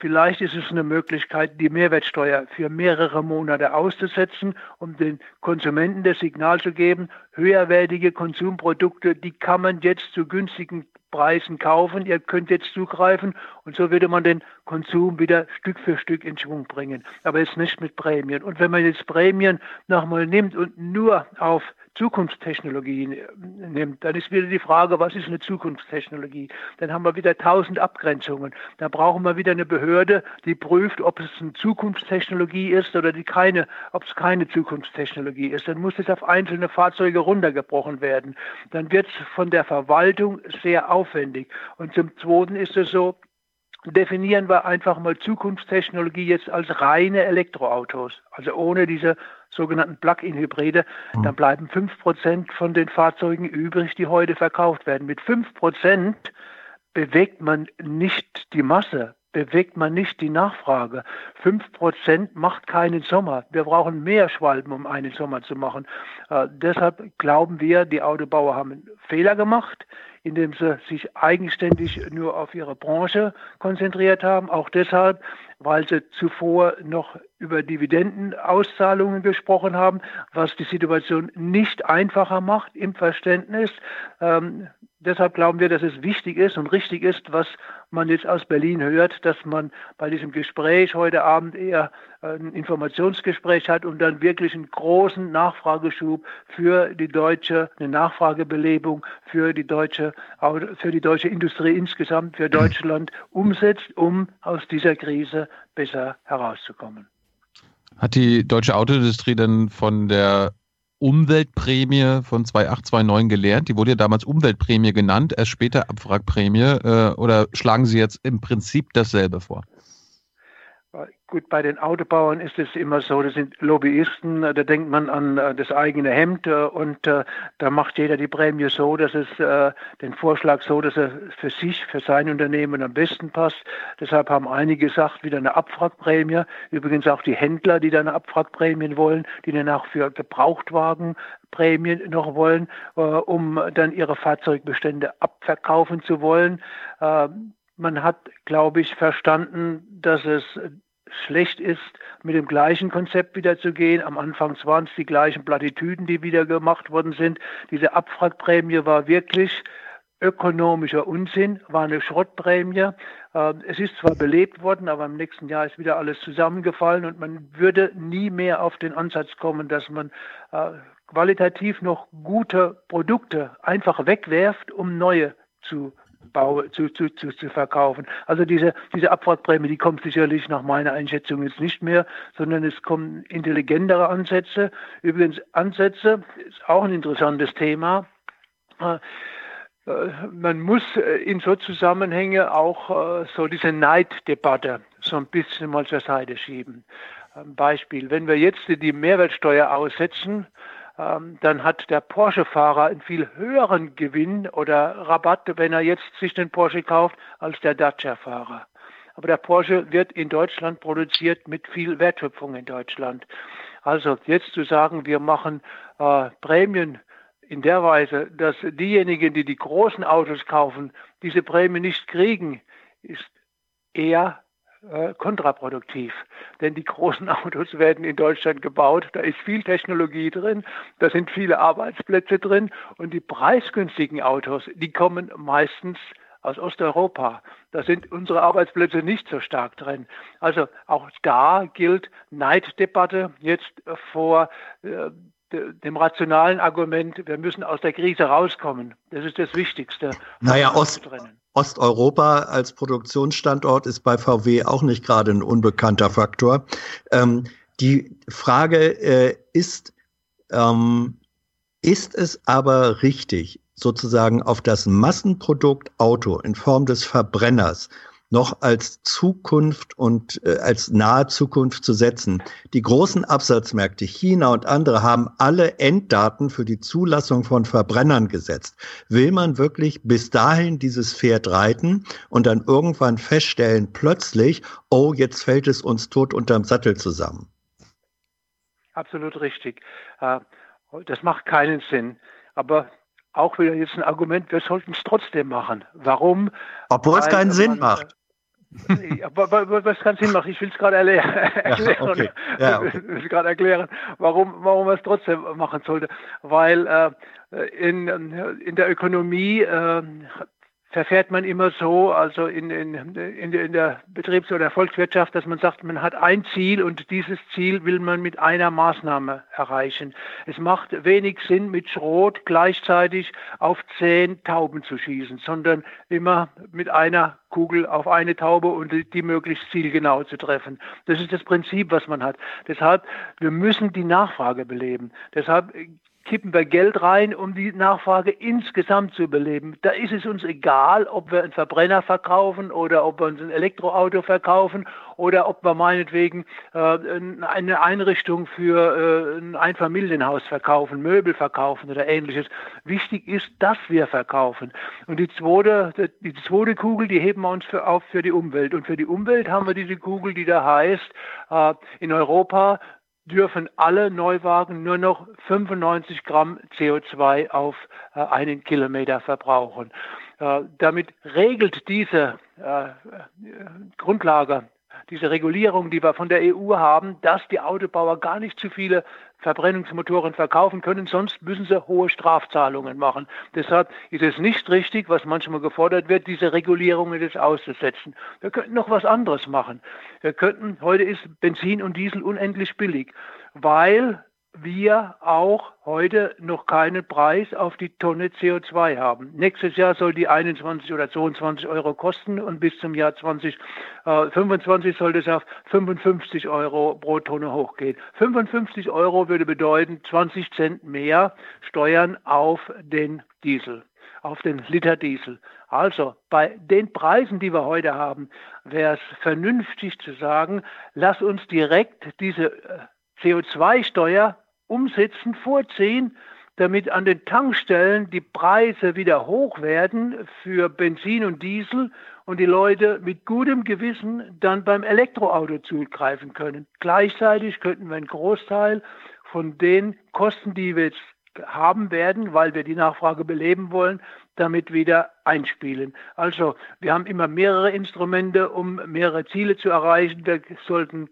Vielleicht ist es eine Möglichkeit, die Mehrwertsteuer für mehrere Monate auszusetzen, um den Konsumenten das Signal zu geben, höherwertige Konsumprodukte, die kann man jetzt zu günstigen Preisen kaufen, ihr könnt jetzt zugreifen und so würde man den Konsum wieder Stück für Stück in Schwung bringen. Aber jetzt nicht mit Prämien. Und wenn man jetzt Prämien nochmal nimmt und nur auf Zukunftstechnologien äh, nimmt, dann ist wieder die Frage, was ist eine Zukunftstechnologie? Dann haben wir wieder tausend Abgrenzungen. Da brauchen wir wieder eine Behörde, die prüft, ob es eine Zukunftstechnologie ist oder die keine, ob es keine Zukunftstechnologie ist. Dann muss es auf einzelne Fahrzeuge runtergebrochen werden. Dann wird es von der Verwaltung sehr aufwendig. Und zum Zweiten ist es so, definieren wir einfach mal Zukunftstechnologie jetzt als reine Elektroautos, also ohne diese sogenannten Plug-in-Hybride, mhm. dann bleiben 5% von den Fahrzeugen übrig, die heute verkauft werden. Mit 5% bewegt man nicht die Masse, bewegt man nicht die Nachfrage. 5% macht keinen Sommer. Wir brauchen mehr Schwalben, um einen Sommer zu machen. Äh, deshalb glauben wir, die Autobauer haben einen Fehler gemacht indem sie sich eigenständig nur auf ihre Branche konzentriert haben. Auch deshalb, weil sie zuvor noch über Dividendenauszahlungen gesprochen haben, was die Situation nicht einfacher macht im Verständnis. Ähm, deshalb glauben wir, dass es wichtig ist und richtig ist, was man jetzt aus Berlin hört, dass man bei diesem Gespräch heute Abend eher ein Informationsgespräch hat und dann wirklich einen großen Nachfrageschub für die deutsche, eine Nachfragebelebung für die deutsche, für die deutsche Industrie insgesamt, für Deutschland umsetzt, um aus dieser Krise besser herauszukommen. Hat die deutsche Autoindustrie denn von der Umweltprämie von 2829 gelernt? Die wurde ja damals Umweltprämie genannt, erst später Abwrackprämie. Äh, oder schlagen Sie jetzt im Prinzip dasselbe vor? Gut, bei den Autobauern ist es immer so, das sind Lobbyisten, da denkt man an äh, das eigene Hemd äh, und äh, da macht jeder die Prämie so, dass es den Vorschlag so, dass er für sich, für sein Unternehmen am besten passt. Deshalb haben einige gesagt, wieder eine Abwrackprämie. Übrigens auch die Händler, die dann Abwrackprämien wollen, die dann auch für Gebrauchtwagenprämien noch wollen, um dann ihre Fahrzeugbestände abverkaufen zu wollen. Man hat, glaube ich, verstanden, dass es schlecht ist, mit dem gleichen Konzept wieder zu gehen. Am Anfang waren es die gleichen Plattitüden, die wieder gemacht worden sind. Diese Abwrackprämie war wirklich ökonomischer Unsinn, war eine Schrottprämie. Ähm, es ist zwar belebt worden, aber im nächsten Jahr ist wieder alles zusammengefallen und man würde nie mehr auf den Ansatz kommen, dass man äh, qualitativ noch gute Produkte einfach wegwerft, um neue zu Bau zu, zu, zu, zu verkaufen. Also diese, diese Abwrackprämie, die kommt sicherlich nach meiner Einschätzung jetzt nicht mehr, sondern es kommen intelligentere Ansätze. Übrigens Ansätze ist auch ein interessantes Thema. Äh, man muss äh, in so Zusammenhänge auch äh, so diese Neiddebatte so ein bisschen mal zur Seite schieben. Beispiel, wenn wir jetzt die Mehrwertsteuer aussetzen, dann hat der Porsche-Fahrer einen viel höheren Gewinn oder Rabatt, wenn er jetzt sich den Porsche kauft, als der Dacia-Fahrer. Aber der Porsche wird in Deutschland produziert mit viel Wertschöpfung in Deutschland. Also jetzt zu sagen, wir machen äh, Prämien in der Weise, dass diejenigen, die die großen Autos kaufen, diese Prämie nicht kriegen, ist eher äh, kontraproduktiv. Denn die großen Autos werden in Deutschland gebaut, da ist viel Technologie drin, da sind viele Arbeitsplätze drin und die preisgünstigen Autos, die kommen meistens aus Osteuropa. Da sind unsere Arbeitsplätze nicht so stark drin. Also auch da gilt Neiddebatte jetzt vor äh, dem rationalen Argument, wir müssen aus der Krise rauskommen. Das ist das Wichtigste. Naja, Ost, Osteuropa als Produktionsstandort ist bei VW auch nicht gerade ein unbekannter Faktor. Ähm, die Frage äh, ist, ähm, ist es aber richtig, sozusagen auf das Massenprodukt Auto in Form des Verbrenners noch als Zukunft und äh, als nahe Zukunft zu setzen. Die großen Absatzmärkte China und andere haben alle Enddaten für die Zulassung von Verbrennern gesetzt. Will man wirklich bis dahin dieses Pferd reiten und dann irgendwann feststellen, plötzlich, oh, jetzt fällt es uns tot unterm Sattel zusammen? Absolut richtig. Äh, das macht keinen Sinn. Aber auch wieder jetzt ein Argument, wir sollten es trotzdem machen. Warum? Obwohl es keinen Sinn macht. Was keinen Sinn macht, ich will es gerade erklären. Ja, okay. ja, okay. Ich will gerade erklären, warum, warum man es trotzdem machen sollte. Weil äh, in, in der Ökonomie äh, verfährt man immer so, also in, in, in, in der Betriebs- oder Volkswirtschaft, dass man sagt, man hat ein Ziel und dieses Ziel will man mit einer Maßnahme erreichen. Es macht wenig Sinn, mit Schrot gleichzeitig auf zehn Tauben zu schießen, sondern immer mit einer Kugel auf eine Taube und die möglichst zielgenau zu treffen. Das ist das Prinzip, was man hat. Deshalb, wir müssen die Nachfrage beleben. Deshalb kippen wir Geld rein, um die Nachfrage insgesamt zu beleben. Da ist es uns egal, ob wir einen Verbrenner verkaufen oder ob wir uns ein Elektroauto verkaufen oder ob wir meinetwegen äh, eine Einrichtung für äh, ein Einfamilienhaus verkaufen, Möbel verkaufen oder ähnliches. Wichtig ist, dass wir verkaufen. Und die zweite, die zweite Kugel, die heben wir uns für, auf für die Umwelt. Und für die Umwelt haben wir diese Kugel, die da heißt, äh, in Europa dürfen alle Neuwagen nur noch 95 Gramm CO2 auf äh, einen Kilometer verbrauchen. Äh, damit regelt diese äh, Grundlage, diese Regulierung, die wir von der EU haben, dass die Autobauer gar nicht zu viele Verbrennungsmotoren verkaufen können, sonst müssen sie hohe Strafzahlungen machen. Deshalb ist es nicht richtig, was manchmal gefordert wird, diese Regulierungen jetzt auszusetzen. Wir könnten noch was anderes machen. Wir könnten, heute ist Benzin und Diesel unendlich billig, weil wir auch heute noch keinen Preis auf die Tonne CO2 haben. Nächstes Jahr soll die 21 oder 22 Euro kosten und bis zum Jahr 2025 soll es auf 55 Euro pro Tonne hochgehen. 55 Euro würde bedeuten 20 Cent mehr Steuern auf den Diesel auf den Liter Diesel. Also bei den Preisen, die wir heute haben, wäre es vernünftig zu sagen, lass uns direkt diese äh, CO2-Steuer umsetzen, vorziehen, damit an den Tankstellen die Preise wieder hoch werden für Benzin und Diesel und die Leute mit gutem Gewissen dann beim Elektroauto zugreifen können. Gleichzeitig könnten wir einen Großteil von den Kosten, die wir jetzt haben werden, weil wir die Nachfrage beleben wollen, damit wieder einspielen. Also wir haben immer mehrere Instrumente, um mehrere Ziele zu erreichen. Wir sollten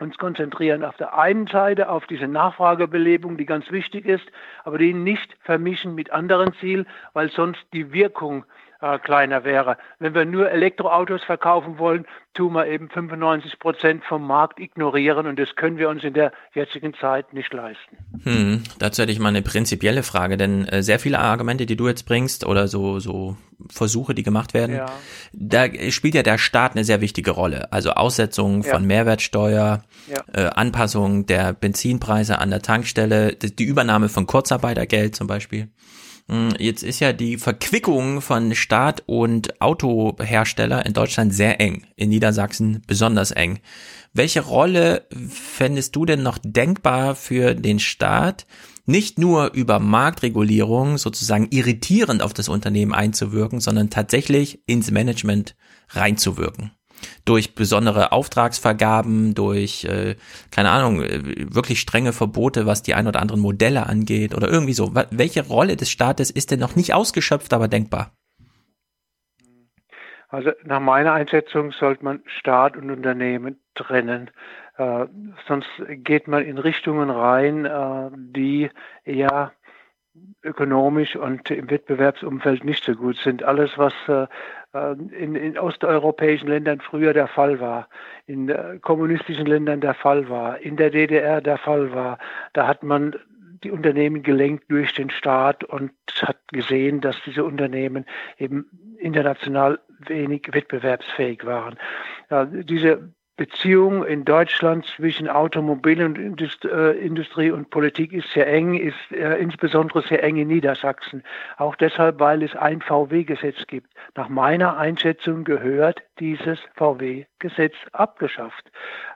uns konzentrieren auf der einen Seite auf diese Nachfragebelebung, die ganz wichtig ist, aber die nicht vermischen mit anderen Zielen, weil sonst die Wirkung äh, kleiner wäre. Wenn wir nur Elektroautos verkaufen wollen, tun wir eben 95 Prozent vom Markt ignorieren und das können wir uns in der jetzigen Zeit nicht leisten. Hm, dazu hätte ich mal eine prinzipielle Frage, denn äh, sehr viele Argumente, die du jetzt bringst oder so, so Versuche, die gemacht werden, ja. da spielt ja der Staat eine sehr wichtige Rolle. Also Aussetzung ja. von Mehrwertsteuer, ja. äh, Anpassung der Benzinpreise an der Tankstelle, die Übernahme von Kurzarbeitergeld zum Beispiel. Hm, jetzt ist ja die Verquickung von Staat und Autohersteller in Deutschland sehr eng, in Niedersachsen besonders eng. Welche Rolle fändest du denn noch denkbar für den Staat, nicht nur über Marktregulierung sozusagen irritierend auf das Unternehmen einzuwirken, sondern tatsächlich ins Management reinzuwirken? Durch besondere Auftragsvergaben, durch, äh, keine Ahnung, äh, wirklich strenge Verbote, was die ein oder anderen Modelle angeht oder irgendwie so. Welche Rolle des Staates ist denn noch nicht ausgeschöpft, aber denkbar? Also nach meiner Einschätzung sollte man Staat und Unternehmen trennen. Äh, sonst geht man in Richtungen rein, äh, die eher ökonomisch und im Wettbewerbsumfeld nicht so gut sind. Alles, was äh, in, in osteuropäischen Ländern früher der Fall war, in äh, kommunistischen Ländern der Fall war, in der DDR der Fall war. Da hat man die Unternehmen gelenkt durch den Staat und hat gesehen, dass diese Unternehmen eben international wenig wettbewerbsfähig waren. Ja, diese Beziehung in Deutschland zwischen Automobilindustrie und Politik ist sehr eng, ist äh, insbesondere sehr eng in Niedersachsen. Auch deshalb, weil es ein VW-Gesetz gibt. Nach meiner Einschätzung gehört dieses VW-Gesetz abgeschafft.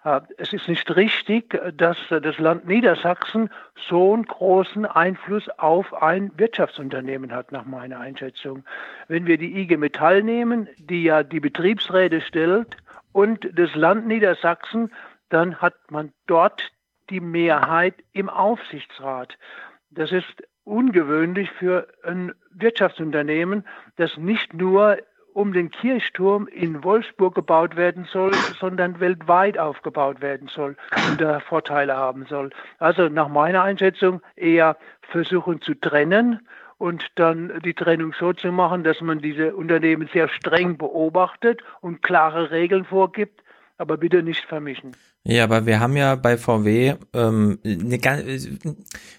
Äh, es ist nicht richtig, dass das Land Niedersachsen so einen großen Einfluss auf ein Wirtschaftsunternehmen hat, nach meiner Einschätzung. Wenn wir die IG Metall nehmen, die ja die Betriebsräte stellt, und das Land Niedersachsen, dann hat man dort die Mehrheit im Aufsichtsrat. Das ist ungewöhnlich für ein Wirtschaftsunternehmen, das nicht nur um den Kirchturm in Wolfsburg gebaut werden soll, sondern weltweit aufgebaut werden soll und da Vorteile haben soll. Also nach meiner Einschätzung eher versuchen zu trennen und dann die Trennung so zu machen, dass man diese Unternehmen sehr streng beobachtet und klare Regeln vorgibt, aber bitte nicht vermischen. Ja, aber wir haben ja bei VW ähm, eine ganz, äh,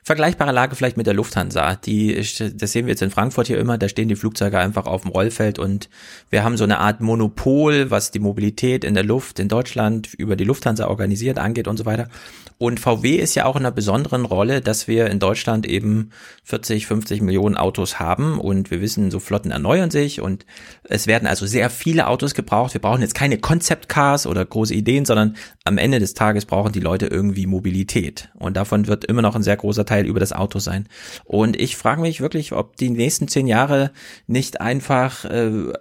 vergleichbare Lage vielleicht mit der Lufthansa. Die, das sehen wir jetzt in Frankfurt hier immer, da stehen die Flugzeuge einfach auf dem Rollfeld und wir haben so eine Art Monopol, was die Mobilität in der Luft in Deutschland über die Lufthansa organisiert angeht und so weiter. Und VW ist ja auch in einer besonderen Rolle, dass wir in Deutschland eben 40, 50 Millionen Autos haben und wir wissen, so Flotten erneuern sich und es werden also sehr viele Autos gebraucht. Wir brauchen jetzt keine Concept Cars oder große Ideen, sondern am Ende des Tages brauchen die Leute irgendwie Mobilität und davon wird immer noch ein sehr großer Teil über das Auto sein. Und ich frage mich wirklich, ob die nächsten zehn Jahre nicht einfach äh,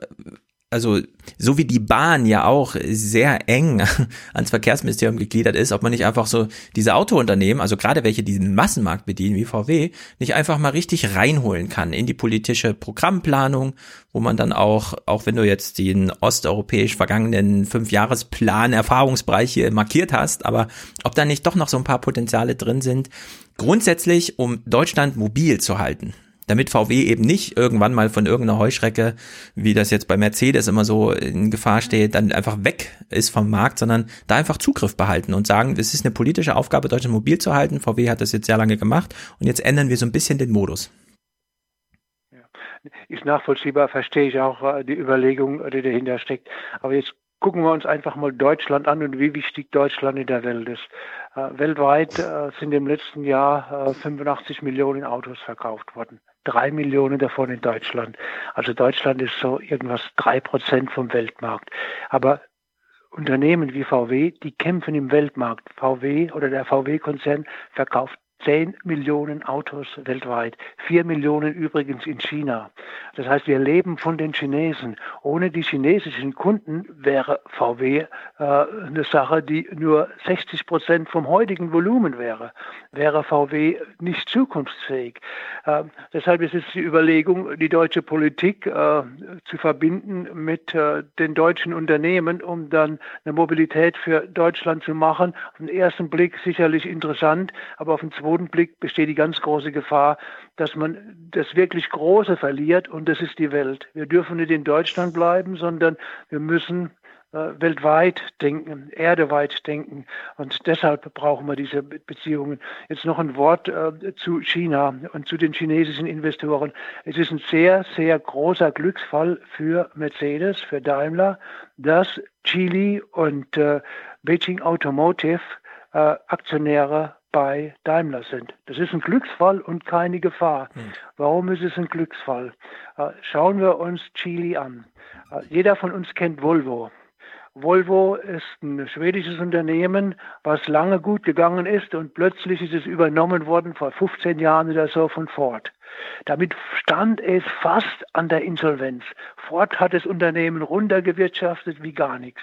also so wie die Bahn ja auch sehr eng ans Verkehrsministerium gegliedert ist, ob man nicht einfach so diese Autounternehmen, also gerade welche die den Massenmarkt bedienen wie VW, nicht einfach mal richtig reinholen kann in die politische Programmplanung, wo man dann auch, auch wenn du jetzt den osteuropäisch vergangenen Fünfjahresplan Erfahrungsbereich hier markiert hast, aber ob da nicht doch noch so ein paar Potenziale drin sind, grundsätzlich um Deutschland mobil zu halten damit VW eben nicht irgendwann mal von irgendeiner Heuschrecke, wie das jetzt bei Mercedes immer so in Gefahr steht, dann einfach weg ist vom Markt, sondern da einfach Zugriff behalten und sagen, es ist eine politische Aufgabe, Deutschland mobil zu halten. VW hat das jetzt sehr lange gemacht und jetzt ändern wir so ein bisschen den Modus. Ist nachvollziehbar, verstehe ich auch äh, die Überlegung, die dahinter steckt. Aber jetzt gucken wir uns einfach mal Deutschland an und wie wichtig Deutschland in der Welt ist. Äh, weltweit äh, sind im letzten Jahr 85 Millionen Autos verkauft worden drei Millionen davon in Deutschland. Also Deutschland ist so irgendwas drei Prozent vom Weltmarkt. Aber Unternehmen wie VW, die kämpfen im Weltmarkt. VW oder der VW-Konzern verkauft 10 Millionen Autos weltweit, 4 Millionen übrigens in China. Das heißt, wir leben von den Chinesen. Ohne die chinesischen Kunden wäre VW äh, eine Sache, die nur 60 Prozent vom heutigen Volumen wäre. Wäre VW nicht zukunftsfähig. Äh, deshalb ist es die Überlegung, die deutsche Politik äh, zu verbinden mit äh, den deutschen Unternehmen, um dann eine Mobilität für Deutschland zu machen. Auf den ersten Blick sicherlich interessant, aber auf den zweiten Bodenblick besteht die ganz große Gefahr, dass man das wirklich Große verliert und das ist die Welt. Wir dürfen nicht in Deutschland bleiben, sondern wir müssen äh, weltweit denken, erdeweit denken. Und deshalb brauchen wir diese Beziehungen. Jetzt noch ein Wort äh, zu China und zu den chinesischen Investoren. Es ist ein sehr, sehr großer Glücksfall für Mercedes, für Daimler, dass Chile und äh, Beijing Automotive äh, Aktionäre bei Daimler sind. Das ist ein Glücksfall und keine Gefahr. Hm. Warum ist es ein Glücksfall? Äh, schauen wir uns Chile an. Äh, jeder von uns kennt Volvo. Volvo ist ein schwedisches Unternehmen, was lange gut gegangen ist und plötzlich ist es übernommen worden vor 15 Jahren oder so von Ford. Damit stand es fast an der Insolvenz. Ford hat das Unternehmen runtergewirtschaftet wie gar nichts.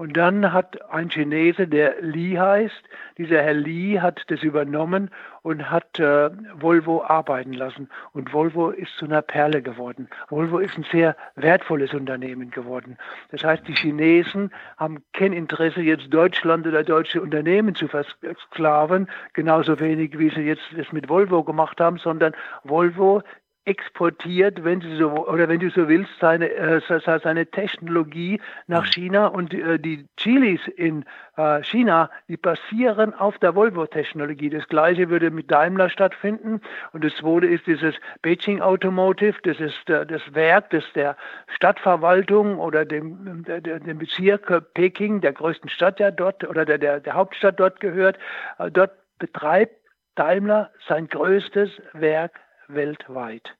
Und dann hat ein Chinese, der Li heißt, dieser Herr Li hat das übernommen und hat äh, Volvo arbeiten lassen. Und Volvo ist zu einer Perle geworden. Volvo ist ein sehr wertvolles Unternehmen geworden. Das heißt, die Chinesen haben kein Interesse, jetzt Deutschland oder deutsche Unternehmen zu versklaven, genauso wenig wie sie jetzt das mit Volvo gemacht haben, sondern Volvo exportiert, wenn sie so oder wenn du so willst, seine äh, seine Technologie nach mhm. China und äh, die Chilis in äh, China, die basieren auf der Volvo-Technologie. Das gleiche würde mit Daimler stattfinden und das zweite ist dieses Beijing Automotive, das ist äh, das Werk, das der Stadtverwaltung oder dem, der, dem Bezirk Peking, der größten Stadt ja dort oder der, der, der Hauptstadt dort gehört. Äh, dort betreibt Daimler sein größtes Werk weltweit.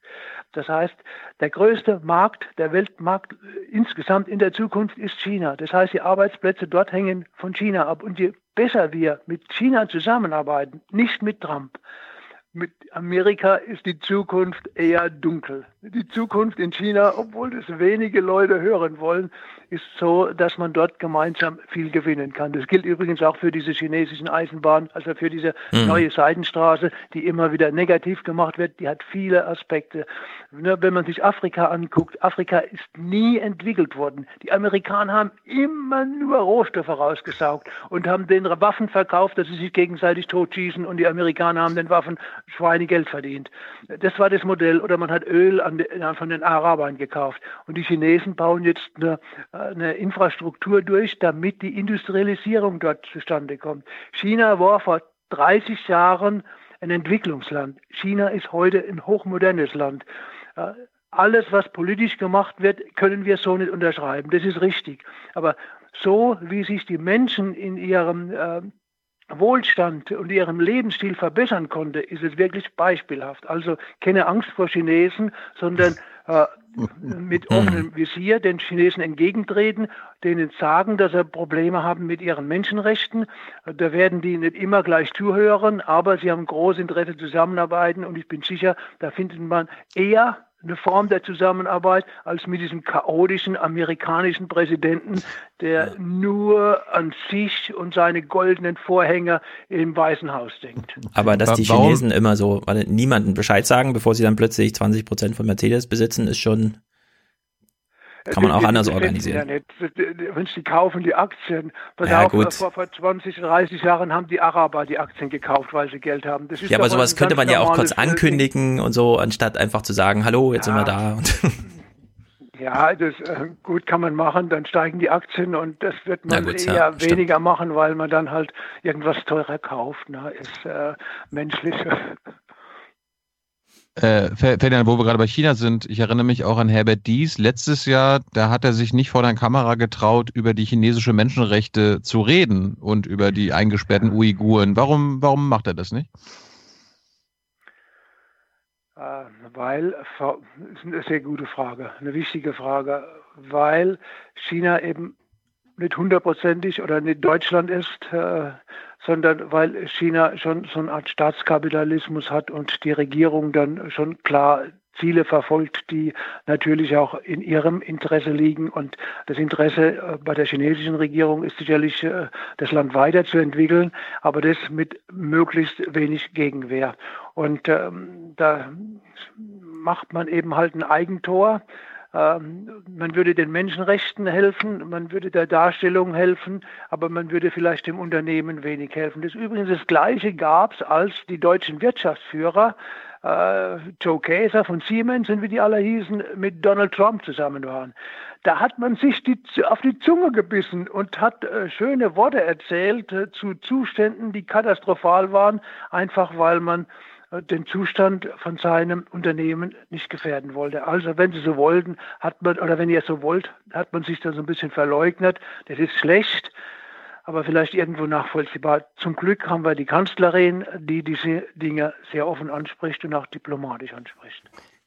Das heißt, der größte Markt, der Weltmarkt insgesamt in der Zukunft ist China. Das heißt, die Arbeitsplätze dort hängen von China ab. Und je besser wir mit China zusammenarbeiten, nicht mit Trump, mit Amerika ist die Zukunft eher dunkel. Die Zukunft in China, obwohl das wenige Leute hören wollen, ist so, dass man dort gemeinsam viel gewinnen kann. Das gilt übrigens auch für diese chinesischen Eisenbahn, also für diese mhm. neue Seidenstraße, die immer wieder negativ gemacht wird. Die hat viele Aspekte. Wenn man sich Afrika anguckt, Afrika ist nie entwickelt worden. Die Amerikaner haben immer nur Rohstoffe rausgesaugt und haben den Waffen verkauft, dass sie sich gegenseitig totschießen und die Amerikaner haben den Waffen Schweinegeld verdient. Das war das Modell. Oder man hat Öl an, von den Arabern gekauft. Und die Chinesen bauen jetzt eine, eine Infrastruktur durch, damit die Industrialisierung dort zustande kommt. China war vor 30 Jahren ein Entwicklungsland. China ist heute ein hochmodernes Land. Alles, was politisch gemacht wird, können wir so nicht unterschreiben. Das ist richtig. Aber so, wie sich die Menschen in ihrem äh, Wohlstand und ihrem Lebensstil verbessern konnte, ist es wirklich beispielhaft. Also keine Angst vor Chinesen, sondern äh, mit offenem Visier den Chinesen entgegentreten, denen sagen, dass sie Probleme haben mit ihren Menschenrechten. Da werden die nicht immer gleich zuhören, aber sie haben großes Interesse zusammenarbeiten und ich bin sicher, da findet man eher eine Form der Zusammenarbeit als mit diesem chaotischen amerikanischen Präsidenten, der ja. nur an sich und seine goldenen Vorhänge im Weißen Haus denkt. Aber dass die Chinesen immer so niemanden Bescheid sagen, bevor sie dann plötzlich 20 Prozent von Mercedes besitzen, ist schon kann man auch anders organisieren. Ja Wenn sie kaufen die Aktien, ja, auf, gut. Vor, vor 20, 30 Jahren haben die Araber die Aktien gekauft, weil sie Geld haben. ja, aber sowas könnte man ja auch kurz ankündigen Ding. und so, anstatt einfach zu sagen, hallo, jetzt ja. sind wir da. Ja, das äh, gut kann man machen, dann steigen die Aktien und das wird man gut, eher ja, weniger stimmt. machen, weil man dann halt irgendwas teurer kauft. Ne? Ist äh, menschlich. Äh, Ferdinand, wo wir gerade bei China sind, ich erinnere mich auch an Herbert Dies. Letztes Jahr, da hat er sich nicht vor der Kamera getraut, über die chinesische Menschenrechte zu reden und über die eingesperrten Uiguren. Warum, warum macht er das nicht? Äh, weil, das ist eine sehr gute Frage, eine wichtige Frage, weil China eben nicht hundertprozentig oder nicht Deutschland ist, äh, sondern weil China schon so eine Art Staatskapitalismus hat und die Regierung dann schon klar Ziele verfolgt, die natürlich auch in ihrem Interesse liegen. Und das Interesse äh, bei der chinesischen Regierung ist sicherlich, äh, das Land weiterzuentwickeln, aber das mit möglichst wenig Gegenwehr. Und ähm, da macht man eben halt ein Eigentor. Ähm, man würde den Menschenrechten helfen, man würde der Darstellung helfen, aber man würde vielleicht dem Unternehmen wenig helfen. Das übrigens das Gleiche gab es, als die deutschen Wirtschaftsführer äh, Joe Käser von Siemens und wie die alle hießen, mit Donald Trump zusammen waren. Da hat man sich die, auf die Zunge gebissen und hat äh, schöne Worte erzählt äh, zu Zuständen, die katastrophal waren, einfach weil man den Zustand von seinem Unternehmen nicht gefährden wollte. Also wenn Sie so wollten, hat man, oder wenn ihr so wollt, hat man sich da so ein bisschen verleugnet. Das ist schlecht, aber vielleicht irgendwo nachvollziehbar. Zum Glück haben wir die Kanzlerin, die diese Dinge sehr offen anspricht und auch diplomatisch anspricht.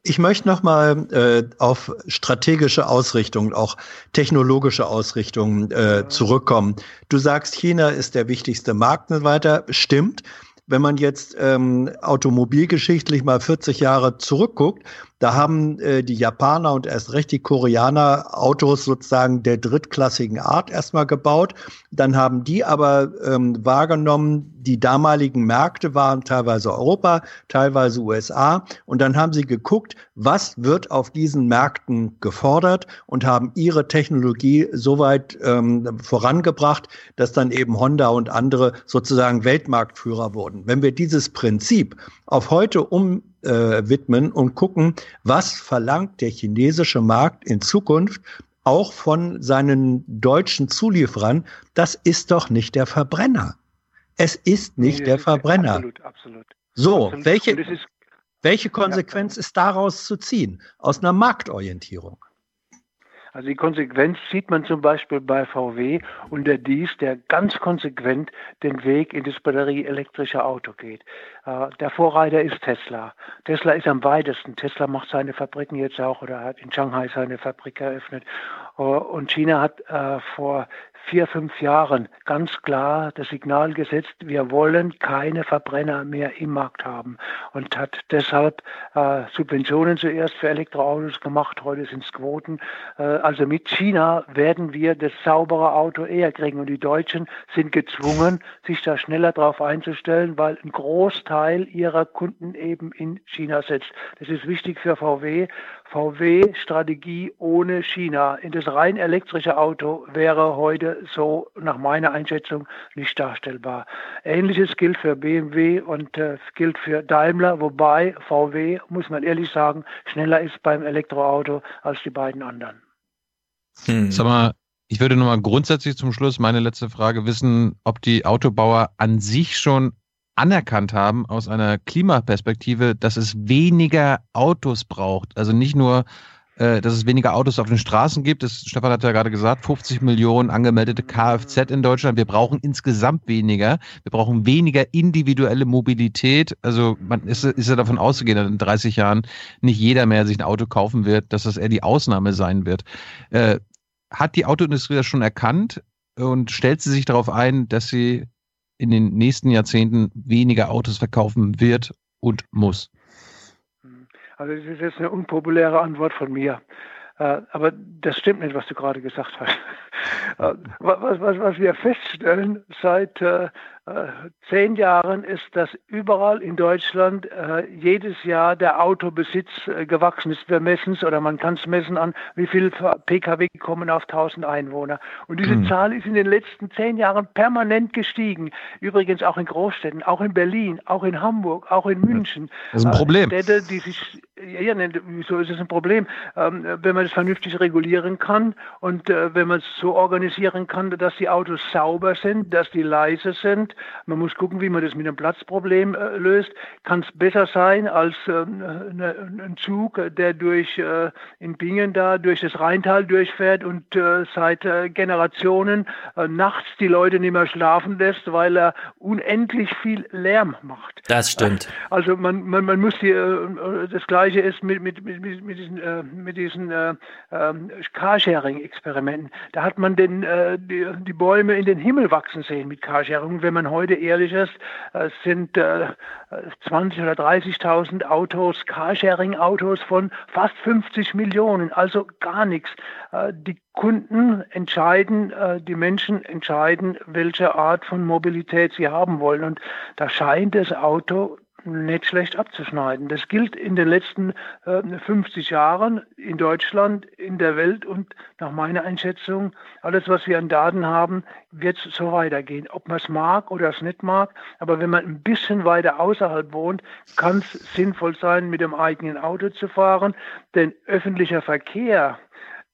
Ich möchte nochmal äh, auf strategische Ausrichtung, auch technologische Ausrichtung äh, zurückkommen. Du sagst, China ist der wichtigste Markt und weiter. Stimmt. Wenn man jetzt ähm, automobilgeschichtlich mal 40 Jahre zurückguckt, da haben äh, die Japaner und erst recht die Koreaner Autos sozusagen der drittklassigen Art erstmal gebaut. Dann haben die aber ähm, wahrgenommen, die damaligen Märkte waren teilweise Europa, teilweise USA. Und dann haben sie geguckt, was wird auf diesen Märkten gefordert und haben ihre Technologie so weit ähm, vorangebracht, dass dann eben Honda und andere sozusagen Weltmarktführer wurden. Würden, wenn wir dieses Prinzip auf heute umwidmen äh, und gucken, was verlangt der chinesische Markt in Zukunft auch von seinen deutschen Zulieferern, das ist doch nicht der Verbrenner. Es ist nicht nee, der Verbrenner. Absolut, absolut. So, absolut. welche, welche Konsequenz ist daraus zu ziehen aus einer Marktorientierung? Also die Konsequenz sieht man zum Beispiel bei VW und der Dies, der ganz konsequent den Weg in das batterieelektrische Auto geht. Äh, der Vorreiter ist Tesla. Tesla ist am weitesten. Tesla macht seine Fabriken jetzt auch oder hat in Shanghai seine Fabrik eröffnet. Äh, und China hat äh, vor vier, fünf Jahren ganz klar das Signal gesetzt, wir wollen keine Verbrenner mehr im Markt haben und hat deshalb äh, Subventionen zuerst für Elektroautos gemacht, heute sind es Quoten. Äh, also mit China werden wir das saubere Auto eher kriegen und die Deutschen sind gezwungen, sich da schneller darauf einzustellen, weil ein Großteil ihrer Kunden eben in China sitzt. Das ist wichtig für VW. VW-Strategie ohne China in das rein elektrische Auto wäre heute so nach meiner Einschätzung nicht darstellbar. Ähnliches gilt für BMW und äh, gilt für Daimler, wobei VW, muss man ehrlich sagen, schneller ist beim Elektroauto als die beiden anderen. Hm. Sag mal, ich würde nochmal grundsätzlich zum Schluss meine letzte Frage wissen, ob die Autobauer an sich schon anerkannt haben aus einer Klimaperspektive, dass es weniger Autos braucht. Also nicht nur, äh, dass es weniger Autos auf den Straßen gibt. Das, Stefan hat ja gerade gesagt, 50 Millionen angemeldete Kfz in Deutschland. Wir brauchen insgesamt weniger. Wir brauchen weniger individuelle Mobilität. Also man ist, ist ja davon auszugehen, dass in 30 Jahren nicht jeder mehr sich ein Auto kaufen wird, dass das eher die Ausnahme sein wird. Äh, hat die Autoindustrie das schon erkannt und stellt sie sich darauf ein, dass sie in den nächsten Jahrzehnten weniger Autos verkaufen wird und muss? Also das ist jetzt eine unpopuläre Antwort von mir. Äh, aber das stimmt nicht, was du gerade gesagt hast. Äh, was, was, was wir feststellen seit äh, zehn Jahren ist, dass überall in Deutschland äh, jedes Jahr der Autobesitz äh, gewachsen ist. Wir messen es oder man kann es messen an, wie viel Pkw kommen auf 1000 Einwohner. Und diese mhm. Zahl ist in den letzten zehn Jahren permanent gestiegen. Übrigens auch in Großstädten, auch in Berlin, auch in Hamburg, auch in München. Das ist ein Problem. Städte, die sich, ja, wieso ist es ein Problem? Ähm, wenn man es vernünftig regulieren kann und äh, wenn man es so organisieren kann, dass die Autos sauber sind, dass die leise sind, man muss gucken, wie man das mit dem Platzproblem äh, löst. Kann es besser sein als äh, ne, ein Zug, der durch äh, in Bingen da durch das Rheintal durchfährt und äh, seit äh, Generationen äh, nachts die Leute nicht mehr schlafen lässt, weil er unendlich viel Lärm macht. Das stimmt. Also man, man, man muss hier, das Gleiche ist mit, mit, mit, mit diesen, mit diesen ähm, Carsharing-Experimenten. Da hat man den, die, die Bäume in den Himmel wachsen sehen mit Carsharing. Wenn man man heute ehrlich ist, es sind äh, 20 oder 30.000 Autos, Carsharing-Autos von fast 50 Millionen, also gar nichts. Äh, die Kunden entscheiden, äh, die Menschen entscheiden, welche Art von Mobilität sie haben wollen. Und da scheint das Auto nicht schlecht abzuschneiden. Das gilt in den letzten äh, 50 Jahren in Deutschland, in der Welt und nach meiner Einschätzung, alles, was wir an Daten haben, wird so weitergehen. Ob man es mag oder es nicht mag, aber wenn man ein bisschen weiter außerhalb wohnt, kann es sinnvoll sein, mit dem eigenen Auto zu fahren, denn öffentlicher Verkehr,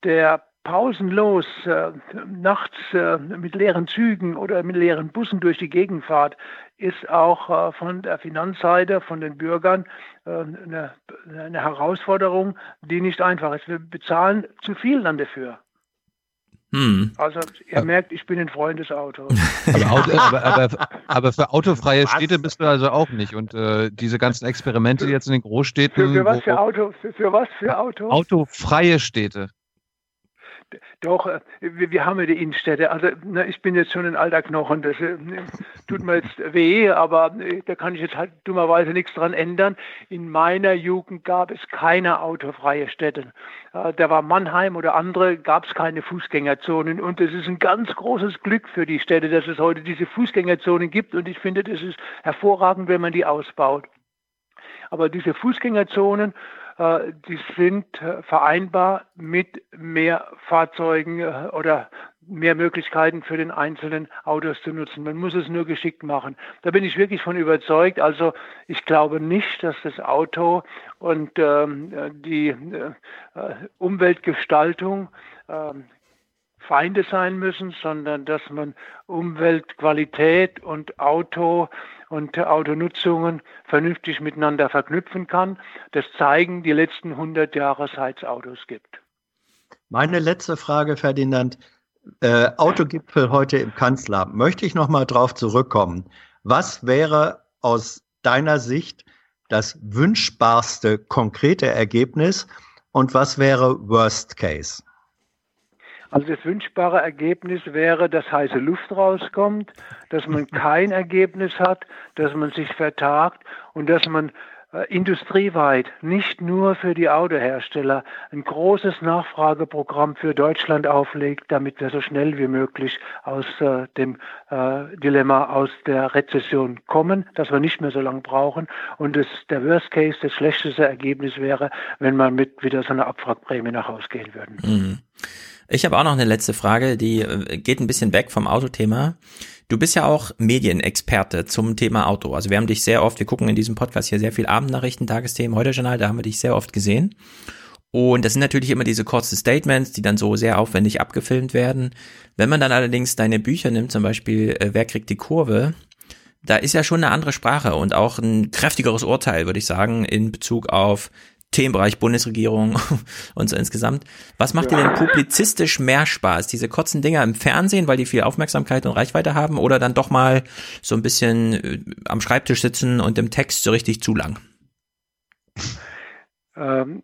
der pausenlos äh, nachts äh, mit leeren Zügen oder mit leeren Bussen durch die Gegend fahrt, ist auch äh, von der Finanzseite, von den Bürgern äh, eine, eine, Herausforderung, die nicht einfach ist. Wir bezahlen zu viel dann dafür. Hm. Also ihr merkt, ich bin ein Freund des Autos. aber, Auto, aber, aber, aber, für autofreie Städte bist du also auch nicht. Und äh, diese ganzen Experimente jetzt in den Großstädten. Für, für was für Auto? Für, für was für Autos? Autofreie Städte. Doch, äh, wir, haben ja die Innenstädte. Also ne, ich bin jetzt schon ein alter Knochen, das äh, tut mir jetzt weh, aber äh, da kann ich jetzt halt dummerweise nichts dran ändern. In meiner Jugend gab es keine autofreie Städte. Da war Mannheim oder andere, gab es keine Fußgängerzonen. Und es ist ein ganz großes Glück für die Städte, dass es heute diese Fußgängerzonen gibt. Und ich finde, das ist hervorragend, wenn man die ausbaut. Aber diese Fußgängerzonen, äh, die sind äh, vereinbar mit mehr Fahrzeugen äh, oder mehr Möglichkeiten für den einzelnen Autos zu nutzen. Man muss es nur geschickt machen. Da bin ich wirklich von überzeugt. Also ich glaube nicht, dass das Auto und ähm, die äh, Umweltgestaltung äh, Feinde sein müssen, sondern dass man Umweltqualität und Auto und Autonutzungen vernünftig miteinander verknüpfen kann. Das zeigen die letzten 100 Jahre, seit es Autos gibt. Meine letzte Frage, Ferdinand. Äh, Autogipfel heute im Kanzleramt. Möchte ich noch mal drauf zurückkommen. Was wäre aus deiner Sicht das wünschbarste konkrete Ergebnis und was wäre Worst Case? Also das wünschbare Ergebnis wäre, dass heiße Luft rauskommt, dass man kein Ergebnis hat, dass man sich vertagt und dass man äh, industrieweit, nicht nur für die Autohersteller, ein großes Nachfrageprogramm für Deutschland auflegt, damit wir so schnell wie möglich aus äh, dem äh, Dilemma, aus der Rezession kommen, dass wir nicht mehr so lange brauchen. Und das, der Worst Case, das schlechteste Ergebnis wäre, wenn man mit wieder so einer Abwrackprämie nach Hause gehen würden. Mhm. Ich habe auch noch eine letzte Frage, die äh, geht ein bisschen weg vom Autothema. Du bist ja auch Medienexperte zum Thema Auto. Also wir haben dich sehr oft, wir gucken in diesem Podcast hier sehr viel Abendnachrichten, Tagesthemen, heute Journal, da haben wir dich sehr oft gesehen. Und das sind natürlich immer diese kurzen Statements, die dann so sehr aufwendig abgefilmt werden. Wenn man dann allerdings deine Bücher nimmt, zum Beispiel äh, Wer kriegt die Kurve, da ist ja schon eine andere Sprache und auch ein kräftigeres Urteil, würde ich sagen, in Bezug auf Themenbereich Bundesregierung und so insgesamt. Was macht dir denn publizistisch mehr Spaß? Diese kurzen Dinger im Fernsehen, weil die viel Aufmerksamkeit und Reichweite haben oder dann doch mal so ein bisschen äh, am Schreibtisch sitzen und im Text so richtig zu lang? Ähm,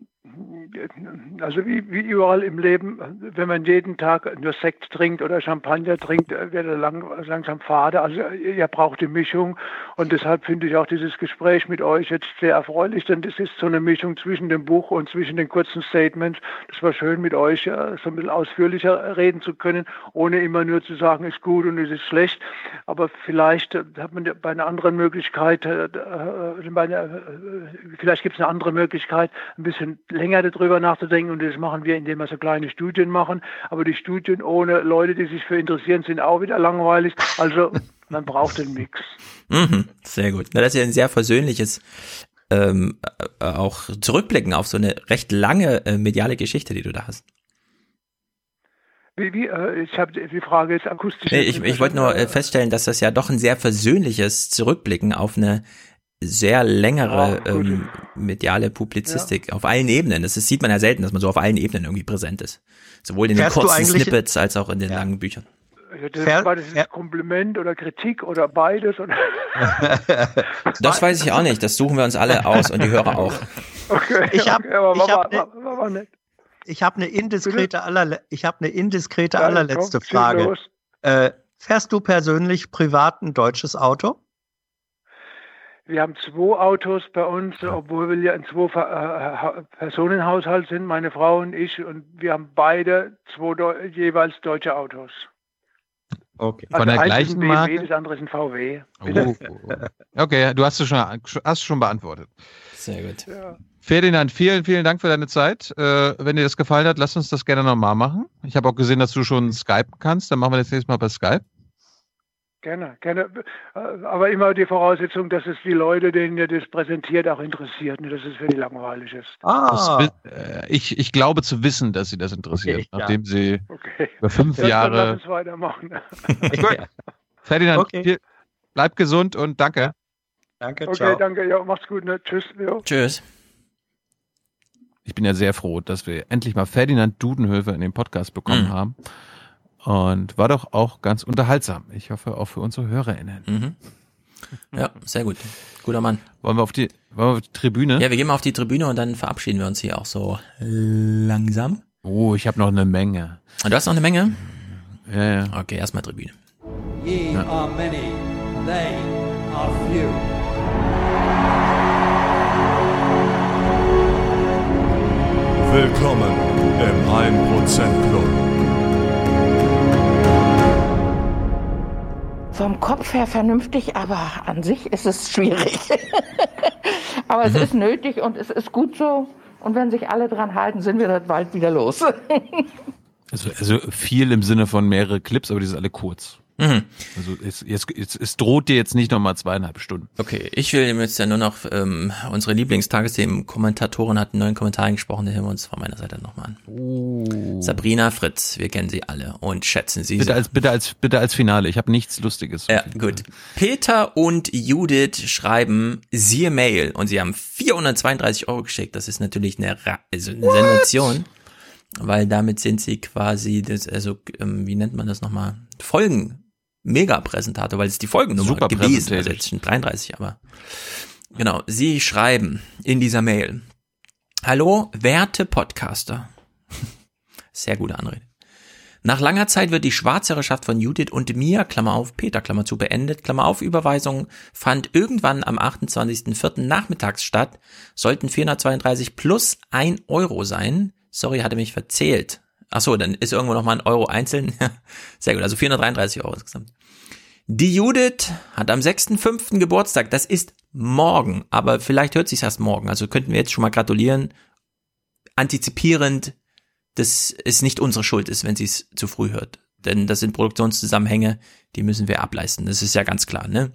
also wie, wie überall im Leben, wenn man jeden Tag nur Sekt trinkt oder Champagner trinkt, wird er lang, langsam fade. Also ihr braucht die Mischung und deshalb finde ich auch dieses Gespräch mit euch jetzt sehr erfreulich, denn das ist so eine Mischung zwischen dem Buch und zwischen den kurzen Statements. Das war schön mit euch so ein bisschen ausführlicher reden zu können, ohne immer nur zu sagen, ist gut und es ist schlecht. Aber vielleicht hat man bei einer anderen Möglichkeit, äh, äh, vielleicht gibt es eine andere Möglichkeit, ein bisschen länger darüber nachzudenken und das machen wir, indem wir so kleine Studien machen. Aber die Studien ohne Leute, die sich für interessieren, sind auch wieder langweilig. Also man braucht den Mix. Mhm, sehr gut. Na, das ist ja ein sehr versöhnliches ähm, äh, auch zurückblicken auf so eine recht lange äh, mediale Geschichte, die du da hast. Wie, wie, äh, ich habe die Frage jetzt akustisch. Nee, ich, ich wollte nur äh, feststellen, dass das ja doch ein sehr versöhnliches Zurückblicken auf eine sehr längere oh, ähm, mediale Publizistik ja. auf allen Ebenen. Das ist, sieht man ja selten, dass man so auf allen Ebenen irgendwie präsent ist. Sowohl in den Fährst kurzen Snippets als auch in den ja. langen Büchern. Das, Fähr, war das jetzt Kompliment oder Kritik oder beides? Oder? das weiß ich auch nicht. Das suchen wir uns alle aus und die Hörer auch. Okay, ich habe okay, hab ne, ich hab eine indiskrete, allerle ich hab eine indiskrete ja, allerletzte komm, Frage. Äh, fährst du persönlich privat ein deutsches Auto? Wir haben zwei Autos bei uns, obwohl wir ja ein zwei äh, Personenhaushalt sind, meine Frau und ich, und wir haben beide zwei jeweils deutsche Autos. Okay. Also Von der gleichen BMW, Marke? Das andere ist ein VW. Oh. Okay, du hast es schon, hast schon beantwortet. Sehr gut. Ja. Ferdinand, vielen, vielen Dank für deine Zeit. Äh, wenn dir das gefallen hat, lass uns das gerne nochmal machen. Ich habe auch gesehen, dass du schon Skype kannst. Dann machen wir das nächste Mal bei Skype. Gerne, gerne. Aber immer die Voraussetzung, dass es die Leute, denen ihr das präsentiert, auch interessiert, nicht, dass es für die langweilig ist. Ah. Das, äh, ich, ich glaube zu wissen, dass sie das interessiert, okay, nachdem ja. sie okay. über fünf das Jahre. Lass uns weitermachen. ja. Ferdinand, okay. viel, bleib gesund und danke. Danke, ciao. Okay, danke, ja, mach's gut, ne? Tschüss. Jo. Tschüss. Ich bin ja sehr froh, dass wir endlich mal Ferdinand Dudenhöfer in den Podcast bekommen mhm. haben. Und war doch auch ganz unterhaltsam. Ich hoffe auch für unsere HörerInnen. Mhm. Ja, sehr gut. Guter Mann. Wollen wir auf die, wollen wir auf die Tribüne? Ja, wir gehen mal auf die Tribüne und dann verabschieden wir uns hier auch so langsam. Oh, ich habe noch eine Menge. Und du hast noch eine Menge? Ja, ja. Okay, erstmal Tribüne. Ye ja. are many, they are few. Willkommen im 1% Club. Vom Kopf her vernünftig, aber an sich ist es schwierig. aber es mhm. ist nötig und es ist gut so. Und wenn sich alle dran halten, sind wir das bald wieder los. Also, also viel im Sinne von mehrere Clips, aber die sind alle kurz. Mhm. Also es, es, es, es droht dir jetzt nicht nochmal zweieinhalb Stunden. Okay, ich will jetzt ja nur noch, ähm, unsere Lieblingstagesthemen-Kommentatorin hat einen neuen Kommentar gesprochen, der hören wir uns von meiner Seite nochmal an. Oh. Sabrina Fritz, wir kennen sie alle und schätzen sie Bitte sehr. als, bitte als, bitte als Finale. Ich habe nichts Lustiges. Ja, gut. Peter und Judith schreiben siehe Mail und sie haben 432 Euro geschickt. Das ist natürlich eine, Ra also eine Sensation, weil damit sind sie quasi, das, also ähm, wie nennt man das nochmal? Folgen. Mega-Präsentator, weil es die Folgennummer Super gewesen, präsentiert. also jetzt schon 33, aber genau. Sie schreiben in dieser Mail: Hallo, werte Podcaster. Sehr gute Anrede. Nach langer Zeit wird die Schwarzherrschaft von Judith und mir, Klammer auf, Peter, Klammer zu, beendet, Klammer auf, Überweisung fand irgendwann am 28.04. nachmittags statt, sollten 432 plus 1 Euro sein. Sorry, hatte mich verzählt. Ach so, dann ist irgendwo nochmal ein Euro einzeln. Sehr gut, also 433 Euro insgesamt. Die Judith hat am 6.05. Geburtstag, das ist morgen, aber vielleicht hört sich's erst morgen, also könnten wir jetzt schon mal gratulieren, antizipierend, dass es nicht unsere Schuld ist, wenn sie es zu früh hört. Denn das sind Produktionszusammenhänge, die müssen wir ableisten. Das ist ja ganz klar, ne?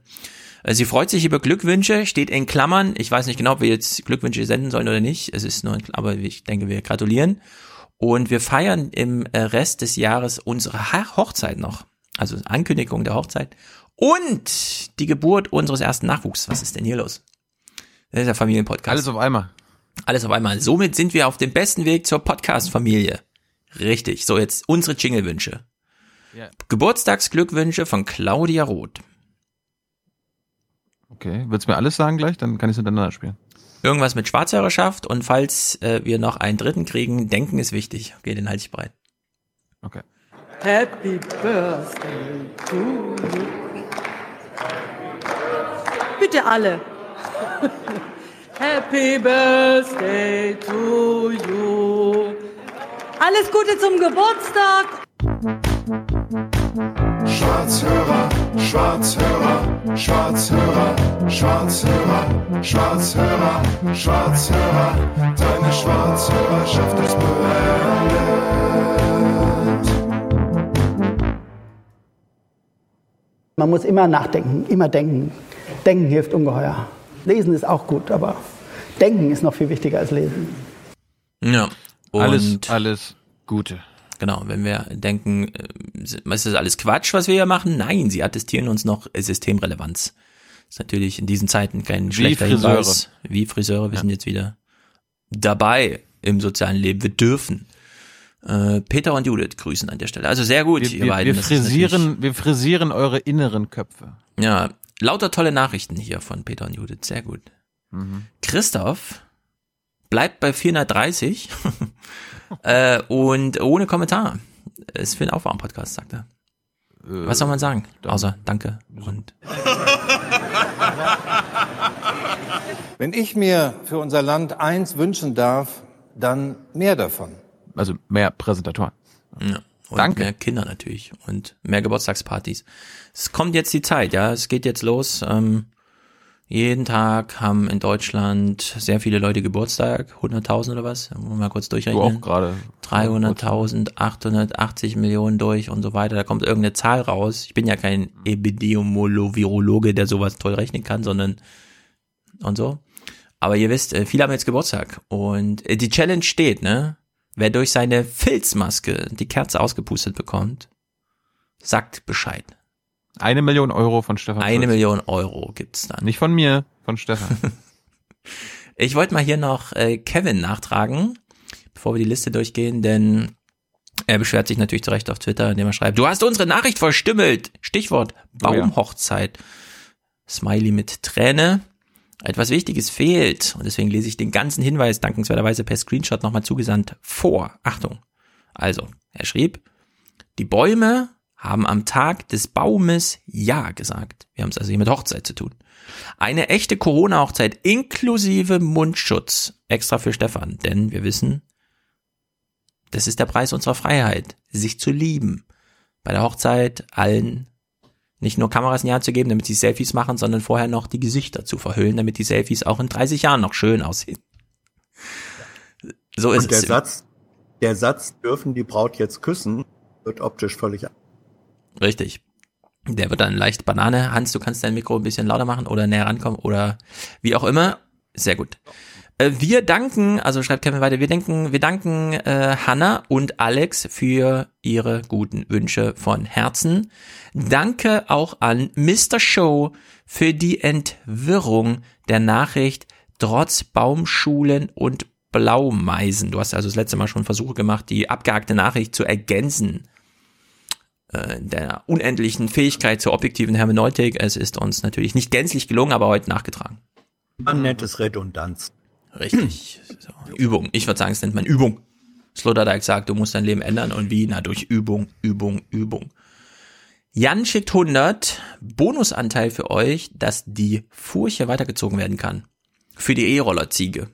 Äh, Sie freut sich über Glückwünsche, steht in Klammern. Ich weiß nicht genau, ob wir jetzt Glückwünsche senden sollen oder nicht. Es ist nur, aber ich denke, wir gratulieren. Und wir feiern im äh, Rest des Jahres unsere Hochzeit noch. Also Ankündigung der Hochzeit. Und die Geburt unseres ersten Nachwuchs. Was ist denn hier los? Das ist der Familienpodcast. Alles auf einmal. Alles auf einmal. Somit sind wir auf dem besten Weg zur Podcast-Familie. Richtig. So, jetzt unsere Jingle-Wünsche. Ja. Geburtstagsglückwünsche von Claudia Roth. Okay, willst du mir alles sagen gleich? Dann kann ich es hintereinander spielen. Irgendwas mit Schwarzhörerschaft und falls äh, wir noch einen dritten kriegen, denken ist wichtig. Okay, den halte ich breit. Okay. Happy Birthday to you. Bitte alle. Happy Birthday to you. Alles Gute zum Geburtstag. Schwarzhörer, Schwarzhörer, Schwarzhörer, Schwarzhörer, Schwarzhörer, Schwarzhörer, deine Schwarzhörerschaft ist beendet. Man muss immer nachdenken, immer denken. Denken hilft ungeheuer. Lesen ist auch gut, aber denken ist noch viel wichtiger als lesen. Ja. Und Alles, alles Gute. Genau, wenn wir denken, äh, ist das alles Quatsch, was wir hier machen? Nein, sie attestieren uns noch Systemrelevanz. Ist natürlich in diesen Zeiten kein schlechter Friseure. Hinweis. Wie Friseure, wir Ja. sind jetzt wieder dabei im sozialen Leben. Wir dürfen. Äh, Peter und Judith grüßen an der Stelle. Also sehr gut, Wir, ihr wir, beiden. wir frisieren, wir frisieren eure inneren Köpfe. Ja, lauter tolle Nachrichten hier von Peter und Judith. Sehr gut. Mhm. Christoph bleibt bei 430 äh, und ohne Kommentar. Ist für einen Aufwärm-Podcast, sagt er. Was soll man sagen? Außer Danke und Wenn ich mir für unser Land eins wünschen darf, dann mehr davon. Also mehr Präsentatoren. Ja. Und Danke. mehr Kinder natürlich und mehr Geburtstagspartys. Es kommt jetzt die Zeit, ja, es geht jetzt los. Ähm, jeden Tag haben in Deutschland sehr viele Leute Geburtstag, 100.000 oder was? Wollen wir mal kurz Du durchrechnen. auch gerade. 300.000, 880 Millionen durch und so weiter. Da kommt irgendeine Zahl raus. Ich bin ja kein Epidemiologe, der sowas toll rechnen kann, sondern und so. Aber ihr wisst, äh, viele haben jetzt Geburtstag und äh, die Challenge steht, ne? Wer durch seine Filzmaske die Kerze ausgepustet bekommt, sagt Bescheid. Eine Million Euro von Stefan. Eine Fritz. Million Euro gibt's dann. Nicht von mir, von Stefan. Ich wollte mal hier noch äh, Kevin nachtragen, bevor wir die Liste durchgehen, denn er beschwert sich natürlich zu Recht auf Twitter, indem er schreibt, du hast unsere Nachricht verstümmelt. Stichwort Oh ja. Baumhochzeit. Smiley mit Träne. Etwas Wichtiges fehlt und deswegen lese ich den ganzen Hinweis dankenswerterweise per Screenshot nochmal zugesandt vor. Achtung. Also, er schrieb, die Bäume haben am Tag des Baumes Ja gesagt. Wir haben es also hier mit Hochzeit zu tun. Eine echte Corona-Hochzeit inklusive Mundschutz. Extra für Stefan, denn wir wissen, das ist der Preis unserer Freiheit, sich zu lieben. Bei der Hochzeit allen nicht nur Kameras in die Hand zu geben, damit sie Selfies machen, sondern vorher noch die Gesichter zu verhüllen, damit die Selfies auch in 30 Jahren noch schön aussehen. So ist Und der es. Satz, der Satz, dürfen die Braut jetzt küssen, wird optisch völlig Richtig. Der wird dann leicht Banane. Hans, du kannst dein Mikro ein bisschen lauter machen oder näher rankommen oder wie auch immer. Sehr gut. Äh, Wir danken, also schreibt Kevin weiter, wir denken, wir danken äh, Hanna und Alex für ihre guten Wünsche von Herzen. Danke auch an Mr. Show für die Entwirrung der Nachricht trotz Baumschulen und Blaumeisen. Du hast also das letzte Mal schon Versuche gemacht, die abgehackte Nachricht zu ergänzen äh, der unendlichen Fähigkeit zur objektiven Hermeneutik. Es ist uns natürlich nicht gänzlich gelungen, aber heute nachgetragen. Man nennt es Redundanz. Richtig. So. Übung. Ich würde sagen, es nennt man Übung. Sloterdijk sagt, du musst dein Leben ändern und wie? Na, durch Übung, Übung, Übung. Jan schickt 100. Bonusanteil für euch, dass die Furche weitergezogen werden kann. Für die E-Roller-Ziege.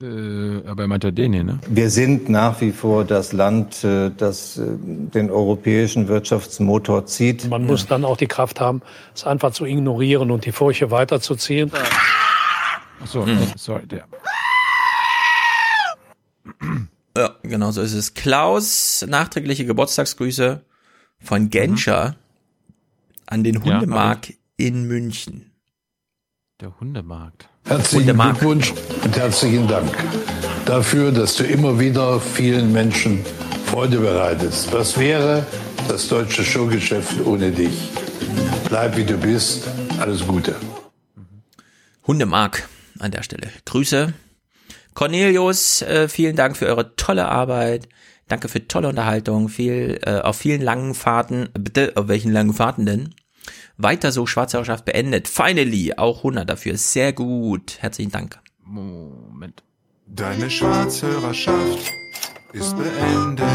Äh, aber er meinte den hier, ne? Wir sind nach wie vor das Land, äh, das äh, den europäischen Wirtschaftsmotor zieht. Man muss dann auch die Kraft haben, es einfach zu ignorieren und die Furche weiterzuziehen. Achso, Hm. sorry, der. Ja, genau so ist es. Klaus, nachträgliche Geburtstagsgrüße von Genscher an den Ja, Hundemark in München. Der Hundemarkt. Herzlichen. Glückwunsch und herzlichen Dank dafür, dass du immer wieder vielen Menschen Freude bereitest. Was wäre das deutsche Showgeschäft ohne dich? Bleib wie du bist. Alles Gute. Hundemark an der Stelle. Grüße. Cornelius, äh, vielen Dank für eure tolle Arbeit. Danke für tolle Unterhaltung. Viel, äh, auf vielen langen Fahrten. Bitte, auf welchen langen Fahrten denn? Weiter so, Schwarzhörerschaft beendet. Finally, auch 100 dafür. Sehr gut. Herzlichen Dank. Moment. Deine Schwarzhörerschaft ist beendet.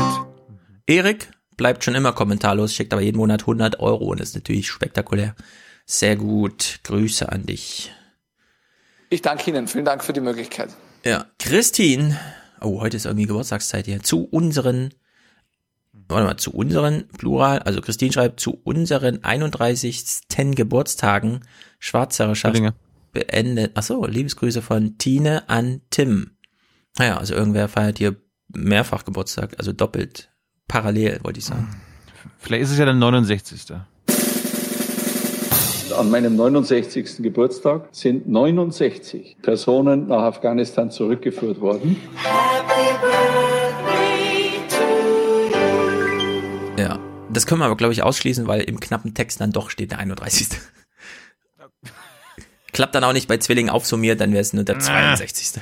Erik bleibt schon immer kommentarlos, schickt aber jeden Monat 100 Euro und ist natürlich spektakulär. Sehr gut. Grüße an dich. Ich danke Ihnen. Vielen Dank für die Möglichkeit. Ja, Christine. Oh, heute ist irgendwie Geburtstagszeit hier. Zu unseren, warte mal, zu unseren, Plural, also Christine schreibt, zu unseren 31. Geburtstagen Schwarzherrschaft Zwillinge. beendet. Ach so, Liebesgrüße von Tine an Tim. Naja, also irgendwer feiert hier mehrfach Geburtstag, also doppelt, parallel, wollte ich sagen. Vielleicht ist es ja der 69. An meinem 69. Geburtstag sind 69 Personen nach Afghanistan zurückgeführt worden. Ja, das können wir aber, glaube ich, ausschließen, weil im knappen Text dann doch steht der 31. Klappt dann auch nicht bei Zwillingen aufsummiert, dann wäre es nur der 62.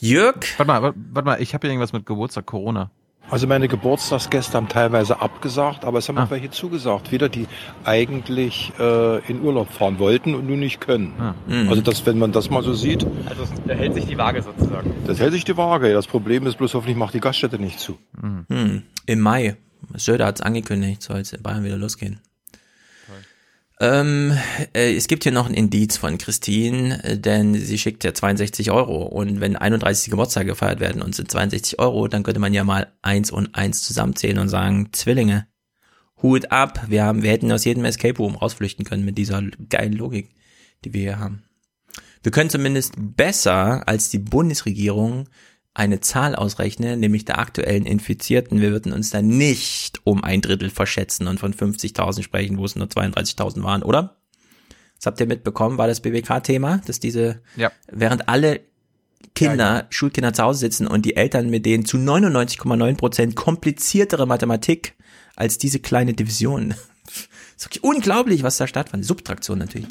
Jörg? Warte mal, warte, mal, ich habe hier irgendwas mit Geburtstag, Corona. Also meine Geburtstagsgäste haben teilweise abgesagt, aber es haben Ah. auch welche zugesagt. Wieder die eigentlich äh, in Urlaub fahren wollten und nun nicht können. Ah. Mhm. Also das, wenn man das mal so sieht, Also da hält sich die Waage sozusagen. das hält sich die Waage. Das Problem ist bloß, hoffentlich macht die Gaststätte nicht zu. Hm, Im Mai. Söder hat es angekündigt, soll es in Bayern wieder losgehen. Ähm, äh, es gibt hier noch ein Indiz von Christine, äh, denn sie schickt ja 62 Euro und wenn 31 Geburtstage gefeiert werden und sind 62 Euro, dann könnte man ja mal eins und eins zusammenzählen und sagen, Zwillinge, Hut ab, wir haben, wir hätten aus jedem Escape Room rausflüchten können mit dieser geilen Logik, die wir hier haben. Wir können zumindest besser als die Bundesregierung eine Zahl ausrechnen, nämlich der aktuellen Infizierten. Wir würden uns da nicht um ein Drittel verschätzen und von 50.000 sprechen, wo es nur 32.000 waren, oder? Das habt ihr mitbekommen, war das BBK-Thema, dass diese, Ja. während alle Kinder, Schulkinder zu Hause sitzen und die Eltern mit denen zu 99,9 Prozent kompliziertere Mathematik als diese kleine Division. ist wirklich unglaublich, was da stattfand. Subtraktion natürlich.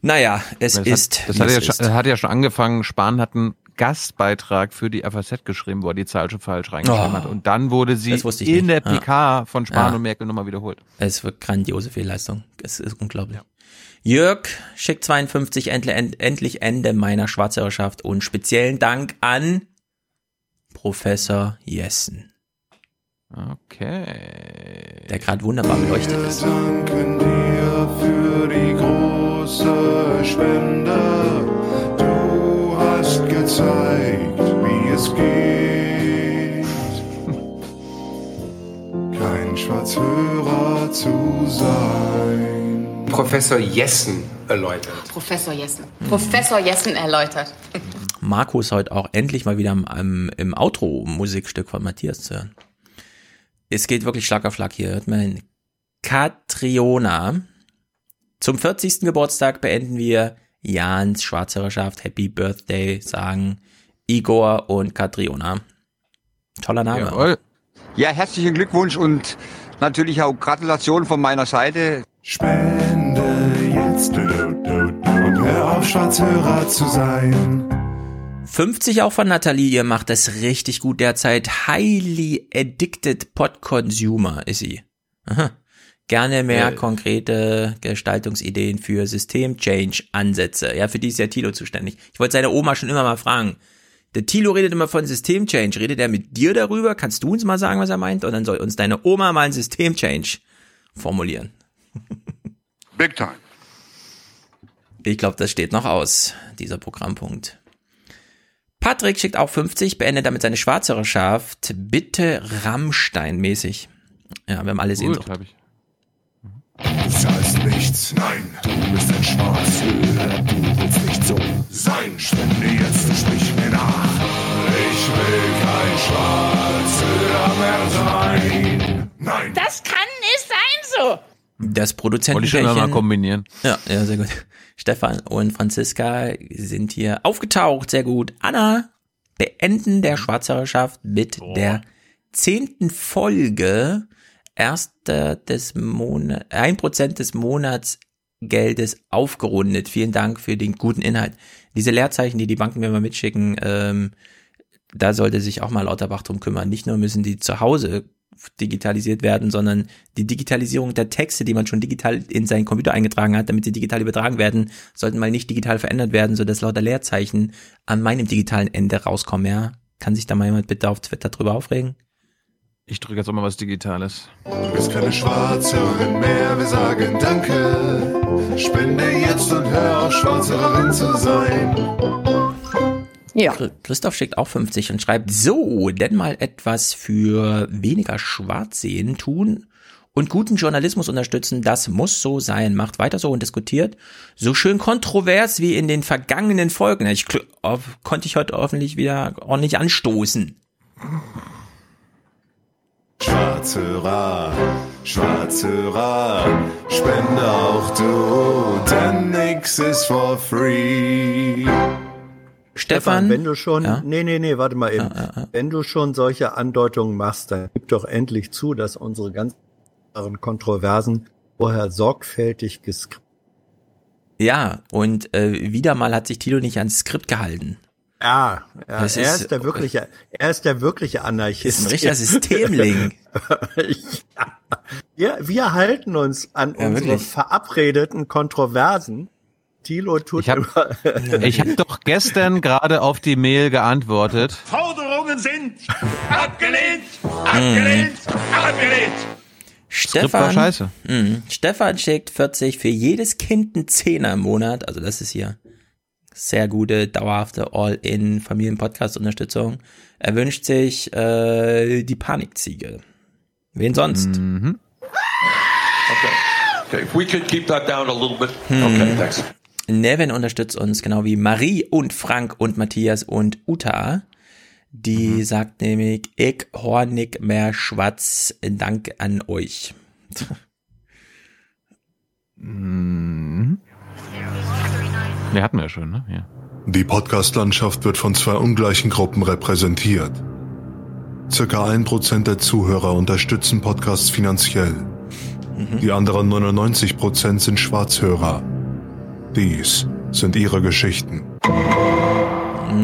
Naja, es das ist. Hat, das hat es ja, ist. schon, hat ja schon angefangen. Spahn hat einen Gastbeitrag für die FAZ geschrieben, wo er die Zahl schon falsch reingeschrieben Oh, hat. Und dann wurde sie in nicht. der PK von Spahn Ja. und Merkel nochmal wiederholt. Es wird grandiose Fehlleistung. Es ist unglaublich. Jörg schickt 52 endlich, end- endlich Ende meiner Schwarzhörerschaft und speziellen Dank an Professor Jessen, Okay. der gerade wunderbar beleuchtet ist. danken dir für die große Spende. Du hast gezeigt, wie es geht. Kein Schwarzhörer zu sein. Professor Jessen erläutert. Professor Jessen. Professor Jessen erläutert. Markus heute auch endlich mal wieder im, im Outro-Musikstück von Matthias zu hören. Es geht wirklich Schlag auf Schlag hier. Hört mal hin. Katriona. Zum 40. Geburtstag beenden wir Jans Schwarzhörerschaft Happy Birthday, sagen Igor und Katriona. Toller Name. Jawohl. Ja, herzlichen Glückwunsch und natürlich auch Gratulation von meiner Seite. Spende jetzt und hör auf, Schwarzhörer zu sein. 50 auch von Nathalie, ihr macht das richtig gut derzeit. Highly addicted pod consumer ist sie. Aha. Gerne mehr Äh. konkrete Gestaltungsideen für System-Change-Ansätze. Ja, für die ist ja Tilo zuständig. Ich wollte seine Oma schon immer mal fragen. Der Tilo redet immer von System-Change. Redet er mit dir darüber? Kannst du uns mal sagen, was er meint? Und dann soll uns deine Oma mal ein System-Change formulieren. Big time. Ich glaube, das steht noch aus, dieser Programmpunkt. Patrick schickt auch 50, beendet damit seine Schwarzhörerschaft. Bitte Rammstein-mäßig. Ja, wir haben alle Gut, Sehnsucht. hab ich. Du zahlst nichts, nein, du bist ein Schwarzhörer, du willst nicht so sein. Spende jetzt, sprich mir nach. Ich will kein Schwarzhörer mehr sein. Nein. Das kann nicht sein so. Das Wollte ich schon mal kombinieren. Ja, ja, sehr gut. Stefan und Franziska sind hier aufgetaucht, sehr gut. Anna, beenden der Schwarzhörerschaft mit der zehnten Folge. Erster des Monats, ein Prozent des Monatsgeldes aufgerundet. Vielen Dank für den guten Inhalt. Diese Leerzeichen, die die Banken mir mal mitschicken, ähm, da sollte sich auch mal Lauterbach drum kümmern. Nicht nur müssen die zu Hause digitalisiert werden, sondern die Digitalisierung der Texte, die man schon digital in seinen Computer eingetragen hat, damit sie digital übertragen werden, sollten mal nicht digital verändert werden, sodass lauter Leerzeichen an meinem digitalen Ende rauskommen, ja? Kann sich da mal jemand bitte auf Twitter drüber aufregen? Ich drücke jetzt auch mal was Digitales. Du bist keine Schwarzhörerin mehr, wir sagen Danke. Spende jetzt und hör auf, Schwarzhörerin zu sein. Ja. Christoph schickt auch 50 und schreibt, so, denn mal etwas für weniger Schwarzsehen tun und guten Journalismus unterstützen, das muss so sein. Macht weiter so und diskutiert so schön kontrovers wie in den vergangenen Folgen. Ich konnte ich heute hoffentlich wieder ordentlich anstoßen. Schwarzhörer, Schwarzhörer, spende auch du, denn nix ist for free. Stefan, wenn du schon, Ja? nee, nee, nee, warte mal eben. Wenn du schon solche Andeutungen machst, dann gib doch endlich zu, dass unsere ganzen Kontroversen vorher sorgfältig geskript Ja, und äh, wieder mal hat sich Tilo nicht ans Skript gehalten. Ja, ja Das er ist- ist, der wirkliche, er ist der wirkliche Anarchist. Ist ein richtiger Systemling. ja. wir, wir halten uns an Ja, unsere wirklich. verabredeten Kontroversen. Tilo tut Ich habe ich hab doch gestern gerade auf die Mail geantwortet. Forderungen sind abgelehnt, abgelehnt, abgelehnt. Stefan, scheiße. Mh, Stefan schickt 40 für jedes Kind ein Zehner im Monat. Also das ist hier sehr gute, dauerhafte All-in-Familien-Podcast-Unterstützung. Er wünscht sich äh, die Panikziege. Wen sonst? Mhm. Okay, if we could keep that down a little bit. Hm. Okay, thanks. Nevin unterstützt uns, genau wie Marie und Frank und Matthias und Uta. Die Mhm. sagt nämlich, ich hornig mehr Schwatz, Dank an euch. Mhm. Wir hatten wir ja schon, ne? Ja. Die Podcast-Landschaft wird von zwei ungleichen Gruppen repräsentiert. Circa ein Prozent der Zuhörer unterstützen Podcasts finanziell. Die anderen 99 Prozent sind Schwarzhörer. Dies sind ihre Geschichten.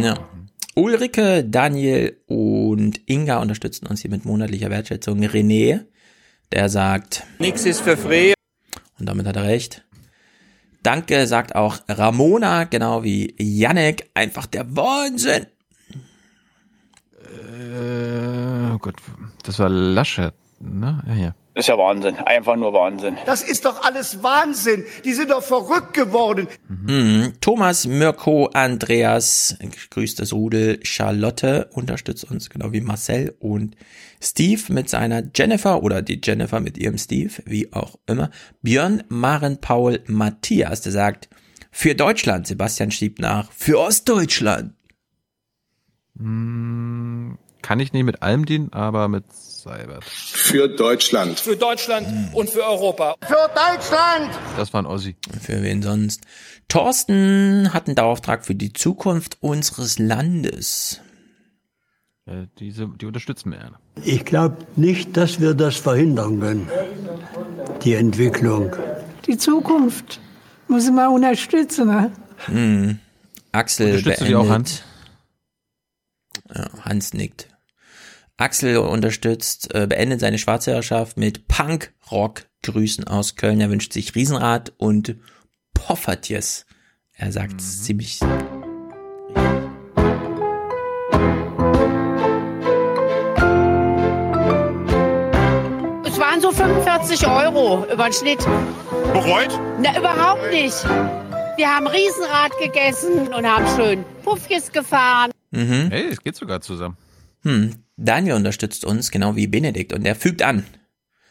Ja. Ulrike, Daniel und Inga unterstützen uns hier mit monatlicher Wertschätzung. René, der sagt, Nix ist für free. und damit hat er recht. Danke, sagt auch Ramona, genau wie Yannick. Einfach der Wahnsinn. Äh, oh Gott, das war Laschet, ne? Ja, ja. Das ist ja Wahnsinn. Einfach nur Wahnsinn. Das ist doch alles Wahnsinn. Die sind doch verrückt geworden. Mhm. Thomas, Mirko, Andreas, grüßt das Rudel, Charlotte unterstützt uns, genau wie Marcel und Steve mit seiner Jennifer oder die Jennifer mit ihrem Steve, wie auch immer. Björn, Maren, Paul, Matthias, der sagt, für Deutschland, Sebastian schiebt nach, für Ostdeutschland. Hm, kann ich nicht mit allem dienen, aber mit Seibert. Für Deutschland. Für Deutschland und für Europa. Für Deutschland! Das war ein Ossi. Für wen sonst? Thorsten hat einen Dauerauftrag für die Zukunft unseres Landes. Äh, diese, die unterstützen wir. Ich glaube nicht, dass wir das verhindern können. Die Entwicklung. Die Zukunft muss man unterstützen. Ne? Hm. Axel Unterstützt beendet. auch, Hans? Ja, Hans nickt. Axel unterstützt, äh, beendet seine Schwarzherrschaft mit Punk-Rock-Grüßen aus Köln. Er wünscht sich Riesenrad und Poffertjes. Er sagt Mhm. ziemlich. So 45 Euro über den Schnitt. Bereut? Na, überhaupt nicht. Wir haben Riesenrad gegessen und haben schön Puffjes gefahren. Mhm. Hey, es geht sogar zusammen. Hm. Daniel unterstützt uns, genau wie Benedikt, und er fügt an.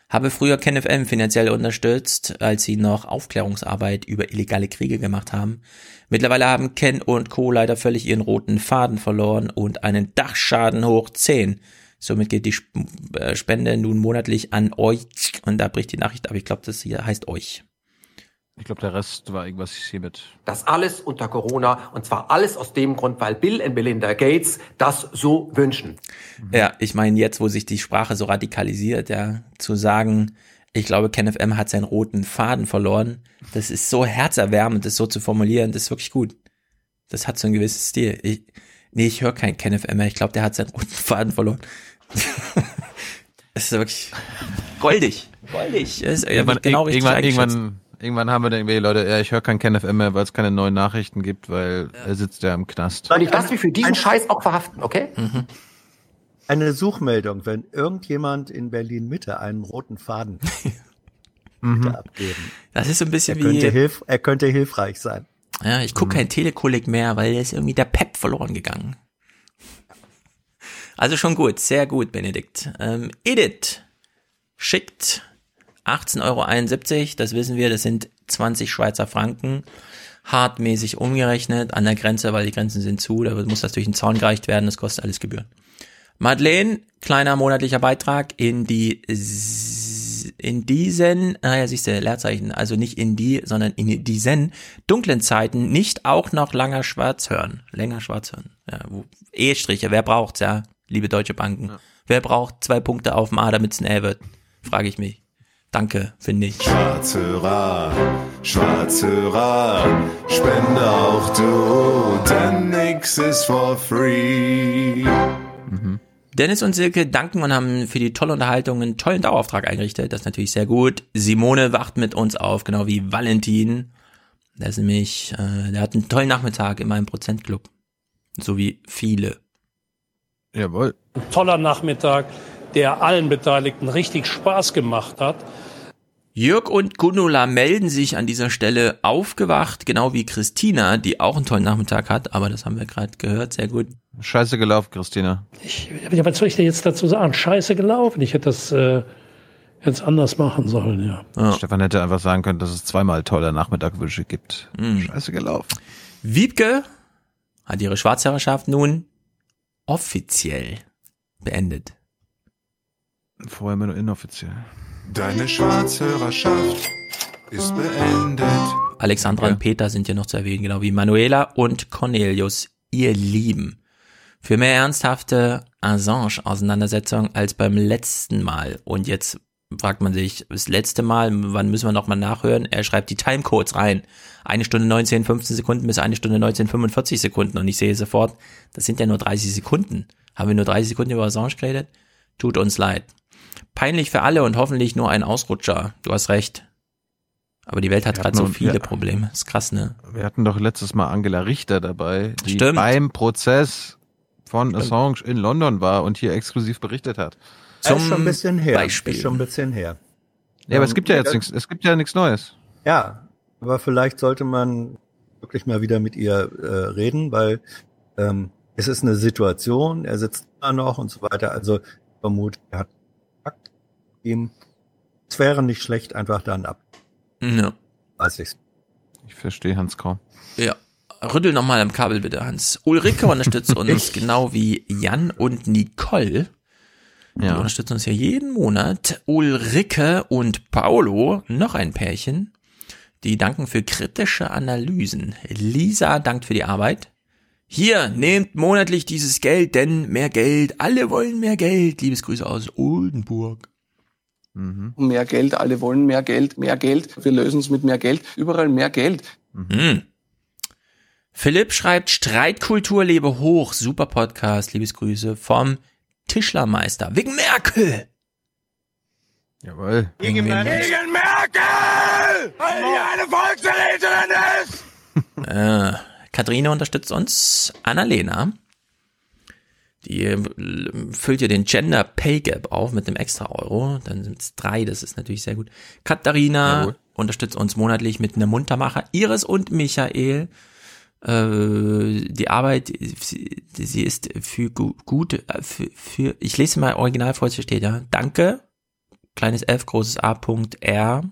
Habe früher KenFM finanziell unterstützt, als sie noch Aufklärungsarbeit über illegale Kriege gemacht haben. Mittlerweile haben Ken und Co. leider völlig ihren roten Faden verloren und einen Dachschaden hoch 10. Somit geht die äh, Spende nun monatlich an euch. Und da bricht die Nachricht, aber ich glaube, das hier heißt euch. Ich glaube, der Rest war irgendwas hiermit. Das alles unter Corona und zwar alles aus dem Grund, weil Bill und Melinda Gates das so wünschen. Ja, ich meine, jetzt, wo sich die Sprache so radikalisiert, ja, zu sagen, ich glaube, KenFM hat seinen roten Faden verloren, das ist so herzerwärmend, das so zu formulieren, das ist wirklich gut. Das hat so ein gewisses Stil. Ich, nee, ich höre kein KenFM mehr, ich glaube, der hat seinen roten Faden verloren. das ist wirklich goldig. Goldig. Ist Irgendwann, genau richtig irgendwann, irgendwann, irgendwann haben wir dann irgendwie Leute, ja, ich höre kein KenFM mehr, weil es keine neuen Nachrichten gibt, weil er sitzt ja im Knast. Und ich lasse mich für diesen Scheiß auch verhaften, okay? Mhm. Eine Suchmeldung, wenn irgendjemand in Berlin Mitte einen roten Faden bitte abgeben. Das ist so ein bisschen er könnte, wie, hilf, er könnte hilfreich sein. ja, ich gucke kein Telekolleg mehr, weil da ist irgendwie der Pep verloren gegangen. Also schon gut, sehr gut, Benedikt. Ähm, Edith schickt 18,71 Euro, das wissen wir, das sind 20 Schweizer Franken. Hartmäßig umgerechnet an der Grenze, weil die Grenzen sind zu, da muss das durch den Zaun gereicht werden, das kostet alles Gebühren. Madeleine, kleiner monatlicher Beitrag in die in diesen, naja, siehst du, Leerzeichen, also nicht in die, sondern in diesen dunklen Zeiten nicht auch noch langer schwarz hören. Länger schwarz hören. Ja, E-Striche, wer braucht's, ja? Liebe deutsche Banken. Wer braucht zwei Punkte auf dem A, damit's ein Ä wird? Frage ich mich. Danke, finde ich. Schwarzhörer, Schwarzhörer, spende auch du, denn nix ist for free. Dennis und Silke danken und haben für die tolle Unterhaltung einen tollen Dauerauftrag eingerichtet. Das ist natürlich sehr gut. Simone wacht mit uns auf, genau wie Valentin. Der ist nämlich, äh, der hat einen tollen Nachmittag in meinem Prozentclub. So wie viele. Jawohl. Ein toller Nachmittag, der allen Beteiligten richtig Spaß gemacht hat. Jörg und Gunula melden sich an dieser Stelle aufgewacht, genau wie Christina, die auch einen tollen Nachmittag hat, aber das haben wir gerade gehört, sehr gut. Scheiße gelaufen, Christina. Ja, was soll ich dir jetzt dazu sagen? Scheiße gelaufen. Ich hätte das äh, jetzt anders machen sollen, ja. Stefan hätte einfach sagen können, dass es zweimal tolle Nachmittagwünsche gibt. Scheiße gelaufen. Wiebke hat ihre Schwarzherrschaft nun offiziell beendet. Vorher immer nur inoffiziell. Deine Schwarzhörerschaft ist beendet. Alexandra und Peter sind hier noch zu erwähnen, genau wie Manuela und Cornelius, ihr Lieben. Für mehr ernsthafte Assange-Auseinandersetzung als beim letzten Mal. Und jetzt fragt man sich, das letzte Mal, wann müssen wir nochmal nachhören? Er schreibt die Timecodes rein. Eine Stunde 19, 15 Sekunden bis eine Stunde 19, 45 Sekunden. Und ich sehe sofort, das sind ja nur 30 Sekunden. Haben wir nur 30 Sekunden über Assange geredet? Tut uns leid. Peinlich für alle und hoffentlich nur ein Ausrutscher. Du hast recht. Aber die Welt hat Wir gerade so viele ja. Probleme. Ist krass, ne? Wir hatten doch letztes Mal Angela Richter dabei, die Stimmt. beim Prozess von Assange in London war und hier exklusiv berichtet hat. Das ist schon ein bisschen her. Ist schon ein bisschen her. Ja, aber es Ähm, gibt ja jetzt nichts, es gibt ja nichts Neues. Ja, aber vielleicht sollte man wirklich mal wieder mit ihr äh, reden, weil ähm, es ist eine Situation, er sitzt da noch und so weiter. Also ich vermute, er hat Kontakt mit ihm. Es wäre nicht schlecht, einfach dann ab. Ja. Weiß ich's. Ich verstehe Hans kaum. Ja. rüttel nochmal am Kabel bitte, Hans. Ulrike unterstützt uns genau wie Jan und Nicole. Die Ja. unterstützen uns ja jeden Monat. Ulrike und Paolo, noch ein Pärchen. Die danken für kritische Analysen. Lisa dankt für die Arbeit. Hier, nehmt monatlich dieses Geld, denn mehr Geld, alle wollen mehr Geld. Liebesgrüße aus Oldenburg. Mehr Geld, alle wollen mehr Geld, mehr Geld. Wir lösen es mit mehr Geld. Überall mehr Geld. Mhm. Philipp schreibt, Streitkultur lebe hoch. Super Podcast, Liebesgrüße vom Tischlermeister. Wegen Merkel. Jawohl. Gegen wen? Gegen Merkel! Weil die eine Volksverräterin ist! Äh, Katharina unterstützt uns. Annalena. Die äh, füllt ja den Gender Pay Gap auf mit einem extra Euro. Dann sind es drei, das ist natürlich sehr gut. Katharina Jawohl. unterstützt uns monatlich mit einem Muntermacher. Iris und Michael. Äh, die Arbeit, sie, sie ist für gu- gut, äh, für, für, ich lese mal original vor, hier steht, ja. Danke. Kleines F, großes A, Punkt, R.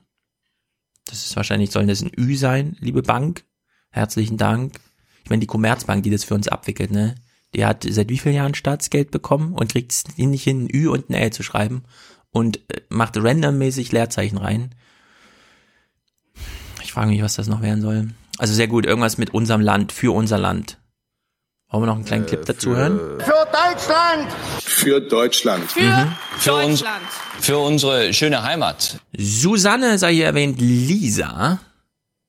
Das ist wahrscheinlich, sollen das ein Ü sein, liebe Bank. Herzlichen Dank. Ich meine, die Commerzbank, die das für uns abwickelt, ne? Die hat seit wie vielen Jahren Staatsgeld bekommen und kriegt es nicht hin, ein Ü und ein L zu schreiben und äh, macht randommäßig Leerzeichen rein. Ich frage mich, was das noch werden soll. Also sehr gut, irgendwas mit unserem Land, für unser Land. Wollen wir noch einen kleinen Clip dazu hören? Für Deutschland! Für Deutschland. Für Für uns- Deutschland. Für unsere schöne Heimat. Susanne sei hier erwähnt, Lisa.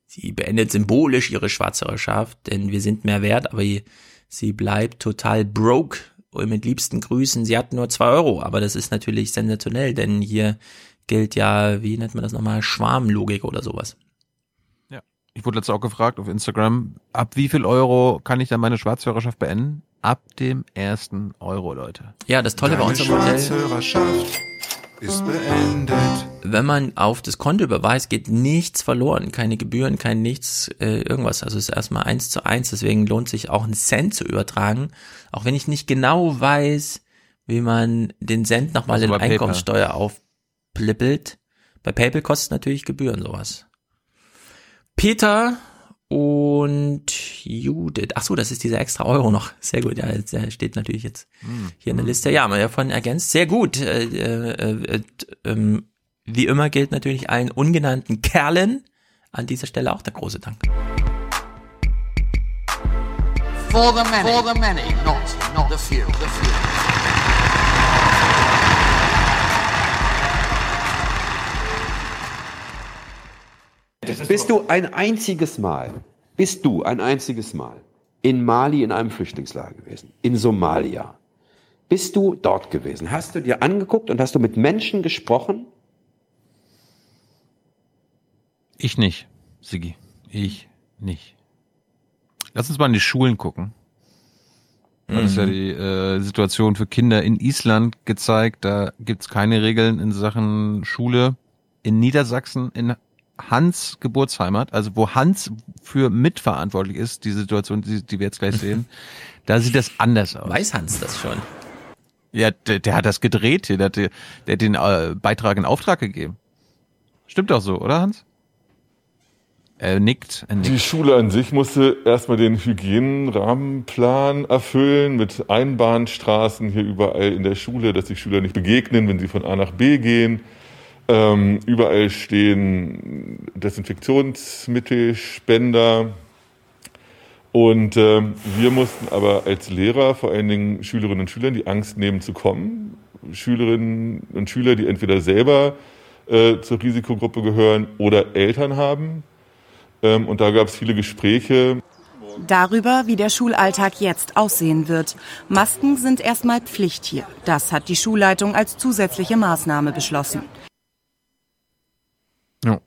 Sie beendet symbolisch ihre Schwarzhörerschaft, denn wir sind mehr wert, aber sie bleibt total broke. Und mit liebsten Grüßen, sie hat nur zwei Euro, aber das ist natürlich sensationell, denn hier gilt ja, wie nennt man das nochmal, Schwarmlogik oder sowas. Ich wurde letztens auch gefragt auf Instagram, ab wie viel Euro kann ich dann meine Schwarzhörerschaft beenden? Ab dem ersten Euro, Leute. Ja, das Tolle bei Deine unserem Modell, Schwarzhörerschaft ist beendet. wenn man auf das Konto überweist, geht nichts verloren, keine Gebühren, kein nichts, äh, irgendwas. Also es ist erstmal eins zu eins, deswegen lohnt sich auch einen Cent zu übertragen. Auch wenn ich nicht genau weiß, wie man den Cent nochmal Also in bei PayPal. Einkommenssteuer aufplippelt. Bei PayPal kostet es natürlich Gebühren sowas. Peter und Judith. Ach so, das ist dieser extra Euro noch. Sehr gut. Ja, der steht natürlich jetzt hier in der Liste. Ja, haben wir ja von ergänzt. Sehr gut. Äh, äh, äh, ähm, wie immer gilt natürlich allen ungenannten Kerlen an dieser Stelle auch der große Dank. For the many. For the many, not, not the few. The few. Bist du ein einziges Mal, bist du ein einziges Mal in Mali in einem Flüchtlingslager gewesen, in Somalia? Bist du dort gewesen? Hast du dir angeguckt und hast du mit Menschen gesprochen? Ich nicht, Sigi. Ich nicht. Lass uns mal in die Schulen gucken. Das ist ja Mhm. die äh, Situation für Kinder in Island gezeigt. Da gibt's keine Regeln in Sachen Schule. In Niedersachsen, in Hans Geburtsheimat, also wo Hans für mitverantwortlich ist, die Situation, die, die wir jetzt gleich sehen, da sieht das anders aus. Weiß Hans das schon? Ja, der, der hat das gedreht hier, der hat, der hat den äh, Beitrag in Auftrag gegeben. Stimmt doch so, oder Hans? Er nickt, er nickt. Die Schule an sich musste erstmal den Hygienenrahmenplan erfüllen mit Einbahnstraßen hier überall in der Schule, dass die Schüler nicht begegnen, wenn sie von A nach B gehen. Ähm, überall stehen Desinfektionsmittelspender. Und ähm, wir mussten aber als Lehrer vor allen Dingen Schülerinnen und Schülern die Angst nehmen zu kommen. Schülerinnen und Schüler, die entweder selber äh, zur Risikogruppe gehören oder Eltern haben. Ähm, und da gab es viele Gespräche. Darüber, wie der Schulalltag jetzt aussehen wird. Masken sind erstmal Pflicht hier. Das hat die Schulleitung als zusätzliche Maßnahme beschlossen. Ja.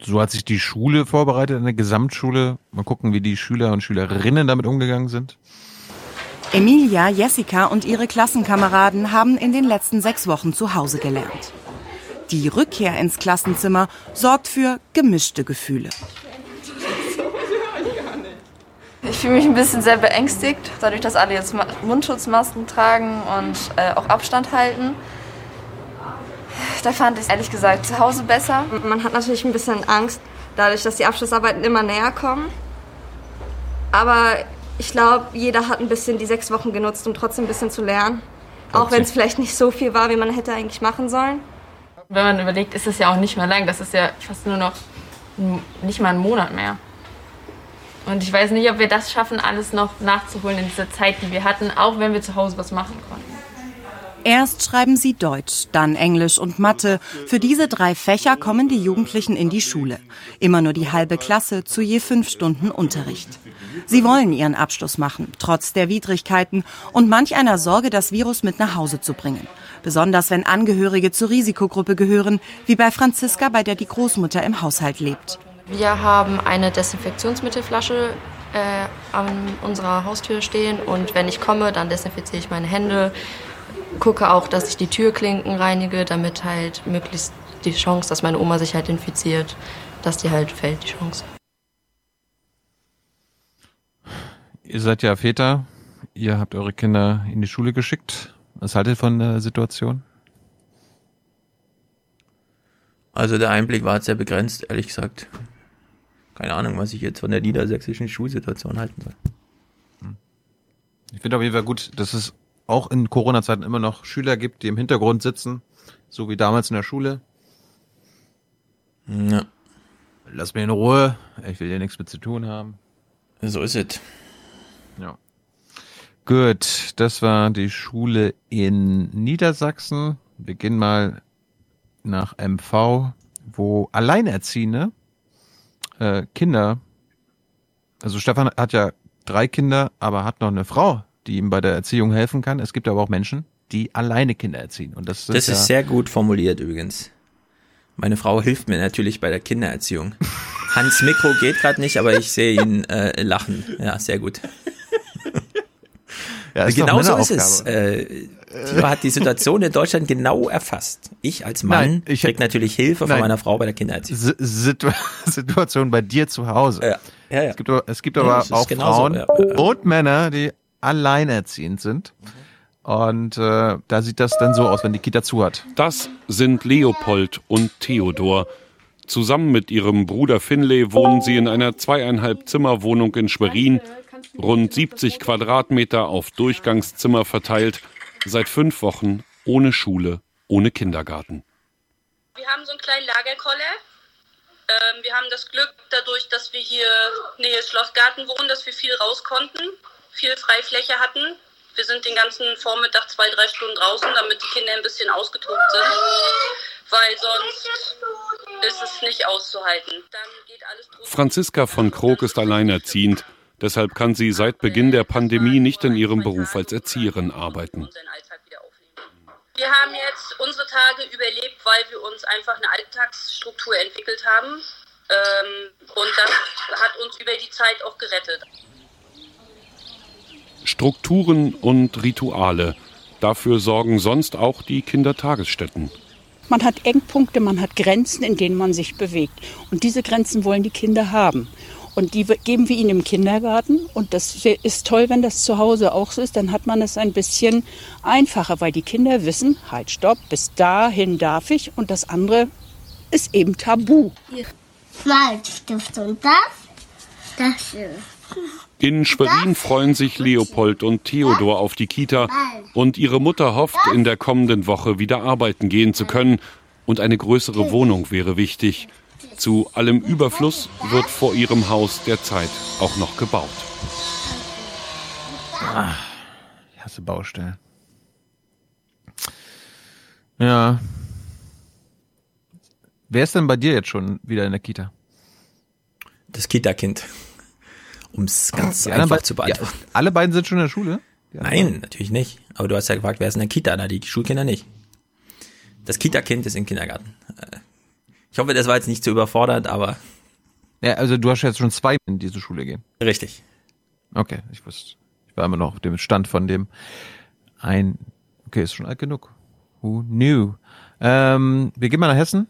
So hat sich die Schule vorbereitet, eine Gesamtschule. Mal gucken, wie die Schüler und Schülerinnen damit umgegangen sind. Emilia, Jessica und ihre Klassenkameraden haben in den letzten sechs Wochen zu Hause gelernt. Die Rückkehr ins Klassenzimmer sorgt für gemischte Gefühle. Ich fühle mich ein bisschen sehr beängstigt, dadurch, dass alle jetzt Ma- Mundschutzmasken tragen und äh, auch Abstand halten. Da fand ich ehrlich gesagt zu Hause besser. Man hat natürlich ein bisschen Angst, dadurch, dass die Abschlussarbeiten immer näher kommen. Aber ich glaube, jeder hat ein bisschen die sechs Wochen genutzt, um trotzdem ein bisschen zu lernen. Auch wenn es vielleicht nicht so viel war, wie man hätte eigentlich machen sollen. Wenn man überlegt, ist es ja auch nicht mehr lang. Das ist ja fast nur noch nicht mal einen Monat mehr. Und ich weiß nicht, ob wir das schaffen, alles noch nachzuholen in dieser Zeit, die wir hatten, auch wenn wir zu Hause was machen konnten. Erst schreiben sie Deutsch, dann Englisch und Mathe. Für diese drei Fächer kommen die Jugendlichen in die Schule. Immer nur die halbe Klasse zu je fünf Stunden Unterricht. Sie wollen ihren Abschluss machen, trotz der Widrigkeiten und manch einer Sorge, das Virus mit nach Hause zu bringen. Besonders wenn Angehörige zur Risikogruppe gehören, wie bei Franziska, bei der die Großmutter im Haushalt lebt. Wir haben eine Desinfektionsmittelflasche äh, an unserer Haustür stehen und wenn ich komme, dann desinfiziere ich meine Hände, gucke auch, dass ich die Türklinken reinige, damit halt möglichst die Chance, dass meine Oma sich halt infiziert, dass die halt fällt, die Chance. Ihr seid ja Väter, ihr habt eure Kinder in die Schule geschickt. Was haltet ihr von der Situation? Also der Einblick war sehr begrenzt, ehrlich gesagt. Keine Ahnung, was ich jetzt von der niedersächsischen Schulsituation halten soll. Ich finde auf jeden Fall gut, dass es auch in Corona-Zeiten immer noch Schüler gibt, die im Hintergrund sitzen, so wie damals in der Schule. Ja. Lass mich in Ruhe, ich will hier nichts mit zu tun haben. So ist es. Ja. Gut, das war die Schule in Niedersachsen. Wir gehen mal nach MV, wo Alleinerziehende äh, Kinder, also Stefan hat ja drei Kinder, aber hat noch eine Frau, die ihm bei der Erziehung helfen kann. Es gibt aber auch Menschen, die alleine Kinder erziehen. Und das, Das ja, ist sehr gut formuliert übrigens. Meine Frau hilft mir natürlich bei der Kindererziehung. Hans Mikro geht gerade nicht, aber ich sehe ihn äh, lachen. Ja, sehr gut. Ja, ist genau so ist es. Äh, Tilo hat die Situation in Deutschland genau erfasst. Ich als Mann Nein, ich- krieg natürlich Hilfe von Nein. meiner Frau bei der Kindererziehung. Si- Situ Situation bei dir zu Hause. Ja, ja, ja. Es gibt aber, es gibt Ja, aber das ist auch Frauen ja, ja, ja. und Männer, die alleinerziehend sind. Und äh, da sieht das dann so aus, wenn die Kita zu hat. Das sind Leopold und Theodor. Zusammen mit ihrem Bruder Finlay wohnen sie in einer zweieinhalb Zimmerwohnung in Schwerin, rund 70 Quadratmeter auf Durchgangszimmer verteilt, seit fünf Wochen ohne Schule, ohne Kindergarten. Wir haben so einen kleinen Lagerkoller. Ähm, wir haben das Glück dadurch, dass wir hier Nähe Schlossgarten wohnen, dass wir viel raus konnten, viel Freifläche hatten. Wir sind den ganzen Vormittag zwei, drei Stunden draußen, damit die Kinder ein bisschen ausgetobt sind. Weil sonst ist es nicht auszuhalten. Franziska von Krog ist alleinerziehend. Deshalb kann sie seit Beginn der Pandemie nicht in ihrem Beruf als Erzieherin arbeiten. Wir haben jetzt unsere Tage überlebt, weil wir uns einfach eine Alltagsstruktur entwickelt haben. Ähm, und das hat uns über die Zeit auch gerettet. Strukturen und Rituale. Dafür sorgen sonst auch die Kindertagesstätten. Man hat Engpunkte, man hat Grenzen, in denen man sich bewegt. Und diese Grenzen wollen die Kinder haben. Und die geben wir ihnen im Kindergarten. Und das ist toll, wenn das zu Hause auch so ist. Dann hat man es ein bisschen einfacher, weil die Kinder wissen, halt, stopp, bis dahin darf ich. Und das andere ist eben tabu. Waldstift und das? Das ist. In Schwerin freuen sich Leopold und Theodor auf die Kita und ihre Mutter hofft, in der kommenden Woche wieder arbeiten gehen zu können. Und eine größere Wohnung wäre wichtig. Zu allem Überfluss wird vor ihrem Haus derzeit auch noch gebaut. Ah, ich hasse Baustellen. Ja. Wer ist denn bei dir jetzt schon wieder in der Kita? Das Kita-Kind. Um es ganz Die einfach zu beantworten. Ja, alle beiden sind schon in der Schule? Nein, natürlich nicht. Aber du hast ja gefragt, wer ist in der Kita? Na, die Schulkinder nicht. Das Kita-Kind ist im Kindergarten. Äh, Ich hoffe, das war jetzt nicht zu überfordert, aber Ja, also du hast jetzt schon zwei in diese Schule gehen. richtig. Okay, ich wusste. Ich war immer noch auf dem Stand von dem ein. Okay, ist schon alt genug. Who knew? Ähm, wir gehen mal nach Hessen.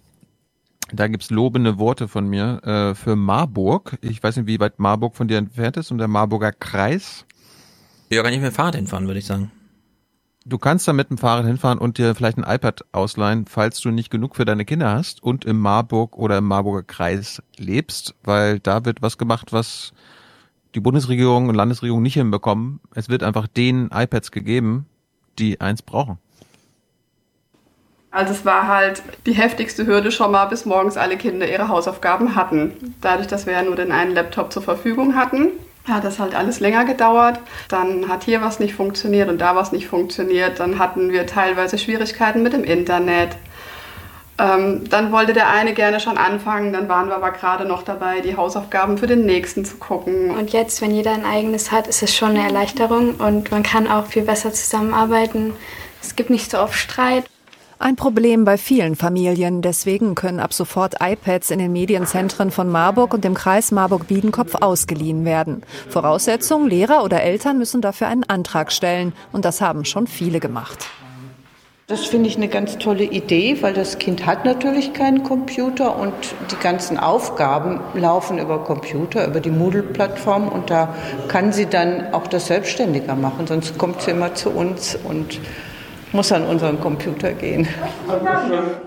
Da gibt's lobende Worte von mir äh, für Marburg. Ich weiß nicht, wie weit Marburg von dir entfernt ist und der Marburger Kreis. Ja, kann ich mit dem Fahrrad hinfahren, würde ich sagen. Du kannst da mit dem Fahrrad hinfahren und dir vielleicht ein iPad ausleihen, falls du nicht genug für deine Kinder hast und im Marburg oder im Marburger Kreis lebst, weil da wird was gemacht, was die Bundesregierung und Landesregierung nicht hinbekommen. Es wird einfach den iPads gegeben, die eins brauchen. Also es war halt die heftigste Hürde schon mal, bis morgens alle Kinder ihre Hausaufgaben hatten. Dadurch, dass wir ja nur den einen Laptop zur Verfügung hatten, hat das halt alles länger gedauert. Dann hat hier was nicht funktioniert und da was nicht funktioniert. Dann hatten wir teilweise Schwierigkeiten mit dem Internet. Ähm, dann wollte der eine gerne schon anfangen, dann waren wir aber gerade noch dabei, die Hausaufgaben für den nächsten zu gucken. Und jetzt, wenn jeder ein eigenes hat, ist es schon eine Erleichterung und man kann auch viel besser zusammenarbeiten. Es gibt nicht so oft Streit. Ein Problem bei vielen Familien. Deswegen können ab sofort iPads in den Medienzentren von Marburg und dem Kreis Marburg-Biedenkopf ausgeliehen werden. Voraussetzung, Lehrer oder Eltern müssen dafür einen Antrag stellen. Und das haben schon viele gemacht. Das finde ich eine ganz tolle Idee, weil das Kind hat natürlich keinen Computer und die ganzen Aufgaben laufen über Computer, über die Moodle-Plattform und da kann sie dann auch das selbstständiger machen. Sonst kommt sie immer zu uns und muss an unseren Computer gehen.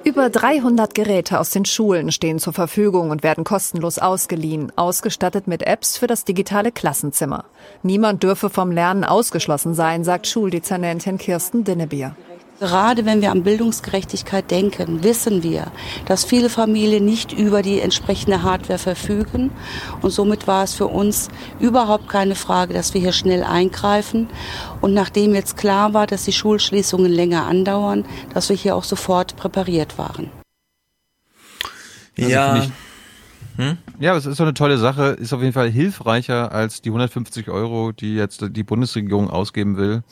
Über 300 Geräte aus den Schulen stehen zur Verfügung und werden kostenlos ausgeliehen, ausgestattet mit Apps für das digitale Klassenzimmer. Niemand dürfe vom Lernen ausgeschlossen sein, sagt Schuldezernentin Kirsten Dinnebier. Gerade wenn wir an Bildungsgerechtigkeit denken, wissen wir, dass viele Familien nicht über die entsprechende Hardware verfügen. Und somit war es für uns überhaupt keine Frage, dass wir hier schnell eingreifen. Und nachdem jetzt klar war, dass die Schulschließungen länger andauern, dass wir hier auch sofort präpariert waren. Also ja. Hm? Ja, es ist so eine tolle Sache, ist auf jeden Fall hilfreicher als die 150 Euro, die jetzt die Bundesregierung ausgeben will,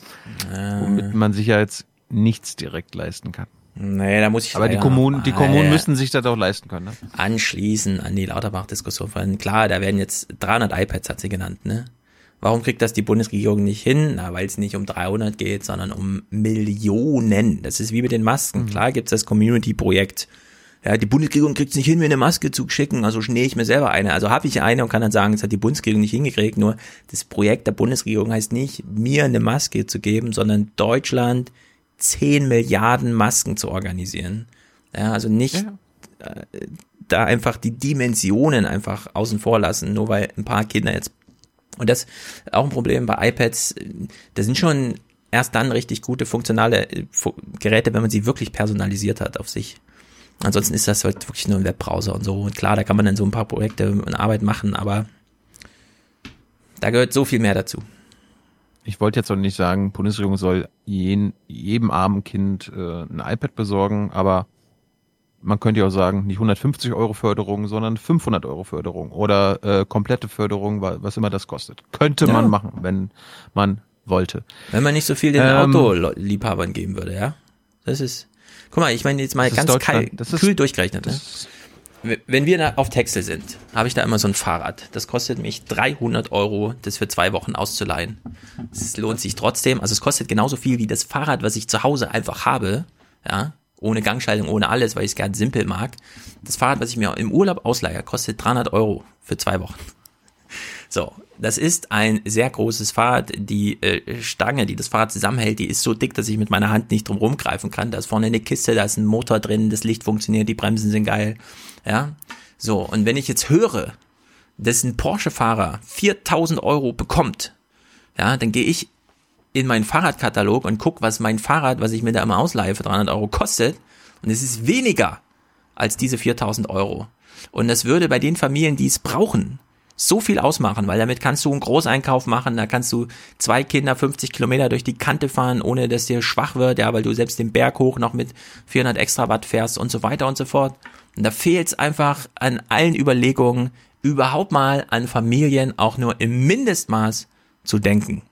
womit man sich ja jetzt nichts direkt leisten kann. Nee, da muss ich Aber die Kommunen, die Kommunen müssen sich das doch leisten können. Ne? anschließen an die Lauterbach-Diskussion von, klar, da werden jetzt 300 iPads, hat sie genannt, ne? Warum kriegt das die Bundesregierung nicht hin? Na, weil es nicht um 300 geht, sondern um Millionen. Das ist wie mit den Masken. Klar gibt's das Community-Projekt. Ja, die Bundesregierung kriegt's nicht hin, mir eine Maske zu schicken, also nähe ich mir selber eine. Also habe ich eine und kann dann sagen, das hat die Bundesregierung nicht hingekriegt. Nur das Projekt der Bundesregierung heißt nicht, mir eine Maske zu geben, sondern Deutschland 10 Milliarden Masken zu organisieren. Ja, also nicht äh, da einfach die Dimensionen einfach außen vor lassen, nur weil ein paar Kinder jetzt und das ist auch ein Problem bei iPads, da sind schon erst dann richtig gute funktionale äh, Geräte, wenn man sie wirklich personalisiert hat auf sich. Ansonsten ist das halt wirklich nur ein Webbrowser und so. Und klar, da kann man dann so ein paar Projekte und Arbeit machen, aber da gehört so viel mehr dazu. Ich wollte jetzt noch nicht sagen, Bundesregierung soll jeden, jedem armen Kind äh, ein iPad besorgen, aber man könnte ja auch sagen, nicht 150 Euro Förderung, sondern 500 Euro Förderung oder äh, komplette Förderung, wa- was immer das kostet. Könnte Ja. man machen, wenn man wollte. Wenn man nicht so viel den Ähm, Autoliebhabern geben würde, ja. Das ist, guck mal, ich meine jetzt mal Das ganz kalt. Das kühl durchgerechnet. Ne? Wenn wir auf Texel sind, habe ich da immer so ein Fahrrad. Das kostet mich 300 Euro, das für zwei Wochen auszuleihen. Es lohnt sich trotzdem. Also es kostet genauso viel wie das Fahrrad, was ich zu Hause einfach habe. Ja, ohne Gangschaltung, ohne alles, weil ich es gern simpel mag. Das Fahrrad, was ich mir im Urlaub ausleihe, kostet 300 Euro für zwei Wochen. So, das ist ein sehr großes Fahrrad. Die äh, Stange, die das Fahrrad zusammenhält, die ist so dick, dass ich mit meiner Hand nicht drum rumgreifen kann. Da ist vorne eine Kiste, da ist ein Motor drin, das Licht funktioniert, die Bremsen sind geil. Ja, so. Und wenn ich jetzt höre, dass ein Porsche-Fahrer 4000 Euro bekommt, ja, dann gehe ich in meinen Fahrradkatalog und guck, was mein Fahrrad, was ich mir da immer ausleihe für 300 Euro kostet. Und es ist weniger als diese 4000 Euro. Und das würde bei den Familien, die es brauchen, so viel ausmachen, weil damit kannst du einen Großeinkauf machen, da kannst du zwei Kinder 50 Kilometer durch die Kante fahren, ohne dass dir schwach wird, ja, weil du selbst den Berg hoch noch mit 400 extra Watt fährst und so weiter und so fort. Und da fehlt es einfach an allen Überlegungen, überhaupt mal an Familien auch nur im Mindestmaß zu denken.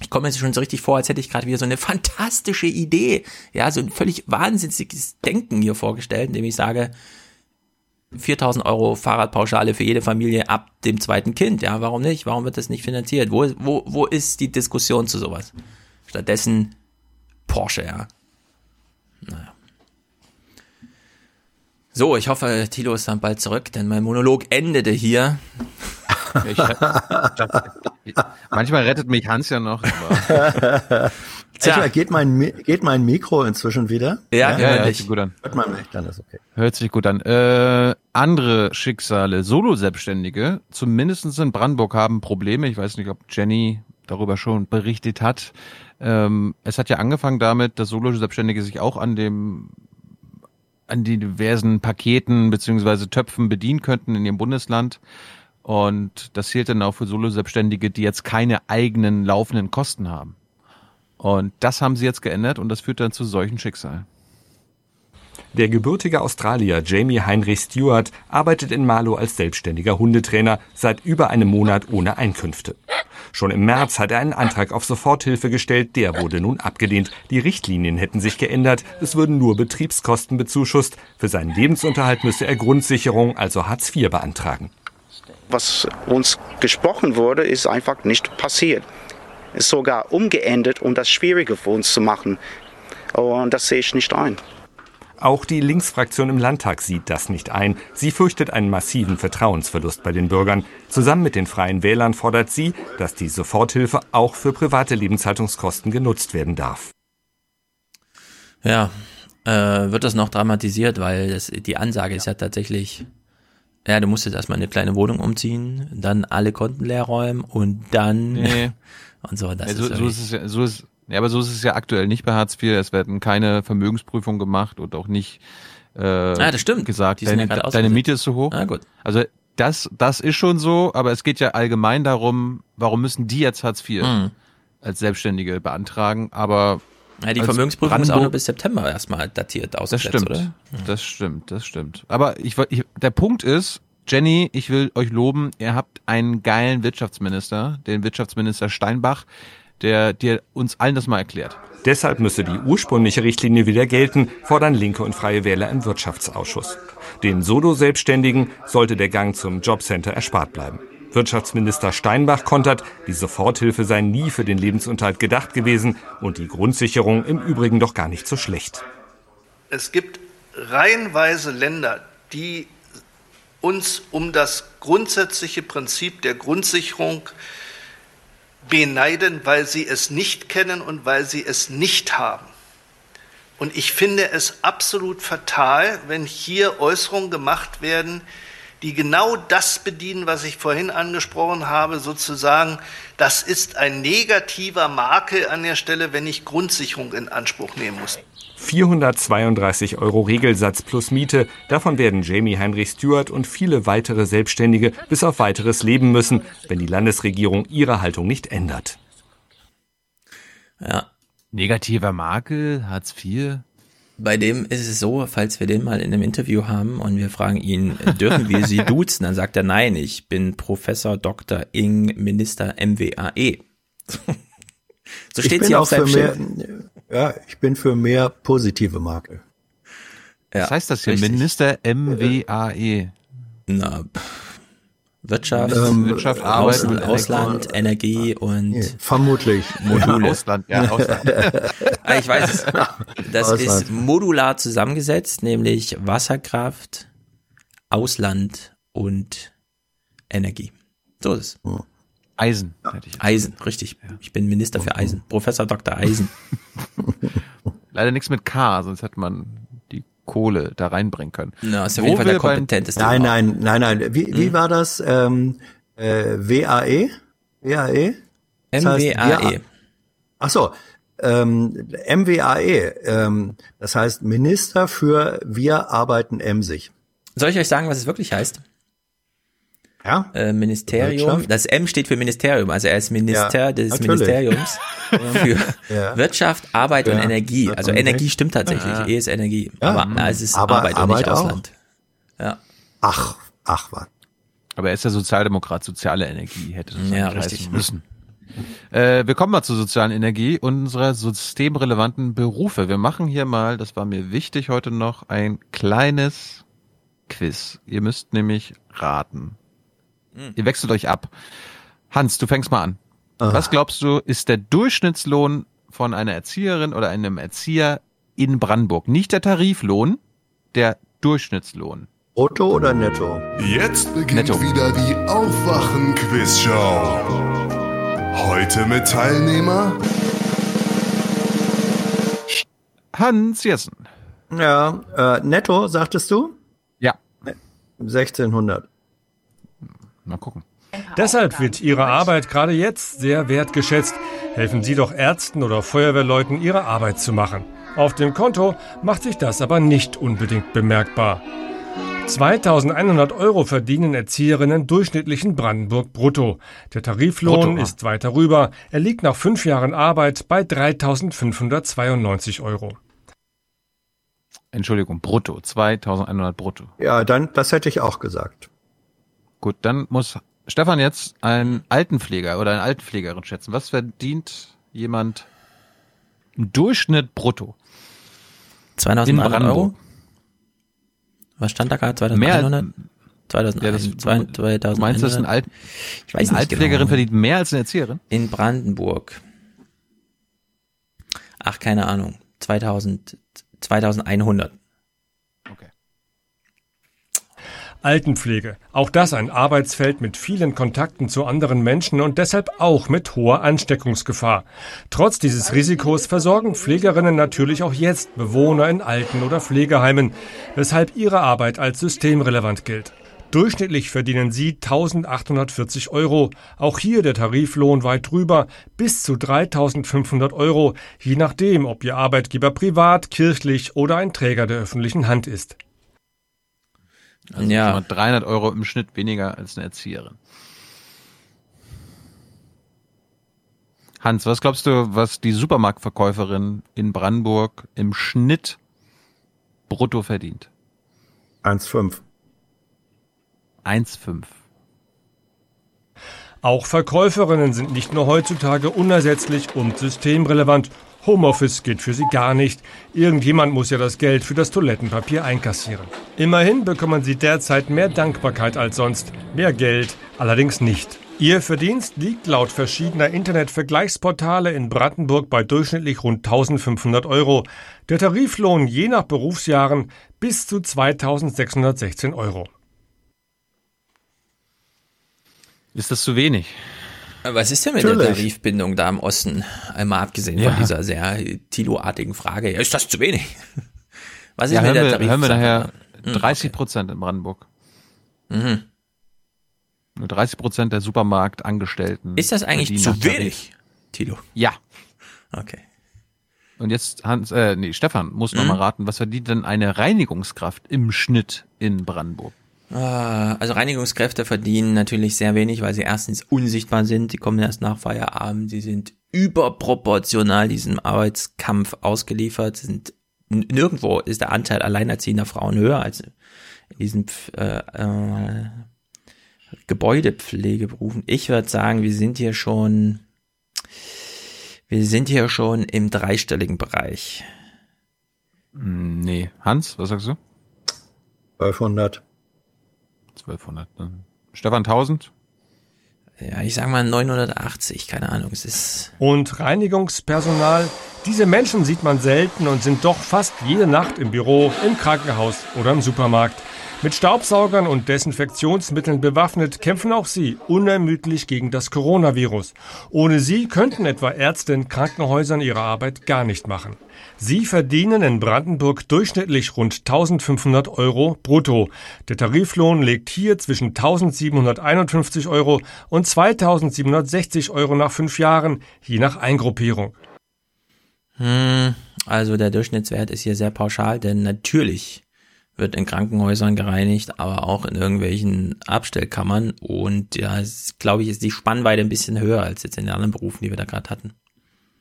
Ich komme mir jetzt schon so richtig vor, als hätte ich gerade wieder so eine fantastische Idee, ja, so ein völlig wahnsinniges Denken hier vorgestellt, indem ich sage, 4000 Euro Fahrradpauschale für jede Familie ab dem zweiten Kind. Ja, warum nicht? Warum wird das nicht finanziert? Wo, wo, wo ist die Diskussion zu sowas? Stattdessen Porsche, ja. Naja. So, ich hoffe, Tilo ist dann bald zurück, denn mein Monolog endete hier. Ich, manchmal rettet mich Hans ja noch. Tja. Echt, geht, mein, geht mein Mikro inzwischen wieder? Ja, Ja, ja, hört sich gut an. Hört man mich, dann ist okay. Hört sich gut an. Äh, andere Schicksale, Solo-Selbstständige, zumindest in Brandenburg, haben Probleme. Ich weiß nicht, ob Jenny darüber schon berichtet hat. Ähm, es hat ja angefangen damit, dass Solo-Selbstständige sich auch an dem an die diversen Paketen beziehungsweise Töpfen bedienen könnten in ihrem Bundesland. Und das zählt dann auch für Solo-Selbstständige, die jetzt keine eigenen laufenden Kosten haben. Und das haben sie jetzt geändert und das führt dann zu solchen Schicksalen. Der gebürtige Australier Jamie Heinrich Stewart arbeitet in Marlow als selbstständiger Hundetrainer seit über einem Monat ohne Einkünfte. Schon im März hat er einen Antrag auf Soforthilfe gestellt, der wurde nun abgelehnt. Die Richtlinien hätten sich geändert, es würden nur Betriebskosten bezuschusst. Für seinen Lebensunterhalt müsse er Grundsicherung, also Hartz IV, beantragen. Was uns gesprochen wurde, ist einfach nicht passiert. Ist sogar umgeendet, um das schwieriger für uns zu machen. Und das sehe ich nicht ein. Auch die Linksfraktion im Landtag sieht das nicht ein. Sie fürchtet einen massiven Vertrauensverlust bei den Bürgern. Zusammen mit den Freien Wählern fordert sie, dass die Soforthilfe auch für private Lebenshaltungskosten genutzt werden darf. Ja, äh, wird das noch dramatisiert, weil das, die Ansage ist ja tatsächlich, ja, du musst jetzt erstmal eine kleine Wohnung umziehen, dann alle Konten leer räumen und dann Nee. und so. Das ja, so, ist so ist es ja, so ist, ja, aber so ist es ja aktuell nicht bei Hartz IV. Es werden keine Vermögensprüfungen gemacht und auch nicht äh, Ah, das stimmt. gesagt, Die sind ja deine, deine. Miete ist zu hoch. Ah, gut. Also das, das ist schon so, aber es geht ja allgemein darum, warum müssen die jetzt Hartz IV Mhm. als Selbstständige beantragen, aber ja, die Vermögensprüfung ist auch nur Brandenburg- bis September erstmal datiert Das ausgesetzt, stimmt. oder? Das stimmt, das stimmt. Aber ich, ich, der Punkt ist, Jenny, ich will euch loben, ihr habt einen geilen Wirtschaftsminister, den Wirtschaftsminister Steinbach, der dir uns allen das mal erklärt. Deshalb müsse die ursprüngliche Richtlinie wieder gelten, fordern Linke und Freie Wähler im Wirtschaftsausschuss. Den Solo-Selbstständigen sollte der Gang zum Jobcenter erspart bleiben. Wirtschaftsminister Steinbach kontert, die Soforthilfe sei nie für den Lebensunterhalt gedacht gewesen und die Grundsicherung im Übrigen doch gar nicht so schlecht. Es gibt reihenweise Länder, die uns um das grundsätzliche Prinzip der Grundsicherung beneiden, weil sie es nicht kennen und weil sie es nicht haben. Und ich finde es absolut fatal, wenn hier Äußerungen gemacht werden, die genau das bedienen, was ich vorhin angesprochen habe, sozusagen, das ist ein negativer Makel an der Stelle, wenn ich Grundsicherung in Anspruch nehmen muss. 432 Euro Regelsatz plus Miete. Davon werden Jamie Heinrich Stewart und viele weitere Selbstständige bis auf weiteres leben müssen, wenn die Landesregierung ihre Haltung nicht ändert. Ja. Negativer Makel, Hartz IV. Bei dem ist es so, falls wir den mal in einem Interview haben und wir fragen ihn, dürfen wir Sie duzen? Dann sagt er, nein, ich bin Professor Dr. Ing, Minister MWAE. so steht sie auch auf für seinem mehr. Ja, ich bin für mehr positive Makel. Was heißt das hier? richtig. Minister MWAE. Na, pff, Wirtschaft, Ähm, Wirtschaft, Arbeit Außen, und Ausland, Energie und Nee, vermutlich. Module. Ausland, ja, Ausland. Ich weiß es. Das Ausland. ist modular zusammengesetzt, nämlich Wasserkraft, Ausland und Energie. So ist es. Eisen. hätte ich. Eisen, richtig. Ich bin Minister für Eisen. Professor Dr. Eisen. Leider nichts mit K, sonst hätte man die Kohle da reinbringen können. Na, ist auf Wo jeden Fall der kompetenteste. Nein, nein, nein, nein. Wie, wie Hm? war das? Ähm, äh, WAE? WAE? MWAE. wir- Ach so. Ähm, MWAE. Ähm, das heißt Minister für Wir arbeiten emsig. Soll ich euch sagen, was es wirklich heißt? Ja. Äh, Ministerium. Das M steht für Ministerium. Also er ist Minister Ja, des natürlich. Ministeriums für Ja. Wirtschaft, Arbeit und Energie. Also Energie stimmt tatsächlich. Ja. E ist Energie. Ja. Aber äh, es ist Aber Arbeit, und Arbeit nicht auch. Ausland. Ja. Ach, ach was. Aber er ist ja Sozialdemokrat, soziale Energie hätte das Ja, richtig. müssen. Äh, wir kommen mal zur sozialen Energie und unserer systemrelevanten Berufe. Wir machen hier mal, das war mir wichtig heute noch, ein kleines Quiz. Ihr müsst nämlich raten. Ihr wechselt euch ab. Hans, du fängst mal an. Was glaubst du, ist der Durchschnittslohn von einer Erzieherin oder einem Erzieher in Brandenburg? Nicht der Tariflohn, der Durchschnittslohn. Brutto oder netto? Jetzt beginnt Netto. wieder die Aufwachen-Quizshow. Heute mit Teilnehmer Hans Jessen. Ja, äh, netto, sagtest du? Ja. 1600. Mal gucken. Deshalb wird Ihre Arbeit gerade jetzt sehr wertgeschätzt. Helfen Sie doch Ärzten oder Feuerwehrleuten, ihre Arbeit zu machen. Auf dem Konto macht sich das aber nicht unbedingt bemerkbar. 2100 Euro verdienen Erzieherinnen durchschnittlich in Brandenburg brutto. Der Tariflohn Brutto, ist weiter rüber. Er liegt nach fünf Jahren Arbeit bei 3592 Euro. Entschuldigung, brutto. 2100 brutto. Ja, dann, das hätte ich auch gesagt. Gut, dann muss Stefan jetzt einen Altenpfleger oder eine Altenpflegerin schätzen. Was verdient jemand im Durchschnitt brutto? 2100 Euro? Was stand da gerade? 2100? 2000, Ja, das- 2000, du meinst, dass ein Alt- ich weiß eine Altpflegerin genau. verdient mehr als eine Erzieherin? In Brandenburg. Ach, keine Ahnung. 2000, 2100. Altenpflege. Auch das ein Arbeitsfeld mit vielen Kontakten zu anderen Menschen und deshalb auch mit hoher Ansteckungsgefahr. Trotz dieses Risikos versorgen Pflegerinnen natürlich auch jetzt Bewohner in Alten- oder Pflegeheimen, weshalb ihre Arbeit als systemrelevant gilt. Durchschnittlich verdienen sie 1840 Euro. Auch hier der Tariflohn weit drüber, bis zu 3500 Euro, je nachdem, ob ihr Arbeitgeber privat, kirchlich oder ein Träger der öffentlichen Hand ist. Also Ja. schon mal 300 Euro im Schnitt weniger als eine Erzieherin. Hans, was glaubst du, was die Supermarktverkäuferin in Brandenburg im Schnitt brutto verdient? 1,5. 1,5. Auch Verkäuferinnen sind nicht nur heutzutage unersetzlich und systemrelevant. Homeoffice geht für sie gar nicht. Irgendjemand muss ja das Geld für das Toilettenpapier einkassieren. Immerhin bekommen sie derzeit mehr Dankbarkeit als sonst. Mehr Geld allerdings nicht. Ihr Verdienst liegt laut verschiedener Internetvergleichsportale in Brandenburg bei durchschnittlich rund 1500 Euro. Der Tariflohn je nach Berufsjahren bis zu 2616 Euro. Ist das zu wenig? Was ist denn mit der Natürlich. Tarifbindung da im Osten? Einmal abgesehen Ja. von dieser sehr Tilo-artigen Frage. Ja, ist das zu wenig? Was ist ja, mit der wir, Tarif? hören wir Hm, 30 Prozent in Brandenburg. Mhm. Nur 30 Prozent der Supermarktangestellten. Ist das eigentlich zu wenig, Tilo? Ja. Okay. Und jetzt Hans, äh, nee, Stefan muss noch Mhm. mal raten, was verdient denn eine Reinigungskraft im Schnitt in Brandenburg? Ah, Also Reinigungskräfte verdienen natürlich sehr wenig, weil sie erstens unsichtbar sind, sie kommen erst nach Feierabend, sie sind überproportional diesem Arbeitskampf ausgeliefert, sind nirgendwo ist der Anteil alleinerziehender Frauen höher als in diesen äh, äh, Gebäudepflegeberufen. Ich würde sagen, wir sind hier schon wir sind hier schon im dreistelligen Bereich. Hm, Nee. Hans, was sagst du? 1200. 1200. Ne? Stefan 1000? Ja, ich sag mal 980, keine Ahnung, es ist Und Reinigungspersonal, diese Menschen sieht man selten und sind doch fast jede Nacht im Büro, im Krankenhaus oder im Supermarkt. Mit Staubsaugern und Desinfektionsmitteln bewaffnet kämpfen auch sie unermüdlich gegen das Coronavirus. Ohne sie könnten etwa Ärzte in Krankenhäusern ihre Arbeit gar nicht machen. Sie verdienen in Brandenburg durchschnittlich rund 1500 Euro brutto. Der Tariflohn liegt hier zwischen 1751 Euro und 2760 Euro nach fünf Jahren, je nach Eingruppierung. Hm, also der Durchschnittswert ist hier sehr pauschal, denn natürlich wird in Krankenhäusern gereinigt, aber auch in irgendwelchen Abstellkammern. Und ja, glaube ich, ist die Spannweite ein bisschen höher als jetzt in den anderen Berufen, die wir da gerade hatten.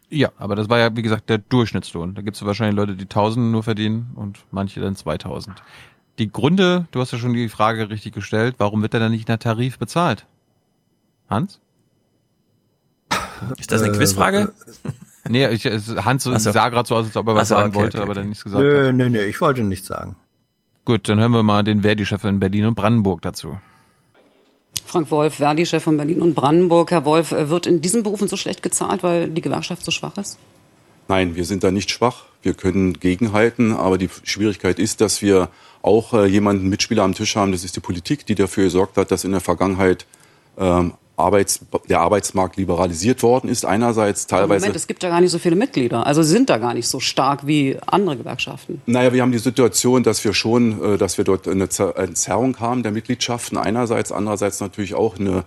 Ja, aber das war ja, wie gesagt, der Durchschnittslohn. Da gibt es wahrscheinlich Leute, die 1000 nur verdienen und manche dann 2000. Die Gründe, du hast ja schon die Frage richtig gestellt, warum wird er dann nicht nach Tarif bezahlt? Hans? Ist das eine Quizfrage? Nee, ich, es, Hans so. sah gerade so aus, als ob er was so, sagen okay, wollte, okay, aber okay. dann nichts gesagt Nö, hat. nö, nö, ich wollte nichts sagen. Gut, dann hören wir mal den Verdi-Chef in Berlin und Brandenburg dazu. Frank Wolf, Verdi-Chef von Berlin und Brandenburg. Herr Wolf, äh, wird in diesen Berufen so schlecht gezahlt, weil die Gewerkschaft so schwach ist? Nein, wir sind da nicht schwach. Wir können gegenhalten, aber die Schwierigkeit ist, dass wir auch äh, jemanden Mitspieler am Tisch haben. Das ist die Politik, die dafür gesorgt hat, dass in der Vergangenheit ähm, Arbeits, der Arbeitsmarkt liberalisiert worden ist. Einerseits teilweise. Moment, es gibt ja gar nicht so viele Mitglieder. Also sind da gar nicht so stark wie andere Gewerkschaften. Naja, wir haben die Situation, dass wir schon, äh, dass wir dort eine Entzerrung haben der Mitgliedschaften einerseits, andererseits natürlich auch eine,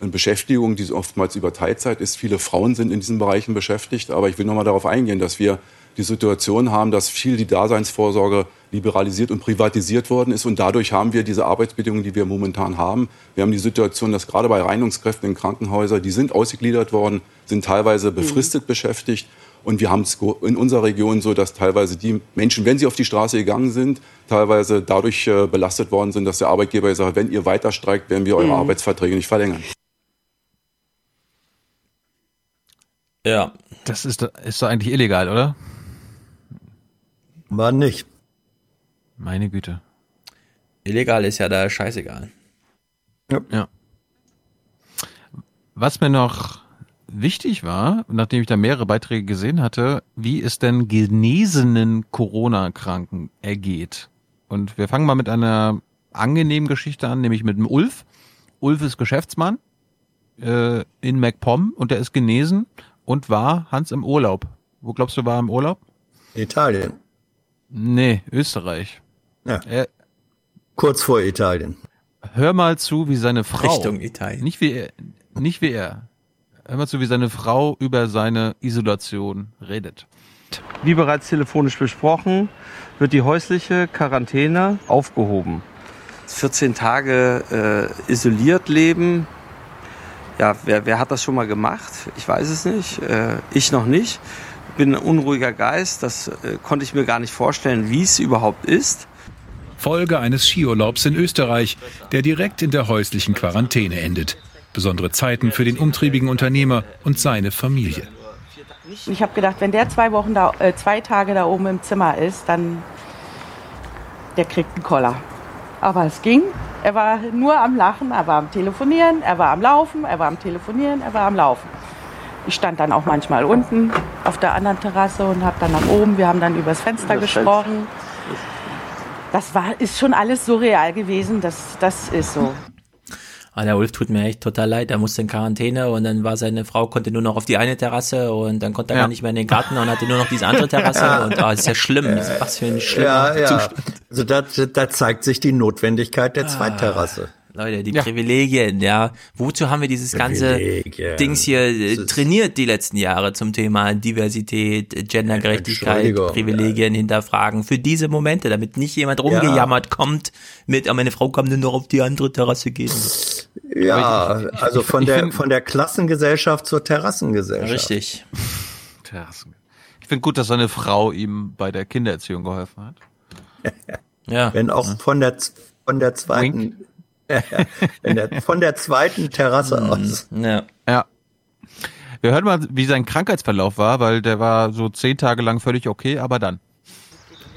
eine Beschäftigung, die oftmals über Teilzeit ist. Viele Frauen sind in diesen Bereichen beschäftigt. Aber ich will noch mal darauf eingehen, dass wir die Situation haben, dass viel die Daseinsvorsorge liberalisiert und privatisiert worden ist. Und dadurch haben wir diese Arbeitsbedingungen, die wir momentan haben. Wir haben die Situation, dass gerade bei Reinigungskräften in Krankenhäusern, die sind ausgegliedert worden, sind teilweise mhm. befristet mhm. beschäftigt. Und wir haben es in unserer Region so, dass teilweise die Menschen, wenn sie auf die Straße gegangen sind, teilweise dadurch äh, belastet worden sind, dass der Arbeitgeber sagt, wenn ihr weiter streikt, werden wir eure mhm. Arbeitsverträge nicht verlängern. Ja. Das ist, ist doch eigentlich illegal, oder? War nicht. Meine Güte. Illegal ist ja da scheißegal. Ja. ja. Was mir noch wichtig war, nachdem ich da mehrere Beiträge gesehen hatte, wie es denn genesenen Corona-Kranken ergeht. Und wir fangen mal mit einer angenehmen Geschichte an, nämlich mit dem Ulf. Ulf ist Geschäftsmann äh, in MacPom und der ist genesen und war Hans im Urlaub. Wo glaubst du, war er im Urlaub? Italien. Nee, Österreich. Ja. Er, Kurz vor Italien. Hör mal zu, wie seine Frau. Richtung Italien. Nicht wie er. Nicht wie er. Hör mal zu, wie seine Frau über seine Isolation redet. Wie bereits telefonisch besprochen, wird die häusliche Quarantäne aufgehoben. 14 Tage äh, isoliert leben. Ja, wer, wer hat das schon mal gemacht? Ich weiß es nicht. Äh, ich noch nicht. Bin ein unruhiger Geist. Das äh, konnte ich mir gar nicht vorstellen, wie es überhaupt ist. Folge eines Skiurlaubs in Österreich, der direkt in der häuslichen Quarantäne endet. Besondere Zeiten für den umtriebigen Unternehmer und seine Familie. Ich habe gedacht, wenn der zwei Wochen da, äh, zwei Tage da oben im Zimmer ist, dann der kriegt einen Koller. Aber es ging. Er war nur am Lachen, er war am Telefonieren, er war am Laufen, er war am Telefonieren, er war am Laufen. Ich stand dann auch manchmal unten auf der anderen Terrasse und habe dann nach oben. Wir haben dann übers Fenster gesprochen das war, ist schon alles surreal gewesen. Das, das ist so. Ah, der Ulf tut mir echt total leid. Er musste in Quarantäne und dann war seine Frau, konnte nur noch auf die eine Terrasse und dann konnte er ja. gar nicht mehr in den Garten und hatte nur noch diese andere Terrasse und ah, ist ja schlimm. Was für ein schlimmer ja, ja. Zustand. Also da, da zeigt sich die Notwendigkeit der ah. Zweitterrasse. Leute, die ja. Privilegien, ja. Wozu haben wir dieses ganze Dings hier äh, trainiert die letzten Jahre zum Thema Diversität, Gendergerechtigkeit, Privilegien ja. hinterfragen für diese Momente, damit nicht jemand rumgejammert ja. kommt mit, oh, meine Frau kann nur noch auf die andere Terrasse gehen. Ja, ich, ich, also von ich, der von der Klassengesellschaft zur Terrassengesellschaft. Richtig. Terrassen. Ich finde gut, dass seine Frau ihm bei der Kindererziehung geholfen hat. ja. Wenn auch von der von der zweiten Wink der, von der zweiten Terrasse mhm. aus. Ja. ja. Wir hören mal, wie sein Krankheitsverlauf war, weil der war so zehn Tage lang völlig okay, aber dann.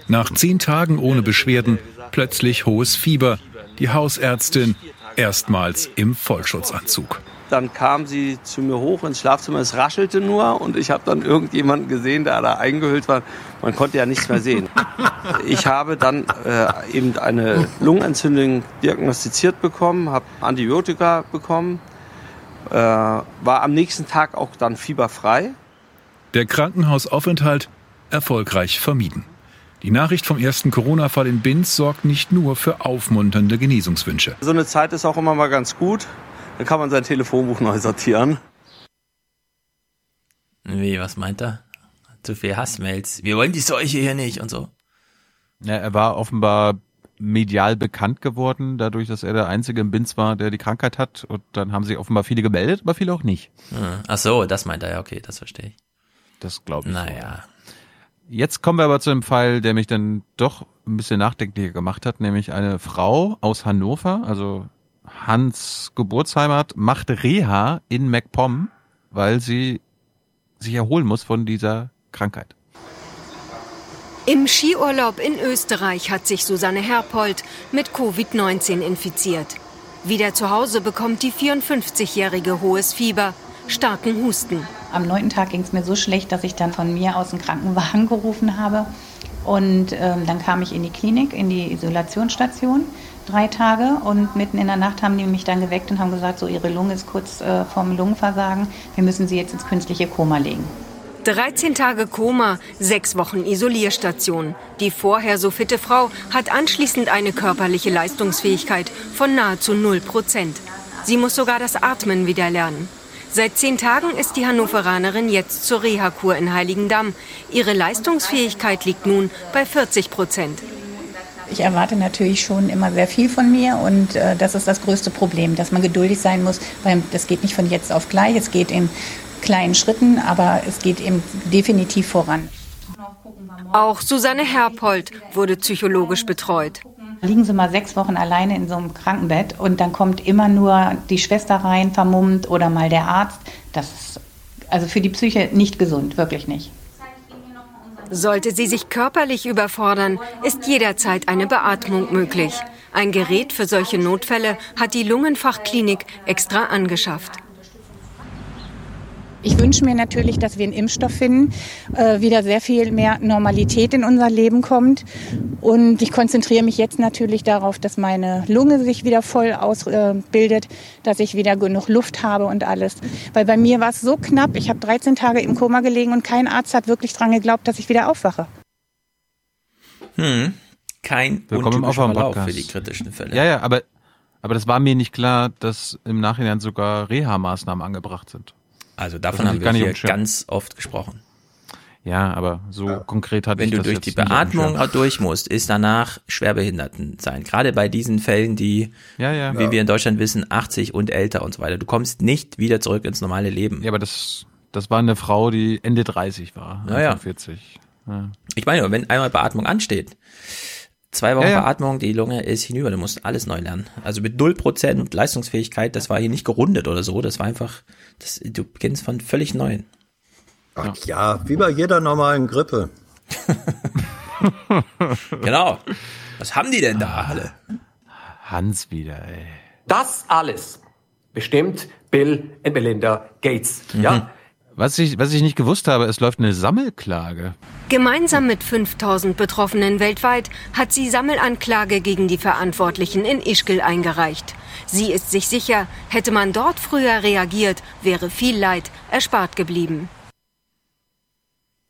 Nach zehn Tagen ohne Beschwerden plötzlich hohes Fieber. Die Hausärztin erstmals im Vollschutzanzug. Dann kam sie zu mir hoch ins Schlafzimmer, es raschelte nur und ich habe dann irgendjemanden gesehen, der da eingehüllt war. Man konnte ja nichts mehr sehen. Ich habe dann äh, eben eine Lungenentzündung diagnostiziert bekommen, habe Antibiotika bekommen, äh, war am nächsten Tag auch dann fieberfrei. Der Krankenhausaufenthalt erfolgreich vermieden. Die Nachricht vom ersten Corona-Fall in Binz sorgt nicht nur für aufmunternde Genesungswünsche. So eine Zeit ist auch immer mal ganz gut. Dann kann man sein Telefonbuch neu sortieren. Wie, was meint er? Zu viel Hassmails. Wir wollen die Seuche hier nicht und so. Ja, er war offenbar medial bekannt geworden, dadurch, dass er der Einzige im Binz war, der die Krankheit hat. Und dann haben sich offenbar viele gemeldet, aber viele auch nicht. Hm. Ach so, das meint er ja, okay, das verstehe ich. Das glaube ich. Naja. So. Jetzt kommen wir aber zu einem Fall, der mich dann doch ein bisschen nachdenklicher gemacht hat, nämlich eine Frau aus Hannover, also Hans Geburtsheimat macht Reha in MacPom, weil sie sich erholen muss von dieser Krankheit. Im Skiurlaub in Österreich hat sich Susanne Herpold mit Covid-19 infiziert. Wieder zu Hause bekommt die 54-jährige hohes Fieber, starken Husten. Am neunten Tag ging es mir so schlecht, dass ich dann von mir aus einen Krankenwagen gerufen habe Und ähm, dann kam ich in die Klinik, in die Isolationsstation, drei Tage. Und mitten in der Nacht haben die mich dann geweckt und haben gesagt, so ihre Lunge ist kurz äh, vorm Lungenversagen. Wir müssen sie jetzt ins künstliche Koma legen. 13 Tage Koma, sechs Wochen Isolierstation. Die vorher so fitte Frau hat anschließend eine körperliche Leistungsfähigkeit von nahezu 0 Prozent. Sie muss sogar das Atmen wieder lernen. Seit zehn Tagen ist die Hannoveranerin jetzt zur Reha-Kur in Heiligendamm. Ihre Leistungsfähigkeit liegt nun bei 40 Prozent. Ich erwarte natürlich schon immer sehr viel von mir und äh, das ist das größte Problem, dass man geduldig sein muss, weil das geht nicht von jetzt auf gleich, es geht in kleinen Schritten, aber es geht eben definitiv voran. Auch Susanne Herpold wurde psychologisch betreut. Liegen Sie mal sechs Wochen alleine in so einem Krankenbett und dann kommt immer nur die Schwester rein, vermummt oder mal der Arzt. Das ist also für die Psyche nicht gesund, wirklich nicht. Sollte sie sich körperlich überfordern, ist jederzeit eine Beatmung möglich. Ein Gerät für solche Notfälle hat die Lungenfachklinik extra angeschafft. Ich wünsche mir natürlich, dass wir einen Impfstoff finden, äh, wieder sehr viel mehr Normalität in unser Leben kommt. Und ich konzentriere mich jetzt natürlich darauf, dass meine Lunge sich wieder voll ausbildet, äh, dass ich wieder genug Luft habe und alles. Weil bei mir war es so knapp, ich habe 13 Tage im Koma gelegen und kein Arzt hat wirklich dran geglaubt, dass ich wieder aufwache. Hm. Kein Willkommen untypischer Verlauf für die kritischen Fälle. Ja, ja, aber, aber das war mir nicht klar, dass im Nachhinein sogar Reha-Maßnahmen angebracht sind. Also davon hatte haben wir hier ganz oft gesprochen. Ja, aber so konkret hatte Wenn ich du das durch jetzt die Beatmung durch musst, ist danach Schwerbehinderten sein. Gerade bei diesen Fällen, die, Ja, ja. wie Ja. wir in Deutschland wissen, 80 und älter und so weiter. Du kommst nicht wieder zurück ins normale Leben. Ja, aber das, das war eine Frau, die Ende 30 war. Naja. Anfang 40. Ja. Ich meine, wenn einmal Beatmung ansteht, zwei Wochen Ja, ja. Beatmung, die Lunge ist hinüber, du musst alles neu lernen. Also mit 0% Leistungsfähigkeit, das war hier nicht gerundet oder so, das war einfach, das, du beginnst von völlig neuen. Ach ja, wie bei jeder normalen Grippe. Genau. Was haben die denn da alle? Hans wieder, ey. Das alles bestimmt Bill und Melinda Gates. Ja? Was ich, was ich nicht gewusst habe, es läuft eine Sammelklage. Gemeinsam mit 5000 Betroffenen weltweit hat sie Sammelanklage gegen die Verantwortlichen in Ischgl eingereicht. Sie ist sich sicher, hätte man dort früher reagiert, wäre viel Leid erspart geblieben.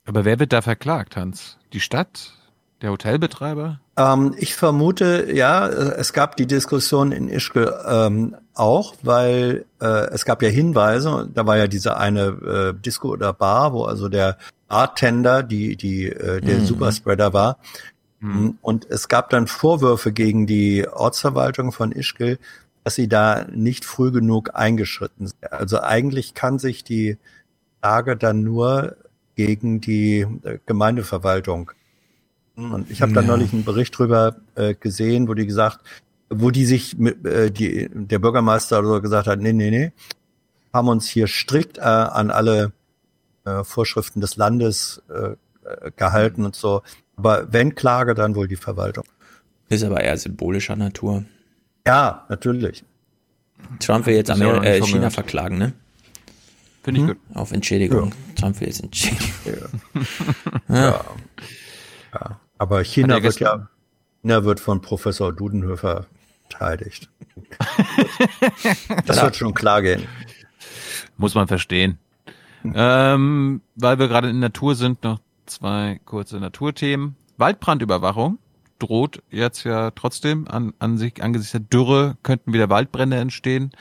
Aber wer wird da verklagt, Hans? Die Stadt? Der Hotelbetreiber? Ähm, ich vermute, ja, äh, es gab die Diskussion in Ischgl ähm, auch, weil äh, es gab ja Hinweise, da war ja diese eine äh, Disco oder Bar, wo also der Bartender, die, die, äh, der Mhm. Superspreader war. Und es gab dann Vorwürfe gegen die Ortsverwaltung von Ischgl, dass sie da nicht früh genug eingeschritten sind. Also eigentlich kann sich die Lage dann nur gegen die äh, Gemeindeverwaltung und ich habe da Ja. neulich einen Bericht drüber äh, gesehen, wo die gesagt, wo die sich mit, äh, die, der Bürgermeister oder so gesagt hat, nee, nee, nee, haben uns hier strikt äh, an alle äh, Vorschriften des Landes äh, äh, gehalten und so. Aber wenn Klage, dann wohl die Verwaltung. Ist aber eher symbolischer Natur. Ja, natürlich. Trump will jetzt ja Amer äh, China verklagen, ne? Finde ich gut. Auf Entschädigung. Trump will jetzt Entschädigung. Ja. ja. Aber China er wird ja, China wird von Professor Dudenhöfer verteidigt. das wird schon klar gehen. Muss man verstehen. Ähm, weil wir gerade in Natur sind, noch zwei kurze Naturthemen. Waldbrandüberwachung droht jetzt ja trotzdem an, an sich, angesichts der Dürre könnten wieder Waldbrände entstehen.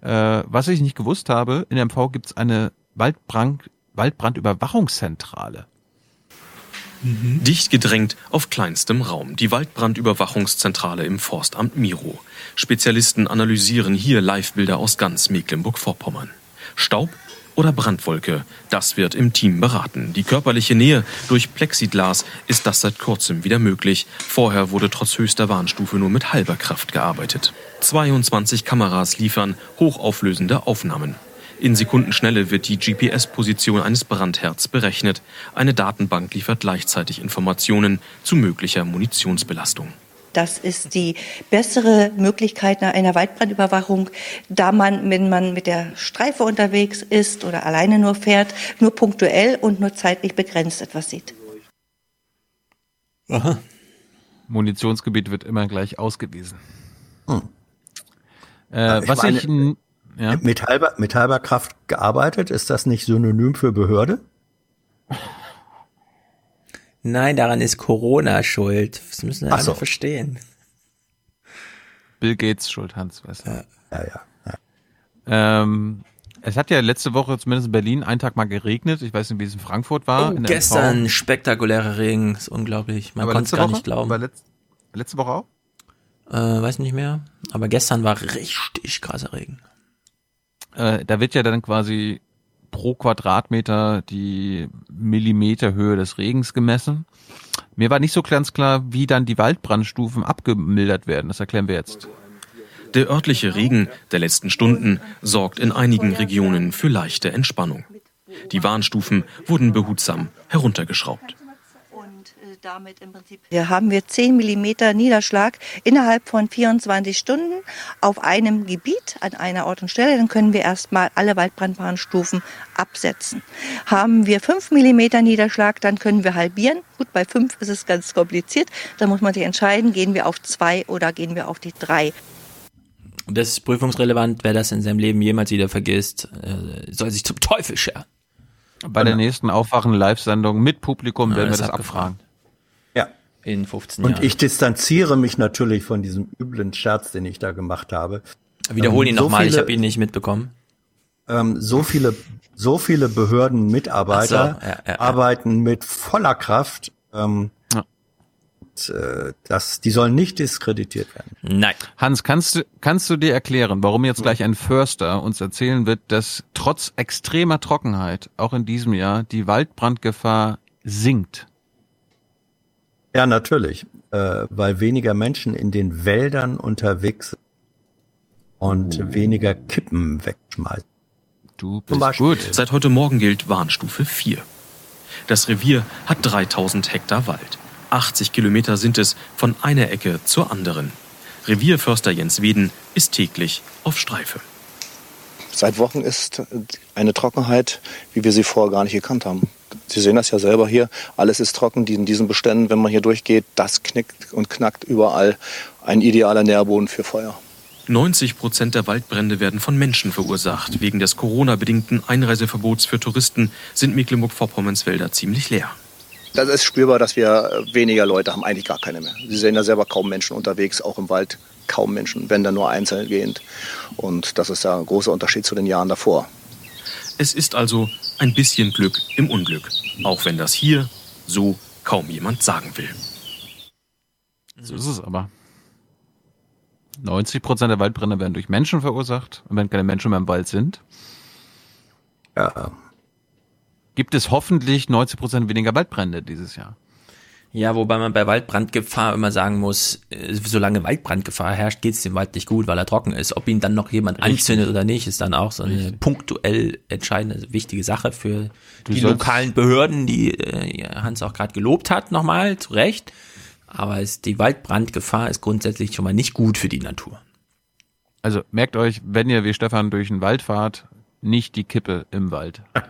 Äh, was ich nicht gewusst habe, in MV gibt es eine Waldbrand, Waldbrandüberwachungszentrale. Dicht gedrängt auf kleinstem Raum. Die Waldbrandüberwachungszentrale im Forstamt Miro. Spezialisten analysieren hier Livebilder aus ganz Mecklenburg-Vorpommern. Staub oder Brandwolke, das wird im Team beraten. Die körperliche Nähe durch Plexiglas ist das seit kurzem wieder möglich. Vorher wurde trotz höchster Warnstufe nur mit halber Kraft gearbeitet. 22 Kameras liefern hochauflösende Aufnahmen. In Sekundenschnelle wird die GPS-Position eines Brandherds berechnet. Eine Datenbank liefert gleichzeitig Informationen zu möglicher Munitionsbelastung. Das ist die bessere Möglichkeit einer Waldbrandüberwachung, da man, wenn man mit der Streife unterwegs ist oder alleine nur fährt, nur punktuell und nur zeitlich begrenzt etwas sieht. Aha. Munitionsgebiet wird immer gleich ausgewiesen. Hm. Äh, Ich was meine, ich, ja. mit, halber, mit halber Kraft gearbeitet, ist das nicht synonym für Behörde? Nein, daran ist Corona schuld. Das müssen wir Ach so. alle verstehen. Bill Gates schuld, Hans, weißt du. Ja, ja. Ähm, es hat ja letzte Woche zumindest in Berlin einen Tag mal geregnet. Ich weiß nicht, wie es in Frankfurt war. Oh, in der gestern MV. spektakulärer Regen, ist unglaublich. Man Aber konnte es letzte gar Woche? nicht glauben. Aber letz, letzte Woche auch? Äh, weiß nicht mehr. Aber gestern war richtig krasser Regen. Äh, da wird ja dann quasi pro Quadratmeter die Millimeterhöhe des Regens gemessen. Mir war nicht so ganz klar, wie dann die Waldbrandstufen abgemildert werden. Das erklären wir jetzt. Der örtliche Regen der letzten Stunden sorgt in einigen Regionen für leichte Entspannung. Die Warnstufen wurden behutsam heruntergeschraubt. Hier haben wir 10 Millimeter Niederschlag innerhalb von 24 Stunden auf einem Gebiet an einer Ort und Stelle. Dann können wir erstmal alle Waldbrandwarnstufen absetzen. Haben wir 5 Millimeter Niederschlag, dann können wir halbieren. Gut, bei 5 ist es ganz kompliziert. Da muss man sich entscheiden, gehen wir auf 2 oder gehen wir auf die 3. Und das ist prüfungsrelevant. Wer das in seinem Leben jemals wieder vergisst, äh, soll sich zum Teufel scheren. Bei der nächsten Aufwachen-Live-Sendung mit Publikum Ja, werden wir das ist abfragen. In 15 Und Jahren. ich distanziere mich natürlich von diesem üblen Scherz, den ich da gemacht habe. Wiederhole ihn Ähm, so nochmal, ich habe ihn nicht mitbekommen. ähm, so viele, so viele Behördenmitarbeiter so, ja, ja, ja. arbeiten mit voller Kraft. Ähm, und, äh, das, die sollen nicht diskreditiert werden. Nein. Hans, kannst du, kannst du dir erklären, warum jetzt gleich ein Förster uns erzählen wird, dass trotz extremer Trockenheit auch in diesem Jahr die Waldbrandgefahr sinkt? Ja, natürlich, äh, weil weniger Menschen in den Wäldern unterwegs sind und weniger Kippen wegschmeißen. Du Zum Beispiel. Gut. Seit heute Morgen gilt Warnstufe 4. Das Revier hat 3000 Hektar Wald. 80 Kilometer sind es von einer Ecke zur anderen. Revierförster Jens Weden ist täglich auf Streife. Seit Wochen ist eine Trockenheit, wie wir sie vorher gar nicht gekannt haben. Sie sehen das ja selber hier. Alles ist trocken in diesen Beständen. Wenn man hier durchgeht, das knickt und knackt überall. Ein idealer Nährboden für Feuer. 90 Prozent der Waldbrände werden von Menschen verursacht. Wegen des Corona-bedingten Einreiseverbots für Touristen sind Mecklenburg-Vorpommerns Wälder ziemlich leer. Das ist spürbar, dass wir weniger Leute haben, eigentlich gar keine mehr. Sie sehen ja selber kaum Menschen unterwegs, auch im Wald kaum Menschen, wenn dann nur einzeln gehend. Und das ist ja ein großer Unterschied zu den Jahren davor. Es ist also ein bisschen Glück im Unglück, auch wenn das hier so kaum jemand sagen will. So ist es aber. 90 Prozent der Waldbrände werden durch Menschen verursacht. Und wenn keine Menschen mehr im Wald sind, ja. gibt es hoffentlich 90 Prozent weniger Waldbrände dieses Jahr. Ja, wobei man bei Waldbrandgefahr immer sagen muss, äh, solange Waldbrandgefahr herrscht, geht es dem Wald nicht gut, weil er trocken ist. Ob ihn dann noch jemand Richtig. anzündet oder nicht, ist dann auch so eine punktuell entscheidende, wichtige Sache für Du die lokalen Behörden, die äh, Hans auch gerade gelobt hat, nochmal, zu Recht. Aber es, die Waldbrandgefahr ist grundsätzlich schon mal nicht gut für die Natur. Also merkt euch, wenn ihr wie Stefan durch den Wald fahrt, nicht die Kippe im Wald.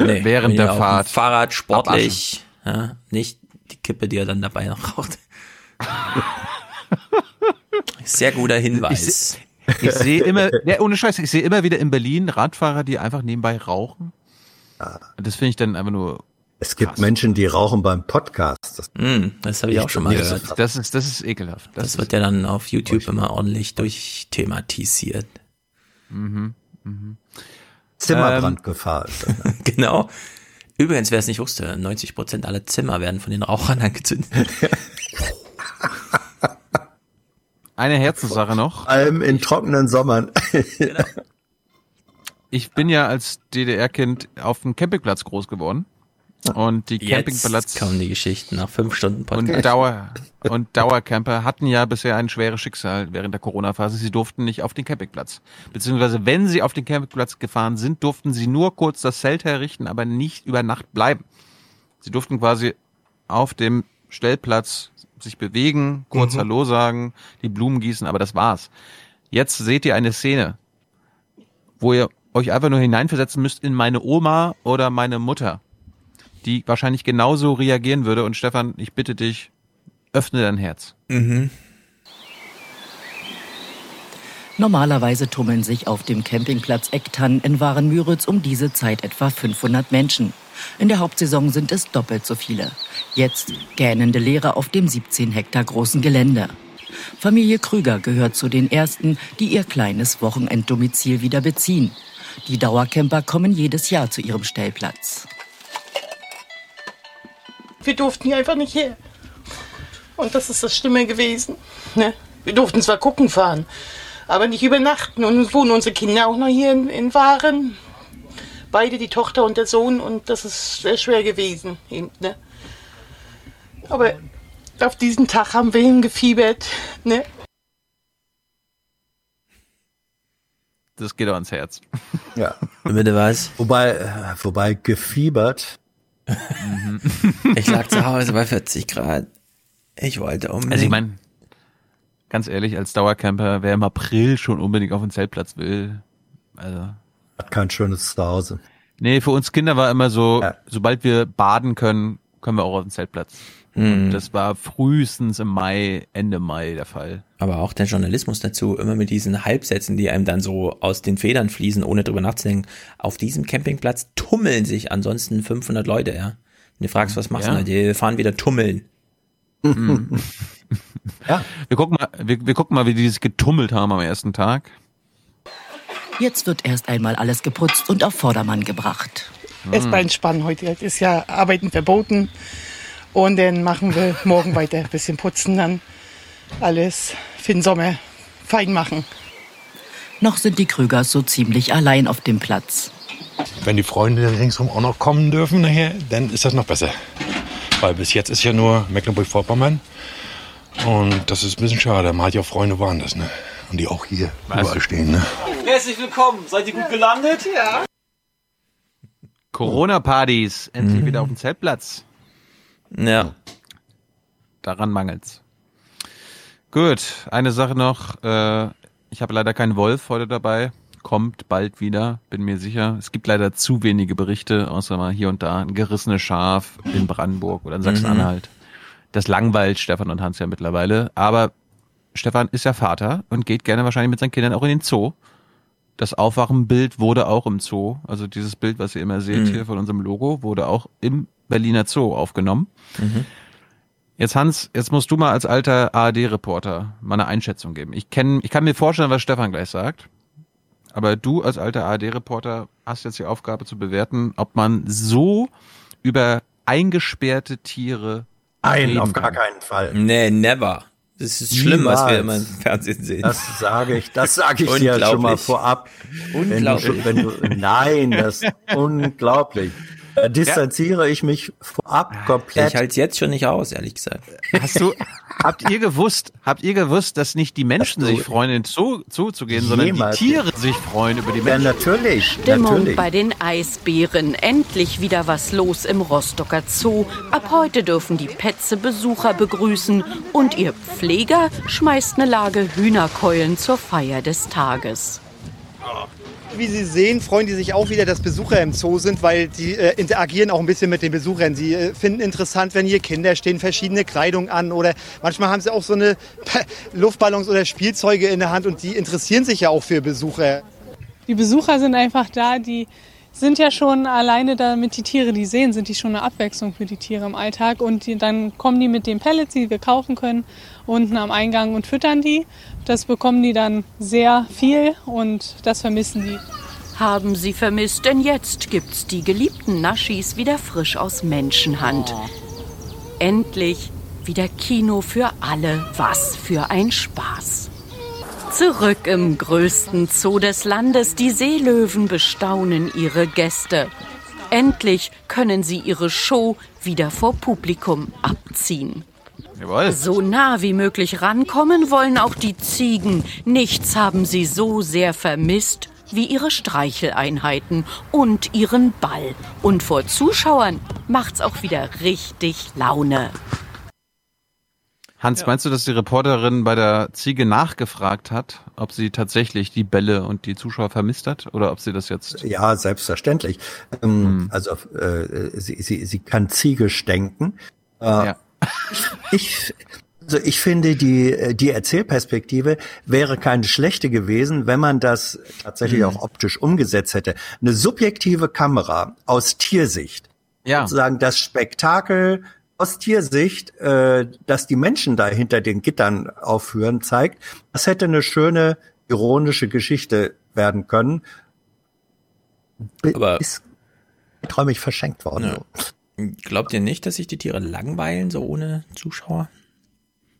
Nee, Während der Fahrt. Fahrrad sportlich, ja, nicht die Kippe, die er dann dabei noch raucht. Sehr guter Hinweis. Ich sehe immer, ja, ohne Scheiß, ich sehe immer wieder in Berlin Radfahrer, die einfach nebenbei rauchen. Das finde ich dann einfach nur. Es gibt Menschen, die rauchen beim Podcast. Das, Mm, das habe ich auch schon mal das, gehört. Das ist, das ist ekelhaft. Das, wird ja dann auf YouTube immer ordentlich durchthematisiert. Mhm, mhm. Zimmerbrandgefahr ist das. Ne? genau. Übrigens, wer es nicht wusste, 90 Prozent aller Zimmer werden von den Rauchern angezündet. Eine Herzenssache noch. Vor allem in trockenen Sommern. Ich bin ja als DDR-Kind auf dem Campingplatz groß geworden. Und die Jetzt Campingplatz kommen die Geschichten nach fünf Stunden Podcast. und Dauer und Dauercamper hatten ja bisher ein schweres Schicksal während der Corona-Phase. Sie durften nicht auf den Campingplatz. Beziehungsweise wenn sie auf den Campingplatz gefahren sind, durften sie nur kurz das Zelt herrichten, aber nicht über Nacht bleiben. Sie durften quasi auf dem Stellplatz sich bewegen, kurz Mhm. Hallo sagen, die Blumen gießen, aber das war's. Jetzt seht ihr eine Szene, wo ihr euch einfach nur hineinversetzen müsst in meine Oma oder meine Mutter, die wahrscheinlich genauso reagieren würde. Und Stefan, ich bitte dich, öffne dein Herz. Mhm. Normalerweise tummeln sich auf dem Campingplatz Ecktann in Warenmüritz um diese Zeit etwa 500 Menschen. In der Hauptsaison sind es doppelt so viele. Jetzt gähnende Leere auf dem 17 Hektar großen Gelände. Familie Krüger gehört zu den ersten, die ihr kleines Wochenenddomizil wieder beziehen. Die Dauercamper kommen jedes Jahr zu ihrem Stellplatz. Wir durften hier einfach nicht her. Und das ist das Stimme gewesen. Ne? Wir durften zwar gucken fahren, aber nicht übernachten. Und nun wohnen unsere Kinder auch noch hier in, in Waren. Beide, die Tochter und der Sohn. Und das ist sehr schwer gewesen. Eben, ne? Aber auf diesen Tag haben wir hingefiebert. Ne? Das geht auch ans Herz. Ja. Bitte was? Wobei, äh, wobei gefiebert. Ich lag zu Hause bei 40 Grad. Ich wollte um. Also ich meine, ganz ehrlich, als Dauercamper, wer im April schon unbedingt auf den Zeltplatz will, also. Hat kein schönes Zuhause. Nee, für uns Kinder war immer so, sobald wir baden können, können wir auch auf den Zeltplatz. Und Mhm. das war frühestens im Mai, Ende Mai der Fall. Aber auch der Journalismus dazu, immer mit diesen Halbsätzen, die einem dann so aus den Federn fließen, ohne drüber nachzudenken. Auf diesem Campingplatz tummeln sich ansonsten 500 Leute, ja. Und du fragst, was machst du Ja. denn? Die fahren wieder tummeln. ja. Wir gucken mal, wir, wir gucken mal, wie die sich getummelt haben am ersten Tag. Jetzt wird erst einmal alles geputzt und auf Vordermann gebracht. Erstmal entspannen heute. Es ist ja Arbeiten verboten. Und dann machen wir morgen weiter. Ein bisschen putzen, dann alles für den Sommer fein machen. Noch sind die Krügers so ziemlich allein auf dem Platz. Wenn die Freunde ringsherum auch noch kommen dürfen nachher, dann ist das noch besser. Weil bis jetzt ist ja nur Mecklenburg-Vorpommern. Und das ist ein bisschen schade. Man hat ja auch Freunde woanders, ne? Und die auch hier überall stehen, ne? Herzlich willkommen. Seid ihr gut gelandet? Ja. Corona-Partys, endlich Mhm. wieder auf dem Zeltplatz. Ja. Daran mangelt's. Gut, eine Sache noch. Äh, ich habe leider keinen Wolf heute dabei. Kommt bald wieder, bin mir sicher. Es gibt leider zu wenige Berichte, außer mal hier und da ein gerissenes Schaf in Brandenburg oder in Sachsen-Anhalt. Das langweilt Stefan und Hans ja mittlerweile. Aber Stefan ist ja Vater und geht gerne wahrscheinlich mit seinen Kindern auch in den Zoo. Das Aufwachenbild wurde auch im Zoo, also dieses Bild, was ihr immer seht Mhm. hier von unserem Logo, wurde auch im Berliner Zoo aufgenommen. Mhm. Jetzt Hans, jetzt musst du mal als alter ARD-Reporter mal eine Einschätzung geben. Ich kenn, ich kann mir vorstellen, was Stefan gleich sagt. Aber du als alter ARD-Reporter hast jetzt die Aufgabe zu bewerten, ob man so über eingesperrte Tiere Nein, auf gar kann. keinen Fall. Nee, never. Das ist schlimm, was wir immer im Niemals. Fernsehen sehen. Das sage ich, das sage ich dir schon mal Unglaublich. vorab. Wenn du, Unglaublich. wenn du, nein, das ist unglaublich. Da distanziere ich mich vorab komplett. Ich halte es jetzt schon nicht aus, ehrlich gesagt. Hast du, habt ihr gewusst, habt ihr gewusst, dass nicht die Menschen sich freuen, in den Zoo, Zoo zu gehen, sondern die Tiere sich freuen über die ja, Menschen? natürlich, Stimmung natürlich. bei den Eisbären. Endlich wieder was los im Rostocker Zoo. Ab heute dürfen die Petze Besucher begrüßen und ihr Pfleger schmeißt eine Lage Hühnerkeulen zur Feier des Tages. Wie Sie sehen, freuen die sich auch wieder, dass Besucher im Zoo sind, weil die äh, interagieren auch ein bisschen mit den Besuchern. Sie äh, finden interessant, wenn hier Kinder stehen, verschiedene Kleidung an oder manchmal haben sie auch so eine Luftballons oder Spielzeuge in der Hand und die interessieren sich ja auch für Besucher. Die Besucher sind einfach da, die sind ja schon alleine damit die Tiere die sehen, sind die schon eine Abwechslung für die Tiere im Alltag und die, dann kommen die mit den Pellets, die wir kaufen können, unten am Eingang und füttern die. Das bekommen die dann sehr viel und das vermissen die. Haben sie vermisst, denn jetzt gibt's die geliebten Naschis wieder frisch aus Menschenhand. Endlich wieder Kino für alle. Was für ein Spaß. Zurück im größten Zoo des Landes. Die Seelöwen bestaunen ihre Gäste. Endlich können sie ihre Show wieder vor Publikum abziehen. Jawohl. So nah wie möglich rankommen wollen auch die Ziegen. Nichts haben sie so sehr vermisst wie ihre Streicheleinheiten und ihren Ball. Und vor Zuschauern macht's auch wieder richtig Laune. Hans, meinst du, dass die Reporterin bei der Ziege nachgefragt hat, ob sie tatsächlich die Bälle und die Zuschauer vermisst hat oder ob sie das jetzt? Ja, selbstverständlich. Ähm, Also äh, sie, sie, sie kann ziegisch denken. Äh, Ich, also ich finde, die, die Erzählperspektive wäre keine schlechte gewesen, wenn man das tatsächlich auch optisch umgesetzt hätte. Eine subjektive Kamera aus Tiersicht. Ja. Sozusagen das Spektakel aus Tiersicht, äh, dass die Menschen da hinter den Gittern aufführen, zeigt, das hätte eine schöne, ironische Geschichte werden können. Aber ist träumig verschenkt worden. Ja. Glaubt ihr nicht, dass sich die Tiere langweilen, so ohne Zuschauer?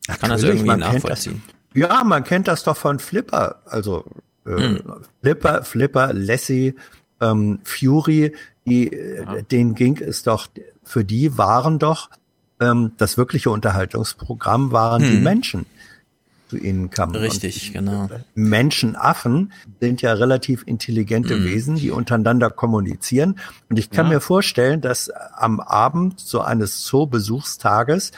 Ich kann das irgendwie nachvollziehen. Das, ja, man kennt das doch von Flipper. Also äh, Hm. Flipper, Flipper, Lassie, ähm, Fury, die, äh, denen ging es doch, für die waren doch ähm, das wirkliche Unterhaltungsprogramm waren die Hm. Menschen. Zu ihnen kamen. Richtig, genau. Menschenaffen sind ja relativ intelligente Mhm. Wesen, die untereinander kommunizieren. Und ich kann Ja. mir vorstellen, dass am Abend so eines Zoobesuchstages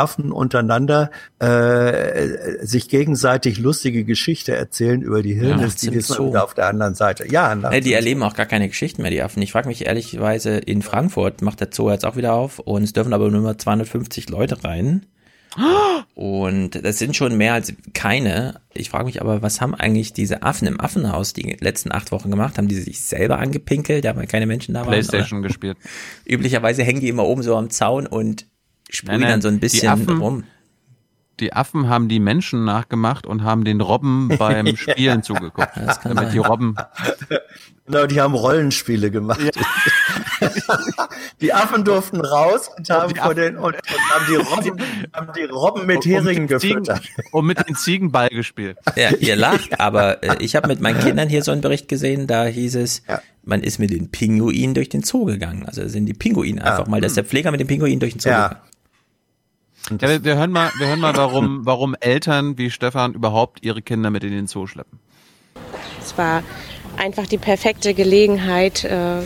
Affen untereinander äh, sich gegenseitig lustige Geschichte erzählen über die Hirnis, nachts die ist wieder auf der anderen Seite. Ja, Nee, die erleben auch gar keine Geschichten mehr, die Affen. Ich frage mich ehrlichweise, in Frankfurt macht der Zoo jetzt auch wieder auf und es dürfen aber nur mal 250 Leute rein. Und das sind schon mehr als keine. Ich frage mich aber, was haben eigentlich diese Affen im Affenhaus die letzten acht Wochen gemacht? Haben die sich selber angepinkelt, da keine Menschen da waren? Playstation gespielt. Üblicherweise hängen die immer oben so am Zaun und sprühen dann so ein die bisschen Affen, rum. Die Affen haben die Menschen nachgemacht und haben den Robben beim Spielen zugeguckt. kann damit die sein. Robben Genau, die haben Rollenspiele gemacht. die Affen durften raus und haben vor den und, und haben die Robben, haben die Robben mit Heringen den Ziegen, gefüttert. und mit den Ziegen Ball gespielt. Ja, ihr lacht, aber äh, ich habe mit meinen Kindern hier so einen Bericht gesehen, da hieß es, man ist mit den Pinguinen durch den Zoo gegangen. Also sind die Pinguine einfach mal, da ist der Pfleger mit den Pinguinen durch den Zoo Ja. gegangen. Ja, wir, wir hören mal, wir hören mal, warum, warum Eltern wie Stefan überhaupt ihre Kinder mit in den Zoo schleppen. Es war einfach die perfekte Gelegenheit, äh,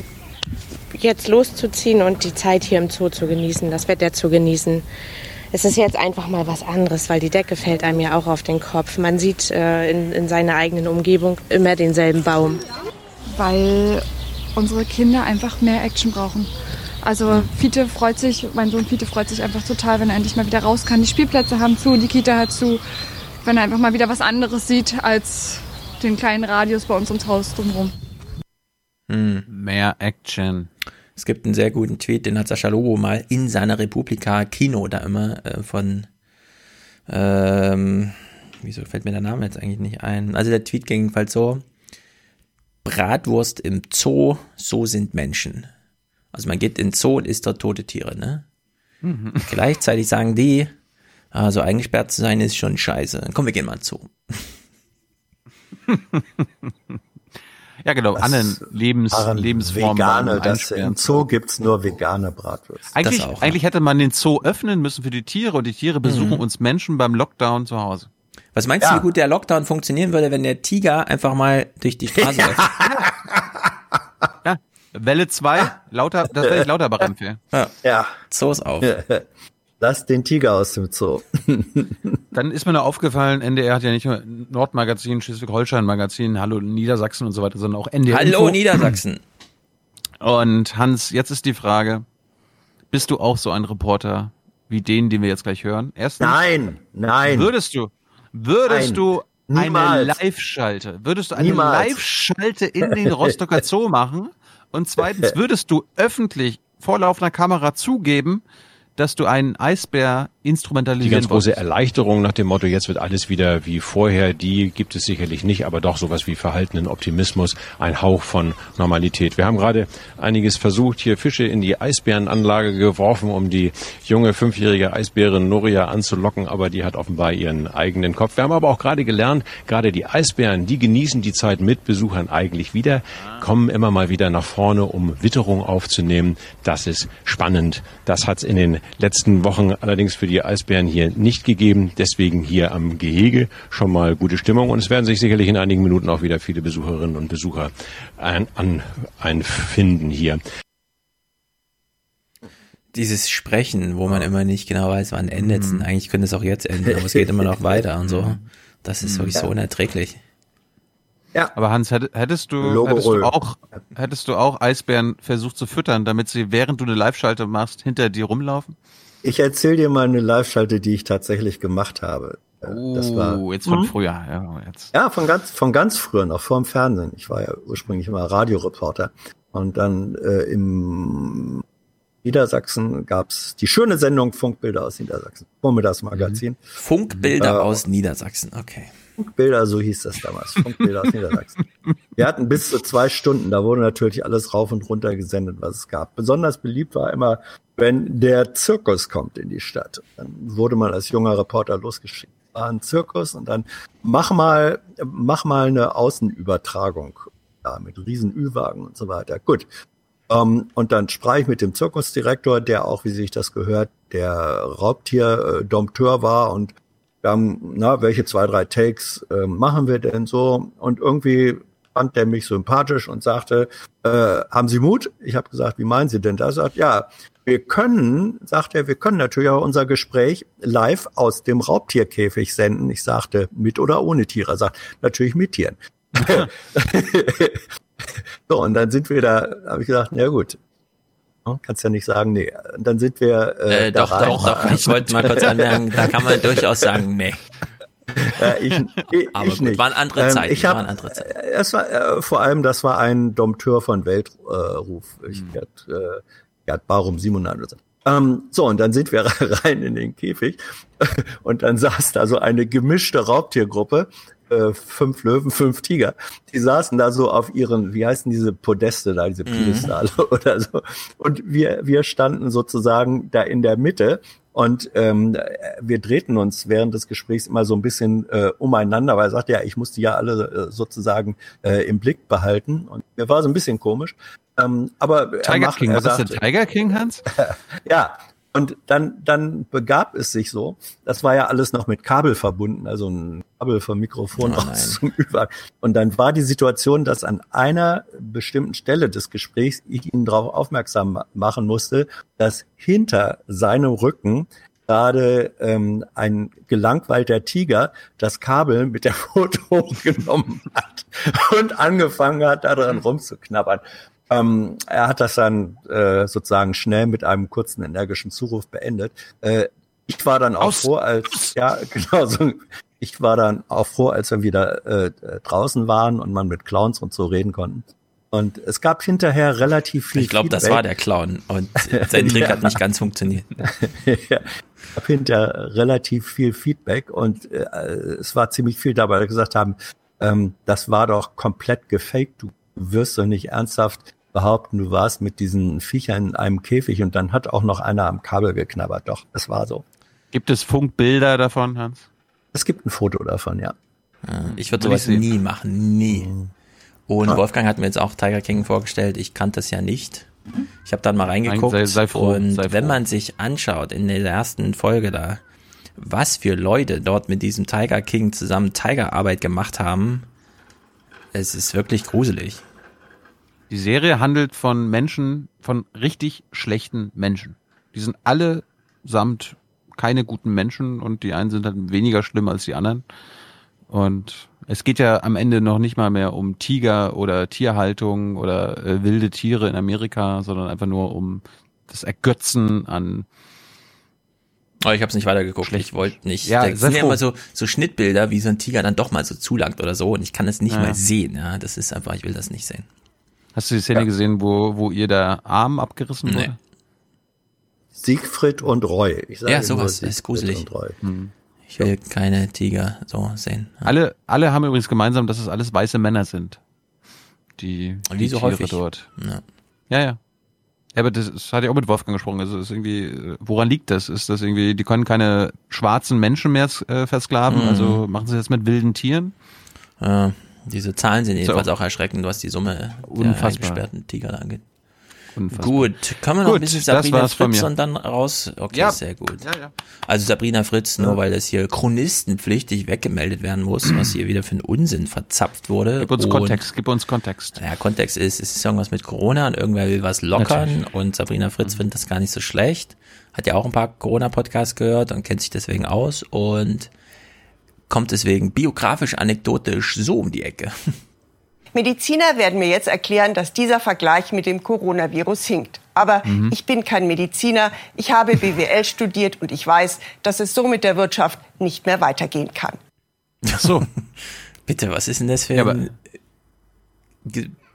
jetzt loszuziehen und die Zeit hier im Zoo zu genießen, das Wetter zu genießen. Es ist jetzt einfach mal was anderes, weil die Decke fällt einem ja auch auf den Kopf. Man sieht äh, in, in seiner eigenen Umgebung immer denselben Baum. weil unsere Kinder einfach mehr Action brauchen. Also Fiete freut sich, mein Sohn Fiete freut sich einfach total, wenn er endlich mal wieder raus kann. Die Spielplätze haben zu, die Kita hat zu. Wenn er einfach mal wieder was anderes sieht als den kleinen Radius bei uns ums Haus drumherum. Hm. Mehr Action. Es gibt einen sehr guten Tweet, den hat Sascha Lobo mal in seiner Republika Kino da immer äh, von ähm, wieso fällt mir der Name jetzt eigentlich nicht ein? Also der Tweet ging jedenfalls so, Bratwurst im Zoo, so sind Menschen. Also man geht in den Zoo und isst dort tote Tiere, ne? Mhm. Gleichzeitig sagen die, also eingesperrt zu sein ist schon scheiße. Komm, wir gehen mal in den Zoo. Ja, genau, anderen Lebens, Lebensformen. Vegane, das im Zoo gibt's nur vegane Bratwürste. Eigentlich, eigentlich hätte man den Zoo öffnen müssen für die Tiere und die Tiere besuchen Mhm. uns Menschen beim Lockdown zu Hause. Was meinst du, wie gut der Lockdown funktionieren würde, wenn der Tiger einfach mal durch die Straße läuft? Ja, Welle 2, lauter, das werde ich Lauterbach empfehlen. Ja. ja. Zoos auf. Lass den Tiger aus dem Zoo. Dann ist mir noch aufgefallen, NDR hat ja nicht nur Nordmagazin, Schleswig-Holstein-Magazin, Hallo Niedersachsen und so weiter, sondern auch NDR. Hallo Info. Niedersachsen. Und Hans, jetzt ist die Frage, bist du auch so ein Reporter wie den, den wir jetzt gleich hören? Erstens, Nein, nein. Würdest du, würdest Nein. du eine Niemals. Live-Schalte, würdest du eine. Live-Schalte in den Rostocker Zoo machen? Und zweitens, würdest du öffentlich vor laufender Kamera zugeben, dass du einen Eisbär Die instrumentalisieren ganz große? Erleichterung nach dem Motto, jetzt wird alles wieder wie vorher, die gibt es sicherlich nicht, aber doch sowas wie verhaltenen Optimismus, ein Hauch von Normalität. Wir haben gerade einiges versucht, hier Fische in die Eisbärenanlage geworfen, um die junge fünfjährige Eisbärin Noria anzulocken, aber die hat offenbar ihren eigenen Kopf. Wir haben aber auch gerade gelernt, gerade die Eisbären, die genießen die Zeit mit Besuchern eigentlich wieder, kommen immer mal wieder nach vorne, um Witterung aufzunehmen. Das ist spannend. Das hat es in den letzten Wochen allerdings für die Eisbären hier nicht gegeben. Deswegen hier am Gehege schon mal gute Stimmung. Und es werden sich sicherlich in einigen Minuten auch wieder viele Besucherinnen und Besucher ein, an, einfinden hier. Dieses Sprechen, wo man immer nicht genau weiß, wann endet es. Mhm. Eigentlich könnte es auch jetzt enden, aber es geht immer noch weiter und so. Das ist wirklich so unerträglich. Ja. Aber Hans, hätt- hättest du, hättest du auch, hättest du auch Eisbären versucht zu füttern, damit sie, während du eine Live-Schalte machst, hinter dir rumlaufen? Ich erzähle dir mal eine Live-Schalte, die ich tatsächlich gemacht habe. Oh, das war, jetzt von mhm. früher. Ja, jetzt. ja, von ganz, von ganz früher, noch vor dem Fernsehen. Ich war ja ursprünglich immer Radioreporter. Und dann äh, im Niedersachsen gab's die schöne Sendung Funkbilder aus Niedersachsen, Vormittagsmagazin. Mhm. Funkbilder äh, aus Niedersachsen, okay. Funkbilder, so hieß das damals. Funkbilder aus Niedersachsen. Wir hatten bis zu zwei Stunden, da wurde natürlich alles rauf und runter gesendet, was es gab. Besonders beliebt war immer, wenn der Zirkus kommt in die Stadt. Dann wurde man als junger Reporter losgeschickt. War ein Zirkus und dann mach mal, mach mal eine Außenübertragung. Ja, mit riesen Ü-Wagen und so weiter. Gut. Um, ähm, und dann sprach ich mit dem Zirkusdirektor, der auch, wie sich das gehört, der Raubtier-Dompteur war und wir haben, na, welche zwei, drei Takes äh, machen wir denn so? Und irgendwie fand der mich sympathisch und sagte, äh, haben Sie Mut? Ich habe gesagt, wie meinen Sie denn das? Er sagt, ja, wir können, sagt er, wir können natürlich auch unser Gespräch live aus dem Raubtierkäfig senden. Ich sagte, mit oder ohne Tiere. Er sagt, natürlich mit Tieren. so, und dann sind wir da, habe ich gesagt, na gut? Kannst ja nicht sagen, nee. Dann sind wir. Äh, äh doch, rein. doch, doch. Ich wollte mal kurz anmerken, da kann man durchaus sagen, nee. Äh, ich, ich, Aber ich gut, nicht. waren andere Zeiten. Ähm, ich hab, waren andere Zeiten. Äh, es war äh, vor allem, das war ein Dompteur von Weltruf. Äh, ich hm. Gerd, äh, Gerd Barum 700. Ähm, so, und dann sind wir rein in den Käfig und dann saß da so eine gemischte Raubtiergruppe äh, fünf Löwen, fünf Tiger. Die saßen da so auf ihren, wie heißen diese Podeste da, diese mhm. Piedestale mhm. oder so. Und wir, wir standen sozusagen da in der Mitte und ähm, wir drehten uns während des Gesprächs immer so ein bisschen äh, umeinander, weil er sagte, ja, ich musste ja alle äh, sozusagen äh, im Blick behalten. Und mir war so ein bisschen komisch. Ähm, aber Tiger macht, King, was ist der Tiger King, Hans? ja, und dann, dann begab es sich so, das war ja alles noch mit Kabel verbunden, also ein Kabel vom Mikrofon oh aus zum Über. Und dann war die Situation, dass an einer bestimmten Stelle des Gesprächs ich ihn darauf aufmerksam machen musste, dass hinter seinem Rücken gerade ähm, ein gelangweilter Tiger das Kabel mit der Foto hochgenommen hat und angefangen hat, daran rumzuknabbern. Ähm, er hat das dann äh, sozusagen schnell mit einem kurzen energischen Zuruf beendet. Äh, ich war dann auch Aus. froh, als ja genau so. Ich war dann auch froh, als wir wieder äh, draußen waren und man mit Clowns und so reden konnten. Und es gab hinterher relativ viel. Ich glaube, das war der Clown und sein Trick ja. hat nicht ganz funktioniert. ja. Es gab hinterher relativ viel Feedback und äh, es war ziemlich viel dabei, gesagt haben, ähm, das war doch komplett gefaked. Du wirst doch nicht ernsthaft behaupten, du warst mit diesen Viechern in einem Käfig und dann hat auch noch einer am Kabel geknabbert. Doch, das war so. Gibt es Funkbilder davon, Hans? Es gibt ein Foto davon, ja. Ich würde sowas nie machen, nie. Mhm. Und ah. Wolfgang hat mir jetzt auch Tiger King vorgestellt. Ich kannte das ja nicht. Ich habe dann mal reingeguckt sei, sei froh, und wenn man sich anschaut in der ersten Folge da, was für Leute dort mit diesem Tiger King zusammen Tigerarbeit gemacht haben, es ist wirklich gruselig. Die Serie handelt von Menschen, von richtig schlechten Menschen. Die sind allesamt keine guten Menschen und die einen sind halt weniger schlimm als die anderen. Und es geht ja am Ende noch nicht mal mehr um Tiger oder Tierhaltung oder äh, wilde Tiere in Amerika, sondern einfach nur um das Ergötzen an Oh, ich habe es nicht weitergeguckt. Schlecht. Ich wollte nicht. Ja, da sind ja immer so, so Schnittbilder, wie so ein Tiger dann doch mal so zulangt oder so. Und ich kann es nicht ja. mal sehen. Ja, das ist einfach, ich will das nicht sehen. Hast du die Szene ja. gesehen, wo, wo ihr der Arm abgerissen wurde? Nee. Siegfried und Roy. Ich sage ja, sowas ist gruselig. Hm. Ich will keine Tiger so sehen. Ja. Alle, alle haben übrigens gemeinsam, dass es alles weiße Männer sind. Die, die Wie so Tiere häufig. dort. Ja. ja, ja. Ja, aber das, das hat ja auch mit Wolfgang gesprochen. Also ist irgendwie, woran liegt das? Ist das irgendwie, die können keine schwarzen Menschen mehr äh, versklaven? Mhm. Also machen sie das mit wilden Tieren? Ja, diese Zahlen sind jedenfalls so. auch erschreckend, was die Summe der eingesperrten Tiger angeht. Unfassbar. Gut, können wir noch gut, ein bisschen Sabrina Fritz und dann raus? Okay, ja. sehr gut. Ja, ja. Also Sabrina Fritz, nur weil das hier chronistenpflichtig weggemeldet werden muss, was hier wieder für einen Unsinn verzapft wurde. Gib uns und, Kontext, gib uns Kontext. Ja, Kontext ist, es ist irgendwas mit Corona und irgendwer will was lockern Natürlich. und Sabrina Fritz mhm. findet das gar nicht so schlecht. Hat ja auch ein paar Corona-Podcasts gehört und kennt sich deswegen aus und kommt deswegen biografisch anekdotisch so um die Ecke. Mediziner werden mir jetzt erklären, dass dieser Vergleich mit dem Coronavirus hinkt. Aber mhm. ich bin kein Mediziner, ich habe BWL studiert und ich weiß, dass es so mit der Wirtschaft nicht mehr weitergehen kann. Ach so. Bitte, was ist denn das für ja, ein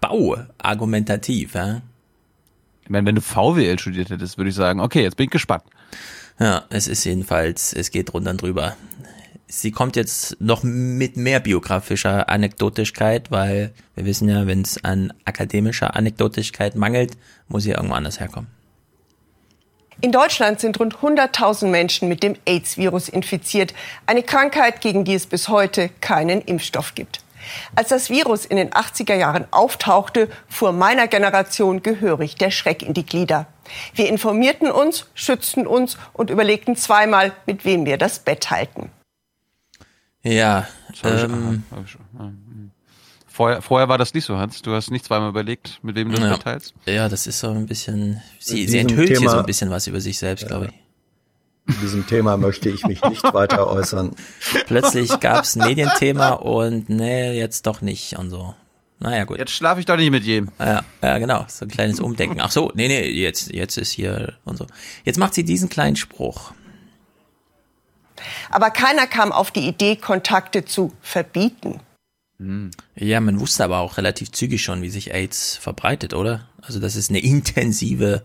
Bau argumentativ? Ja? Ich meine, wenn du VWL studiert hättest, würde ich sagen, okay, jetzt bin ich gespannt. Ja, es ist jedenfalls, es geht runter und drüber. Sie kommt jetzt noch mit mehr biografischer Anekdotischkeit, weil wir wissen ja, wenn es an akademischer Anekdotischkeit mangelt, muss sie irgendwo anders herkommen. In Deutschland sind rund 100.000 Menschen mit dem AIDS-Virus infiziert, eine Krankheit, gegen die es bis heute keinen Impfstoff gibt. Als das Virus in den 80er Jahren auftauchte, fuhr meiner Generation gehörig der Schreck in die Glieder. Wir informierten uns, schützten uns und überlegten zweimal, mit wem wir das Bett halten. Ja, ähm, hm. Vorher, vorher war das nicht so, Hans. Du hast nicht zweimal überlegt, mit wem du ja. das teilst. Ja, das ist so ein bisschen. Sie, sie enthüllt Thema, hier so ein bisschen was über sich selbst, ja. glaube ich. In diesem Thema möchte ich mich nicht weiter äußern. Plötzlich gab's ein Medienthema und nee, jetzt doch nicht und so. Naja, gut. Jetzt schlafe ich doch nicht mit jedem. Ja, ja, genau. So ein kleines Umdenken. Ach so, nee, nee, jetzt, jetzt ist hier und so. Jetzt macht sie diesen kleinen Spruch. Aber keiner kam auf die Idee, Kontakte zu verbieten. Hm. Ja, man wusste aber auch relativ zügig schon, wie sich AIDS verbreitet, oder? Also, dass es eine intensive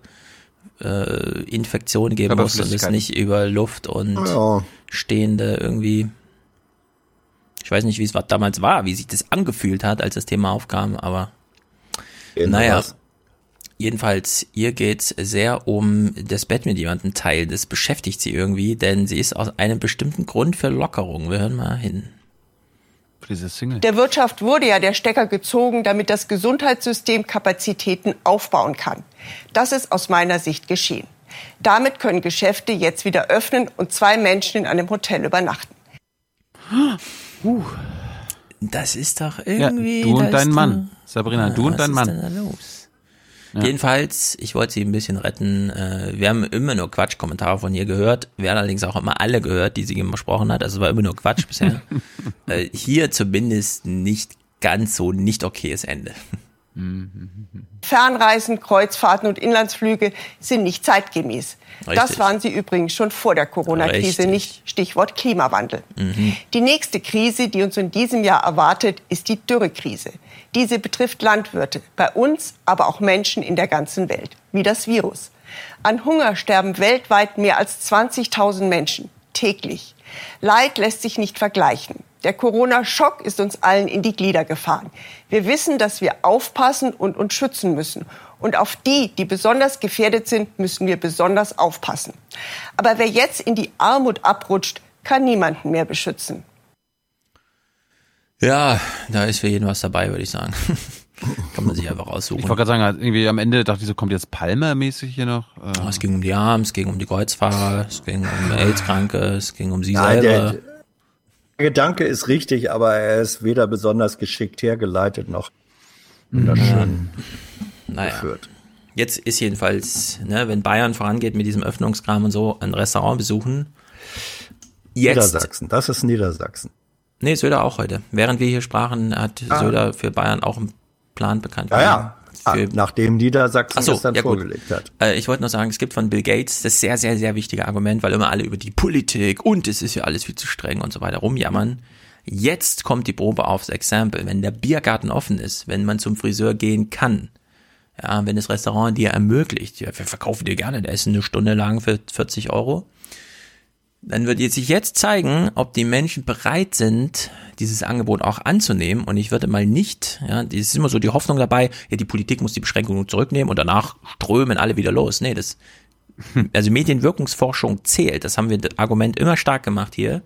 äh, Infektion geben muss und es nicht über Luft und ja. stehende irgendwie. Ich weiß nicht, wie es damals war, wie sich das angefühlt hat, als das Thema aufkam, aber genau naja. Was. Jedenfalls, ihr geht's sehr um das Bett mit jemandem teilen. Das beschäftigt sie irgendwie, denn sie ist aus einem bestimmten Grund für Lockerung. Wir hören mal hin. Der Wirtschaft wurde ja der Stecker gezogen, damit das Gesundheitssystem Kapazitäten aufbauen kann. Das ist aus meiner Sicht geschehen. Damit können Geschäfte jetzt wieder öffnen und zwei Menschen in einem Hotel übernachten. Uh. Das ist doch irgendwie. Ja, du und dein Mann. Sabrina, du und dein Mann. Was ist denn da los? Ja. Jedenfalls, ich wollte sie ein bisschen retten. Äh, wir haben immer nur Quatschkommentare von ihr gehört. Wir haben allerdings auch immer alle gehört, die sie gesprochen hat. Also es war immer nur Quatsch bisher. äh, hier zumindest nicht ganz so nicht okayes Ende. Fernreisen, Kreuzfahrten und Inlandsflüge sind nicht zeitgemäß. Richtig. Das waren sie übrigens schon vor der Corona-Krise nicht. Stichwort Klimawandel. Mhm. Die nächste Krise, die uns in diesem Jahr erwartet, ist die Dürrekrise. Diese betrifft Landwirte, bei uns, aber auch Menschen in der ganzen Welt, wie das Virus. An Hunger sterben weltweit mehr als 20.000 Menschen täglich. Leid lässt sich nicht vergleichen. Der Corona-Schock ist uns allen in die Glieder gefahren. Wir wissen, dass wir aufpassen und uns schützen müssen. Und auf die, die besonders gefährdet sind, müssen wir besonders aufpassen. Aber wer jetzt in die Armut abrutscht, kann niemanden mehr beschützen. Ja, da ist für jeden was dabei, würde ich sagen. Kann man sich einfach aussuchen. Ich wollte gerade sagen, also irgendwie am Ende dachte ich so, kommt jetzt Palmer-mäßig hier noch? Äh. Es ging um die Armen, es ging um die Kreuzfahrer, es ging um AIDS-Kranke, es ging um sie Nein, selber. Der, der Gedanke ist richtig, aber er ist weder besonders geschickt hergeleitet noch wunderschön naja. geführt. Jetzt ist jedenfalls, ne, wenn Bayern vorangeht mit diesem Öffnungskram und so, ein Restaurant besuchen. Jetzt, Niedersachsen, das ist Niedersachsen. Nee, Söder auch heute. Während wir hier sprachen, hat ah. Söder für Bayern auch einen Plan bekannt. Ja, ja. Ah, nachdem Niedersachsen so, das dann ja vorgelegt hat. Äh, ich wollte nur sagen, es gibt von Bill Gates das sehr, sehr, sehr wichtige Argument, weil immer alle über die Politik und es ist ja alles viel zu streng und so weiter rumjammern. Jetzt kommt die Probe aufs Exempel. Wenn der Biergarten offen ist, wenn man zum Friseur gehen kann, ja, wenn das Restaurant dir ermöglicht, ja, wir verkaufen dir gerne das Essen eine Stunde lang für 40 Euro, dann wird sich jetzt zeigen, ob die Menschen bereit sind, dieses Angebot auch anzunehmen. Und ich würde mal nicht, ja, es ist immer so die Hoffnung dabei, ja, die Politik muss die Beschränkungen zurücknehmen und danach strömen alle wieder los. Nee, das, also Medienwirkungsforschung zählt. Das haben wir das Argument immer stark gemacht hier.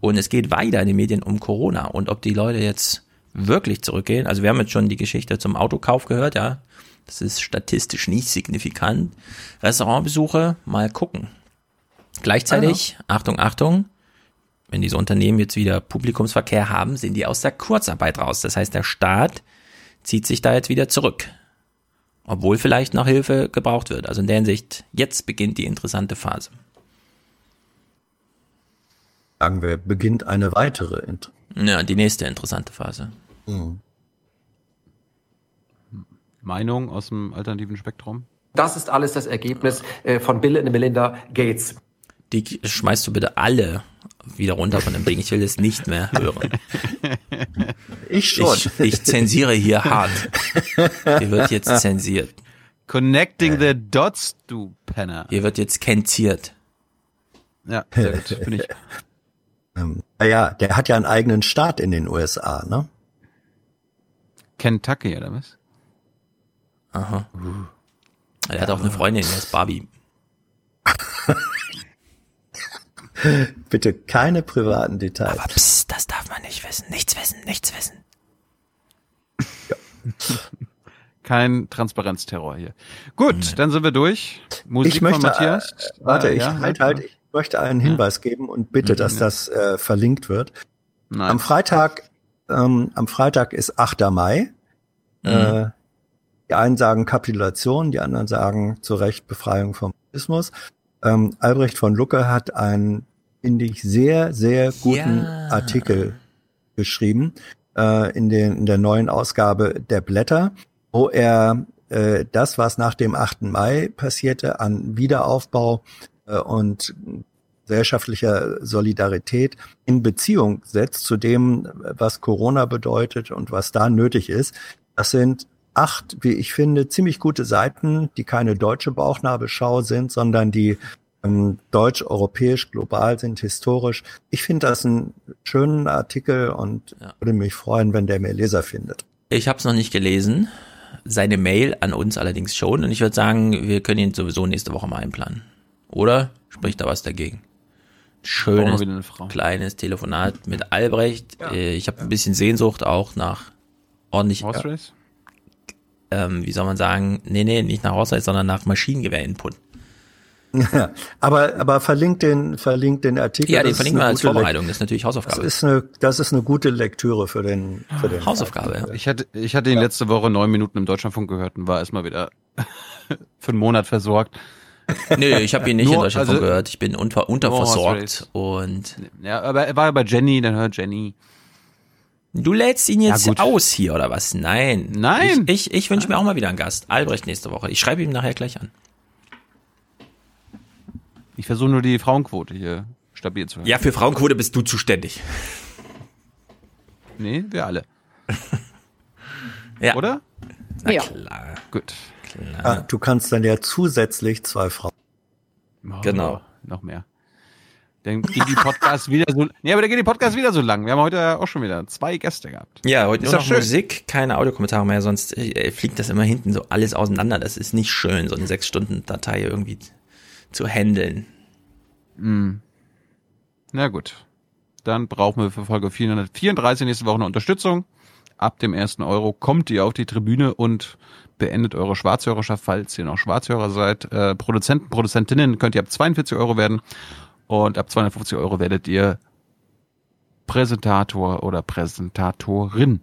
Und es geht weiter in den Medien um Corona. Und ob die Leute jetzt wirklich zurückgehen. Also wir haben jetzt schon die Geschichte zum Autokauf gehört, ja. Das ist statistisch nicht signifikant. Restaurantbesuche, mal gucken. Gleichzeitig, Aha. Achtung, Achtung, wenn diese Unternehmen jetzt wieder Publikumsverkehr haben, sind die aus der Kurzarbeit raus. Das heißt, der Staat zieht sich da jetzt wieder zurück. Obwohl vielleicht noch Hilfe gebraucht wird. Also in der Hinsicht, jetzt beginnt die interessante Phase. Sagen wir, beginnt eine weitere. Int ja, die nächste interessante Phase. Mhm. Meinung aus dem alternativen Spektrum? Das ist alles das Ergebnis äh, von Bill und Melinda Gates. Die schmeißt du bitte alle wieder runter von dem Ding. Ich will es nicht mehr hören. Ich schon. Ich, ich zensiere hier hart. Hier wird jetzt zensiert. Connecting the dots, du Penner. Hier wird jetzt kenziert. Ja, sehr gut. Finde ich. Ähm, naja, der hat ja einen eigenen Staat in den USA, ne? Kentucky, oder was? Aha. Er hat auch eine Freundin, die heißt Barbie. Bitte keine privaten Details. Aber psst, das darf man nicht wissen. Nichts wissen, nichts wissen. Kein Transparenzterror hier. Gut, dann sind wir durch. Musik ich möchte, von Matthias. Äh, warte, Äh, ich, ja, halt, halt, ich möchte einen Hinweis geben und bitte, dass Mhm. das äh, verlinkt wird. Nein. Am Freitag, ähm, am Freitag ist 8. Mai. Mhm. Äh, die einen sagen Kapitulation, die anderen sagen zu Recht Befreiung vom Buddhismus. Ähm, Albrecht von Lucke hat einen, finde ich, sehr, sehr guten Ja. Artikel geschrieben äh, in, den, in der neuen Ausgabe der Blätter, wo er äh, das, was nach dem 8. Mai passierte, an Wiederaufbau äh, und gesellschaftlicher Solidarität in Beziehung setzt zu dem, was Corona bedeutet und was da nötig ist. Das sind acht, wie ich finde, ziemlich gute Seiten, die keine deutsche Bauchnabelschau sind, sondern die deutsch, europäisch, global sind, historisch. Ich finde das einen schönen Artikel und würde mich freuen, wenn der mehr Leser findet. Ich habe es noch nicht gelesen. Seine Mail an uns allerdings schon. Und ich würde sagen, wir können ihn sowieso nächste Woche mal einplanen. Oder? Spricht da was dagegen? Schönes, kleines Telefonat mit Albrecht. Äh, Ich habe ein bisschen Sehnsucht auch nach ordentlich, Horse Race? ähm, wie soll man sagen, nee, nee, nicht nach Horse Race, sondern nach Maschinengewehr-Input. Ja, aber, aber verlinkt den, verlinkt den Artikel. Ja, den Das verlinken wir als Vorbereitung. Das ist natürlich Das Hausaufgabe. ist eine, das ist eine gute Lektüre für den, für den Hausaufgabe, ja. Ich hatte, ich hatte ihn letzte Woche neun Minuten im Deutschlandfunk gehört und war erstmal wieder für einen Monat versorgt. Nö, ich habe ihn nicht in Nur- Deutschland also- gehört. Ich bin unter, unterversorgt und Ja, aber er war ja bei Jenny, dann hört Jenny. du lädst ihn jetzt Ja, aus hier oder was? Nein. Nein. Ich, ich, ich wünsche mir auch mal wieder einen Gast. Albrecht nächste Woche. Ich schreibe ihm nachher gleich an. Ich versuche nur die Frauenquote hier stabil zu halten. Ja, für Frauenquote bist du zuständig. Nee, wir alle. Ja. Oder? Na Ja. klar. Gut. Ah, du kannst dann ja zusätzlich zwei Frauen. Oh, Genau. Noch mehr. Dann geht die Podcast wieder so. Nee, aber dann geht die Podcast wieder so lang. Wir haben heute auch schon wieder zwei Gäste gehabt. Ja, heute Ist noch schön. Musik, keine Audiokommentare mehr, sonst äh, fliegt das immer hinten so alles auseinander. Das ist nicht schön, so eine sechs Stunden Datei irgendwie zu handeln. Mm. Na gut. Dann brauchen wir für Folge 434 nächste Woche eine Unterstützung. Ab dem ersten Euro kommt ihr auf die Tribüne und beendet eure Schwarzhörerschaft, falls ihr noch Schwarzhörer seid. Äh, Produzenten, Produzentinnen könnt ihr ab 42 Euro werden und ab 250 Euro werdet ihr Präsentator oder Präsentatorin.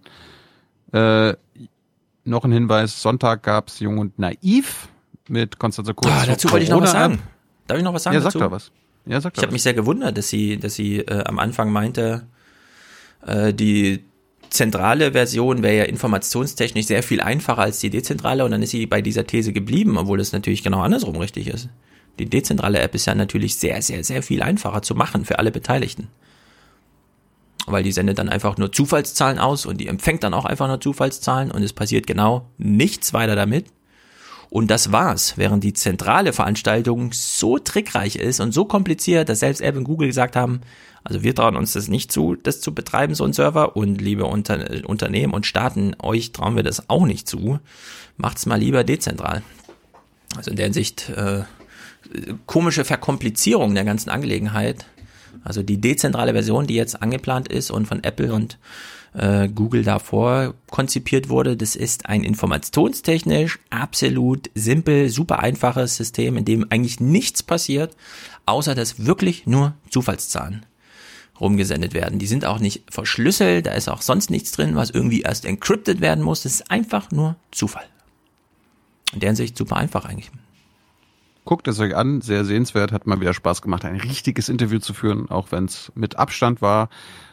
Äh, noch ein Hinweis, Sonntag gab's Jung und Naiv mit Konstanze Kurz. Ah, dazu wollte ich noch was sagen. Darf ich noch was sagen Ja, sag dazu? doch was. Ja, sag Ich habe mich sehr gewundert, dass sie, dass sie äh, am Anfang meinte, äh, die zentrale Version wäre ja informationstechnisch sehr viel einfacher als die dezentrale und dann ist sie bei dieser These geblieben, obwohl es natürlich genau andersrum richtig ist. Die dezentrale App ist ja natürlich sehr, sehr, sehr viel einfacher zu machen für alle Beteiligten. Weil die sendet dann einfach nur Zufallszahlen aus und die empfängt dann auch einfach nur Zufallszahlen und es passiert genau nichts weiter damit. Und das war's, während die zentrale Veranstaltung so trickreich ist und so kompliziert, dass selbst Apple und Google gesagt haben, also wir trauen uns das nicht zu, das zu betreiben, so ein Server. Und liebe Unter Unternehmen und Staaten, euch trauen wir das auch nicht zu. Macht's mal lieber dezentral. Also in der Hinsicht äh, komische Verkomplizierung der ganzen Angelegenheit. Also die dezentrale Version, die jetzt angeplant ist und von Apple und äh, Google davor konzipiert wurde, das ist ein informationstechnisch absolut simpel, super einfaches System, in dem eigentlich nichts passiert, außer dass wirklich nur Zufallszahlen rumgesendet werden. Die sind auch nicht verschlüsselt, da ist auch sonst nichts drin, was irgendwie erst encrypted werden muss. Das ist einfach nur Zufall. In der Hinsicht super einfach eigentlich. Guckt es euch an, sehr sehenswert, hat mal wieder Spaß gemacht, ein richtiges Interview zu führen, auch wenn es mit Abstand war.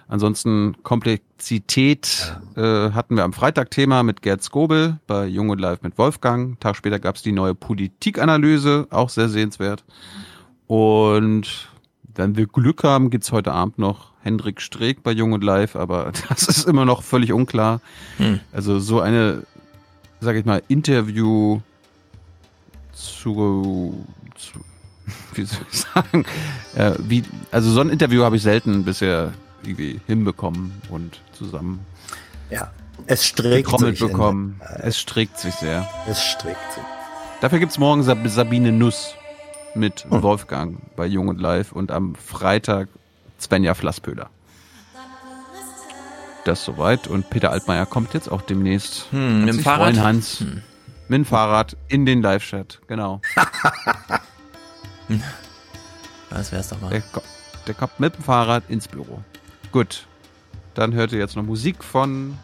Ansonsten Komplexität äh, hatten wir am Freitag Thema mit Gerd Skobel bei Jung und Live mit Wolfgang. Einen Tag später gab es die neue Politikanalyse, auch sehr sehenswert. Und wenn wir Glück haben, gibt's heute Abend noch Hendrik Streeck bei Jung und Live, aber das ist immer noch völlig unklar. Hm. Also so eine, sag ich mal, Interview zu, zu wie soll ich sagen, äh, wie, also so ein Interview habe ich selten bisher irgendwie hinbekommen und zusammen. Ja, es streckt sich. bekommen. es streckt sich sehr. Es streckt sich. Dafür gibt's morgen Sabine Nuss mit hm. Wolfgang bei Jung und Live und am Freitag Svenja Flasspöder. Das soweit und Peter Altmaier kommt jetzt auch demnächst. Hm, mit dem Fahrrad. Freuen, Hans. Hm. Mit dem Fahrrad in den Live-Chat, genau. das wär's doch mal. Der, der kommt mit dem Fahrrad ins Büro. Gut. Dann hört ihr jetzt noch Musik von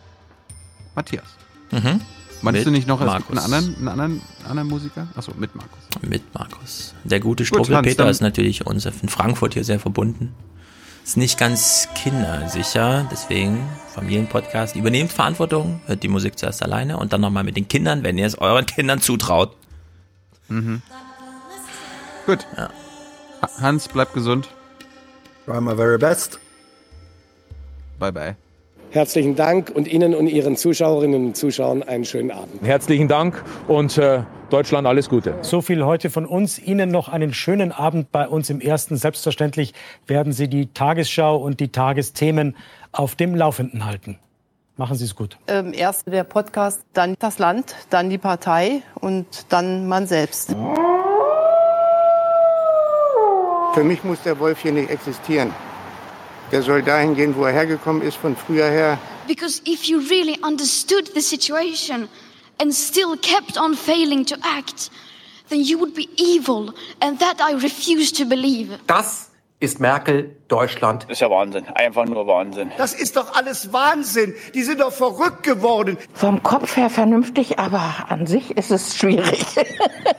Matthias. Mhm. Meinst du nicht noch einen anderen, einen anderen, anderen Musiker? Achso, mit Markus. Mit Markus. Der gute Struppel Peter ist natürlich uns in Frankfurt hier sehr verbunden. Ist nicht ganz kindersicher, deswegen Familienpodcast. Übernehmt Verantwortung, hört die Musik zuerst alleine und dann nochmal mit den Kindern, wenn ihr es euren Kindern zutraut. Mhm. Gut. Ja. Hans, bleib gesund. Try my very best. Bye bye. Herzlichen Dank und Ihnen und Ihren Zuschauerinnen und Zuschauern einen schönen Abend. Herzlichen Dank und äh, Deutschland alles Gute. So viel heute von uns. Ihnen noch einen schönen Abend bei uns im Ersten. Selbstverständlich werden Sie die Tagesschau und die Tagesthemen auf dem Laufenden halten. Machen Sie es gut. Ähm, erst der Podcast, dann das Land, dann die Partei und dann man selbst. Für mich muss der Wolf hier nicht existieren. Der soll dahin gehen, wo er hergekommen ist, von früher her. Because if you really understood the situation and still kept on failing to act, then you would be evil, and that I refuse to believe. Das ist Merkel Deutschland. Das ist ja Wahnsinn, einfach nur Wahnsinn. Das ist doch alles Wahnsinn. Die sind doch verrückt geworden. Vom Kopf her vernünftig, aber an sich ist es schwierig.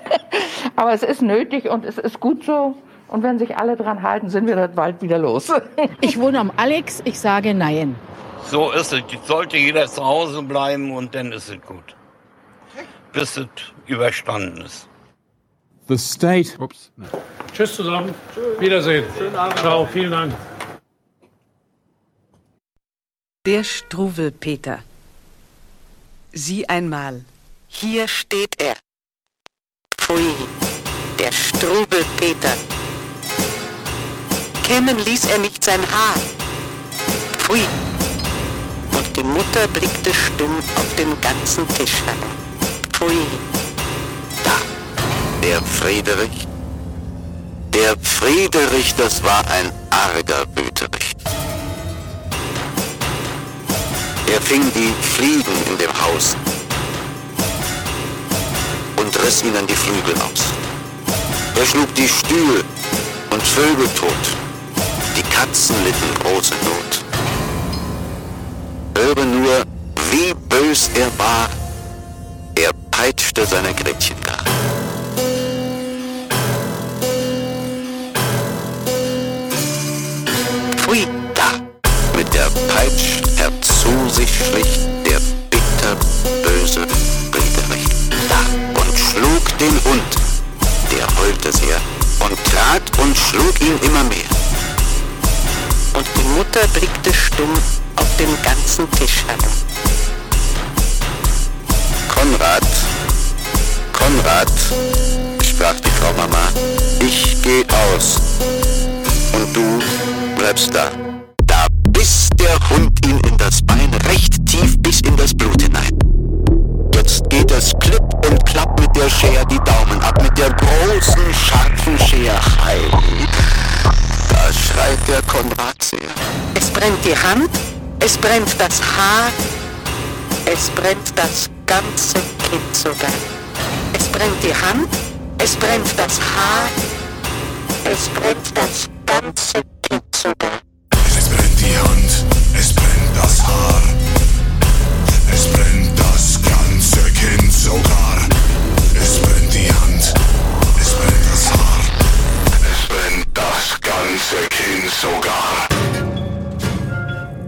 aber es ist nötig und es ist gut so. Und wenn sich alle dran halten, sind wir dann bald wieder los. ich wohne am Alex, ich sage nein. So ist es. Sollte jeder zu Hause bleiben und dann ist es gut. Bis es überstanden ist. The State. Ups. Tschüss zusammen. Tschüss. Wiedersehen. Schönen Abend. Ciao, vielen Dank. Der Struwelpeter. Sieh einmal. Hier steht er. Pfui, der Struwelpeter. Kämmen ließ er nicht sein Haar. Pfui. Und die Mutter blickte stumm auf den ganzen Tisch herum. Pfui. Da, der Friedrich. Der Friedrich, das war ein arger Wüterich. Er fing die Fliegen in dem Haus und riss ihnen die Flügel aus. Er schlug die Stühle und Vögel tot. Die Katzen litten große Not. Höre nur, wie bös er war. Er peitschte seine Gretchen gar. Pfui, da! Mit der Peitsch herzu sich schlich der bitter böse Friedrich. Da! Und schlug den Hund, der heulte sehr, und trat und schlug ihn immer mehr und die Mutter blickte stumm auf den ganzen Tisch herum. Konrad, Konrad, sprach die Frau Mama, ich geh aus und du bleibst da. Da biss der Hund ihn in das Bein recht tief bis in das Blut hinein. Jetzt geht es klipp und klapp mit der Schere die Daumen ab, mit der großen, scharfen Schere. Heil. Da schreit der Konrad sehr. Es brennt die Hand, es brennt das Haar, es brennt das ganze Kind sogar. Es brennt die Hand, es brennt das Haar, es brennt das ganze Kind sogar. Es brennt die Hand, es brennt das Haar, es brennt das ganze Kind sogar. sogar.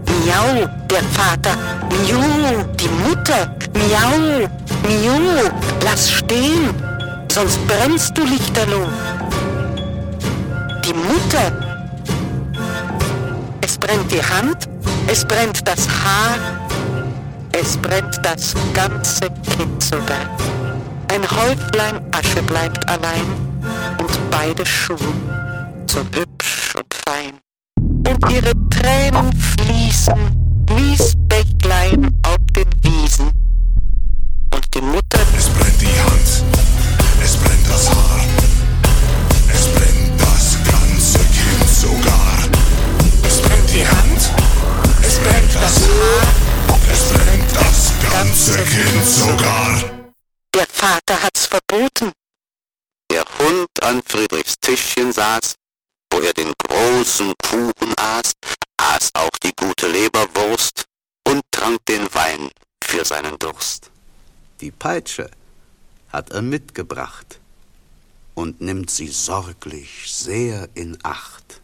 Miau, der Vater. Miau, die Mutter. Miau, miau, lass stehen, sonst brennst du Lichterloh. Die Mutter. Es brennt die Hand, es brennt das Haar, es brennt das ganze Kind sogar. Ein Häuflein Asche bleibt allein und beide Schuhe so hübsch und fein. Und ihre Tränen fließen wie Bächlein auf den Wiesen. Und die Mutter... Es brennt die Hand, es brennt das Haar, es brennt das ganze Kind sogar. Es brennt die Hand, es brennt das Haar, es brennt das ganze Kind sogar. Der Vater hat's verboten. Der Hund an Friedrichs Tischchen saß, wo er den großen Kuchen aß, aß auch die gute Leberwurst und trank den Wein für seinen Durst. Die Peitsche hat er mitgebracht und nimmt sie sorglich sehr in Acht.